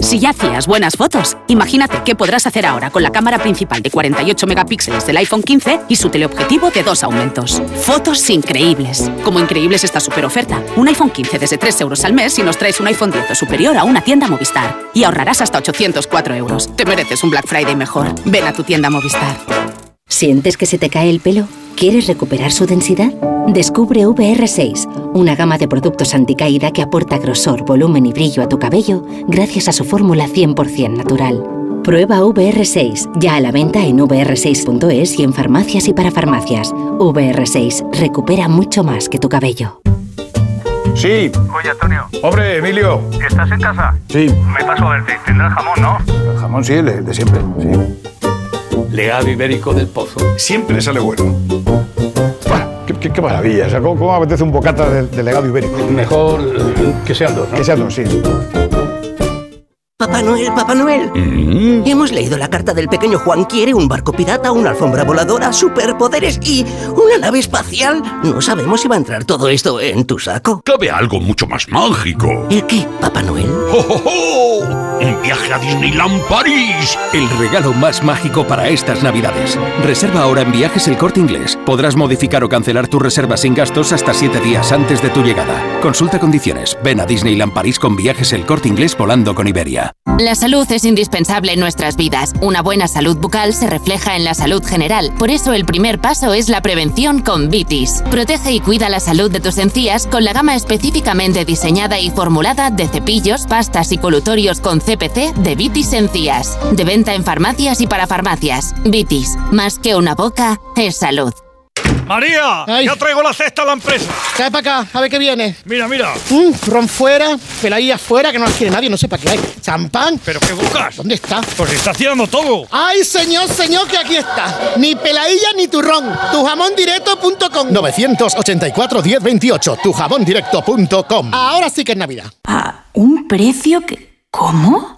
Si ya hacías buenas fotos, imagínate qué podrás hacer ahora con la cámara principal de 48 megapíxeles del iPhone 15 y su teleobjetivo de dos aumentos. Fotos increíbles. Como increíbles esta super oferta. Un iPhone 15 desde 3 euros al mes si nos traes un iPhone 10 o superior a una tienda Movistar. Y ahorrarás hasta 804 euros. Te mereces un Black Friday mejor. Ven a tu tienda Movistar. ¿Sientes que se te cae el pelo? ¿Quieres recuperar su densidad? Descubre VR6, una gama de productos anticaída que aporta grosor, volumen y brillo a tu cabello gracias a su fórmula 100% natural. Prueba VR6, ya a la venta en vr6.es y en farmacias y para farmacias. VR6, recupera mucho más que tu cabello. Sí. Oye, Antonio. Hombre, Emilio. ¿Estás en casa? Sí. Me paso a verte. Tendrás jamón, ¿no? El jamón sí, el de siempre. Sí. Legado ibérico del pozo. Siempre sale bueno. Buah, Qué, qué- qué maravilla. O sea, ¿cómo, cómo apetece un bocata de, de legado ibérico? Mejor que sean dos, ¿no? Que sean dos, sí. Papá Noel, Papá Noel. Hemos leído la carta del pequeño Juan. Quiere un barco pirata, una alfombra voladora, superpoderes y una nave espacial. No sabemos si va a entrar todo esto en tu saco. Cabe algo mucho más mágico. ¿El qué, Papá Noel? ¡Oh, oh, oh! ¡Un viaje a Disneyland París! El regalo más mágico para estas navidades. Reserva ahora en Viajes El Corte Inglés. Podrás modificar o cancelar tu reserva sin gastos hasta 7 días antes de tu llegada. Consulta condiciones. Ven a Disneyland París con Viajes El Corte Inglés volando con Iberia. La salud es indispensable en nuestras vidas. Una buena salud bucal se refleja en la salud general. Por eso el primer paso es la prevención con Vitis. Protege y cuida la salud de tus encías con la gama específicamente diseñada y formulada de cepillos, pastas y colutorios con CPC de Vitis Encías. De venta en farmacias y para farmacias. Vitis, más que una boca, es salud. ¡María! ¡Ya traigo la cesta a la empresa! Trae para acá, a ver qué viene. Mira, mira. Mm, ron fuera, peladilla fuera, que no las quiere nadie, no sé para qué hay. Champán. ¿Pero qué buscas? ¿Dónde está? Pues está haciendo todo. ¡Ay, señor, señor, que aquí está! Ni peladilla ni turrón. Tujamondirecto.com 984-1028, tujamondirecto.com. Ahora sí que es Navidad. ¿A un precio que... ¿Cómo?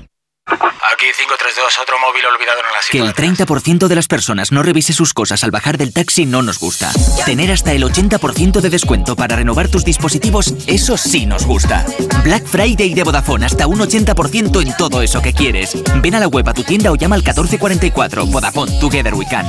Aquí 532, otro móvil olvidado en la Que el 30% de las personas no revise sus cosas al bajar del taxi no nos gusta. Tener hasta el 80% de descuento para renovar tus dispositivos, eso sí nos gusta. Black Friday de Vodafone, hasta un 80% en todo eso que quieres. Ven a la web a tu tienda o llama al 1444. Vodafone, Together We Can.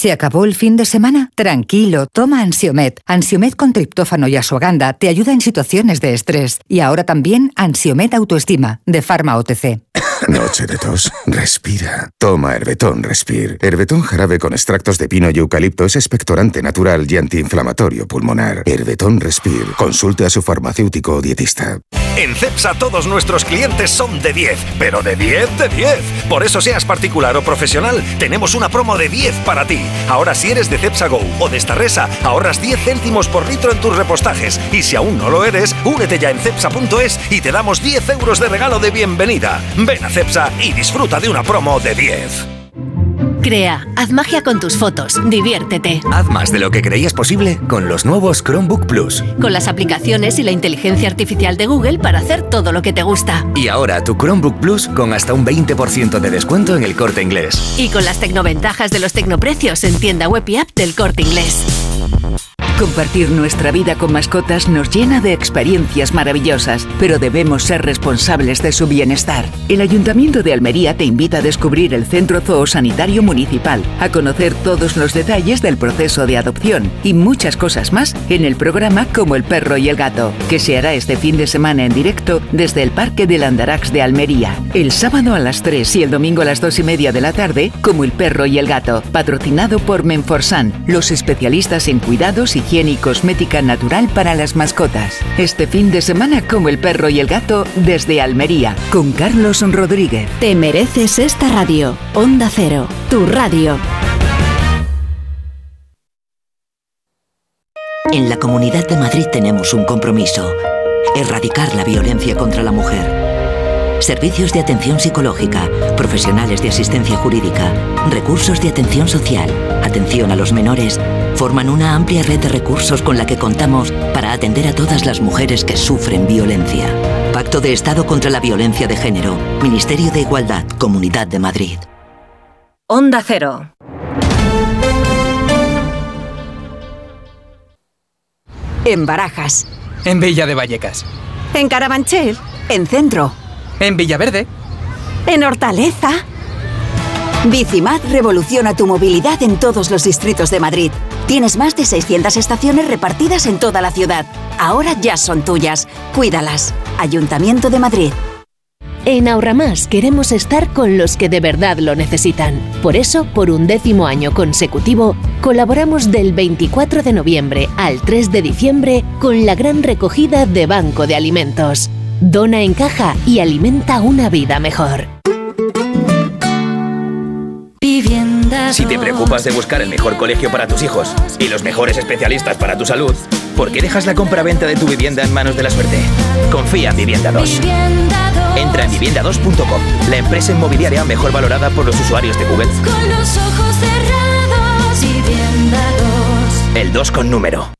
¿Se acabó el fin de semana? Tranquilo, toma Ansiomet. Ansiomet con triptófano y asuaganda te ayuda en situaciones de estrés. Y ahora también Ansiomet Autoestima, de Pharma OTC. Noche de tos. Respira. Toma Herbetón Respir. Herbetón jarabe con extractos de pino y eucalipto es expectorante natural y antiinflamatorio pulmonar. Herbetón Respir. Consulte a su farmacéutico o dietista. En CEPSA todos nuestros clientes son de 10, pero de 10 de 10. Por eso seas particular o profesional, tenemos una promo de 10 para ti. Ahora si eres de CEPSA Go o de Starresa, ahorras 10 céntimos por litro en tus repostajes. Y si aún no lo eres, únete ya en cepsa.es y te damos 10 euros de regalo de bienvenida. Ven a CEPSA y disfruta de una promo de 10. Crea, haz magia con tus fotos, diviértete. Haz más de lo que creías posible con los nuevos Chromebook Plus. Con las aplicaciones y la inteligencia artificial de Google para hacer todo lo que te gusta. Y ahora tu Chromebook Plus con hasta un 20% de descuento en el corte inglés. Y con las tecnoventajas de los tecnoprecios en tienda web y app del corte inglés. Compartir nuestra vida con mascotas nos llena de experiencias maravillosas, pero debemos ser responsables de su bienestar. El Ayuntamiento de Almería te invita a descubrir el Centro Zoosanitario Municipal, a conocer todos los detalles del proceso de adopción y muchas cosas más en el programa Como el perro y el gato, que se hará este fin de semana en directo desde el Parque del Andarax de Almería. El sábado a las 3 y el domingo a las 2 y media de la tarde, Como el perro y el gato, patrocinado por Menforsan, los especialistas en cuidados, higiene y cosmética natural para las mascotas. Este fin de semana como el perro y el gato desde Almería con Carlos Rodríguez. Te mereces esta radio. Onda Cero, tu radio. En la Comunidad de Madrid tenemos un compromiso. Erradicar la violencia contra la mujer. Servicios de atención psicológica, profesionales de asistencia jurídica, recursos de atención social, atención a los menores, forman una amplia red de recursos con la que contamos para atender a todas las mujeres que sufren violencia. Pacto de Estado contra la Violencia de Género, Ministerio de Igualdad, Comunidad de Madrid. Onda Cero. En Barajas. En Villa de Vallecas. En Carabanchel. En Centro. En Villaverde. En Hortaleza. Bicimad revoluciona tu movilidad en todos los distritos de Madrid. Tienes más de 600 estaciones repartidas en toda la ciudad. Ahora ya son tuyas. Cuídalas. Ayuntamiento de Madrid. En Ahorramás queremos estar con los que de verdad lo necesitan. Por eso, por un décimo año consecutivo, colaboramos del 24 de noviembre al 3 de diciembre con la gran recogida de Banco de Alimentos. Dona en caja y alimenta una vida mejor. Si te preocupas de buscar el mejor colegio para tus hijos y los mejores especialistas para tu salud, ¿por qué dejas la compra-venta de tu vivienda en manos de la suerte? Confía en Vivienda 2. Entra en vivienda2.com, la empresa inmobiliaria mejor valorada por los usuarios de Google. Con los ojos cerrados, Vivienda 2. El 2 con número.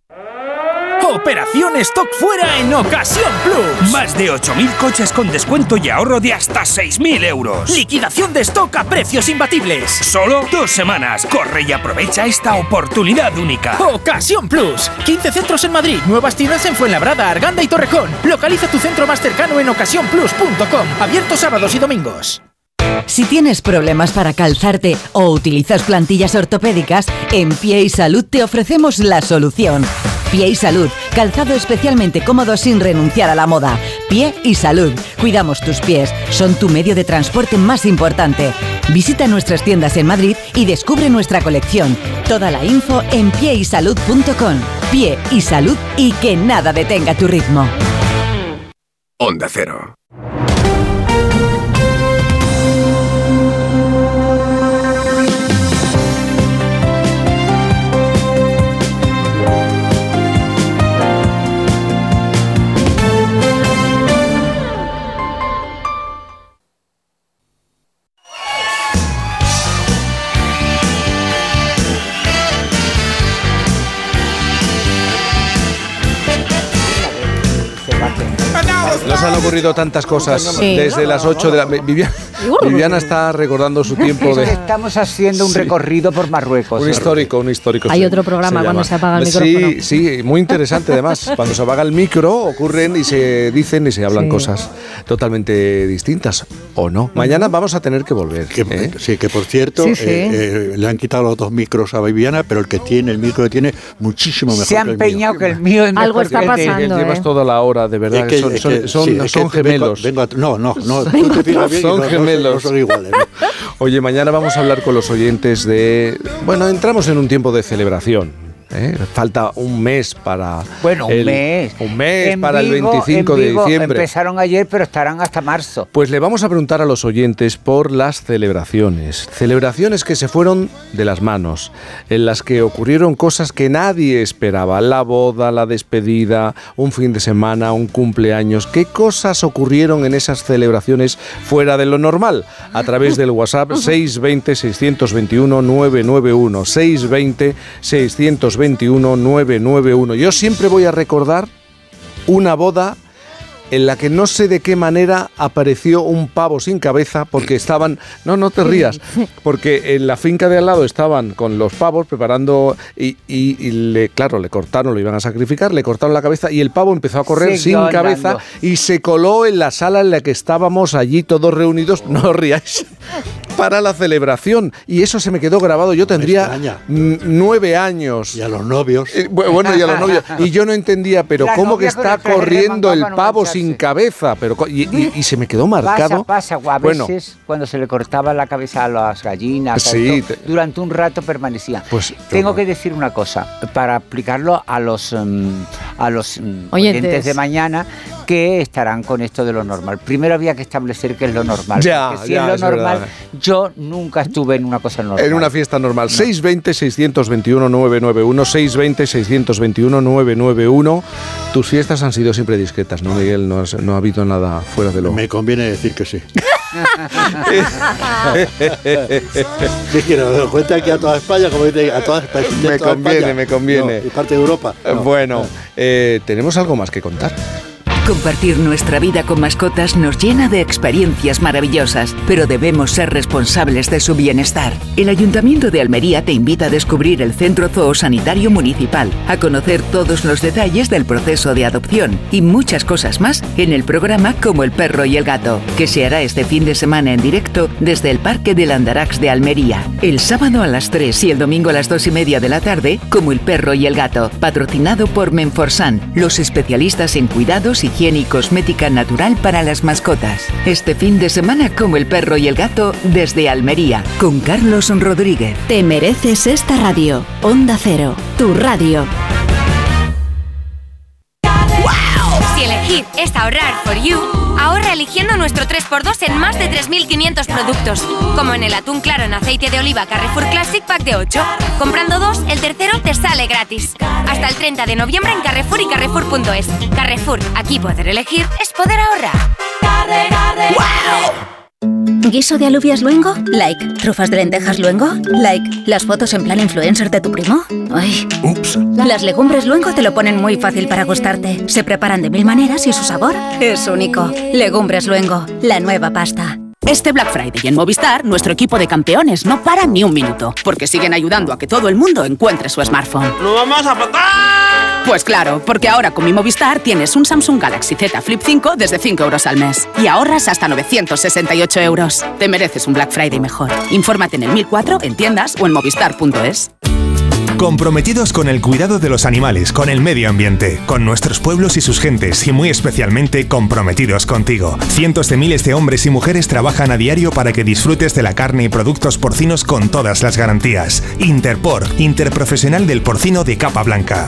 Operación Stock Fuera en Ocasión Plus. Más de 8.000 coches con descuento y ahorro de hasta 6.000 euros. Liquidación de stock a precios imbatibles. Solo dos semanas. Corre y aprovecha esta oportunidad única. Ocasión Plus. 15 centros en Madrid, nuevas tiendas en Fuenlabrada, Arganda y Torrejón. Localiza tu centro más cercano en ocasiónplus.com. Abierto sábados y domingos. Si tienes problemas para calzarte o utilizas plantillas ortopédicas, en Pie y Salud te ofrecemos la solución. Pie y Salud, calzado especialmente cómodo sin renunciar a la moda. Pie y Salud. Cuidamos tus pies. Son tu medio de transporte más importante. Visita nuestras tiendas en Madrid y descubre nuestra colección. Toda la info en pieysalud.com. Pie y salud y que nada detenga tu ritmo. Onda Cero. Nos han ocurrido tantas cosas Sí. desde las 8 de la... Viviana, Viviana está recordando su tiempo de... Estamos haciendo un Sí. recorrido por Marruecos. Un histórico, un histórico. Hay se- otro programa cuando se apaga el Sí, micrófono. Sí, muy interesante además. Cuando se apaga el micro ocurren y se dicen y se hablan Sí. cosas totalmente distintas, ¿o no? Mañana vamos a tener que volver. ¿eh? Sí, que por cierto, Sí, sí. eh, eh, le han quitado los dos micros a Viviana, pero el que tiene, el micro que tiene, muchísimo mejor Se ha que el mío. empeñado que el mío es Algo mejor está que el de- pasando, Llevas ¿eh? toda la hora, de verdad. Es que- son sí, gemelos. vengo a- no, no, no, tú te fijas bien y son no- no- gemelos. no son iguales, ¿no? Oye, mañana vamos a hablar con los oyentes de... Bueno, entramos en un tiempo de celebración. ¿Eh? Falta un mes para... Bueno, un mes. Un mes En para el Vigo- 25 en de diciembre. Empezaron ayer, pero estarán hasta marzo. Pues le vamos a preguntar a los oyentes por las celebraciones. Celebraciones que se fueron de las manos, en las que ocurrieron cosas que nadie esperaba. La boda, la despedida, un fin de semana, un cumpleaños. ¿Qué cosas ocurrieron en esas celebraciones fuera de lo normal? A través del WhatsApp 620-621-991. 620-621-991. Yo siempre voy a recordar una boda en la que no sé de qué manera apareció un pavo sin cabeza porque estaban, no, no te rías, porque en la finca de al lado estaban con los pavos preparando y, y- y le, claro, le cortaron, lo iban a sacrificar, le cortaron la cabeza y el pavo empezó a correr sin cabeza y se coló en la sala en la que estábamos allí todos reunidos, no os ríais, para la celebración y eso se me quedó grabado, yo tendría nueve años. Y a los novios. bueno, y a los novios. Y yo no entendía, pero La ¿cómo que está corriendo el no pavo sin cabeza? Pero, y, y- y se me quedó marcado. Pasa, pasa. A Bueno, veces cuando se le cortaba la cabeza a las gallinas, Sí, durante un rato permanecía. Pues, Tengo que decir una cosa, para aplicarlo a los, mm, a los Oyentes. oyentes de mañana que estarán con esto de lo normal. Primero había que establecer qué es lo normal. Ya, porque si ya, es lo es normal, verdad. yo nunca estuve en una cosa normal. En una fiesta normal. 620-621-991, 620-621-991. Tus fiestas han sido siempre discretas, ¿no, Miguel? No, has- no ha habido nada fuera de lo... Me conviene decir que sí. Es que nos cuenta aquí a toda España, como dice, a toda España. Me toda conviene, España. me conviene. No, y parte de Europa. Bueno, eh, tenemos algo más que contar. Compartir nuestra vida con mascotas nos llena de experiencias maravillosas, pero debemos ser responsables de su bienestar. El Ayuntamiento de Almería te invita a descubrir el Centro Zoosanitario Municipal, a conocer todos los detalles del proceso de adopción y muchas cosas más en el programa Como el perro y el gato, que se hará este fin de semana en directo desde el Parque del Andarax de Almería. El sábado a las 3 y el domingo a las 2 y media de la tarde, Como el perro y el gato, patrocinado por Menforsan, los especialistas en cuidados, higiene y cosmética natural para las mascotas. Este fin de semana como el perro y el gato desde Almería, con Carlos Rodríguez. Te mereces esta radio. Onda Cero, tu radio. Es ahorrar for you, ahorra eligiendo nuestro 3x2 en más de 3.500 productos, como en el atún claro en aceite de oliva Carrefour Classic Pack de 8. Comprando dos, el tercero te sale gratis. Hasta el 30 de noviembre en Carrefour y Carrefour.es. Carrefour, aquí poder elegir es poder ahorrar. ¿Guiso de alubias luengo? Like. ¿Trufas de lentejas luengo? Like. ¿Las fotos en plan influencer de tu primo? Ay. Ups. Las legumbres luengo te lo ponen muy fácil para gustarte. Se preparan de mil maneras y su sabor es único. Legumbres luengo, la nueva pasta. Este Black Friday en Movistar, nuestro equipo de campeones no para ni un minuto, porque siguen ayudando a que todo el mundo encuentre su smartphone. ¡No vamos a pagar! Pues claro, porque ahora con mi Movistar tienes un Samsung Galaxy Z Flip 5 desde 5 euros al mes y ahorras hasta 968 euros. Te mereces un Black Friday mejor. Infórmate en el 1004, en tiendas o en movistar.es. Comprometidos con el cuidado de los animales, con el medio ambiente, con nuestros pueblos y sus gentes y muy especialmente comprometidos contigo. Cientos de miles de hombres y mujeres trabajan a diario para que disfrutes de la carne y productos porcinos con todas las garantías. Interpor, interprofesional del porcino de capa blanca.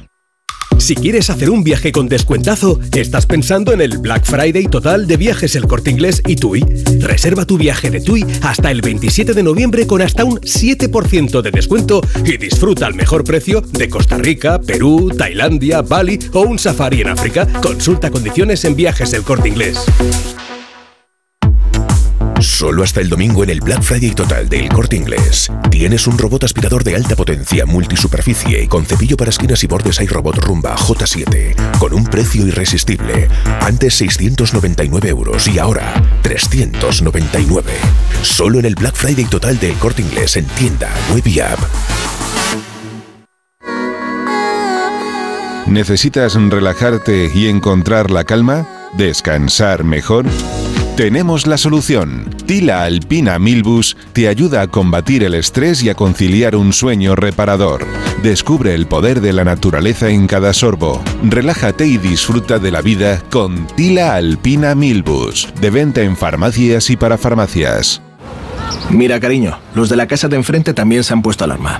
Si quieres hacer un viaje con descuentazo, estás pensando en el Black Friday total de viajes El Corte Inglés y TUI. Reserva tu viaje de TUI hasta el 27 de noviembre con hasta un 7% de descuento y disfruta al mejor precio de Costa Rica, Perú, Tailandia, Bali o un safari en África. Consulta condiciones en viajes El Corte Inglés. Solo hasta el domingo en el Black Friday total del Corte Inglés. Tienes un robot aspirador de alta potencia multisuperficie con cepillo para esquinas y bordes iRobot Rumba J7 con un precio irresistible. Antes 699 euros y ahora 399. Solo en el Black Friday total del Corte Inglés en tienda, web y app. ¿Necesitas relajarte y encontrar la calma? ¿Descansar mejor? Tenemos la solución. Tila Alpina Milbus te ayuda a combatir el estrés y a conciliar un sueño reparador. Descubre el poder de la naturaleza en cada sorbo. Relájate y disfruta de la vida con Tila Alpina Milbus. De venta en farmacias y para farmacias. Mira, cariño, los de la casa de enfrente también se han puesto alarma.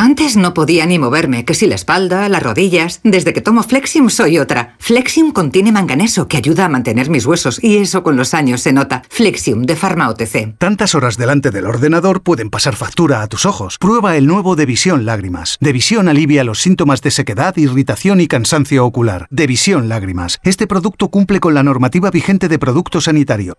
Antes no podía ni moverme, que si la espalda, las rodillas. Desde que tomo Flexium soy otra. Flexium contiene manganeso que ayuda a mantener mis huesos y eso con los años se nota. Flexium de Pharma OTC. Tantas horas delante del ordenador pueden pasar factura a tus ojos. Prueba el nuevo Devisión Lágrimas. Devisión alivia los síntomas de sequedad, irritación y cansancio ocular. Devisión Lágrimas. Este producto cumple con la normativa vigente de producto sanitario.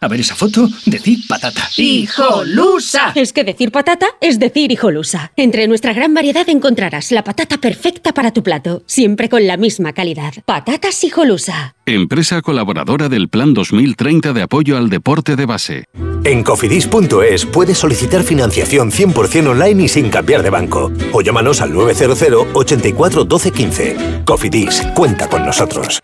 A ver esa foto, decir patata. ¡Hijolusa! Es que decir patata es decir hijolusa. Entre nuestra gran variedad encontrarás la patata perfecta para tu plato, siempre con la misma calidad. Patatas hijolusa. Empresa colaboradora del Plan 2030 de apoyo al deporte de base. En cofidis.es puedes solicitar financiación 100% online y sin cambiar de banco. O llámanos al 900 84 12 15. Cofidis, cuenta con nosotros.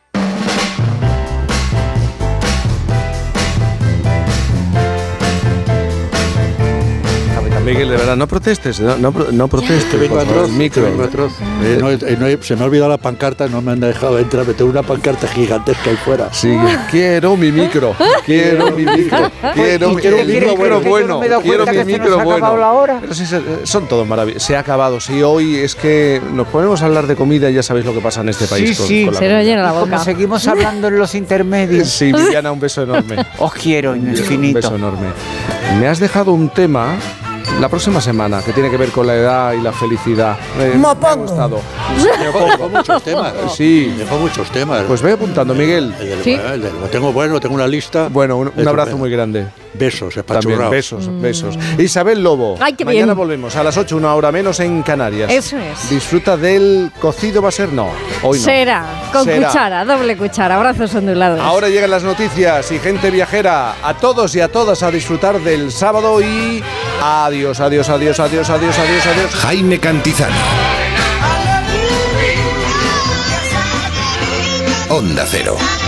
Miguel, de verdad, no protestes, no, no, pro- no protestes. Vengo atroz, el micro. vengo atroz. Eh, No no he- se me ha olvidado la pancarta, no me han dejado entrar. Me tengo una pancarta gigantesca ahí fuera. Sí, quiero mi micro, quiero mi micro, quiero, ¿Y quiero mi micro bueno, no dado quiero mi micro ha bueno. acabado la hora? Pero sí, son todos maravillosos. Se ha acabado. Si hoy es que nos ponemos a hablar de comida y ya sabéis lo que pasa en este país. Sí, con, sí, con se nos llena la boca. Como seguimos hablando en los intermedios. Sí, Viviana, un beso enorme. Os quiero, Un infinito. beso enorme. Me has dejado un tema La próxima semana, que tiene que ver con la edad y la felicidad. Eh, Me ha gustado. Dejó muchos temas. Sí. Dejó muchos temas. Pues ve apuntando, Miguel. El Sí. el lo tengo bueno, tengo una lista. Bueno, un, un abrazo muy grande. Besos, También, espachurrados. besos, besos. Isabel Lobo. Ay, qué Mañana bien. volvemos a las 8, una hora menos en Canarias. Eso es. Disfruta del cocido, va a ser no. Hoy no. Será, con Será. cuchara, doble cuchara. Abrazos ondulados. Ahora llegan las noticias y gente viajera. A todos y a todas a disfrutar del sábado y adiós, adiós, adiós, adiós, adiós, adiós, adiós. Jaime Cantizano. Onda Cero.